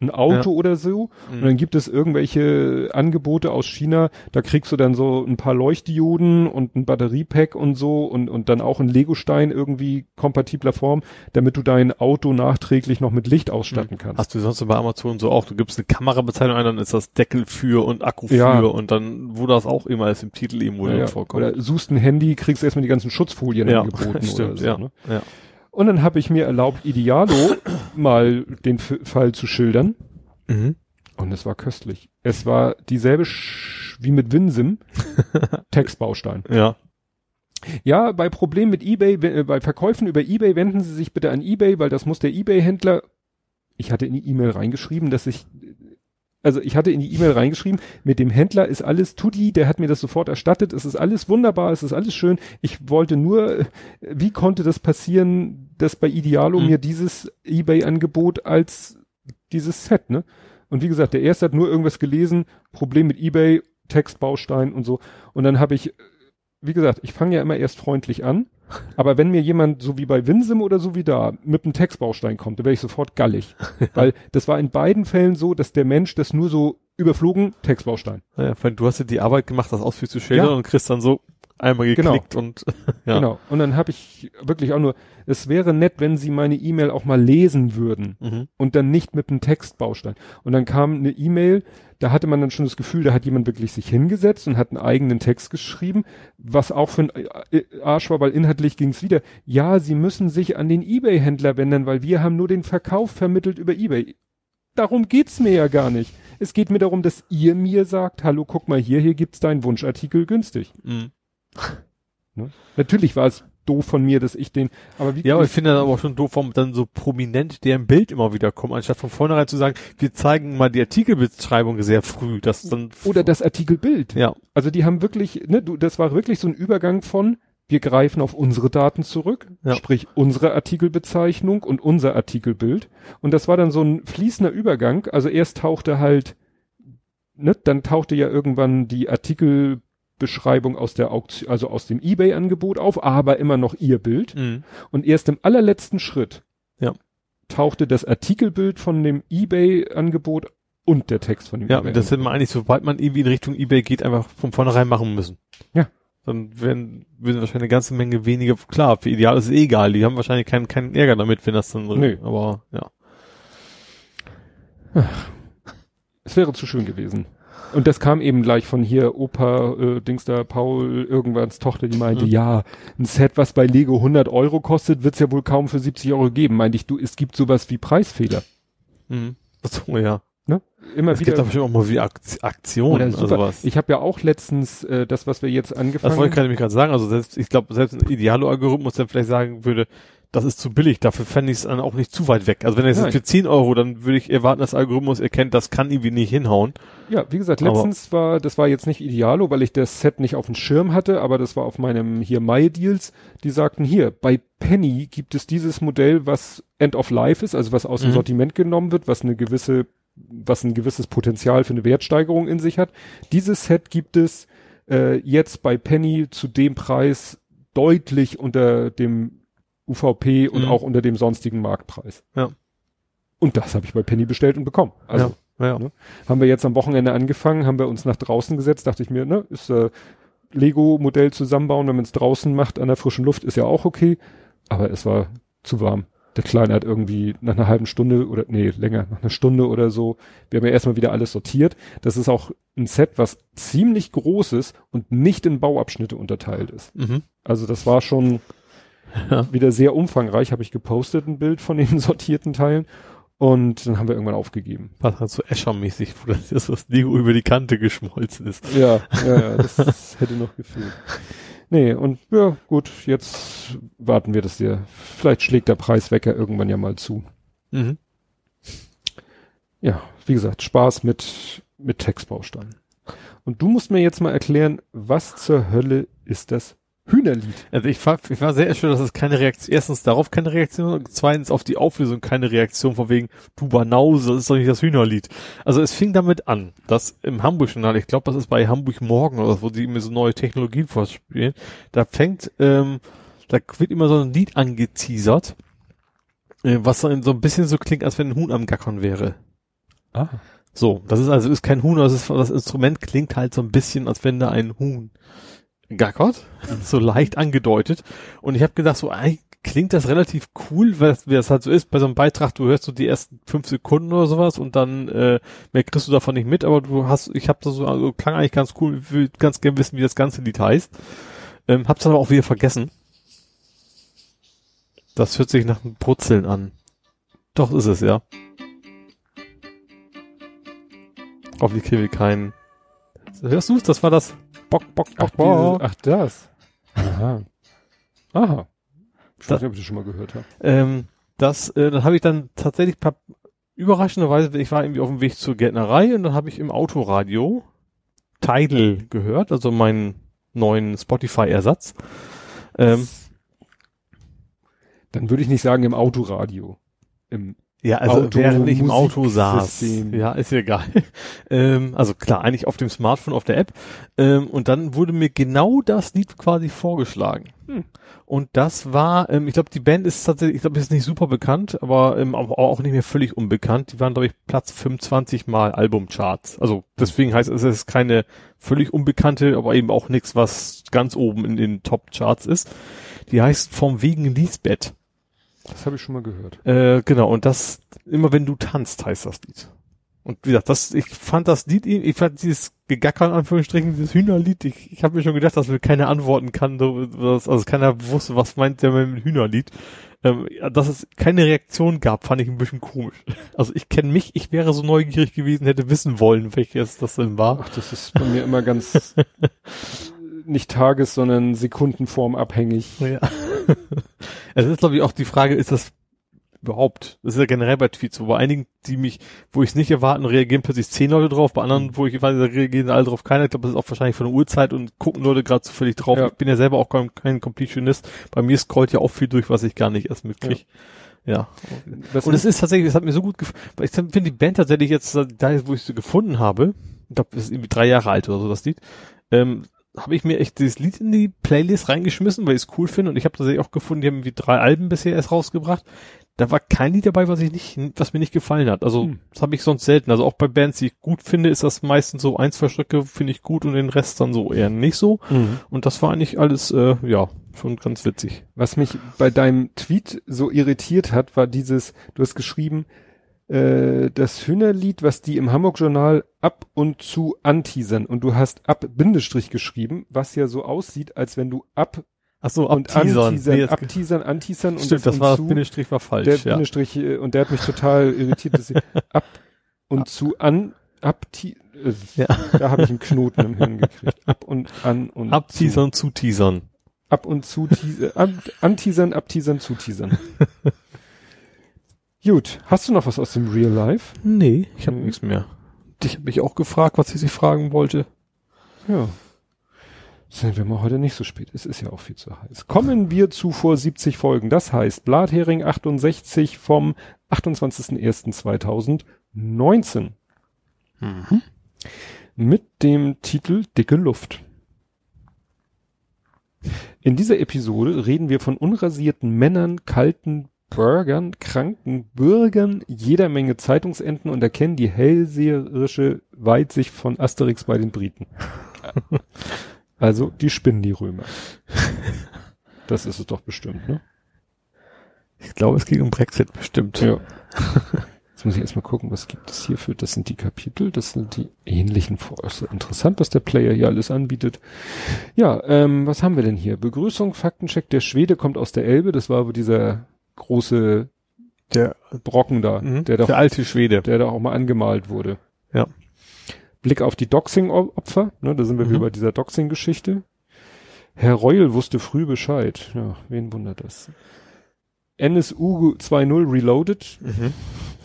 ein Auto ja. oder so. Mhm. Und dann gibt es irgendwelche Angebote aus China, da kriegst du dann so ein paar Leuchtdioden und ein Batteriepack und so und, und dann auch ein Legostein irgendwie kompatibler Form, damit du dein Auto nachträglich noch mit Licht ausstatten mhm. kannst. Hast du sonst bei Amazon so auch, du gibst eine Kamerabezeichnung ein, dann ist das Deckel für und Akku für ja. und dann, wo das auch immer ist im Titel irgendwo ja, vorkommt. Oder suchst ein Handy, kriegst erstmal die ganzen Schutzfolien ja, angeboten stimmt, oder so. Ja, ne? ja. Und dann habe ich mir erlaubt, Idealo mal den F Fall zu schildern. Mhm. Und es war köstlich. Es war dieselbe Sch wie mit Winsim Textbaustein. Ja. Ja, bei Problemen mit eBay, äh, bei Verkäufen über eBay wenden Sie sich bitte an eBay, weil das muss der eBay-Händler. Ich hatte in die E-Mail reingeschrieben, dass ich also ich hatte in die E-Mail reingeschrieben, mit dem Händler ist alles Tutti, der hat mir das sofort erstattet, es ist alles wunderbar, es ist alles schön. Ich wollte nur, wie konnte das passieren, dass bei Idealo mhm. mir dieses Ebay-Angebot als dieses Set, ne? Und wie gesagt, der erste hat nur irgendwas gelesen, Problem mit Ebay, Textbaustein und so. Und dann habe ich, wie gesagt, ich fange ja immer erst freundlich an aber wenn mir jemand, so wie bei Winsum oder so wie da, mit einem Textbaustein kommt, dann wäre ich sofort gallig. Weil das war in beiden Fällen so, dass der Mensch das nur so überflogen, Textbaustein. Ja, du hast ja die Arbeit gemacht, das ausführlich zu schildern ja. und kriegst dann so einmal genau. geklickt genau. und ja. Genau. Und dann habe ich wirklich auch nur, es wäre nett, wenn sie meine E-Mail auch mal lesen würden mhm. und dann nicht mit einem Textbaustein. Und dann kam eine E-Mail, da hatte man dann schon das Gefühl, da hat jemand wirklich sich hingesetzt und hat einen eigenen Text geschrieben, was auch für ein äh, Arsch war, weil inhaltlich ging es wieder. Ja, sie müssen sich an den eBay-Händler wenden, weil wir haben nur den Verkauf vermittelt über eBay. Darum geht's mir ja gar nicht. Es geht mir darum, dass ihr mir sagt, hallo, guck mal hier, hier gibt's deinen Wunschartikel günstig. Mhm. Ne? Natürlich war es doof von mir, dass ich den, aber wie. Ja, aber ich finde das aber auch schon doof, warum dann so prominent der im Bild immer wieder kommt, anstatt von vornherein zu sagen, wir zeigen mal die Artikelbeschreibung sehr früh, das dann. Oder das Artikelbild. Ja. Also die haben wirklich, ne, du, das war wirklich so ein Übergang von, wir greifen auf unsere Daten zurück, ja. sprich unsere Artikelbezeichnung und unser Artikelbild. Und das war dann so ein fließender Übergang. Also erst tauchte halt, ne, dann tauchte ja irgendwann die Artikel Beschreibung aus der Auktion, also aus dem eBay-Angebot auf, aber immer noch ihr Bild. Mhm. Und erst im allerletzten Schritt ja. tauchte das Artikelbild von dem eBay-Angebot und der Text von dem Ja, das hätte man eigentlich, sobald man irgendwie in Richtung eBay geht, einfach von vornherein machen müssen. Ja. Dann werden, würden wahrscheinlich eine ganze Menge weniger, klar, für Ideal ist es eh egal, die haben wahrscheinlich keinen, keinen Ärger damit, wenn das dann, nee. aber, ja. Ach, es wäre zu schön gewesen. Und das kam eben gleich von hier, Opa, äh, Dings da, Paul, irgendwanns Tochter, die meinte, mhm. ja, ein Set, was bei Lego 100 Euro kostet, wird's ja wohl kaum für 70 Euro geben. Meinte ich, du, es gibt sowas wie Preisfehler. Mhm. So, ja. Ne? Immer es wieder. Es gibt aber auch mal wie Aktionen oder sowas. Ich habe ja auch letztens äh, das, was wir jetzt angefangen Das wollte ich gerade sagen. Also selbst, ich glaube, selbst ein Idealo-Algorithmus, der vielleicht sagen würde, das ist zu billig, dafür fände ich es dann auch nicht zu weit weg. Also wenn er jetzt für 10 Euro, dann würde ich erwarten, dass Algorithmus erkennt, das kann irgendwie nicht hinhauen. Ja, wie gesagt, letztens aber war, das war jetzt nicht Idealo, weil ich das Set nicht auf dem Schirm hatte, aber das war auf meinem hier My Deals, die sagten hier, bei Penny gibt es dieses Modell, was End of Life ist, also was aus dem mhm. Sortiment genommen wird, was eine gewisse, was ein gewisses Potenzial für eine Wertsteigerung in sich hat. Dieses Set gibt es äh, jetzt bei Penny zu dem Preis deutlich unter dem UVP und mhm. auch unter dem sonstigen Marktpreis. Ja. Und das habe ich bei Penny bestellt und bekommen. Also ja, ja. Ne, haben wir jetzt am Wochenende angefangen, haben wir uns nach draußen gesetzt, dachte ich mir, ne, ist äh, Lego-Modell zusammenbauen, wenn man es draußen macht, an der frischen Luft, ist ja auch okay. Aber es war zu warm. Der Kleine hat irgendwie nach einer halben Stunde oder nee, länger, nach einer Stunde oder so, wir haben ja erstmal wieder alles sortiert. Das ist auch ein Set, was ziemlich groß ist und nicht in Bauabschnitte unterteilt ist. Mhm. Also das war schon ja. Wieder sehr umfangreich, habe ich gepostet ein Bild von den sortierten Teilen. Und dann haben wir irgendwann aufgegeben. Was halt so Escher-mäßig, wo das, das Lego über die Kante geschmolzen ist. Ja, ja, ja das hätte noch gefehlt. Nee, und ja, gut, jetzt warten wir, dass der, vielleicht schlägt der Preiswecker irgendwann ja mal zu. Mhm. Ja, wie gesagt, Spaß mit, mit Textbausteinen. Und du musst mir jetzt mal erklären, was zur Hölle ist das Hühnerlied? Also ich war, ich war sehr erstaunt, dass es keine Reaktion, erstens darauf keine Reaktion und zweitens auf die Auflösung keine Reaktion von wegen, du Banause, das ist doch nicht das Hühnerlied. Also es fing damit an, dass im Hamburg-Journal, ich glaube, das ist bei Hamburg Morgen oder so, wo die immer so neue Technologien vorspielen, da fängt, ähm, da wird immer so ein Lied angeteasert, äh, was so ein bisschen so klingt, als wenn ein Huhn am Gackern wäre. Ah. So, das ist also ist kein Huhn, das ist das Instrument klingt halt so ein bisschen, als wenn da ein Huhn gackert, so leicht angedeutet. Und ich habe gedacht, so eigentlich klingt das relativ cool, weil wie das halt so ist bei so einem Beitrag. Du hörst so die ersten fünf Sekunden oder sowas und dann äh, mehr kriegst du davon nicht mit. Aber du hast, ich habe das so, also klang eigentlich ganz cool. Ich will ganz gerne wissen, wie das ganze Lied heißt. Ähm, hab's dann aber auch wieder vergessen. Das hört sich nach einem Brutzeln an. Doch ist es ja. Hoffentlich kriegen wir keinen. Hörst du's? Das war das Bock, Bock, Bock, Ach, Bock. diese, ach das. Aha. Aha. Ich weiß nicht, ob ich das schon mal gehört habe. Ähm, das, äh, dann habe ich dann tatsächlich paar, überraschenderweise, ich war irgendwie auf dem Weg zur Gärtnerei und dann habe ich im Autoradio Tidal gehört, also meinen neuen Spotify-Ersatz. Ähm, Dann würde ich nicht sagen im Autoradio. Im ja, also Auto- während ich im Auto saß. Ja, ist ja egal. ähm, also klar, eigentlich auf dem Smartphone, auf der App. Ähm, und dann wurde mir genau das Lied quasi vorgeschlagen. Hm. Und das war, ähm, ich glaube, die Band ist tatsächlich, ich glaube, ist nicht super bekannt, aber ähm, aber auch nicht mehr völlig unbekannt. Die waren, glaube ich, Platz 25 mal Albumcharts. Also deswegen heißt es, es ist keine völlig unbekannte, aber eben auch nichts, was ganz oben in den Top-Charts ist. Die heißt Vom Wegen Lisbeth. Das habe ich schon mal gehört. Äh, genau, und das, immer wenn du tanzt, heißt das Lied. Und wie gesagt, das, ich fand das Lied, ich fand dieses Gegacker in Anführungsstrichen, dieses Hühnerlied, ich, ich habe mir schon gedacht, dass mir keiner antworten kann, so, was, also keiner wusste, was meint der mit dem Hühnerlied. Ähm, dass es keine Reaktion gab, fand ich ein bisschen komisch. Also ich kenne mich, ich wäre so neugierig gewesen, hätte wissen wollen, welches das denn war. Ach, das ist bei mir immer ganz nicht tages-, sondern sekundenformabhängig. Ja. Es ist, glaube ich, auch die Frage, ist das überhaupt? Das ist ja generell bei Tweets so. Bei einigen, die mich, wo ich es nicht erwarten, reagieren plötzlich zehn Leute drauf. Bei anderen, wo ich weiß, da reagieren alle drauf keiner. Ich glaube, das ist auch wahrscheinlich von der Uhrzeit und gucken Leute gerade zufällig drauf. Ja. Ich bin ja selber auch kein, kein Completionist. Bei mir scrollt ja auch viel durch, was ich gar nicht erst mitkriege. Ja. Das Und es ist tatsächlich, es hat mir so gut gefallen, weil ich finde die Band tatsächlich jetzt, da wo ich sie gefunden habe, ich glaube, das ist irgendwie drei Jahre alt oder so, das Lied, ähm, habe ich mir echt dieses Lied in die Playlist reingeschmissen, weil ich es cool finde und ich habe tatsächlich auch gefunden, die haben irgendwie drei Alben bisher erst rausgebracht. Da war kein Lied dabei, was ich nicht, was mir nicht gefallen hat. Also Hm. das habe ich sonst selten. Also auch bei Bands, die ich gut finde, ist das meistens so ein, zwei Stücke finde ich gut und den Rest dann so eher nicht so. Mhm. Und das war eigentlich alles, äh, ja, schon ganz witzig. Was mich bei deinem Tweet so irritiert hat, war dieses, du hast geschrieben, äh, das Hühnerlied, was die im Hamburg-Journal ab und zu anteasern. Und du hast ab Bindestrich geschrieben, was ja so aussieht, als wenn du ab Ach so, und abteasern. anteasern, Nee, abteasern, anteasern und Stimmt, das und war zu, Bindestrich war falsch. der ja. Bindestrich, äh, und der hat mich total irritiert, dass ich ab und zu an, abti, äh, Ja. da habe ich einen Knoten im Hirn gekriegt. Ab und an und zu. Abteasern, zuteasern. Ab und zu, teas- äh, an, anteasern, abteasern, zuteasern. Gut, hast du noch was aus dem Real Life? Nee, ich habe nichts mehr. Dich habe ich auch gefragt, was ich sich fragen wollte. Ja. Sind wir mal heute nicht so spät. Es ist ja auch viel zu heiß. Kommen wir zu vor 70 Folgen. Das heißt Blathering 68 vom 28.01.2019 Mhm. mit dem Titel Dicke Luft. In dieser Episode reden wir von unrasierten Männern, kalten Burgern, kranken Bürgern, jeder Menge Zeitungsenten und erkennen die hellseherische Weitsicht von Asterix bei den Briten. Also, die spinnen die Römer. Das ist es doch bestimmt, ne? Ich glaube, es ging um Brexit bestimmt. Ja. Jetzt muss ich erstmal gucken, was gibt es hierfür. Das sind die Kapitel, das sind die ähnlichen Vor. Ist ja interessant, was der Player hier alles anbietet. Ja, ähm, was haben wir denn hier? Begrüßung, Faktencheck, der Schwede kommt aus der Elbe. Das war aber dieser große Der, Brocken da, mhm. der doch, der alte Schwede. der da auch mal angemalt wurde. Ja. Blick auf die Doxing-Opfer, ne, da sind wir Mhm. wieder bei dieser Doxing-Geschichte. Herr Reul wusste früh Bescheid. Ja, wen wundert das? NSU 2.0 Reloaded. Mhm.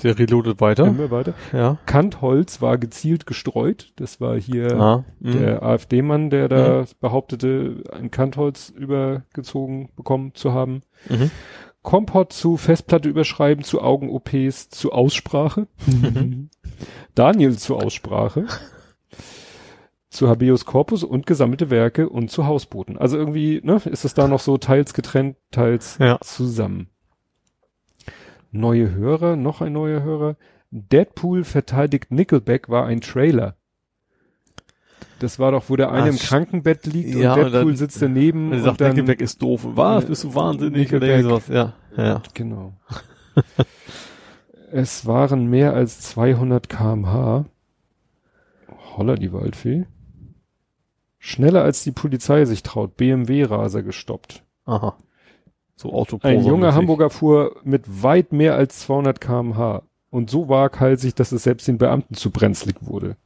Der reloadet weiter. Immer weiter. Ja. Kantholz war gezielt gestreut. Das war hier Ah, mh. der AfD-Mann, der da behauptete, ein Kantholz übergezogen bekommen zu haben. Kompott zu Festplatte überschreiben, zu Augen-OPs, zu Aussprache. Daniel zu Aussprache. zu Habeus Corpus und gesammelte Werke und zu Hausbooten. Also irgendwie, ne, ist es da noch so teils getrennt, teils Ja. zusammen. Neue Hörer, noch ein neuer Hörer. Deadpool verteidigt Nickelback war ein Trailer. Das war doch, wo der eine Ah, im Krankenbett liegt Ja, und und Deadpool dann- sitzt daneben Und er und sagt, dann, Nickelback ist doof. Was? Bist du wahnsinnig? Oder sowas. Ja, ja. Genau. es waren mehr als 200 kmh. Holla die Waldfee. Schneller als die Polizei sich traut. BMW-Raser gestoppt. Aha. So Auto Ein junger Hamburger fuhr mit weit mehr als 200 kmh und so waghalsig, dass es selbst den Beamten zu brenzlig wurde.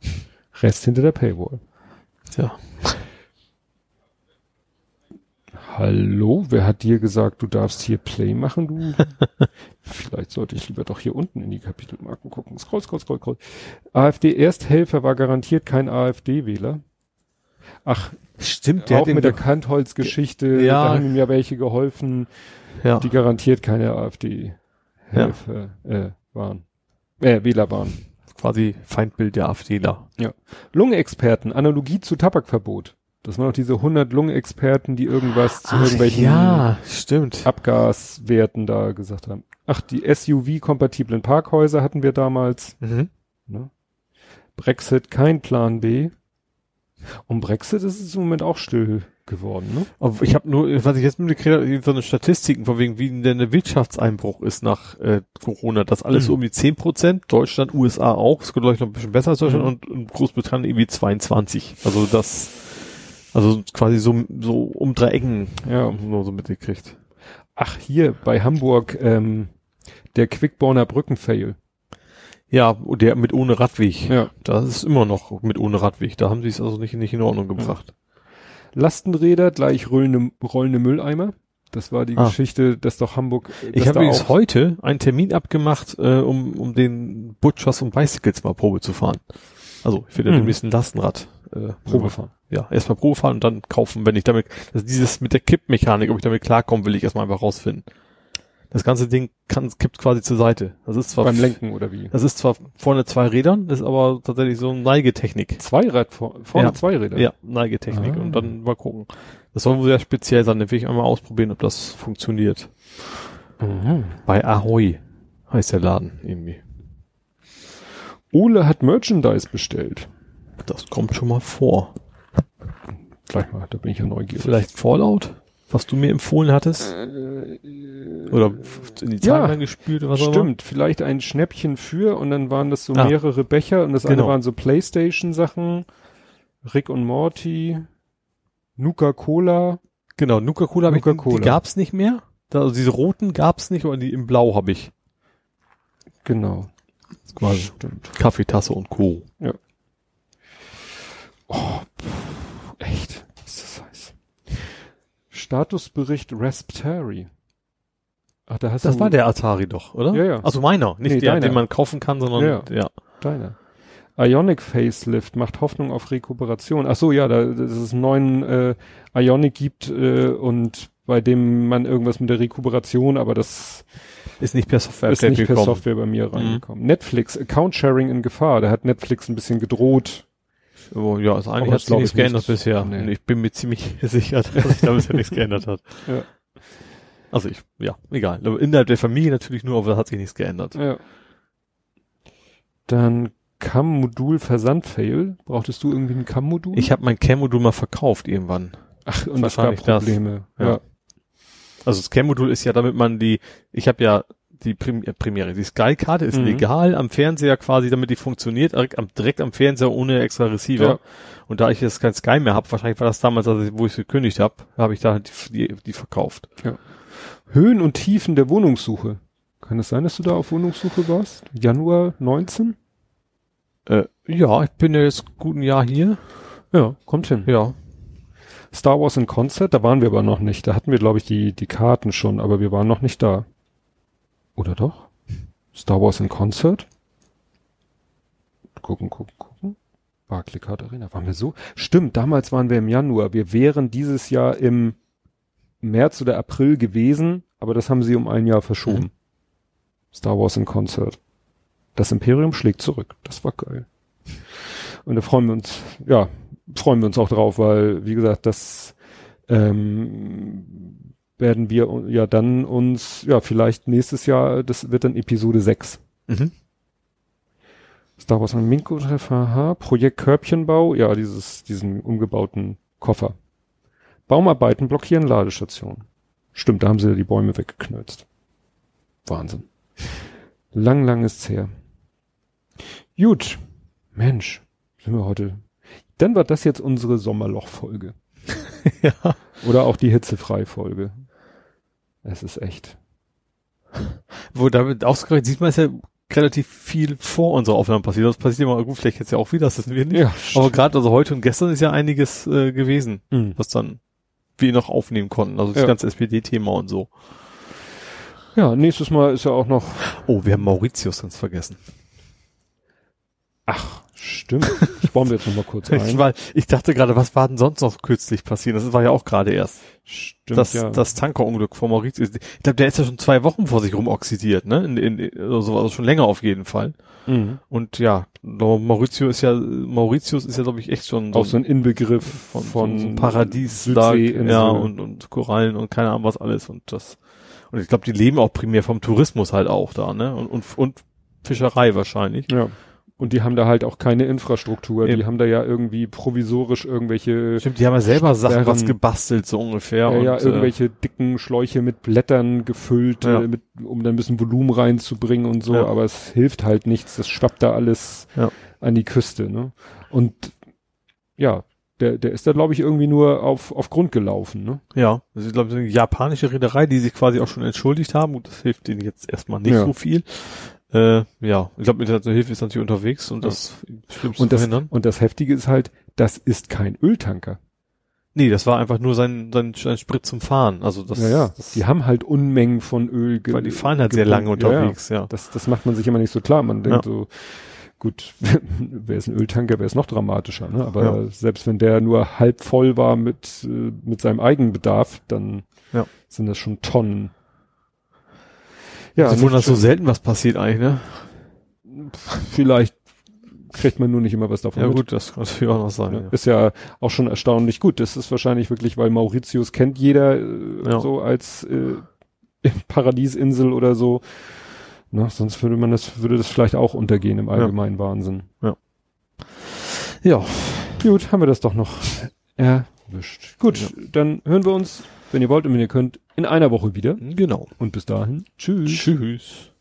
Rest hinter der Paywall. Ja. Hallo, wer hat dir gesagt, du darfst hier Play machen, du? Vielleicht sollte ich lieber doch hier unten in die Kapitelmarken gucken. Scroll, scroll, scroll, scroll. AfD-Ersthelfer war garantiert kein AfD-Wähler. Ach, Stimmt, auch mit der Kantholz-Geschichte, Ja. da haben ihm ja welche geholfen, ja. die garantiert keine AfD-Helfer äh, waren. Äh, Wähler waren. Quasi Feindbild der AfDler. Lungenexperten, Analogie zu Tabakverbot. Das waren auch diese 100 Lungenexperten, die irgendwas zu Ach, irgendwelchen ja, stimmt. Abgaswerten da gesagt haben. Ach, die SUV-kompatiblen Parkhäuser hatten wir damals. Mhm. Ne? Brexit, kein Plan B. Um Brexit ist es im Moment auch still geworden, ne? Aber ich habe nur, was ich jetzt mitgekriegt habe, so eine Statistiken, von wegen, wie denn der Wirtschaftseinbruch ist nach äh, Corona. Das alles Mhm. so um die 10 Prozent, Deutschland, USA auch, es geht glaube ich noch ein bisschen besser als Deutschland Mhm. und, und Großbritannien irgendwie 22. Also das, also quasi so, so um drei Ecken Ja. nur so mitgekriegt. Ach, hier bei Hamburg, ähm, der Quickborner Brückenfail. Ja, der mit ohne Radweg. Ja. Das ist immer noch mit ohne Radweg. Da haben sie es also nicht, nicht in Ordnung gebracht. Lastenräder gleich rollende, rollende Mülleimer. Das war die Ah. Geschichte, dass doch Hamburg. Ich dass habe da übrigens heute einen Termin abgemacht, äh, um, um den Butchers und Bicycles mal Probe zu fahren. Also ich werde Mhm. demnächst ein Lastenrad äh, Probe fahren. Ja, erstmal Probe fahren und dann kaufen, wenn ich damit, also dieses mit der Kippmechanik, ob ich damit klarkomme, will ich erstmal einfach rausfinden. Das ganze Ding kann, kippt quasi zur Seite. Das ist zwar, Beim Lenken oder wie? das ist zwar vorne zwei Rädern, das ist aber tatsächlich so eine Neigetechnik. Zweirad vor, vorne Ja. zwei Räder. Ja, Neigetechnik. Ah. Und dann mal gucken. Das soll wohl sehr speziell sein, dann will ich einmal ausprobieren, ob das funktioniert. Mhm. Bei Ahoy heißt der Laden irgendwie. Ole hat Merchandise bestellt. Das kommt schon mal vor. Gleich mal, da bin ich ja neugierig. Vielleicht Fallout, was du mir empfohlen hattest? Oder in die Ja, Timeline gespielt oder was auch immer? Stimmt, vielleicht ein Schnäppchen für und dann waren das so Ah. mehrere Becher und das eine Genau. waren so Playstation-Sachen, Rick und Morty, Nuka Cola. Genau, Nuka-Cola habe ich, die, gab's nicht mehr. Also diese roten gab's nicht, aber die im Blau habe ich. Genau. Quasi. Stimmt. Kaffeetasse und Co. Echt? Ist das heiß. Statusbericht Raspberry. Ach, da hast Das du war der Atari doch, oder? Ja, ja. Also meiner, nicht Nee, der, deiner. den man kaufen kann, sondern Ja. ja. deiner. Ionic Facelift macht Hoffnung auf Rekuperation. Ach so, ja, da, dass es einen neuen äh, Ionic gibt äh, und bei dem man irgendwas mit der Rekuperation, aber das Ist nicht per Software ist nicht per gekommen. Software bei mir reingekommen. Netflix, Account Sharing in Gefahr. Da hat Netflix ein bisschen gedroht. Oh, ja, also Aber eigentlich das hat sich nichts ich nicht. geändert bisher. Nee. Ich bin mir ziemlich sicher, dass sich da bisher nichts geändert hat. Ja. Also ich, ja, egal. Aber innerhalb der Familie natürlich nur, aber da hat sich nichts geändert. Ja. Dann CAM-Modul Versand-Fail. Brauchtest du irgendwie ein CAM-Modul? Ich habe mein Cam-Modul mal verkauft irgendwann. Ach, und es gab wahrscheinlich das. Probleme. Ja. Ja. Also das Cam-Modul ist ja, damit man die, ich habe ja die Prim äh, Premiere, die Sky-Karte ist Mhm. legal am Fernseher quasi, damit die funktioniert, direkt am, direkt am Fernseher ohne extra Receiver. Ja. Und da ich jetzt kein Sky mehr habe, wahrscheinlich war das damals, als ich, wo ich es gekündigt habe, habe ich da die, die, die verkauft. Höhen und Tiefen der Wohnungssuche. Kann es sein, dass du da auf Wohnungssuche warst? Januar 19? Äh, ja, ich bin ja jetzt gut ein Jahr hier. Ja, kommt hin. Ja. Star Wars in Concert, da waren wir aber noch nicht. Da hatten wir, glaube ich, die, die Karten schon, aber wir waren noch nicht da. Oder doch? Star Wars in Concert. Gucken, gucken, gucken. Barclaycard Arena. Waren wir so? Stimmt, damals waren wir im Januar. Wir wären dieses Jahr im März oder April gewesen, aber das haben sie um ein Jahr verschoben. Mhm. Star Wars in Concert. Das Imperium schlägt zurück. Das war geil. Und da freuen wir uns, ja, freuen wir uns auch drauf, weil, wie gesagt, das ähm, werden wir ja dann uns, ja, vielleicht nächstes Jahr, das wird dann Episode 6. Mhm. Star Wars an Minko FH, Projekt Körbchenbau, ja, dieses, diesen umgebauten Koffer. Baumarbeiten blockieren Ladestation. Stimmt, da haben sie die Bäume weggeknölzt. Wahnsinn. Lang, lang ist's her. Gut. Mensch, sind wir heute. Dann war das jetzt unsere Sommerloch-Folge. ja. Oder auch die Hitzefrei-Folge. Es ist echt. Wo damit ausgerechnet sieht man es ja relativ viel vor unserer Aufnahme passiert. Das passiert immer gut, vielleicht jetzt ja auch wieder, das wissen wir nicht. Ja, Aber gerade also heute und gestern ist ja einiges äh, gewesen, mhm. was dann wir noch aufnehmen konnten. Also das ja. ganze SPD-Thema und so. Ja, nächstes Mal ist ja auch noch. Oh, wir haben Mauritius ganz vergessen. Ach, stimmt. Ich bauen wir jetzt noch mal kurz ein. Ich, war, ich dachte gerade, was war denn sonst noch kürzlich passiert? Das war ja auch gerade erst. Stimmt, das, ja. das Tankerunglück von Mauritius. Ich glaube, der ist ja schon zwei Wochen vor sich rum oxidiert, ne? In, in, also, also schon länger auf jeden Fall. Mhm. Und ja, Mauritius ist ja, Mauritius ist ja, glaube ich, echt schon so auch so ein Inbegriff von, von so Paradies, da, ja, und, und Korallen und keine Ahnung was alles und das. Und ich glaube, die leben auch primär vom Tourismus halt auch da, ne? Und, und, und Fischerei wahrscheinlich. Ja. Und die haben da halt auch keine Infrastruktur. Eben. Die haben da ja irgendwie provisorisch irgendwelche. Stimmt, die haben ja selber Sachen was gebastelt, so ungefähr. Ja, und, ja irgendwelche äh, dicken Schläuche mit Blättern gefüllt, ja. äh, mit, um da ein bisschen Volumen reinzubringen und so. Ja. Aber es hilft halt nichts. Das schwappt da alles an die Küste, ne? Und ja, der, der ist da, glaube ich, irgendwie nur auf, auf Grund gelaufen, ne? Ja, das ist, glaube ich, eine japanische Reederei, die sich quasi auch schon entschuldigt haben und das hilft denen jetzt erstmal nicht ja. so viel. Äh, ja, ich glaube, mit der Hilfe ist natürlich unterwegs und das ja. und das, verhindern. Und das Heftige ist halt, das ist kein Öltanker. Nee, das war einfach nur sein, sein, sein Sprit zum Fahren. Also das, ja, ja. Das, die haben halt Unmengen von Öl. Weil die fahren halt sehr lange unterwegs, ja, ja. Das, das macht man sich immer nicht so klar. Man denkt so, gut, wer ist ein Öltanker, wer ist noch dramatischer, ne? Aber ja. selbst wenn der nur halb voll war mit, äh, mit seinem Eigenbedarf, dann ja. sind das schon Tonnen. Ja, also, wo das so selten was passiert eigentlich, ne? Vielleicht kriegt man nur nicht immer was davon ja, mit. gut, das kann natürlich auch noch sein. Ja, ja. Ist ja auch schon erstaunlich gut. Das ist wahrscheinlich wirklich, weil Mauritius kennt jeder äh, ja. so als äh, Paradiesinsel oder so. Na, sonst würde man das, würde das vielleicht auch untergehen im allgemeinen Wahnsinn. Ja. Ja. Gut, haben wir das doch noch erwischt. Gut, dann hören wir uns wenn ihr wollt und wenn ihr könnt, in einer Woche wieder. Genau. Und bis dahin. Tschüss. Tschüss.